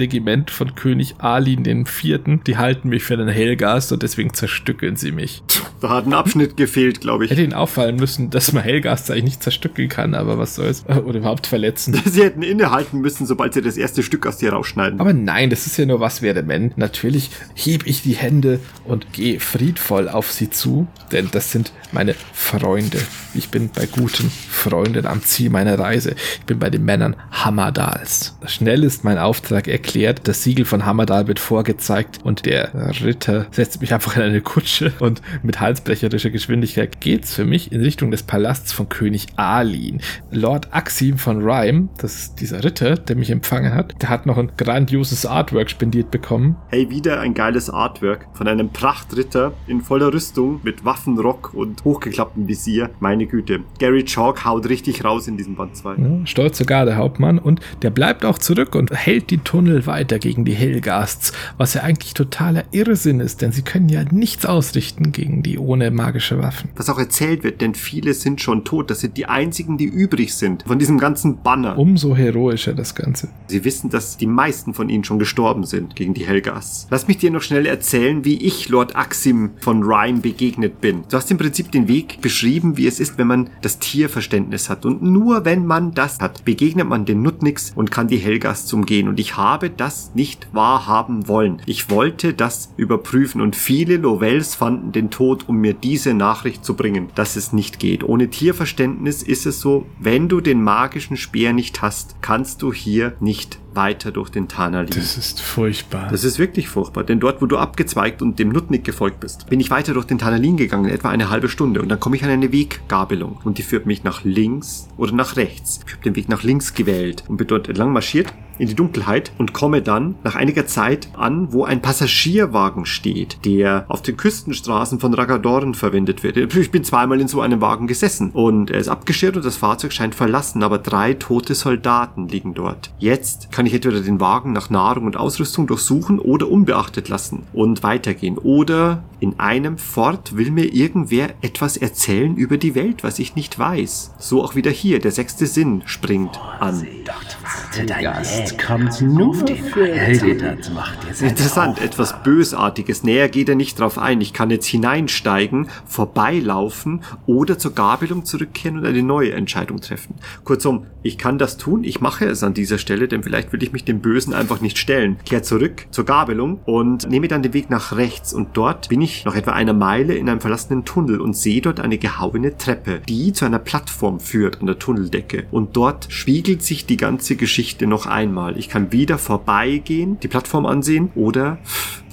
Elite-Regiment von König Alin den Vierten. Die halten mich für einen Helgast und deswegen zerstückeln sie mich. Da hat ein Abschnitt gefehlt, glaube ich. Hätte ihnen auffallen müssen, dass man Helgast eigentlich nicht zerstückeln kann, aber was soll's. Oder überhaupt verletzen. Sie hätten innehalten müssen, sobald sie das erste Stück aus dir rausschneiden. Aber nein, das ist ja nur was wäre wenn. Natürlich heb ich die Hände und gehe friedvoll auf sie zu, denn das sind meine Freunde. Ich bin bei guten Freunden am Ziel meiner Reise. Ich bin bei den Männern Hammerdals. Schnell ist mein Auftrag erklärt, das Siegel von Hammerdal wird vorgezeigt und der Ritter setzt mich einfach in eine Kutsche und mit halsbrecherischer Geschwindigkeit geht's für mich in Richtung des Palasts von König Alin. Lord Axim von Rhyme, das ist dieser Ritter, der mich empfangen hat, der hat noch ein grandioses Artwork spendiert bekommen. Hey, wieder ein geiles Artwork von einem Prachtritter in voller Rüstung mit Waffenrock und hochgeklapptem Visier. Meine Güte. Gary Chalk haut richtig raus in diesem Band 2. Ja, stolzer Gardehauptmann und der bleibt auch zurück und hält die Tunnel weiter gegen die Hellgasts, was ja eigentlich totaler Irrsinn ist, denn sie können ja nichts ausrichten gegen die ohne magische Waffen. Was auch erzählt wird, denn viele sind schon tot. Das sind die einzigen, die übrig sind von diesem ganzen Banner. Umso heroischer das Ganze. Sie wissen, dass die meisten von ihnen schon gestorben sind gegen die Helgas. Lass mich dir noch schnell erzählen, wie ich Lord Axim von Rhyme begegnet bin. Du hast im Prinzip den Weg beschrieben, wie es ist, wenn man das Tierverständnis hat. Und nur wenn man das hat, begegnet man den Nutnix und kann die Helgas umgehen. Und ich habe das nicht wahrhaben wollen. Ich wollte das überprüfen und viele Lovels fanden den Tod, um mir diese Nachricht zu bringen, dass es nicht geht. Ohne Tierverständnis ist es so, wenn du den magischen Speer nicht hast, kannst du hier nicht weiter durch den Tanalin. Das ist furchtbar. Das ist wirklich furchtbar, denn dort, wo du abgezweigt und dem Nutnik gefolgt bist, bin ich weiter durch den Tanalin gegangen, etwa eine halbe Stunde, und dann komme ich an eine Weggabelung und die führt mich nach links oder nach rechts. Ich habe den Weg nach links gewählt und bin dort entlang marschiert in die Dunkelheit und komme dann nach einiger Zeit an, wo ein Passagierwagen steht, der auf den Küstenstraßen von Ragadoren verwendet wird. Ich bin zweimal in so einem Wagen gesessen und er ist abgeschirrt und das Fahrzeug scheint verlassen, aber drei tote Soldaten liegen dort. Jetzt kann ich entweder den Wagen nach Nahrung und Ausrüstung durchsuchen oder unbeachtet lassen und weitergehen. Oder in einem Fort will mir irgendwer etwas erzählen über die Welt, was ich nicht weiß. So auch wieder hier, der sechste Sinn springt an. Warte, dein Gast kommt nur für jetzt Interessant, etwas Bösartiges. Näher geht er nicht drauf ein. Ich kann jetzt hineinsteigen, vorbeilaufen oder zur Gabelung zurückkehren und eine neue Entscheidung treffen. Kurzum, ich kann das tun, ich mache es an dieser Stelle, denn vielleicht will ich mich dem Bösen einfach nicht stellen. Kehr zurück zur Gabelung und nehme dann den Weg nach rechts und dort bin ich noch etwa eine Meile in einem verlassenen Tunnel und sehe dort eine gehauene Treppe, die zu einer Plattform führt an der Tunneldecke. Und dort spiegelt sich die ganze Geschichte noch einmal. Ich kann wieder vorbeigehen, die Plattform ansehen oder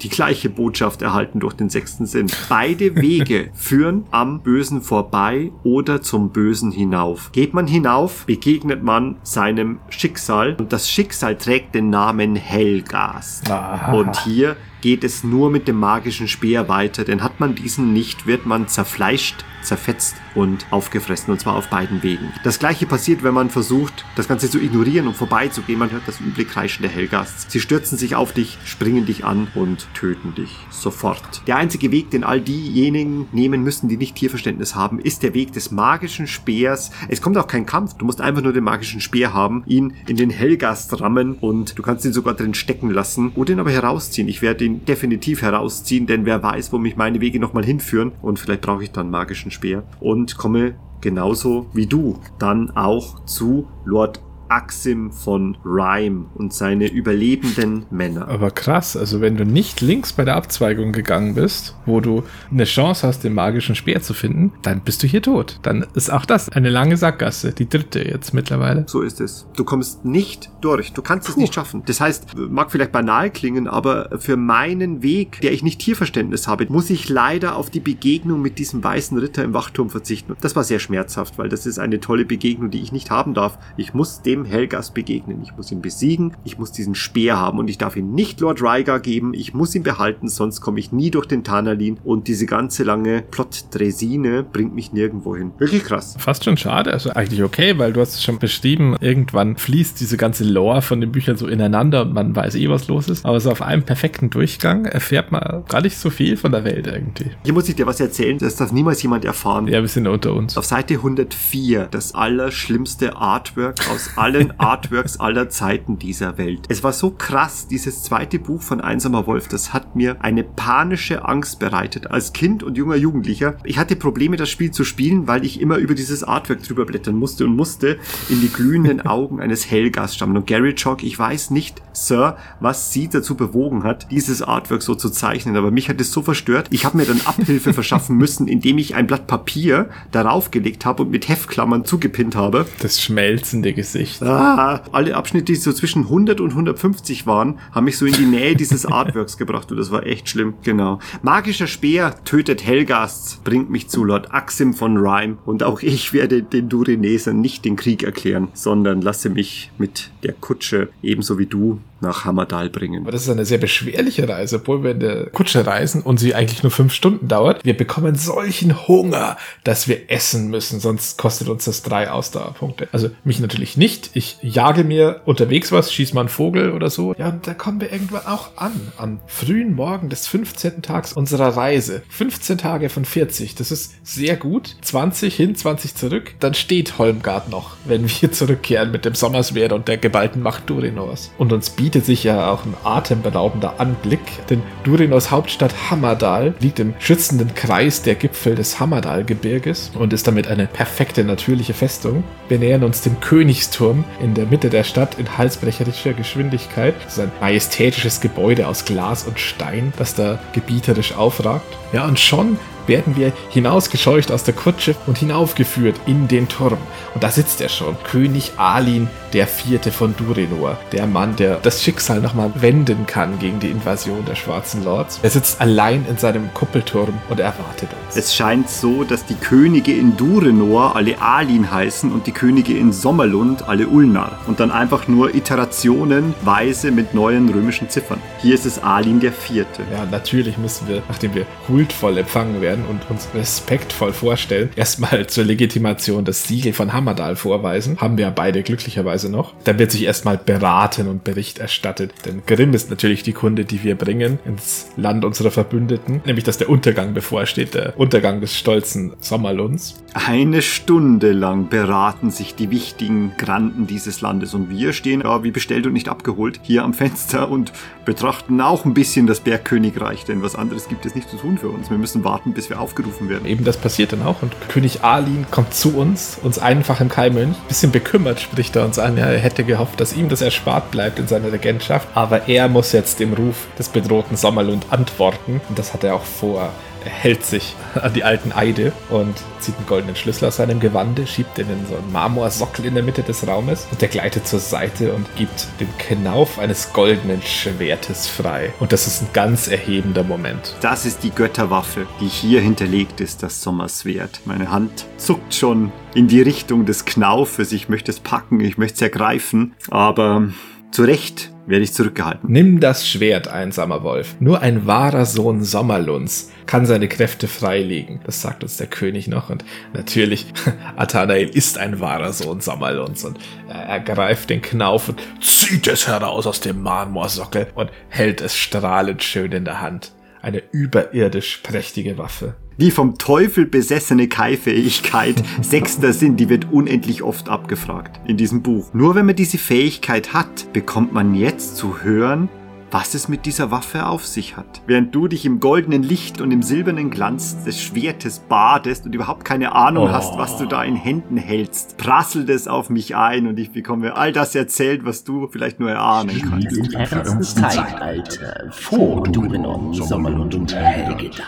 die gleiche Botschaft erhalten durch den sechsten Sinn. Beide Wege führen am Bösen vorbei oder zum Bösen hinauf. Geht man hinauf, begegnet man seinem Schicksal und das Schicksal trägt den Namen Helgas. Aha. Und hier geht es nur mit dem magischen Speer weiter, denn hat man diesen nicht, wird man zerfleischt, zerfetzt und aufgefressen, und zwar auf beiden Wegen. Das gleiche passiert, wenn man versucht, das Ganze zu ignorieren und vorbeizugehen. Man hört das üble Kreischen der Helgasts. Sie stürzen sich auf dich, springen dich an und töten dich sofort. Der einzige Weg, den all diejenigen nehmen müssen, die nicht Tierverständnis haben, ist der Weg des magischen Speers. Es kommt auch kein Kampf, du musst einfach nur den magischen Speer haben, ihn in den Helgast rammen und du kannst ihn sogar drin stecken lassen oder ihn aber herausziehen. Ich werde ihn definitiv herausziehen, denn wer weiß, wo mich meine Wege nochmal hinführen. Und vielleicht brauche ich dann magischen Speer. Und komme genauso wie du dann auch zu Lord Axim von Rhyme und seine überlebenden Männer. Aber krass, also wenn du nicht links bei der Abzweigung gegangen bist, wo du eine Chance hast, den magischen Speer zu finden, dann bist du hier tot. Dann ist auch das eine lange Sackgasse, die dritte jetzt mittlerweile. So ist es. Du kommst nicht durch. Du kannst es nicht schaffen. Das heißt, mag vielleicht banal klingen, aber für meinen Weg, der ich nicht Tierverständnis habe, muss ich leider auf die Begegnung mit diesem weißen Ritter im Wachturm verzichten. Das war sehr schmerzhaft, weil das ist eine tolle Begegnung, die ich nicht haben darf. Ich muss dem dem Helgas begegnen. Ich muss ihn besiegen, ich muss diesen Speer haben und ich darf ihn nicht Lord Rhaegar geben, ich muss ihn behalten, sonst komme ich nie durch den Tanalin und diese ganze lange Plot-Dresine bringt mich nirgendwo hin. Wirklich krass. Fast schon schade, also eigentlich okay, weil du hast es schon beschrieben, irgendwann fließt diese ganze Lore von den Büchern so ineinander und man weiß eh, was los ist. Aber so auf einem perfekten Durchgang erfährt man gar nicht so viel von der Welt irgendwie. Hier muss ich dir was erzählen, das darf niemals jemand erfahren. Ja, wir sind unter uns. Auf Seite 104, das allerschlimmste Artwork aus allen Artworks aller Zeiten dieser Welt. Es war so krass, dieses zweite Buch von Einsamer Wolf, das hat mir eine panische Angst bereitet. Als Kind und junger Jugendlicher. Ich hatte Probleme, das Spiel zu spielen, weil ich immer über dieses Artwork drüber blättern musste und musste in die glühenden Augen eines Helgas stammen. Und Gary Chalk, ich weiß nicht, Sir, was sie dazu bewogen hat, dieses Artwork so zu zeichnen, aber mich hat es so verstört. Ich habe mir dann Abhilfe verschaffen müssen, indem ich ein Blatt Papier darauf gelegt habe und mit Heftklammern zugepinnt habe. Das schmelzende Gesicht. Ah, alle Abschnitte, die so zwischen 100 und 150 waren, haben mich so in die Nähe dieses Artworks gebracht und das war echt schlimm. Genau. Magischer Speer tötet Helgasts, bringt mich zu Lord Axim von Rhyme und auch ich werde den Durinesern nicht den Krieg erklären, sondern lasse mich mit der Kutsche ebenso wie du nach Hammerdal bringen. Aber das ist eine sehr beschwerliche Reise, obwohl wir in der Kutsche reisen und sie eigentlich nur fünf Stunden dauert. Wir bekommen solchen Hunger, dass wir essen müssen, sonst kostet uns das drei Ausdauerpunkte. Also mich natürlich nicht. Ich jage mir unterwegs was, schieß mal einen Vogel oder so. Ja, und da kommen wir irgendwann auch an. Am frühen Morgen des 15. Tags unserer Reise. 15 Tage von 40. Das ist sehr gut. 20 hin, 20 zurück. Dann steht Holmgard noch, wenn wir zurückkehren mit dem Sommerswehr und der geballten Macht Durinors. Und uns bietet sich ja auch ein atemberaubender Anblick, denn Durinors Hauptstadt Hammerdal liegt im schützenden Kreis der Gipfel des Hammerdal-Gebirges und ist damit eine perfekte natürliche Festung. Wir nähern uns dem Königsturm in der Mitte der Stadt in halsbrecherischer Geschwindigkeit. Das ist ein majestätisches Gebäude aus Glas und Stein, das da gebieterisch aufragt. Ja, und schon werden wir hinausgescheucht aus der Kutsche und hinaufgeführt in den Turm. Und da sitzt er schon, König Alin der Vierte von Durinor, der Mann, der das Schicksal nochmal wenden kann gegen die Invasion der Schwarzen Lords. Er sitzt allein in seinem Kuppelturm und erwartet uns. Es scheint so, dass die Könige in Durenor alle Alin heißen und die Könige in Sommerlund alle Ulnar. Und dann einfach nur iterationenweise mit neuen römischen Ziffern. Hier ist es Alin der Vierte. Ja, natürlich müssen wir, nachdem wir huldvoll empfangen werden und uns respektvoll vorstellen, erstmal zur Legitimation das Siegel von Hammerdal vorweisen. Haben wir beide glücklicherweise noch. Dann wird sich erstmal beraten und Bericht erstattet. Denn Grimm ist natürlich die Kunde, die wir bringen ins Land unserer Verbündeten. Nämlich, dass der Untergang bevorsteht, der Untergang des stolzen Sommerlunds. Eine Stunde lang beraten sich die wichtigen Granden dieses Landes und wir stehen, ja, wie bestellt und nicht abgeholt, hier am Fenster und betrachten auch ein bisschen das Bergkönigreich, denn was anderes gibt es nicht zu tun für uns. Wir müssen warten, bis wir aufgerufen werden. Eben das passiert dann auch und König Alin kommt zu uns, uns einfachen Kaimönch. Bisschen bekümmert spricht er uns an, er hätte gehofft, dass ihm das erspart bleibt in seiner Regentschaft, aber er muss jetzt dem Ruf des bedrohten Sommerlund antworten und das hat er auch vor. Er hält sich an die alten Eide und zieht einen goldenen Schlüssel aus seinem Gewande, schiebt den in so einen Marmorsockel in der Mitte des Raumes und der gleitet zur Seite und gibt den Knauf eines goldenen Schwertes frei. Und das ist ein ganz erhebender Moment. Das ist die Götterwaffe, die hier hinterlegt ist, das Sommerswert. Meine Hand zuckt schon in die Richtung des Knaufes. Ich möchte es packen, ich möchte es ergreifen, aber zu Recht werde ich zurückgehalten. Nimm das Schwert, einsamer Wolf. Nur ein wahrer Sohn Sommerlunds kann seine Kräfte freilegen. Das sagt uns der König noch. Und natürlich, Athanael ist ein wahrer Sohn Sommerlunds. Und er ergreift den Knauf und zieht es heraus aus dem Marmorsockel und hält es strahlend schön in der Hand. Eine überirdisch prächtige Waffe. Die vom Teufel besessene Kai-Fähigkeit sechster Sinn, die wird unendlich oft abgefragt in diesem Buch. Nur wenn man diese Fähigkeit hat, bekommt man jetzt zu hören, was es mit dieser Waffe auf sich hat. Während du dich im goldenen Licht und im silbernen Glanz des Schwertes badest und überhaupt keine Ahnung Oh. hast, was du da in Händen hältst, prasselt es auf mich ein und ich bekomme all das erzählt, was du vielleicht nur erahnen kannst. Im fernsten Zeitalter, vor Durenon, Sommerlund und Helgedan.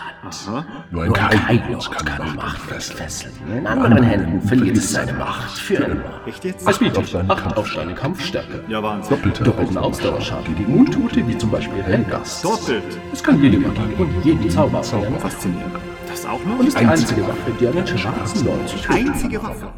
Nur kein Ort kann die Macht fesseln. In anderen Händen verliert es seine Macht für immer. Echt jetzt? Es bietet Acht auf deine Kampfstärke. Ja, Wahnsinn. Doppelte, doppelten Ausdauerschaden gegen Untote, wie zum Beispiel Helgast. Doppelt. Es kann jede Magie und jeden Zauber lernen. Faszinierend. Das auch noch? Und ist die einzige Waffe, die einen schwarzen zu töten einzige Waffe.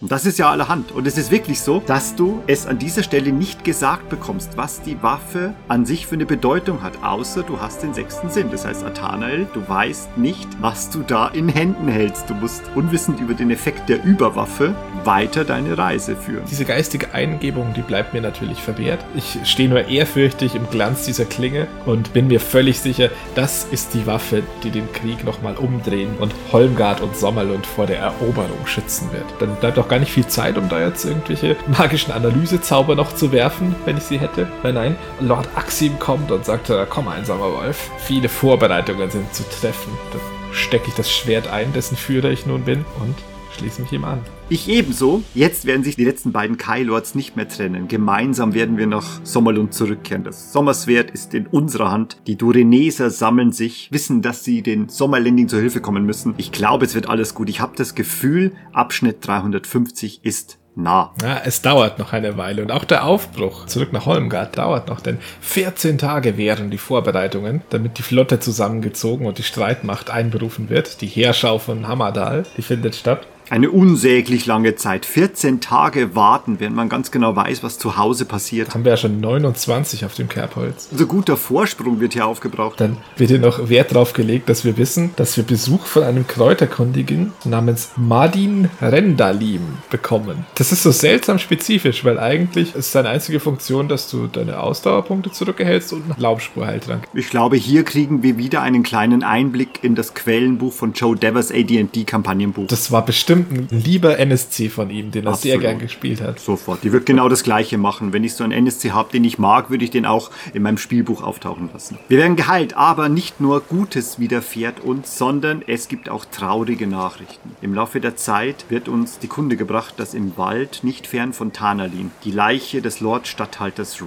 Und das ist ja allerhand. Und es ist wirklich so, dass du es an dieser Stelle nicht gesagt bekommst, was die Waffe an sich für eine Bedeutung hat, außer du hast den sechsten Sinn. Das heißt, Athanael, du weißt nicht, was du da in Händen hältst. Du musst unwissend über den Effekt der Überwaffe weiter deine Reise führen. Diese geistige Eingebung, die bleibt mir natürlich verwehrt. Ich stehe nur ehrfürchtig im Glanz dieser Klinge und bin mir völlig sicher, das ist die Waffe, die den Krieg nochmal umdrehen und Holmgard und Sommerlund vor der Eroberung schützen wird. Dann bleibt auch gar nicht viel Zeit, um da jetzt irgendwelche magischen Analysezauber noch zu werfen, wenn ich sie hätte. Nein, nein, Lord Axim kommt und sagt, äh, komm einsamer Wolf, viele Vorbereitungen sind zu treffen. Dann stecke ich das Schwert ein, dessen Führer ich nun bin und schließe mich ihm an. Ich ebenso. Jetzt werden sich die letzten beiden Kai-Lords nicht mehr trennen. Gemeinsam werden wir nach Sommerlund zurückkehren. Das Sommerswert ist in unserer Hand. Die Dureneser sammeln sich, wissen, dass sie den Sommerländing zur Hilfe kommen müssen. Ich glaube, es wird alles gut. Ich habe das Gefühl, Abschnitt 350 ist nah. Ja, es dauert noch eine Weile und auch der Aufbruch zurück nach Holmgard dauert noch, denn 14 Tage wären die Vorbereitungen, damit die Flotte zusammengezogen und die Streitmacht einberufen wird. Die Heerschau von Hammerdal, die findet statt. Eine unsäglich lange Zeit. 14 Tage warten, während man ganz genau weiß, was zu Hause passiert. Haben wir ja schon 29 auf dem Kerbholz. Unser guter Vorsprung wird hier aufgebraucht. Dann wird hier noch Wert drauf gelegt, dass wir wissen, dass wir Besuch von einem Kräuterkundigen namens Madin Rendalim bekommen. Das ist so seltsam spezifisch, weil eigentlich ist seine einzige Funktion, dass du deine Ausdauerpunkte zurückerhältst und einen Laubspurheiltrank. Ich glaube, hier kriegen wir wieder einen kleinen Einblick in das Quellenbuch von Joe Devers AD&D Kampagnenbuch. Das war bestimmt ein lieber NSC von ihm, den er Absolut. sehr gern gespielt hat. Sofort. Die wird genau das gleiche machen. Wenn ich so einen NSC habe, den ich mag, würde ich den auch in meinem Spielbuch auftauchen lassen. Wir werden geheilt, aber nicht nur Gutes widerfährt uns, sondern es gibt auch traurige Nachrichten. Im Laufe der Zeit wird uns die Kunde gebracht, dass im Wald, nicht fern von Tanalin, die Leiche des Lordstatthalters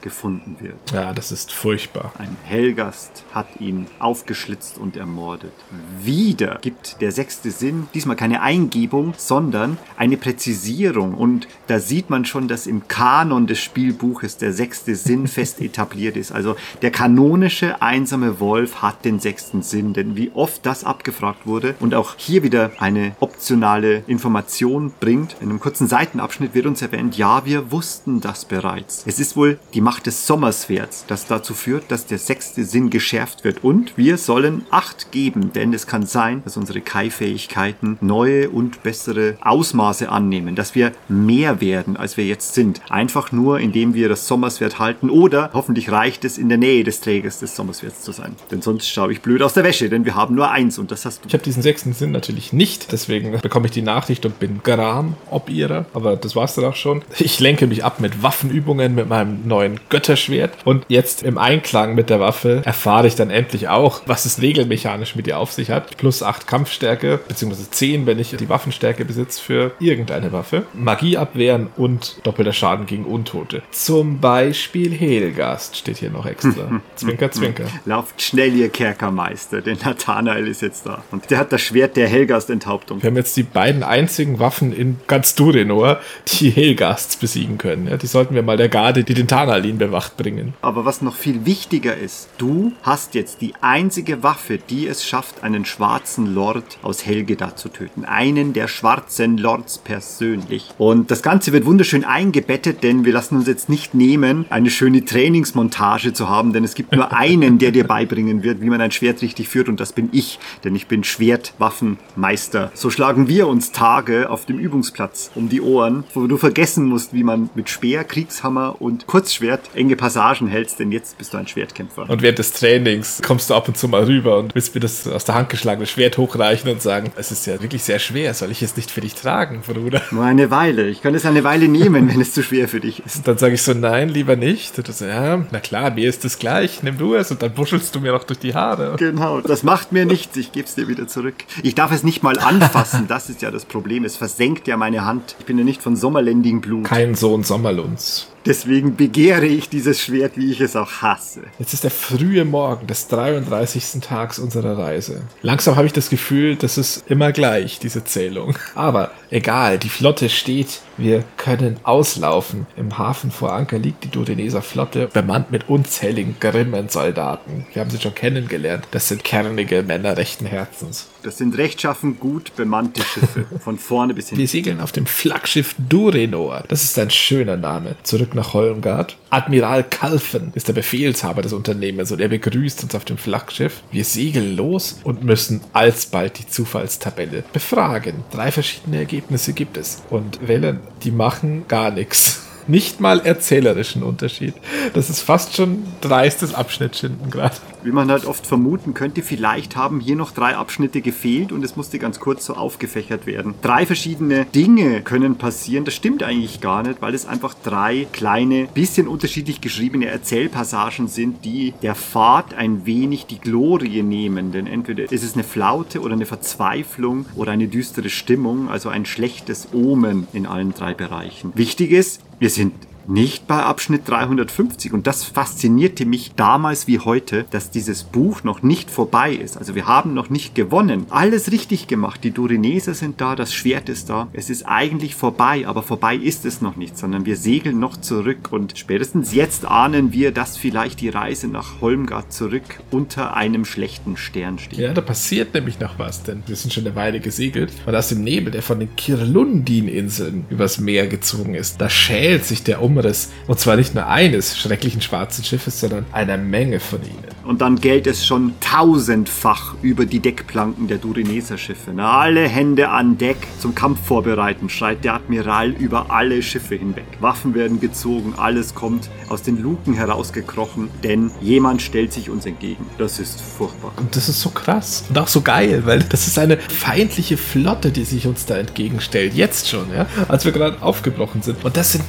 gefunden wird. Ja, das ist furchtbar. Ein Hellgast hat ihn aufgeschlitzt und ermordet. Wieder gibt der sechste Sinn diesmal keine Eingebung, sondern eine Präzisierung. Und da sieht man schon, dass im Kanon des Spielbuches der sechste Sinn fest etabliert ist. Also der kanonische einsame Wolf hat den sechsten Sinn. Denn wie oft das abgefragt wurde und auch hier wieder eine optionale Information bringt. In einem kurzen Seitenabschnitt wird uns erwähnt, ja, wir wussten das bereits. Es ist wohl die Macht des Sommerswerts, das dazu führt, dass der sechste Sinn geschärft wird. Und wir sollen Acht geben, denn es kann sein, dass unsere Kai-Fähigkeiten neue und bessere Ausmaße annehmen, dass wir mehr werden, als wir jetzt sind. Einfach nur, indem wir das Sommerswert halten oder hoffentlich reicht es, in der Nähe des Trägers des Sommerswerts zu sein. Denn sonst schaue ich blöd aus der Wäsche, denn wir haben nur eins und das hast du. Ich habe diesen sechsten Sinn natürlich nicht, deswegen bekomme ich die Nachricht und bin Gram ob ihrer. Aber das war's dann auch schon. Ich lenke mich ab mit Waffenübungen mit meinem neuen Götterschwert und jetzt im Einklang mit der Waffe erfahre ich dann endlich auch, was es regelmechanisch mit ihr auf sich hat. Plus 8 Kampfstärke, beziehungsweise 10, wenn ich die Waffenstärke besitze für irgendeine Waffe. Magie abwehren und doppelter Schaden gegen Untote. Zum Beispiel Helgast steht hier noch extra. zwinker, zwinker. Lauft schnell, ihr Kerkermeister, denn Nathanael ist jetzt da. Und der hat das Schwert der Helgast-Enthauptung. Wir haben jetzt die beiden einzigen Waffen in ganz Durenor, die Helgasts besiegen können. Ja, die sollten wir mal der Garde, die den Tanalin bewacht, bringen. Aber was noch viel wichtiger ist, du hast jetzt die einzige Waffe, die es schafft, einen schwarzen Lord aus Helgeda zu töten. Einen der schwarzen Lords persönlich. Und das Ganze wird wunderschön eingebettet, denn wir lassen uns jetzt nicht nehmen, eine schöne Trainingsmontage zu haben, denn es gibt nur einen, der dir beibringen wird, wie man ein Schwert richtig führt und das bin ich, denn ich bin Schwertwaffenmeister. So schlagen wir uns Tage auf dem Übungsplatz um die Ohren, wo du vergessen musst, wie man mit Speer, Kriegshammer und Kurzschwert enge Passagen hältst, denn jetzt bist du ein Schwertkämpfer. Und während des Trainings kommst du ab und zu mal rüber und willst mir das aus der Hand geschlagene Schwert hochreichen und sagen, es ist ja wirklich sehr schwer, soll ich es nicht für dich tragen, Bruder? Nur eine Weile. Ich kann es eine Weile nehmen, wenn es zu schwer für dich ist. Und dann sage ich so, nein, lieber nicht. Und so, ja, na klar, mir ist es gleich, nimm du es und dann wuschelst du mir noch durch die Haare. Genau, das macht mir nichts. Ich gebe es dir wieder zurück. Ich darf es nicht mal anfassen. Das ist ja das Problem. Es versenkt ja meine Hand. Ich bin ja nicht von Sommerlending Blut. Kein Sohn Sommerlunds. Deswegen begehre ich dieses Schwert, wie ich es auch hasse. Jetzt ist der frühe Morgen des 33. Tags unserer Reise. Langsam habe ich das Gefühl, das ist immer gleich, diese Zählung. Aber egal, die Flotte steht. Wir können auslaufen. Im Hafen vor Anker liegt die Dudeneser Flotte, bemannt mit unzähligen grimmen Soldaten. Wir haben sie schon kennengelernt. Das sind kernige Männer rechten Herzens. Das sind rechtschaffen gut bemannte Schiffe, von vorne bis Wir hinten. segeln auf dem Flaggschiff Durenor. Das ist ein schöner Name. Zurück nach Holmgard. Admiral Kalfen ist der Befehlshaber des Unternehmens und er begrüßt uns auf dem Flaggschiff. Wir segeln los und müssen alsbald die Zufallstabelle befragen. Drei verschiedene Ergebnisse gibt es. Und Wellen, die machen gar nichts. Nicht mal erzählerischen Unterschied. Das ist fast schon dreistes Abschnittschinden gerade. Wie man halt oft vermuten könnte, vielleicht haben hier noch drei Abschnitte gefehlt und es musste ganz kurz so aufgefächert werden. Drei verschiedene Dinge können passieren. Das stimmt eigentlich gar nicht, weil es einfach drei kleine, bisschen unterschiedlich geschriebene Erzählpassagen sind, die der Fahrt ein wenig die Glorie nehmen. Denn entweder ist es eine Flaute oder eine Verzweiflung oder eine düstere Stimmung, also ein schlechtes Omen in allen drei Bereichen. Wichtig ist, wir sind nicht bei Abschnitt 350. Und das faszinierte mich damals wie heute, dass dieses Buch noch nicht vorbei ist. Also wir haben noch nicht gewonnen. Alles richtig gemacht. Die Durineser sind da, das Schwert ist da. Es ist eigentlich vorbei, aber vorbei ist es noch nicht, sondern wir segeln noch zurück. Und spätestens jetzt ahnen wir, dass vielleicht die Reise nach Holmgard zurück unter einem schlechten Stern steht. Ja, da passiert nämlich noch was, denn wir sind schon eine Weile gesegelt und aus dem Nebel, der von den Kirlundin-Inseln übers Meer gezogen ist, da schält sich der Umriss. Und zwar nicht nur eines schrecklichen schwarzen Schiffes, sondern einer Menge von ihnen. Und dann gellt es schon tausendfach über die Deckplanken der Durineser Schiffe. Na, alle Hände an Deck zum Kampf vorbereiten, schreit der Admiral über alle Schiffe hinweg. Waffen werden gezogen, alles kommt aus den Luken herausgekrochen, denn jemand stellt sich uns entgegen. Das ist furchtbar. Und das ist so krass und auch so geil, weil das ist eine feindliche Flotte, die sich uns da entgegenstellt. Jetzt schon, ja, als wir gerade aufgebrochen sind. Und das sind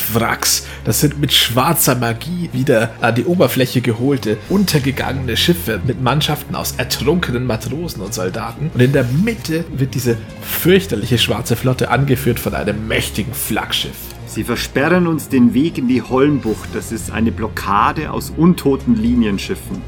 Todeswracks. Das sind mit schwarzer Magie wieder an die Oberfläche geholte, untergegangene Schiffe mit Mannschaften aus ertrunkenen Matrosen und Soldaten. Und in der Mitte wird diese fürchterliche schwarze Flotte angeführt von einem mächtigen Flaggschiff. Sie versperren uns den Weg in die Holmbucht. Das ist eine Blockade aus untoten Linienschiffen.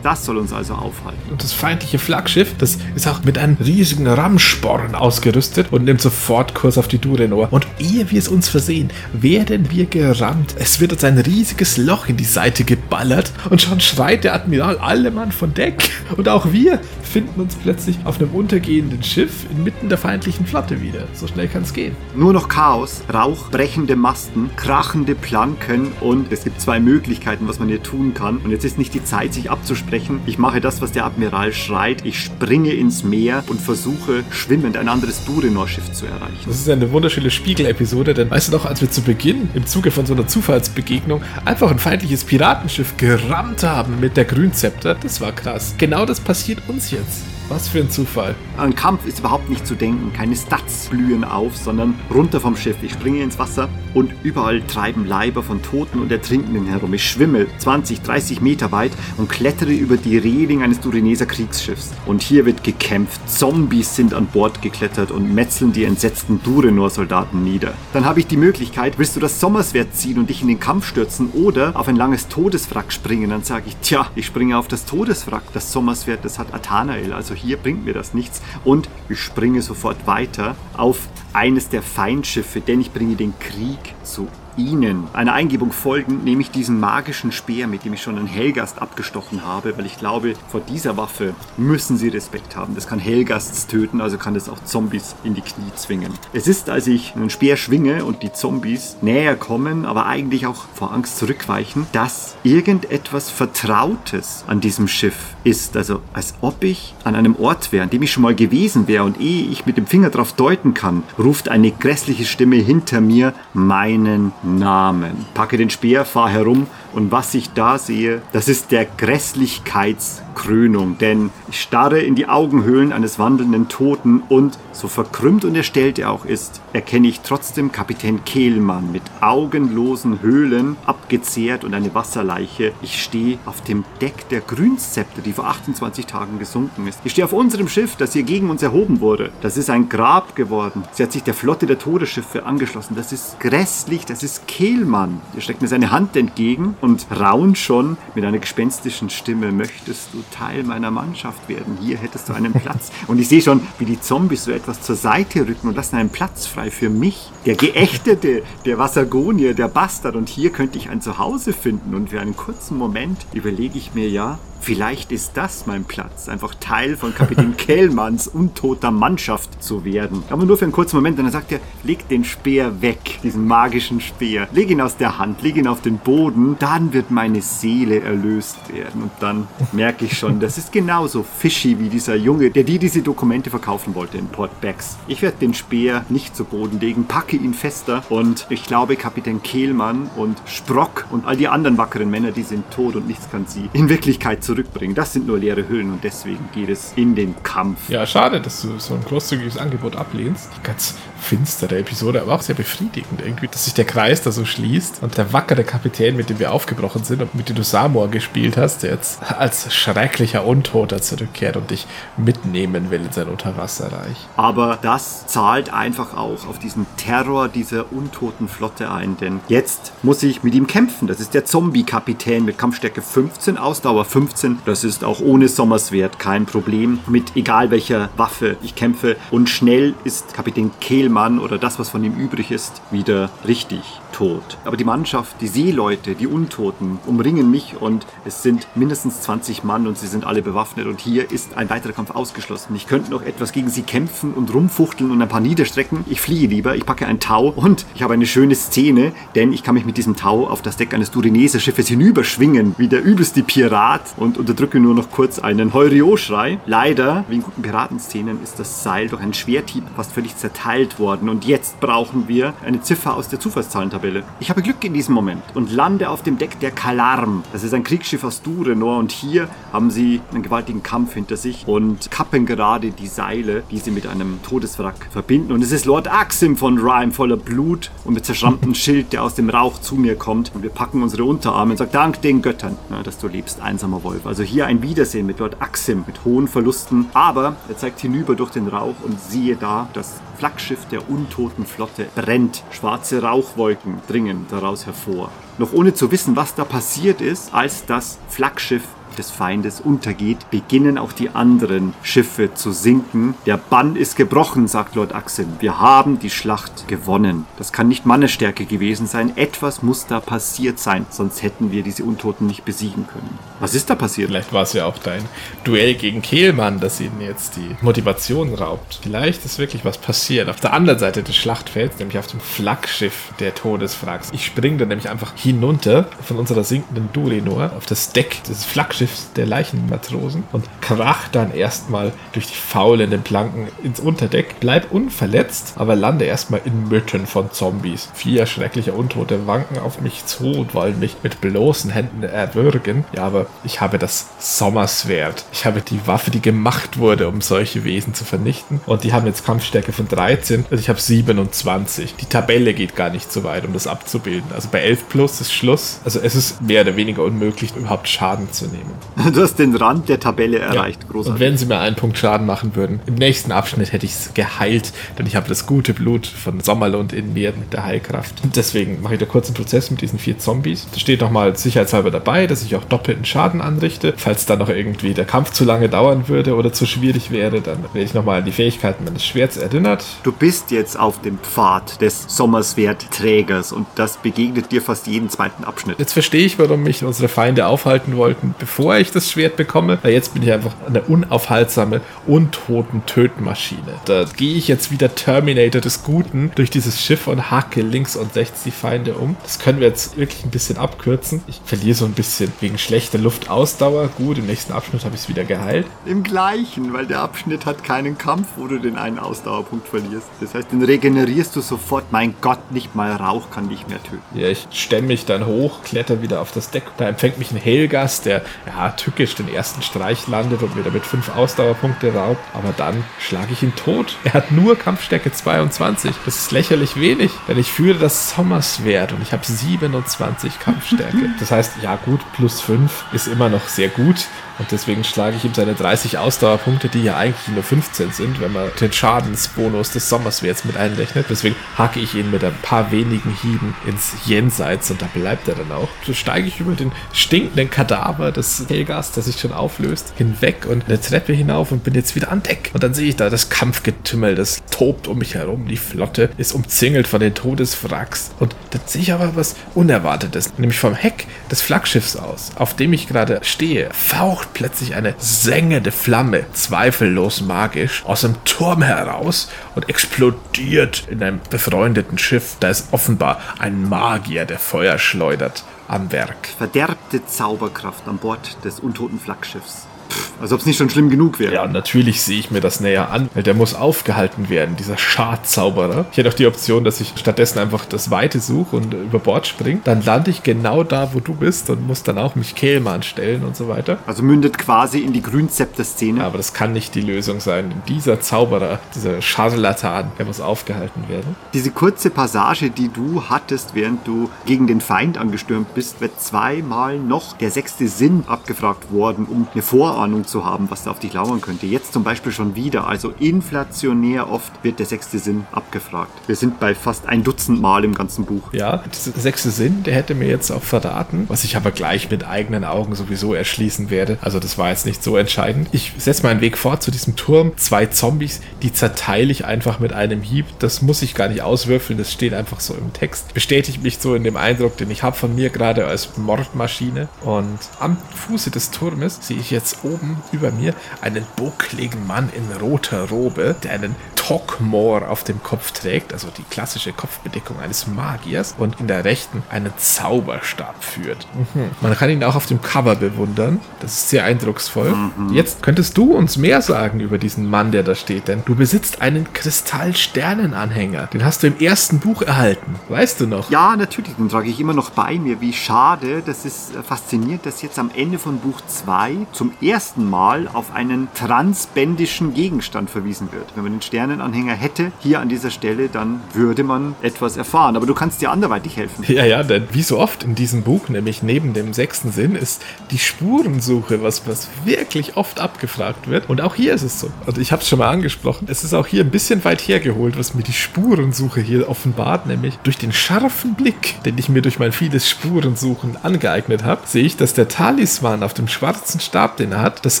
Das soll uns also aufhalten. Und das feindliche Flaggschiff, das ist auch mit einem riesigen Rammsporn ausgerüstet und nimmt sofort Kurs auf die Durenor. Und ehe wir es uns versehen, werden wir gerammt. Es wird uns ein riesiges Loch in die Seite geballert und schon schreit der Admiral alle Mann von Deck. Und auch wir finden uns plötzlich auf einem untergehenden Schiff inmitten der feindlichen Flotte wieder. So schnell kann es gehen. Nur noch Chaos, Rauch, brechende Masten, krachende Planken und es gibt zwei Möglichkeiten, was man hier tun kann. Und jetzt ist nicht die Zeit, sich abzusprechen. Ich mache das, was der Admiral schreit. Ich springe ins Meer und versuche schwimmend ein anderes Durenor-Schiff zu erreichen. Das ist eine wunderschöne Spiegelepisode, denn weißt du noch, als wir zu Beginn im Zuge von so einer Zufallsbegegnung einfach ein feindliches Piratenschiff gerammt haben mit der Grünzepter, das war krass. Genau das passiert uns jetzt. Was für ein Zufall. An Kampf ist überhaupt nicht zu denken. Keine Stats blühen auf, sondern runter vom Schiff. Ich springe ins Wasser und überall treiben Leiber von Toten und Ertrinkenden herum. Ich schwimme 20, 30 Meter weit und klettere über die Reling eines Durineser Kriegsschiffs. Und hier wird gekämpft. Zombies sind an Bord geklettert und metzeln die entsetzten Durenor-Soldaten nieder. Dann habe ich die Möglichkeit, willst du das Sommerswert ziehen und dich in den Kampf stürzen oder auf ein langes Todeswrack springen? Dann sage ich, tja, ich springe auf das Todeswrack. Das Sommerswert, das hat Athanael, also hier bringt mir das nichts. Und ich springe sofort weiter auf eines der Feindschiffe, denn ich bringe den Krieg zu ihnen. Einer Eingebung folgend nehme ich diesen magischen Speer, mit dem ich schon einen Helgast abgestochen habe, weil ich glaube, vor dieser Waffe müssen sie Respekt haben. Das kann Helgasts töten, also kann das auch Zombies in die Knie zwingen. Es ist, als ich einen Speer schwinge und die Zombies näher kommen, aber eigentlich auch vor Angst zurückweichen, dass irgendetwas Vertrautes an diesem Schiff ist. Also als ob ich an einem Ort wäre, an dem ich schon mal gewesen wäre und ehe ich mit dem Finger drauf deuten kann, ruft eine grässliche Stimme hinter mir meinen Namen. Packe den Speer, fahr herum Und was ich da sehe, das ist der Grässlichkeitskrönung. Denn ich starre in die Augenhöhlen eines wandelnden Toten und, so verkrümmt und erstellt er auch ist, erkenne ich trotzdem Kapitän Kehlmann mit augenlosen Höhlen, abgezehrt und eine Wasserleiche. Ich stehe auf dem Deck der Grünszepter, die vor 28 Tagen gesunken ist. Ich stehe auf unserem Schiff, das hier gegen uns erhoben wurde. Das ist ein Grab geworden. Sie hat sich der Flotte der Todesschiffe angeschlossen. Das ist grässlich, das ist Kehlmann. Er streckt mir seine Hand entgegen und raunt schon mit einer gespenstischen Stimme. Möchtest du Teil meiner Mannschaft werden? Hier hättest du einen Platz. Und ich sehe schon, wie die Zombies so etwas zur Seite rücken und lassen einen Platz frei für mich. Der Geächtete, der Wassergonier, der Bastard. Und hier könnte ich ein Zuhause finden. Und für einen kurzen Moment überlege ich mir ja, Vielleicht ist das mein Platz, einfach Teil von Kapitän Kellmanns untoter Mannschaft zu werden. Aber nur für einen kurzen Moment, dann sagt er, leg den Speer weg, diesen magischen Speer. Leg ihn aus der Hand, leg ihn auf den Boden, dann wird meine Seele erlöst werden. Und dann merke ich schon, das ist genauso fishy wie dieser Junge, der dir diese Dokumente verkaufen wollte in Port Becks. Ich werde den Speer nicht zu Boden legen, packe ihn fester und ich glaube, Kapitän Kehlmann und Sprock und all die anderen wackeren Männer, die sind tot und nichts kann sie in Wirklichkeit zurückbringen. Das sind nur leere Hüllen und deswegen geht es in den Kampf. Ja, schade, dass du so ein großzügiges Angebot ablehnst. Ganz finstere Episode, aber auch sehr befriedigend irgendwie, dass sich der Kreis da so schließt und der wackere Kapitän, mit dem wir aufgebrochen sind und mit dem du Samor gespielt hast, der jetzt als schrecklicher Untoter zurückkehrt und dich mitnehmen will in sein Unterwasserreich. Aber das zahlt einfach auch auf diesen Terror dieser untoten Flotte ein, denn jetzt muss ich mit ihm kämpfen. Das ist der Zombie-Kapitän mit Kampfstärke 15, Ausdauer 15. Das ist auch ohne Sommerswert kein Problem. Mit egal welcher Waffe ich kämpfe. Und schnell ist Kapitän Kehlmann oder das, was von ihm übrig ist, wieder richtig tot. Aber die Mannschaft, die Seeleute, die Untoten umringen mich und es sind mindestens 20 Mann und sie sind alle bewaffnet und hier ist ein weiterer Kampf ausgeschlossen. Ich könnte noch etwas gegen sie kämpfen und rumfuchteln und ein paar niederstrecken. Ich fliehe lieber, ich packe ein Tau und ich habe eine schöne Szene, denn ich kann mich mit diesem Tau auf das Deck eines Durineser-Schiffes hinüberschwingen, wie der übelste Pirat und unterdrücke nur noch kurz einen Heureo-Schrei. Leider, wie in guten Piratenszenen, ist das Seil durch einen Schwerthieb fast völlig zerteilt worden und jetzt brauchen wir eine Ziffer aus der Zufallszahlentabelle. Ich habe Glück in diesem Moment und lande auf dem Deck der Kalarm. Das ist ein Kriegsschiff aus Durenor und hier haben sie einen gewaltigen Kampf hinter sich und kappen gerade die Seile, die sie mit einem Todeswrack verbinden. Und es ist Lord Axim von Rhyme voller Blut und mit zerschrammtem Schild, der aus dem Rauch zu mir kommt. Und wir packen unsere Unterarme und sagen, dank den Göttern, dass du lebst, einsamer Wolf. Also hier ein Wiedersehen mit Lord Axim, mit hohen Verlusten. Aber er zeigt hinüber durch den Rauch und siehe da, das Flaggschiff der untoten Flotte brennt. Schwarze Rauchwolken dringen daraus hervor. Noch ohne zu wissen, was da passiert ist, als das Flaggschiff des Feindes untergeht, beginnen auch die anderen Schiffe zu sinken. Der Bann ist gebrochen, sagt Lord Axim. Wir haben die Schlacht gewonnen. Das kann nicht Mannesstärke gewesen sein. Etwas muss da passiert sein, sonst hätten wir diese Untoten nicht besiegen können. Was ist da passiert? Vielleicht war es ja auch dein Duell gegen Kehlmann, das ihnen jetzt die Motivation raubt. Vielleicht ist wirklich was passiert. Auf der anderen Seite des Schlachtfelds, nämlich auf dem Flaggschiff der Todesfrags. Ich springe dann nämlich einfach hinunter von unserer sinkenden Durenor auf das Deck des Flaggschiffs der Leichenmatrosen und krach dann erstmal durch die faulenden Planken ins Unterdeck. Bleib unverletzt, aber lande erstmal inmitten von Zombies. Vier schreckliche Untote wanken auf mich zu und wollen mich mit bloßen Händen erwürgen. Ja, aber ich habe das Sommerswert. Ich habe die Waffe, die gemacht wurde, um solche Wesen zu vernichten. Und die haben jetzt Kampfstärke von 13. Also ich habe 27. Die Tabelle geht gar nicht so weit, um das abzubilden. Also bei 11 plus ist Schluss. Also es ist mehr oder weniger unmöglich, überhaupt Schaden zu nehmen. Du hast den Rand der Tabelle erreicht. Und Großartig. wenn sie mir einen Punkt Schaden machen würden, im nächsten Abschnitt hätte ich es geheilt, denn ich habe das gute Blut von Sommerlund in mir mit der Heilkraft. Und deswegen mache ich da kurz einen Prozess mit diesen vier Zombies. Da steht nochmal sicherheitshalber dabei, dass ich auch doppelten Schaden anrichte. Falls dann noch irgendwie der Kampf zu lange dauern würde oder zu schwierig wäre, dann werde ich nochmal an die Fähigkeiten meines Schwerts erinnert. Du bist jetzt auf dem Pfad des Sommerswert-Trägers und das begegnet dir fast jeden zweiten Abschnitt. Jetzt verstehe ich, warum mich unsere Feinde aufhalten wollten, bevor bevor ich das Schwert bekomme, weil jetzt bin ich einfach eine unaufhaltsame, untoten Tötmaschine. Da gehe ich jetzt wieder Terminator des Guten durch dieses Schiff und hacke links und rechts die Feinde um. Das können wir jetzt wirklich ein bisschen abkürzen. Ich verliere so ein bisschen wegen schlechter Luftausdauer. Gut, im nächsten Abschnitt habe ich es wieder geheilt. Im gleichen, weil der Abschnitt hat keinen Kampf, wo du den einen Ausdauerpunkt verlierst. Das heißt, den regenerierst du sofort. Mein Gott, nicht mal Rauch kann dich mehr töten. Ja, ich stemme mich dann hoch, kletter wieder auf das Deck. Da empfängt mich ein Helgas, der ja tückisch den ersten Streich landet und mir damit fünf Ausdauerpunkte raubt. Aber dann schlage ich ihn tot. Er hat nur Kampfstärke 22. Das ist lächerlich wenig, denn ich führe das Sommerswert und ich habe 27 Kampfstärke. Das heißt, ja gut, plus 5 ist immer noch sehr gut. Und deswegen schlage ich ihm seine 30 Ausdauerpunkte, die ja eigentlich nur 15 sind, wenn man den Schadensbonus des Sommerswerts mit einrechnet. Deswegen hacke ich ihn mit ein paar wenigen Hieben ins Jenseits und da bleibt er dann auch. So steige ich über den stinkenden Kadaver des Helgas, der sich schon auflöst, hinweg und eine Treppe hinauf und bin jetzt wieder an Deck. Und dann sehe ich da das Kampfgetümmel, das tobt um mich herum. Die Flotte ist umzingelt von den Todeswracks. Und dann sehe ich aber was Unerwartetes, nämlich vom Heck des Flaggschiffs aus, auf dem ich gerade stehe, faucht plötzlich eine sengende Flamme, zweifellos magisch, aus dem Turm heraus und explodiert in einem befreundeten Schiff. Da ist offenbar ein Magier, der Feuer schleudert, am Werk. Verderbte Zauberkraft an Bord des untoten Flaggschiffs. Pff, als ob es nicht schon schlimm genug wäre. Ja, natürlich sehe ich mir das näher an, weil der muss aufgehalten werden, dieser Schadzauberer. Ich hätte auch die Option, dass ich stattdessen einfach das Weite suche und über Bord springe. Dann lande ich genau da, wo du bist und muss dann auch mich Kehlmann stellen und so weiter. Also mündet quasi in die Grünzepter-Szene. Aber das kann nicht die Lösung sein. Dieser Zauberer, dieser Scharlatan, der muss aufgehalten werden. Diese kurze Passage, die du hattest, während du gegen den Feind angestürmt bist, wird zweimal noch der sechste Sinn abgefragt worden, um eine Vorahnung zu haben, was da auf dich lauern könnte. Jetzt zum Beispiel schon wieder. Also inflationär oft wird der sechste Sinn abgefragt. Wir sind bei fast ein Dutzend Mal im ganzen Buch. Ja, dieser sechste Sinn, der hätte mir jetzt auch verraten, was ich aber gleich mit eigenen Augen sowieso erschließen werde. Also das war jetzt nicht so entscheidend. Ich setze meinen Weg fort zu diesem Turm. Zwei Zombies, die zerteile ich einfach mit einem Hieb. Das muss ich gar nicht auswürfeln, das steht einfach so im Text. Bestätigt mich so in dem Eindruck, den ich habe von mir gerade als Mordmaschine. Und am Fuße des Turmes sehe ich jetzt oben über mir einen buckligen Mann in roter Robe, der einen Tokmor auf dem Kopf trägt, also die klassische Kopfbedeckung eines Magiers, und in der rechten einen Zauberstab führt. Mhm. Man kann ihn auch auf dem Cover bewundern. Das ist sehr eindrucksvoll. Mhm. Jetzt könntest du uns mehr sagen über diesen Mann, der da steht, denn du besitzt einen Kristallsternenanhänger. Den hast du im ersten Buch erhalten. Weißt du noch? Ja, natürlich. Den trage ich immer noch bei mir. Wie schade. Das ist faszinierend, dass jetzt am Ende von Buch 2 zum ersten Mal auf einen transbändischen Gegenstand verwiesen wird. Wenn man den Sternenanhänger hätte, hier an dieser Stelle, dann würde man etwas erfahren. Aber du kannst dir anderweitig helfen. Ja, ja, denn wie so oft in diesem Buch, nämlich neben dem sechsten Sinn, ist die Spurensuche, was, was wirklich oft abgefragt wird. Und auch hier ist es so. Und ich habe es schon mal angesprochen. Es ist auch hier ein bisschen weit hergeholt, was mir die Spurensuche hier offenbart, nämlich durch den scharfen Blick, den ich mir durch mein vieles Spurensuchen angeeignet habe, sehe ich, dass der Talisman auf dem schwarzen Stab, den er hat, das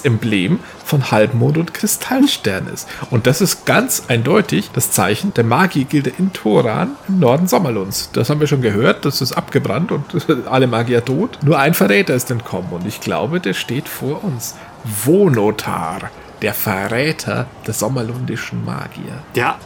Emblem von Halbmond und Kristallstern ist. Und das ist ganz eindeutig das Zeichen der Magiergilde in Toran im Norden Sommerlunds. Das haben wir schon gehört, das ist abgebrannt und alle Magier tot. Nur ein Verräter ist entkommen und ich glaube, der steht vor uns. Vonotar der Verräter der sommerlundischen Magier. Der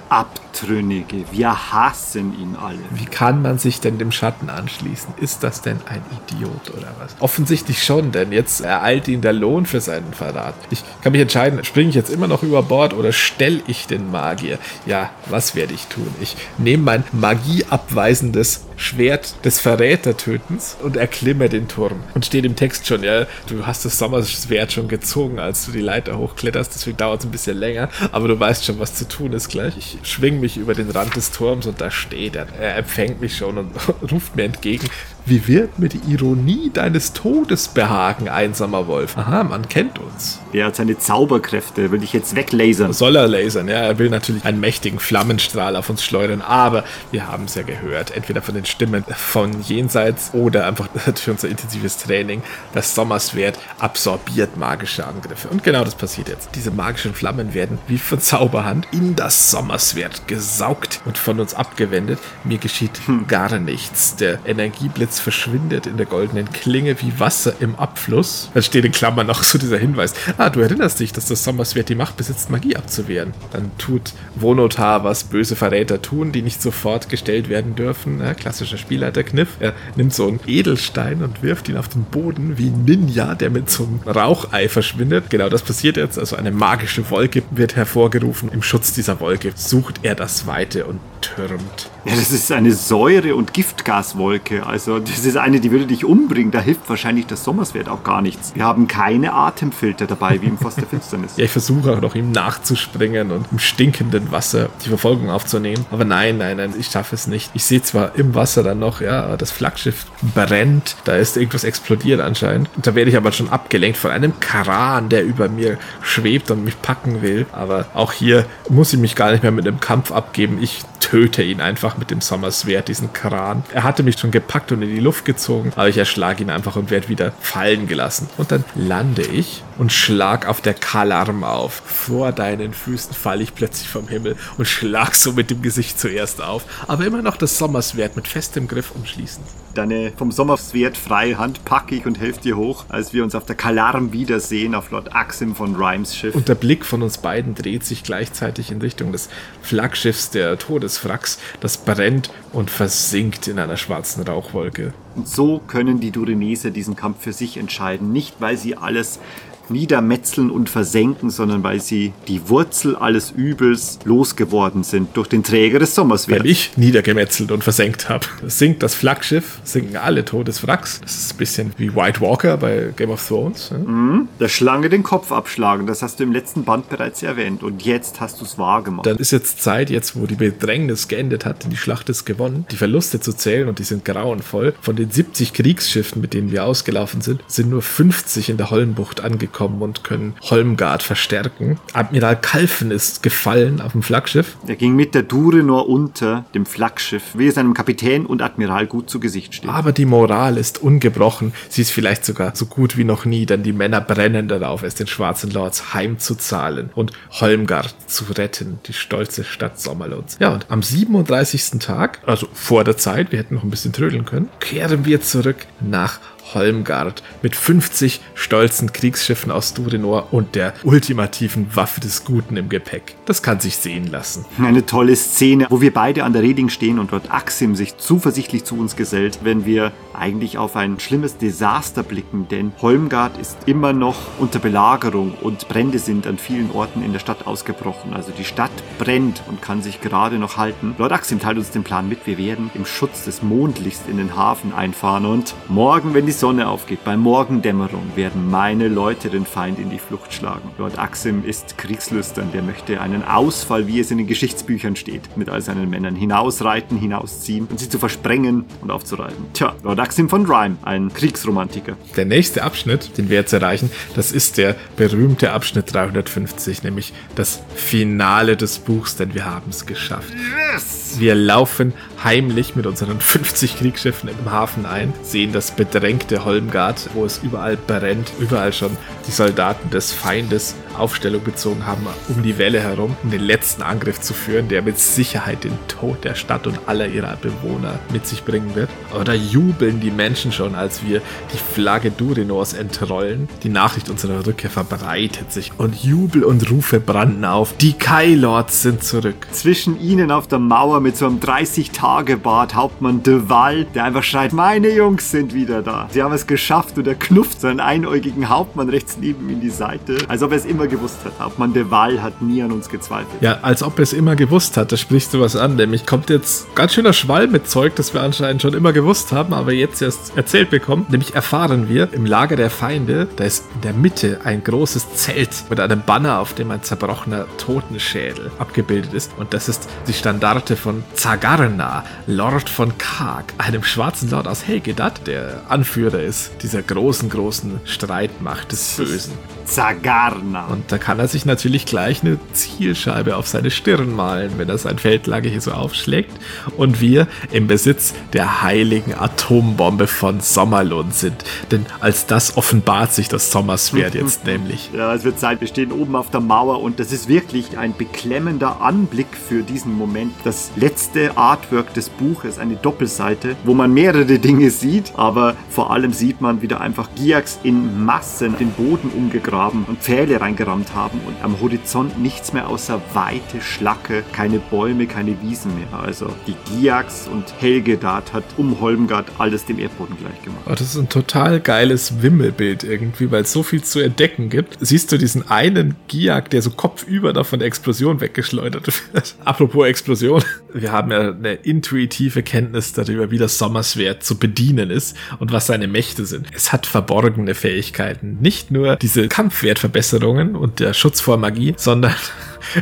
Abtrünnige. Wir hassen ihn alle. Wie kann man sich denn dem Schatten anschließen? Ist das denn ein Idiot oder was? Offensichtlich schon, denn jetzt ereilt ihn der Lohn für seinen Verrat. Ich kann mich entscheiden, springe ich jetzt immer noch über Bord oder stelle ich den Magier? Ja, was werde ich tun? Ich nehme mein magieabweisendes Schwert des Verrätertötens und erklimme den Turm. Und steht im Text schon, ja, du hast das Sommerschwert schon gezogen, als du die Leiter hochkletterst, deswegen dauert es ein bisschen länger, aber du weißt schon, was zu tun ist gleich. Ich schwing mich über den Rand des Turms und da steht er. Er empfängt mich schon und ruft mir entgegen, wie wird mir die Ironie deines Todes behagen, einsamer Wolf? Aha, man kennt uns. Er hat seine Zauberkräfte, will dich jetzt weglasern. Soll er lasern, ja. Er will natürlich einen mächtigen Flammenstrahl auf uns schleudern, aber wir haben es ja gehört. Entweder von den Stimmen von jenseits oder einfach für unser intensives Training. Das Sommerswert absorbiert magische Angriffe. Und genau das passiert jetzt. Diese magischen Flammen werden wie von Zauberhand in das Sommerswert gesaugt und von uns abgewendet. Mir geschieht hm. gar nichts. Der Energieblitz Schweiß verschwindet in der goldenen Klinge wie Wasser im Abfluss. Dann steht in Klammern noch so dieser Hinweis. Ah, du erinnerst dich, dass das Sommerswert die Macht besitzt, Magie abzuwehren. Dann tut Vonotar, was böse Verräter tun, die nicht sofort gestellt werden dürfen. Ja, klassischer Spielleiterkniff. Er nimmt so einen Edelstein und wirft ihn auf den Boden wie ein Ninja, der mit so einem Rauchei verschwindet. Genau das passiert jetzt. Also eine magische Wolke wird hervorgerufen. Im Schutz dieser Wolke sucht er das Weite und türmt. Ja, das ist eine Säure- und Giftgaswolke. Also das ist eine, die würde dich umbringen. Da hilft wahrscheinlich das Sommerswert auch gar nichts. Wir haben keine Atemfilter dabei, wie im Fass der Finsternis. Ja, ich versuche auch noch ihm nachzuspringen und im stinkenden Wasser die Verfolgung aufzunehmen. Aber nein, nein, nein, ich schaffe es nicht. Ich sehe zwar im Wasser dann noch, ja, das Flaggschiff brennt. Da ist irgendwas explodiert anscheinend. Und da werde ich aber schon abgelenkt von einem Karan, der über mir schwebt und mich packen will. Aber auch hier muss ich mich gar nicht mehr mit einem Kampf abgeben. Ich töte ihn einfach mit dem Sommerswert, diesen Kran. Er hatte mich schon gepackt und in die Luft gezogen, aber ich erschlage ihn einfach und werde wieder fallen gelassen. Und dann lande ich und schlag auf der Kalarm auf. Vor deinen Füßen falle ich plötzlich vom Himmel und schlag so mit dem Gesicht zuerst auf, aber immer noch das Sommerswert mit festem Griff umschließend. Deine vom Sommerswert freie Hand packe ich und helfe dir hoch, als wir uns auf der Kalarm wiedersehen, auf Lord Axim von Rhymes Schiff. Und der Blick von uns beiden dreht sich gleichzeitig in Richtung des Flaggschiffs der Todeswracks, das brennt und versinkt in einer schwarzen Rauchwolke. Und so können die Durenese diesen Kampf für sich entscheiden. Nicht, weil sie alles niedermetzeln und versenken, sondern weil sie die Wurzel alles Übels losgeworden sind durch den Träger des Sommerswerts. Weil ich niedergemetzelt und versenkt habe. Sinkt das Flaggschiff, sinken alle Todeswracks. Das ist ein bisschen wie White Walker bei Game of Thrones. Ja? Mhm. Der Schlange den Kopf abschlagen, das hast du im letzten Band bereits erwähnt. Und jetzt hast du es wahr gemacht. Dann ist jetzt Zeit, jetzt wo die Bedrängnis geendet hat, die Schlacht ist gewonnen, die Verluste zu zählen und die sind grauenvoll. Von den 70 Kriegsschiffen, mit denen wir ausgelaufen sind, sind nur 50 in der Hollenbucht angekommen und können Holmgard verstärken. Admiral Kalfen ist gefallen auf dem Flaggschiff. Er ging mit der Durenor unter dem Flaggschiff, wie es seinem Kapitän und Admiral gut zu Gesicht steht. Aber die Moral ist ungebrochen. Sie ist vielleicht sogar so gut wie noch nie, denn die Männer brennen darauf, es den schwarzen Lords heimzuzahlen und Holmgard zu retten, die stolze Stadt Sommerlunds. Ja, und am 37. Tag, also vor der Zeit, wir hätten noch ein bisschen trödeln können, kehren wir zurück nach Holmgard mit 50 stolzen Kriegsschiffen aus Durinor und der ultimativen Waffe des Guten im Gepäck. Das kann sich sehen lassen. Eine tolle Szene, wo wir beide an der Reding stehen und Lord Axim sich zuversichtlich zu uns gesellt, wenn wir eigentlich auf ein schlimmes Desaster blicken, denn Holmgard ist immer noch unter Belagerung und Brände sind an vielen Orten in der Stadt ausgebrochen. Also die Stadt brennt und kann sich gerade noch halten. Lord Axim teilt uns den Plan mit, wir werden im Schutz des Mondlichts in den Hafen einfahren und morgen, wenn die Sonne aufgeht, bei Morgendämmerung, werden meine Leute den Feind in die Flucht schlagen. Lord Axim ist kriegslüstern, der möchte einen Ausfall, wie es in den Geschichtsbüchern steht, mit all seinen Männern hinausreiten, hinausziehen und sie zu versprengen und aufzureiben. Tja, Lord Axim von Rhyme, ein Kriegsromantiker. Der nächste Abschnitt, den wir jetzt erreichen, das ist der berühmte Abschnitt 350, nämlich das Finale des Buchs, denn wir haben es geschafft. Yes! Wir laufen heimlich mit unseren 50 Kriegsschiffen im Hafen ein, sehen das bedrängte Holmgard, wo es überall brennt, überall schon die Soldaten des Feindes Aufstellung bezogen haben, um die Welle herum, um den letzten Angriff zu führen, der mit Sicherheit den Tod der Stadt und aller ihrer Bewohner mit sich bringen wird. Aber da jubeln die Menschen schon, als wir die Flagge Durinors entrollen. Die Nachricht unserer Rückkehr verbreitet sich und Jubel und Rufe brannten auf. Die Kai-Lords sind zurück. Zwischen ihnen auf der Mauer mit so einem 30-Tage-Bart Hauptmann De Val, der einfach schreit, meine Jungs sind wieder da. Sie haben es geschafft und er knufft seinen einäugigen Hauptmann rechts neben ihm in die Seite, als ob er es immer gewusst hat. Hauptmann De Val hat nie an uns gezweifelt. Ja, als ob er es immer gewusst hat. Da sprichst du was an. Nämlich kommt jetzt ganz schöner Schwall mit Zeug, das wir anscheinend schon immer gewusst haben, aber jetzt erst erzählt bekommen. Nämlich erfahren wir, im Lager der Feinde, da ist in der Mitte ein großes Zelt mit einem Banner, auf dem ein zerbrochener Totenschädel abgebildet ist. Und das ist die Standarte von Zagarna, Lord von Karg, einem schwarzen Lord aus Helgedat, der Anführer ist dieser großen, großen Streitmacht des Bösen. Zagarna. Und da kann er sich natürlich gleich eine Zielscheibe auf seine Stirn malen, wenn er sein Feldlager hier so aufschlägt. Und wir im Besitz der heiligen Atombombe von Sommerlund sind. Denn als das offenbart sich das Sommerswert jetzt nämlich. Ja, es wird Zeit. Wir stehen oben auf der Mauer und das ist wirklich ein beklemmender Anblick für diesen Moment. Das letzte Artwork des Buches, eine Doppelseite, wo man mehrere Dinge sieht, aber vor allem sieht man wieder einfach Giax in Massen den Boden umgegraben und Pfähle reingerammt haben und am Horizont nichts mehr außer weite Schlacke, keine Bäume, keine Wiesen mehr. Also die Giax und Helgedat hat um Holmgard alles dem Erdboden gleich gemacht. Oh, das ist ein total geiles Wimmelbild irgendwie, weil es so viel zu entdecken gibt. Siehst du diesen einen Giak, der so kopfüber da von der Explosion weggeschleudert wird? Apropos Explosion. Wir haben ja eine intuitive Kenntnis darüber, wie das Sommerswert zu bedienen ist und was seine Mächte sind. Es hat verborgene Fähigkeiten. Nicht nur diese Kampfwertverbesserungen und der Schutz vor Magie, sondern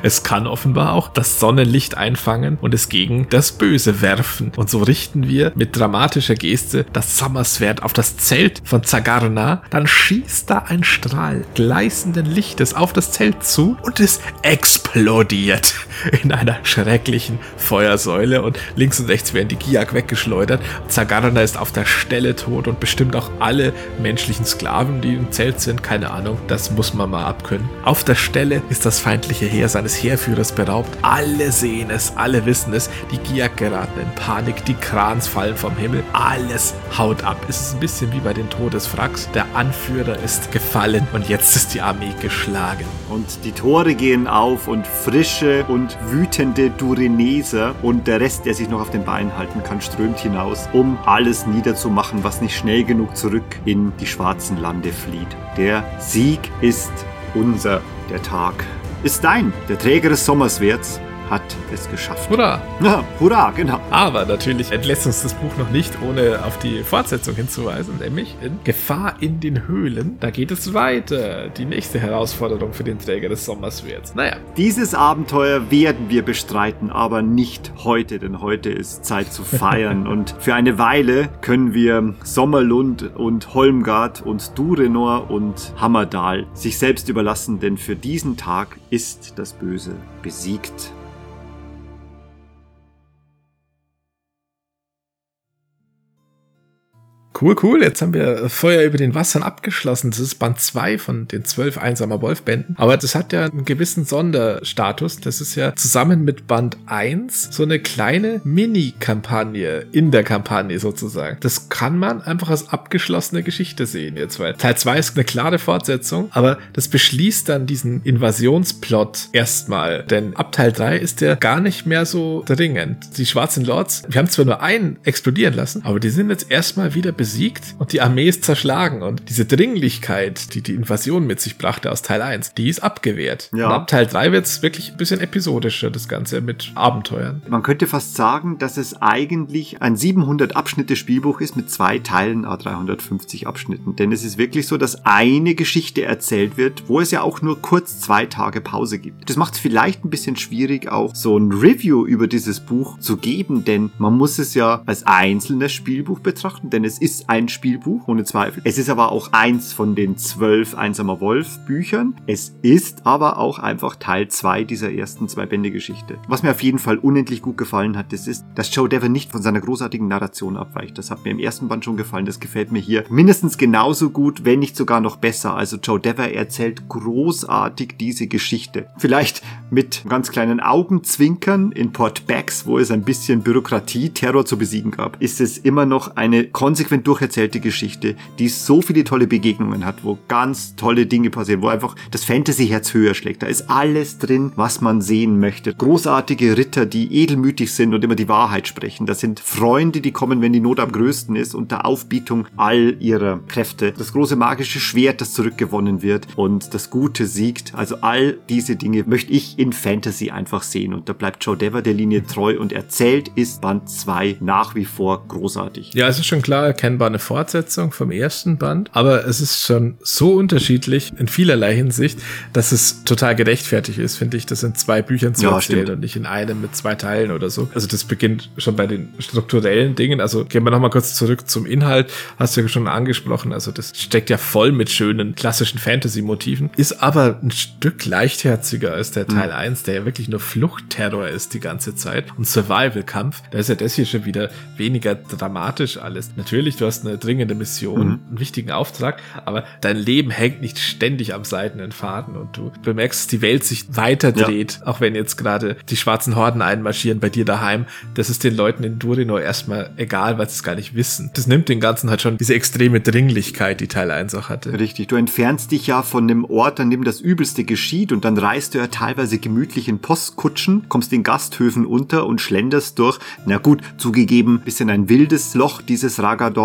es kann offenbar auch das Sonnenlicht einfangen und es gegen das Böse werfen. Und so richten wir mit dramatischer Geste das Sommerswert auf das Zelt von Zagarna. Dann schießt da ein Strahl gleißenden Lichtes auf das Zelt zu und es explodiert in einer schrecklichen Feuersäule und links und rechts werden die Giak weggeschleudert. Zagarna ist auf der Stelle tot und bestimmt auch alle menschlichen Sklaven, die im Zelt sind. Keine Ahnung, das muss man mal abkönnen. Auf der Stelle ist das feindliche Heer seines Heerführers beraubt. Alle sehen es, alle wissen es. Die Giak geraten in Panik, die Krans fallen vom Himmel. Alles haut ab. Es ist ein bisschen wie bei den Todeswracks. Der Anführer ist gefallen und jetzt ist die Armee geschlagen. Und die Tore gehen auf und frische und wütende Dureneser und der Rest, der sich noch auf den Beinen halten kann, strömt hinaus, um alles niederzumachen, was nicht schnell genug zurück in die schwarzen Lande flieht. Der Sieg ist unser, der Tag ist dein. Der Träger des Sommerswerts hat es geschafft. Hurra! Ja, hurra, genau. Aber natürlich entlässt uns das Buch noch nicht, ohne auf die Fortsetzung hinzuweisen, nämlich in Gefahr in den Höhlen. Da geht es weiter. Die nächste Herausforderung für den Träger des Sommerswerts. Naja. Dieses Abenteuer werden wir bestreiten, aber nicht heute, denn heute ist Zeit zu feiern. und für eine Weile können wir Sommerlund und Holmgard und Durenor und Hammerdal sich selbst überlassen, denn für diesen Tag ist das Böse besiegt. Cool, cool. Jetzt haben wir Feuer über den Wassern abgeschlossen. Das ist Band 2 von den zwölf einsamer Wolfbänden. Aber das hat ja einen gewissen Sonderstatus. Das ist ja zusammen mit Band 1 so eine kleine Mini-Kampagne in der Kampagne sozusagen. Das kann man einfach als abgeschlossene Geschichte sehen jetzt, weil Teil 2 ist eine klare Fortsetzung, aber das beschließt dann diesen Invasionsplot erstmal. Denn ab Teil 3 ist der gar nicht mehr so dringend. Die schwarzen Lords, wir haben zwar nur einen explodieren lassen, aber die sind jetzt erstmal wieder besiegt und die Armee ist zerschlagen und diese Dringlichkeit, die die Invasion mit sich brachte aus Teil 1, die ist abgewehrt. Ja. Und ab Teil 3 wird es wirklich ein bisschen episodischer, das Ganze mit Abenteuern. Man könnte fast sagen, dass es eigentlich ein 700 Abschnitte Spielbuch ist mit zwei Teilen, a 350 Abschnitten. Denn es ist wirklich so, dass eine Geschichte erzählt wird, wo es ja auch nur kurz zwei Tage Pause gibt. Das macht es vielleicht ein bisschen schwierig, auch so ein Review über dieses Buch zu geben, denn man muss es ja als einzelnes Spielbuch betrachten, denn es ist ein Spielbuch, ohne Zweifel. Es ist aber auch eins von den zwölf Einsamer Wolf Büchern. Es ist aber auch einfach Teil zwei dieser ersten zwei Bände Geschichte. Was mir auf jeden Fall unendlich gut gefallen hat, das ist, dass Joe Devon nicht von seiner großartigen Narration abweicht. Das hat mir im ersten Band schon gefallen. Das gefällt mir hier mindestens genauso gut, wenn nicht sogar noch besser. Also Joe Dever erzählt großartig diese Geschichte. Vielleicht mit ganz kleinen Augenzwinkern in Port Becks, wo es ein bisschen Bürokratie, Terror zu besiegen gab, ist es immer noch eine konsequent durcherzählte Geschichte, die so viele tolle Begegnungen hat, wo ganz tolle Dinge passieren, wo einfach das Fantasy-Herz höher schlägt. Da ist alles drin, was man sehen möchte. Großartige Ritter, die edelmütig sind und immer die Wahrheit sprechen. Das sind Freunde, die kommen, wenn die Not am größten ist, unter Aufbietung all ihrer Kräfte. Das große magische Schwert, das zurückgewonnen wird und das Gute siegt. Also all diese Dinge möchte ich in Fantasy einfach sehen. Und da bleibt Joe Dever der Linie treu und erzählt ist Band 2 nach wie vor großartig. Ja, es ist schon klar, er erkennbar eine Fortsetzung vom ersten Band, aber es ist schon so unterschiedlich in vielerlei Hinsicht, dass es total gerechtfertigt ist, finde ich, das in zwei Büchern zu Ja, erzählen stimmt. und nicht in einem mit zwei Teilen oder so. Also das beginnt schon bei den strukturellen Dingen. Also gehen wir nochmal kurz zurück zum Inhalt. Hast du ja schon angesprochen. Also das steckt ja voll mit schönen klassischen Fantasy-Motiven. Ist aber ein Stück leichtherziger als der Teil 1, der ja wirklich nur Fluchtterror ist die ganze Zeit und Survival-Kampf. Da ist ja das hier schon wieder weniger dramatisch alles. Natürlich, du hast eine dringende Mission, einen wichtigen Auftrag, aber dein Leben hängt nicht ständig am seidenen Faden und du bemerkst, dass die Welt sich weiter dreht, auch wenn jetzt gerade die schwarzen Horden einmarschieren bei dir daheim. Das ist den Leuten in Durinor erstmal egal, weil sie es gar nicht wissen. Das nimmt den Ganzen halt schon diese extreme Dringlichkeit, die Teil 1 auch hatte. Richtig, du entfernst dich ja von dem Ort, an dem das Übelste geschieht und dann reist du ja teilweise gemütlich in Postkutschen, kommst in Gasthöfen unter und schlenderst durch, na gut, zugegeben, bisschen ein wildes Loch, dieses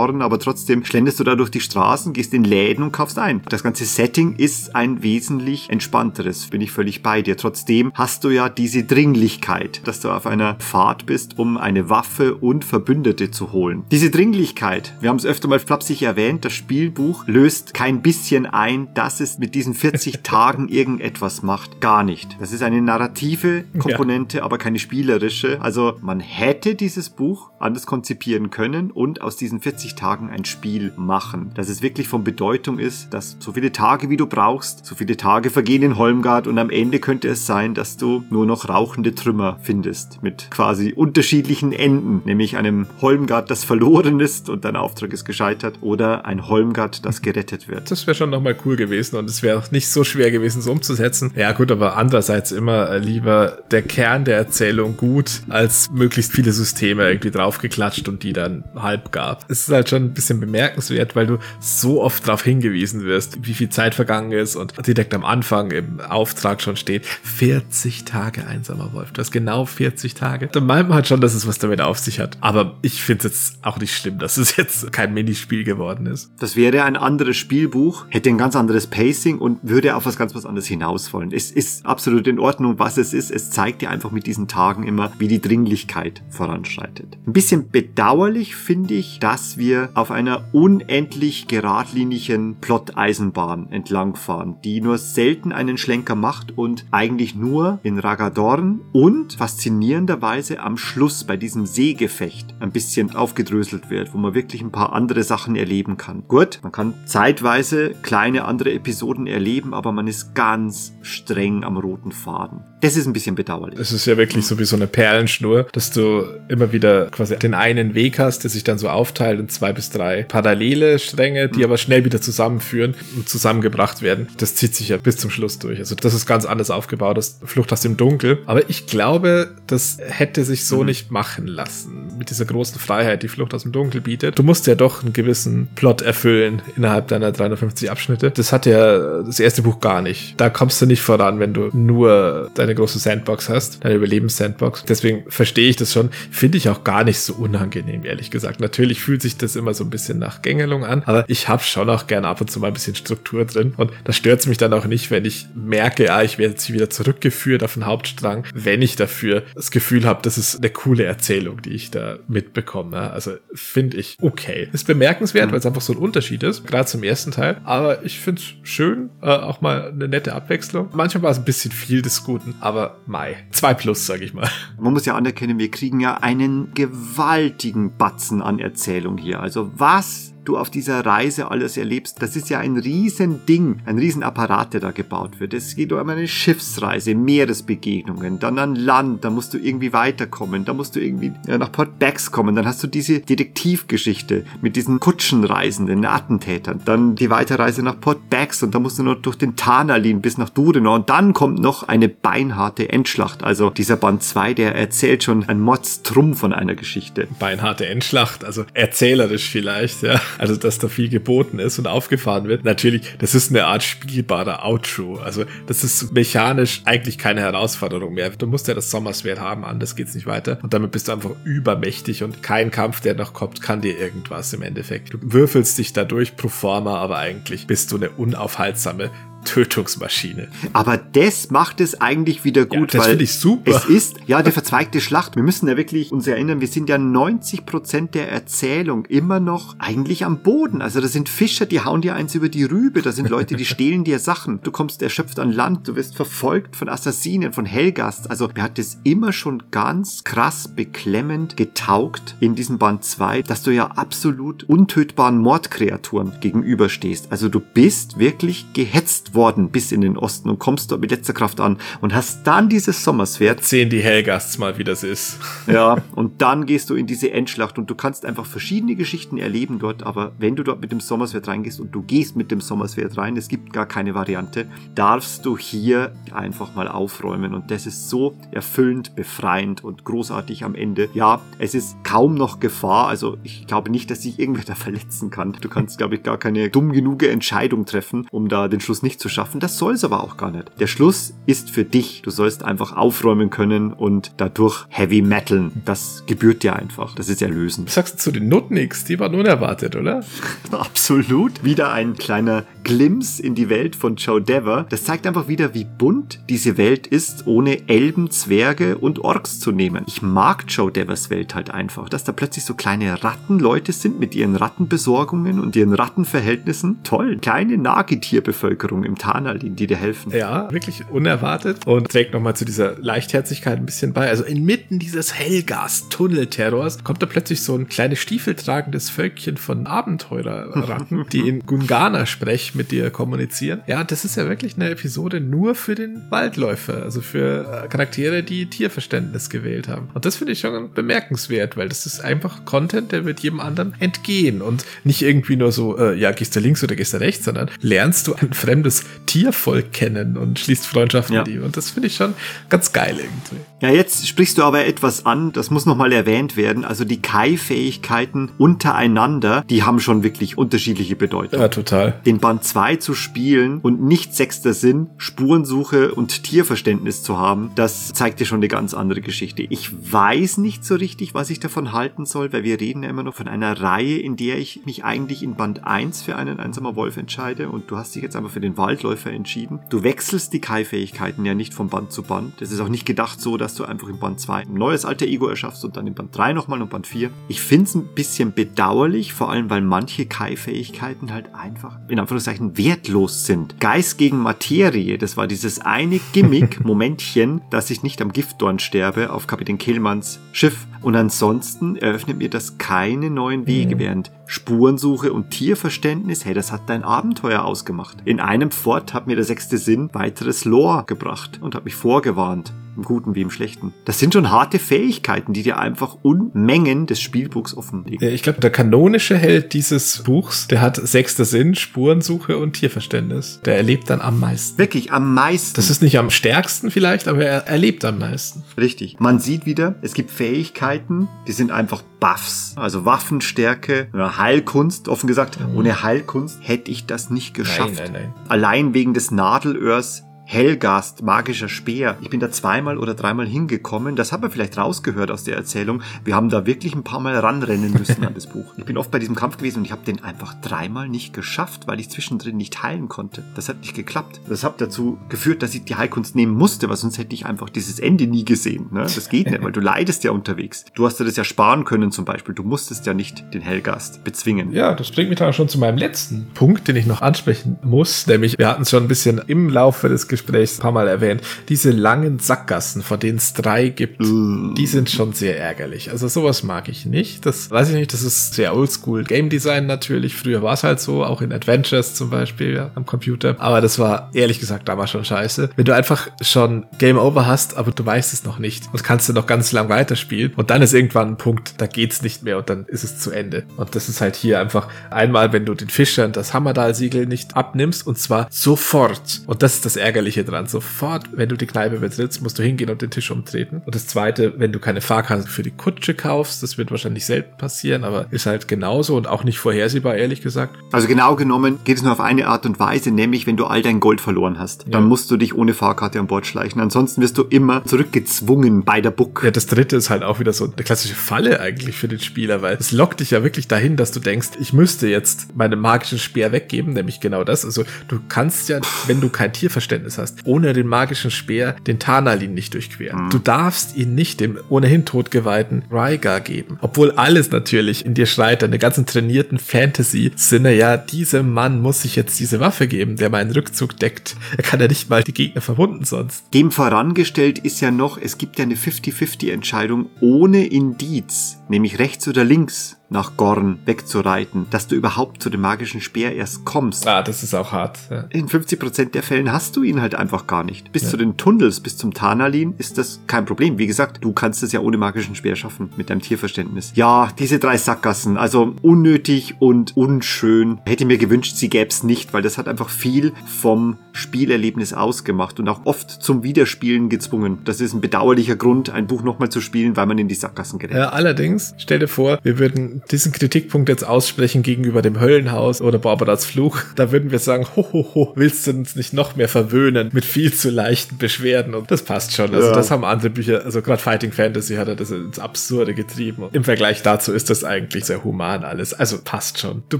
Ragadorn, aber trotzdem schlenderst du da durch die Straßen, gehst in Läden und kaufst ein. Das ganze Setting ist ein wesentlich entspannteres, bin ich völlig bei dir. Trotzdem hast du ja diese Dringlichkeit, dass du auf einer Fahrt bist, um eine Waffe und Verbündete zu holen. Diese Dringlichkeit, wir haben es öfter mal flapsig erwähnt, das Spielbuch löst kein bisschen ein, dass es mit diesen 40 Tagen irgendetwas macht. Gar nicht. Das ist eine narrative Komponente, aber keine spielerische. Also man hätte dieses Buch anders konzipieren können und aus diesen 40 Tagen ein Spiel machen. Dass es wirklich von Bedeutung ist, dass so viele Tage wie du brauchst, so viele Tage vergehen in Holmgard und am Ende könnte es sein, dass du nur noch rauchende Trümmer findest mit quasi unterschiedlichen Enden, nämlich einem Holmgard, das verloren ist und dein Auftrag ist gescheitert oder ein Holmgard, das gerettet wird. Das wäre schon nochmal cool gewesen und es wäre auch nicht so schwer gewesen, so umzusetzen. Ja gut, aber andererseits immer äh, lieber der Kern der Erzählung gut, als möglichst viele Systeme irgendwie draufgeklatscht und die dann halb gab. Es ist halt schon ein bisschen bemerkenswert, weil du so oft darauf hingewiesen wirst, wie viel Zeit vergangen ist und direkt am Anfang im Auftrag schon steht, 40 Tage einsamer Wolf. Du hast genau 40 Tage. Dann meint man halt schon, dass es was damit auf sich hat. Aber ich finde es jetzt auch nicht schlimm, dass es jetzt kein Minispiel geworden ist. Das wäre ein anderes Spielbuch, hätte ein ganz anderes Pacing und würde auf was ganz was anderes hinaus wollen. Es ist absolut in Ordnung, was es ist. Es zeigt dir einfach mit diesen Tagen immer, wie die Dringlichkeit voranschreitet. Ein bisschen bedauerlich finde ich, dass wir auf einer unendlich geradlinigen Plot-Eisenbahn entlangfahren, die nur selten einen Schlenker macht und eigentlich nur in Ragadorn und faszinierenderweise am Schluss bei diesem Seegefecht ein bisschen aufgedröselt wird, wo man wirklich ein paar andere Sachen erleben kann. Gut, man kann zeitweise kleine andere Episoden erleben, aber man ist ganz streng am roten Faden. Das ist ein bisschen bedauerlich. Es ist ja wirklich so wie so eine Perlenschnur, dass du immer wieder quasi den einen Weg hast, der sich dann so aufteilt in zwei bis drei parallele Stränge, die aber schnell wieder zusammenführen und zusammengebracht werden. Das zieht sich ja bis zum Schluss durch. Also das ist ganz anders aufgebaut, das Flucht aus dem Dunkel. Aber ich glaube, das hätte sich so nicht machen lassen. Mit dieser großen Freiheit, die Flucht aus dem Dunkel bietet. Du musst ja doch einen gewissen Plot erfüllen innerhalb deiner 350 Abschnitte. Das hat ja das erste Buch gar nicht. Da kommst du nicht voran, wenn du nur deine große Sandbox hast, deine Überlebenssandbox. Deswegen verstehe ich das schon. Finde ich auch gar nicht so unangenehm, ehrlich gesagt. Natürlich fühlt sich das immer so ein bisschen nach Gängelung an, aber ich habe schon auch gerne ab und zu mal ein bisschen Struktur drin. Und da stört es mich dann auch nicht, wenn ich merke, ja, ich werde jetzt wieder zurückgeführt auf den Hauptstrang, wenn ich dafür das Gefühl habe, das ist eine coole Erzählung, die ich da mitbekomme. Also finde ich okay. Ist bemerkenswert, weil es einfach so ein Unterschied ist, gerade zum ersten Teil. Aber ich finde es schön, äh, auch mal eine nette Abwechslung. Manchmal war es ein bisschen viel des Guten, aber Mai. Zwei plus, sag ich mal. Man muss ja anerkennen, wir kriegen ja einen gewaltigen Batzen an Erzählung hier. Also was du auf dieser Reise alles erlebst, das ist ja ein riesen Ding, ein riesen Apparat, der da gebaut wird. Es geht um eine Schiffsreise, Meeresbegegnungen, dann an Land, da musst du irgendwie weiterkommen, da musst du irgendwie ja, nach Port Becks kommen, dann hast du diese Detektivgeschichte mit diesen Kutschenreisenden, den Attentätern, dann die Weiterreise nach Port Becks und da musst du noch durch den Tanalin bis nach Durenor und dann kommt noch eine beinharte Endschlacht. Also dieser Band 2, der erzählt schon ein Mordstrumm von einer Geschichte. Beinharte Endschlacht, also erzählerisch vielleicht, ja. Also, dass da viel geboten ist und aufgefahren wird. Natürlich, das ist eine Art spielbarer Outro. Also, das ist mechanisch eigentlich keine Herausforderung mehr. Du musst ja das Sommerswert haben, anders geht's nicht weiter. Und damit bist du einfach übermächtig und kein Kampf, der noch kommt, kann dir irgendwas im Endeffekt. Du würfelst dich dadurch pro forma, aber eigentlich bist du eine unaufhaltsame Tötungsmaschine. Aber das macht es eigentlich wieder gut, Ja, das weil finde ich super. es ist, ja, der verzweigte Schlacht. Wir müssen ja wirklich uns erinnern, wir sind ja 90 Prozent der Erzählung immer noch eigentlich am Boden. Also da sind Fischer, die hauen dir eins über die Rübe, da sind Leute, die stehlen dir Sachen. Du kommst erschöpft an Land, du wirst verfolgt von Assassinen, von Helgast. Also mir hat es immer schon ganz krass beklemmend getaugt in diesem Band 2, dass du ja absolut untötbaren Mordkreaturen gegenüberstehst. Also du bist wirklich gehetzt worden bis in den Osten und kommst dort mit letzter Kraft an und hast dann dieses Sommerswert Sehen die Hellgasts mal, wie das ist. ja, und dann gehst du in diese Endschlacht und du kannst einfach verschiedene Geschichten erleben dort, aber wenn du dort mit dem Sommerswert reingehst und du gehst mit dem Sommerswert rein, es gibt gar keine Variante, darfst du hier einfach mal aufräumen und das ist so erfüllend, befreiend und großartig am Ende. Ja, es ist kaum noch Gefahr, also ich glaube nicht, dass sich irgendwer da verletzen kann. Du kannst, glaube ich, gar keine dumm genug Entscheidung treffen, um da den Schluss nicht zu schaffen. Das soll es aber auch gar nicht. Der Schluss ist für dich. Du sollst einfach aufräumen können und dadurch Heavy Metalen. Das gebührt dir einfach. Das ist erlösend. Was sagst du zu den Nutniks? Die waren unerwartet, oder? Absolut. Wieder ein kleiner Glimpse in die Welt von Joe Dever. Das zeigt einfach wieder, wie bunt diese Welt ist, ohne Elben, Zwerge und Orks zu nehmen. Ich mag Joe Devers Welt halt einfach, dass da plötzlich so kleine Rattenleute sind mit ihren Rattenbesorgungen und ihren Rattenverhältnissen. Toll. Kleine Nagetierbevölkerung im Tanalin, die dir helfen. Ja, wirklich unerwartet und trägt nochmal zu dieser Leichtherzigkeit ein bisschen bei. Also inmitten dieses Hellgas-Tunnelterrors kommt da plötzlich so ein kleines stiefeltragendes Völkchen von Abenteurerratten, die in Gungana-Sprech mit dir kommunizieren. Ja, das ist ja wirklich eine Episode nur für den Waldläufer, also für äh, Charaktere, die Tierverständnis gewählt haben. Und das finde ich schon bemerkenswert, weil das ist einfach Content, der wird jedem anderen entgehen und nicht irgendwie nur so, äh, ja, gehst du links oder gehst du rechts, sondern lernst du ein fremdes Tiervolk kennen und schließt Freundschaften Ja. mit ihm. Und das finde ich schon ganz geil irgendwie. Ja, jetzt sprichst du aber etwas an, das muss nochmal erwähnt werden. Also die Kai-Fähigkeiten untereinander, die haben schon wirklich unterschiedliche Bedeutung. Ja, total. Den Band 2 zu spielen und nicht sechster Sinn, Spurensuche und Tierverständnis zu haben, das zeigt dir schon eine ganz andere Geschichte. Ich weiß nicht so richtig, was ich davon halten soll, weil wir reden ja immer noch von einer Reihe, in der ich mich eigentlich in Band 1 für einen einsamer Wolf entscheide und du hast dich jetzt einfach für den Waldläufer entschieden. Du wechselst die Kai-Fähigkeiten ja nicht von Band zu Band. Das ist auch nicht gedacht so, dass du einfach in Band 2 ein neues alter Ego erschaffst und dann in Band 3 nochmal und Band 4. Ich finde es ein bisschen bedauerlich, vor allem weil manche Kai-Fähigkeiten halt einfach in Anführungszeichen wertlos sind. Geist gegen Materie, das war dieses eine Gimmick, Momentchen, dass ich nicht am Giftdorn sterbe auf Kapitän Kehlmanns Schiff. Und ansonsten eröffnet mir das keine neuen Wege, während Spurensuche und Tierverständnis, hey, das hat dein Abenteuer ausgemacht. In einem Fort hat mir der sechste Sinn weiteres Lore gebracht und hat mich vorgewarnt. Im Guten wie im Schlechten. Das sind schon harte Fähigkeiten, die dir einfach Unmengen des Spielbuchs offenlegen. Ich glaube, der kanonische Held dieses Buchs, der hat sechster Sinn, Spurensuche und Tierverständnis. Der erlebt dann am meisten. Wirklich am meisten. Das ist nicht am stärksten vielleicht, aber er erlebt am meisten. Richtig. Man sieht wieder, es gibt Fähigkeiten, die sind einfach Buffs. Also Waffenstärke, oder Heilkunst. Offen gesagt, ohne Heilkunst hätte ich das nicht geschafft. nein, nein. Allein wegen des Nadelöhrs Hellgast, magischer Speer. Ich bin da zweimal oder dreimal hingekommen. Das hat man vielleicht rausgehört aus der Erzählung. Wir haben da wirklich ein paar Mal ranrennen müssen an das Buch. Ich bin oft bei diesem Kampf gewesen und ich habe den einfach dreimal nicht geschafft, weil ich zwischendrin nicht heilen konnte. Das hat nicht geklappt. Das hat dazu geführt, dass ich die Heilkunst nehmen musste, weil sonst hätte ich einfach dieses Ende nie gesehen. Ne? Das geht nicht, weil du leidest ja unterwegs. Du hast dir das ja sparen können zum Beispiel. Du musstest ja nicht den Hellgast bezwingen. Ja, das bringt mich dann schon zu meinem letzten Punkt, den ich noch ansprechen muss. Nämlich, wir hatten es schon ein bisschen im Laufe des Gesprächs ein paar Mal erwähnt. Diese langen Sackgassen, von denen es drei gibt, die sind schon sehr ärgerlich. Also sowas mag ich nicht. Das weiß ich nicht, das ist sehr oldschool Game Design natürlich. Früher war es halt so, auch in Adventures zum Beispiel ja, am Computer. Aber das war ehrlich gesagt damals schon scheiße. Wenn du einfach schon Game Over hast, aber du weißt es noch nicht und kannst du noch ganz lang weiterspielen und dann ist irgendwann ein Punkt, da geht's nicht mehr und dann ist es zu Ende. Und das ist halt hier einfach einmal, wenn du den Fischern das Hammerdal-Siegel nicht abnimmst und zwar sofort. Und das ist das Ärgerliche Ärgerliche dran. Sofort, wenn du die Kneipe betrittst, musst du hingehen und den Tisch umtreten. Und das zweite, wenn du keine Fahrkarte für die Kutsche kaufst, das wird wahrscheinlich selten passieren, aber ist halt genauso und auch nicht vorhersehbar, ehrlich gesagt. Also genau genommen geht es nur auf eine Art und Weise, nämlich wenn du all dein Gold verloren hast. Dann Ja. musst du dich ohne Fahrkarte an Bord schleichen. Ansonsten wirst du immer zurückgezwungen bei der Buck. Ja, das dritte ist halt auch wieder so eine klassische Falle eigentlich für den Spieler, weil es lockt dich ja wirklich dahin, dass du denkst, ich müsste jetzt meinen magischen Speer weggeben, nämlich genau das. Also du kannst ja, wenn du kein Tierverständnis hast, ohne den magischen Speer den Tanalin nicht durchqueren. Du darfst ihn nicht dem ohnehin totgeweihten Rhaegar geben. Obwohl alles natürlich in dir schreit, deine ganzen trainierten Fantasy-Sinne, ja, diesem Mann muss ich jetzt diese Waffe geben, der meinen Rückzug deckt. Er kann ja nicht mal die Gegner verwunden sonst. Dem vorangestellt ist ja noch, es gibt ja eine 50-50-Entscheidung ohne Indiz, nämlich rechts oder links nach Gorn wegzureiten, dass du überhaupt zu dem magischen Speer erst kommst. Ah, das ist auch hart. Ja. In 50% der Fällen hast du ihn halt einfach gar nicht. Bis zu den Tunnels, bis zum Tanalin ist das kein Problem. Wie gesagt, du kannst es ja ohne magischen Speer schaffen, mit deinem Tierverständnis. Ja, diese drei Sackgassen, also unnötig und unschön. Hätte mir gewünscht, sie gäb's nicht, weil das hat einfach viel vom Spielerlebnis ausgemacht und auch oft zum Wiederspielen gezwungen. Das ist ein bedauerlicher Grund, ein Buch nochmal zu spielen, weil man in die Sackgassen gerät. Ja, allerdings, stell dir vor, wir würden diesen Kritikpunkt jetzt aussprechen gegenüber dem Höllenhaus oder Barbaras Fluch. Da würden wir sagen, ho, ho, ho, willst du uns nicht noch mehr verwöhnen mit viel zu leichten Beschwerden? Und das passt schon. Also Ja. das haben andere Bücher, also gerade Fighting Fantasy hat er das ins Absurde getrieben. Und Im Vergleich dazu ist das eigentlich sehr human alles. Also passt schon. Du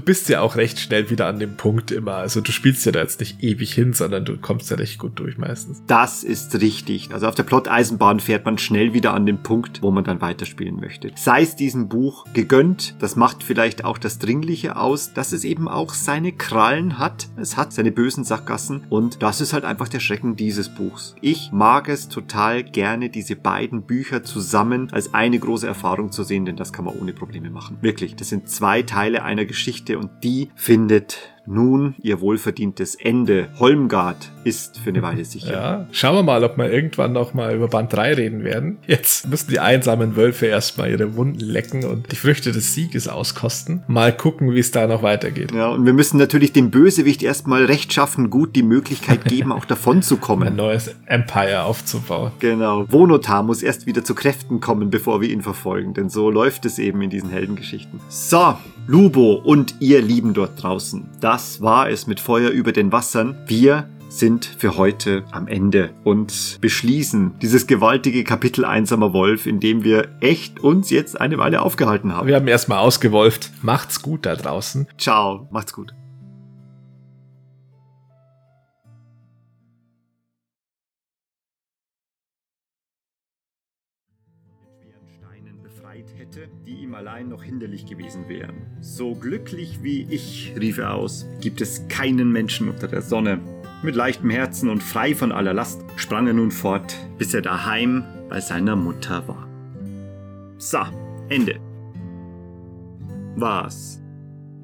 bist ja auch recht schnell wieder an dem Punkt immer. Also du spielst ja da jetzt nicht ewig hin, sondern du kommst ja recht gut durch meistens. Das ist richtig. Also auf der Plot-Eisenbahn fährt man schnell wieder an den Punkt, wo man dann weiterspielen möchte. Sei es diesem Buch gegönnt, das macht vielleicht auch das Dringliche aus, dass es eben auch seine Krallen hat. Es hat seine bösen Sackgassen und das ist halt einfach der Schrecken dieses Buchs. Ich mag es total gerne, diese beiden Bücher zusammen als eine große Erfahrung zu sehen, denn das kann man ohne Probleme machen. Wirklich, das sind zwei Teile einer Geschichte und die findet nun ihr wohlverdientes Ende. Holmgard ist für eine Weile sicher. Ja, schauen wir mal, ob wir irgendwann noch mal über Band 3 reden werden. Jetzt müssen die einsamen Wölfe erstmal ihre Wunden lecken und die Früchte des Sieges auskosten. Mal gucken, wie es da noch weitergeht. Ja, und wir müssen natürlich dem Bösewicht erstmal rechtschaffen gut die Möglichkeit geben, auch davon zu Ein kommen. neues Empire aufzubauen. Genau. Vonotar muss erst wieder zu Kräften kommen, bevor wir ihn verfolgen, denn so läuft es eben in diesen Heldengeschichten. So, Lubo und ihr Lieben dort draußen. Das war es mit Feuer über den Wassern. Wir sind für heute am Ende und beschließen dieses gewaltige Kapitel Einsamer Wolf, in dem wir echt uns jetzt eine Weile aufgehalten haben. Wir haben erstmal ausgewolft. Macht's gut da draußen. Ciao, macht's gut. Allein noch hinderlich gewesen wären. So glücklich wie ich, rief er aus, gibt es keinen Menschen unter der Sonne. Mit leichtem Herzen und frei von aller Last sprang er nun fort, bis er daheim bei seiner Mutter war. So, Ende. Was?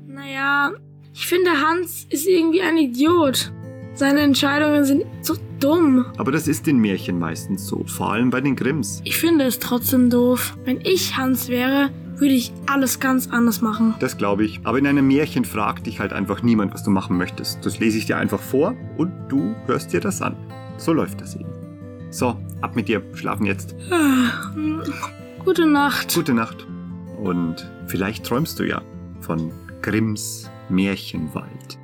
Naja, ich finde, Hans ist irgendwie ein Idiot. Seine Entscheidungen sind so dumm. Aber das ist in Märchen meistens so, vor allem bei den Grimms. Ich finde es trotzdem doof. Wenn ich Hans wäre, würde ich alles ganz anders machen. Das glaube ich. Aber in einem Märchen fragt dich halt einfach niemand, was du machen möchtest. Das lese ich dir einfach vor und du hörst dir das an. So läuft das eben. So, ab mit dir. Schlafen jetzt. Gute Nacht. Gute Nacht. Und vielleicht träumst du ja von Grimms Märchenwald.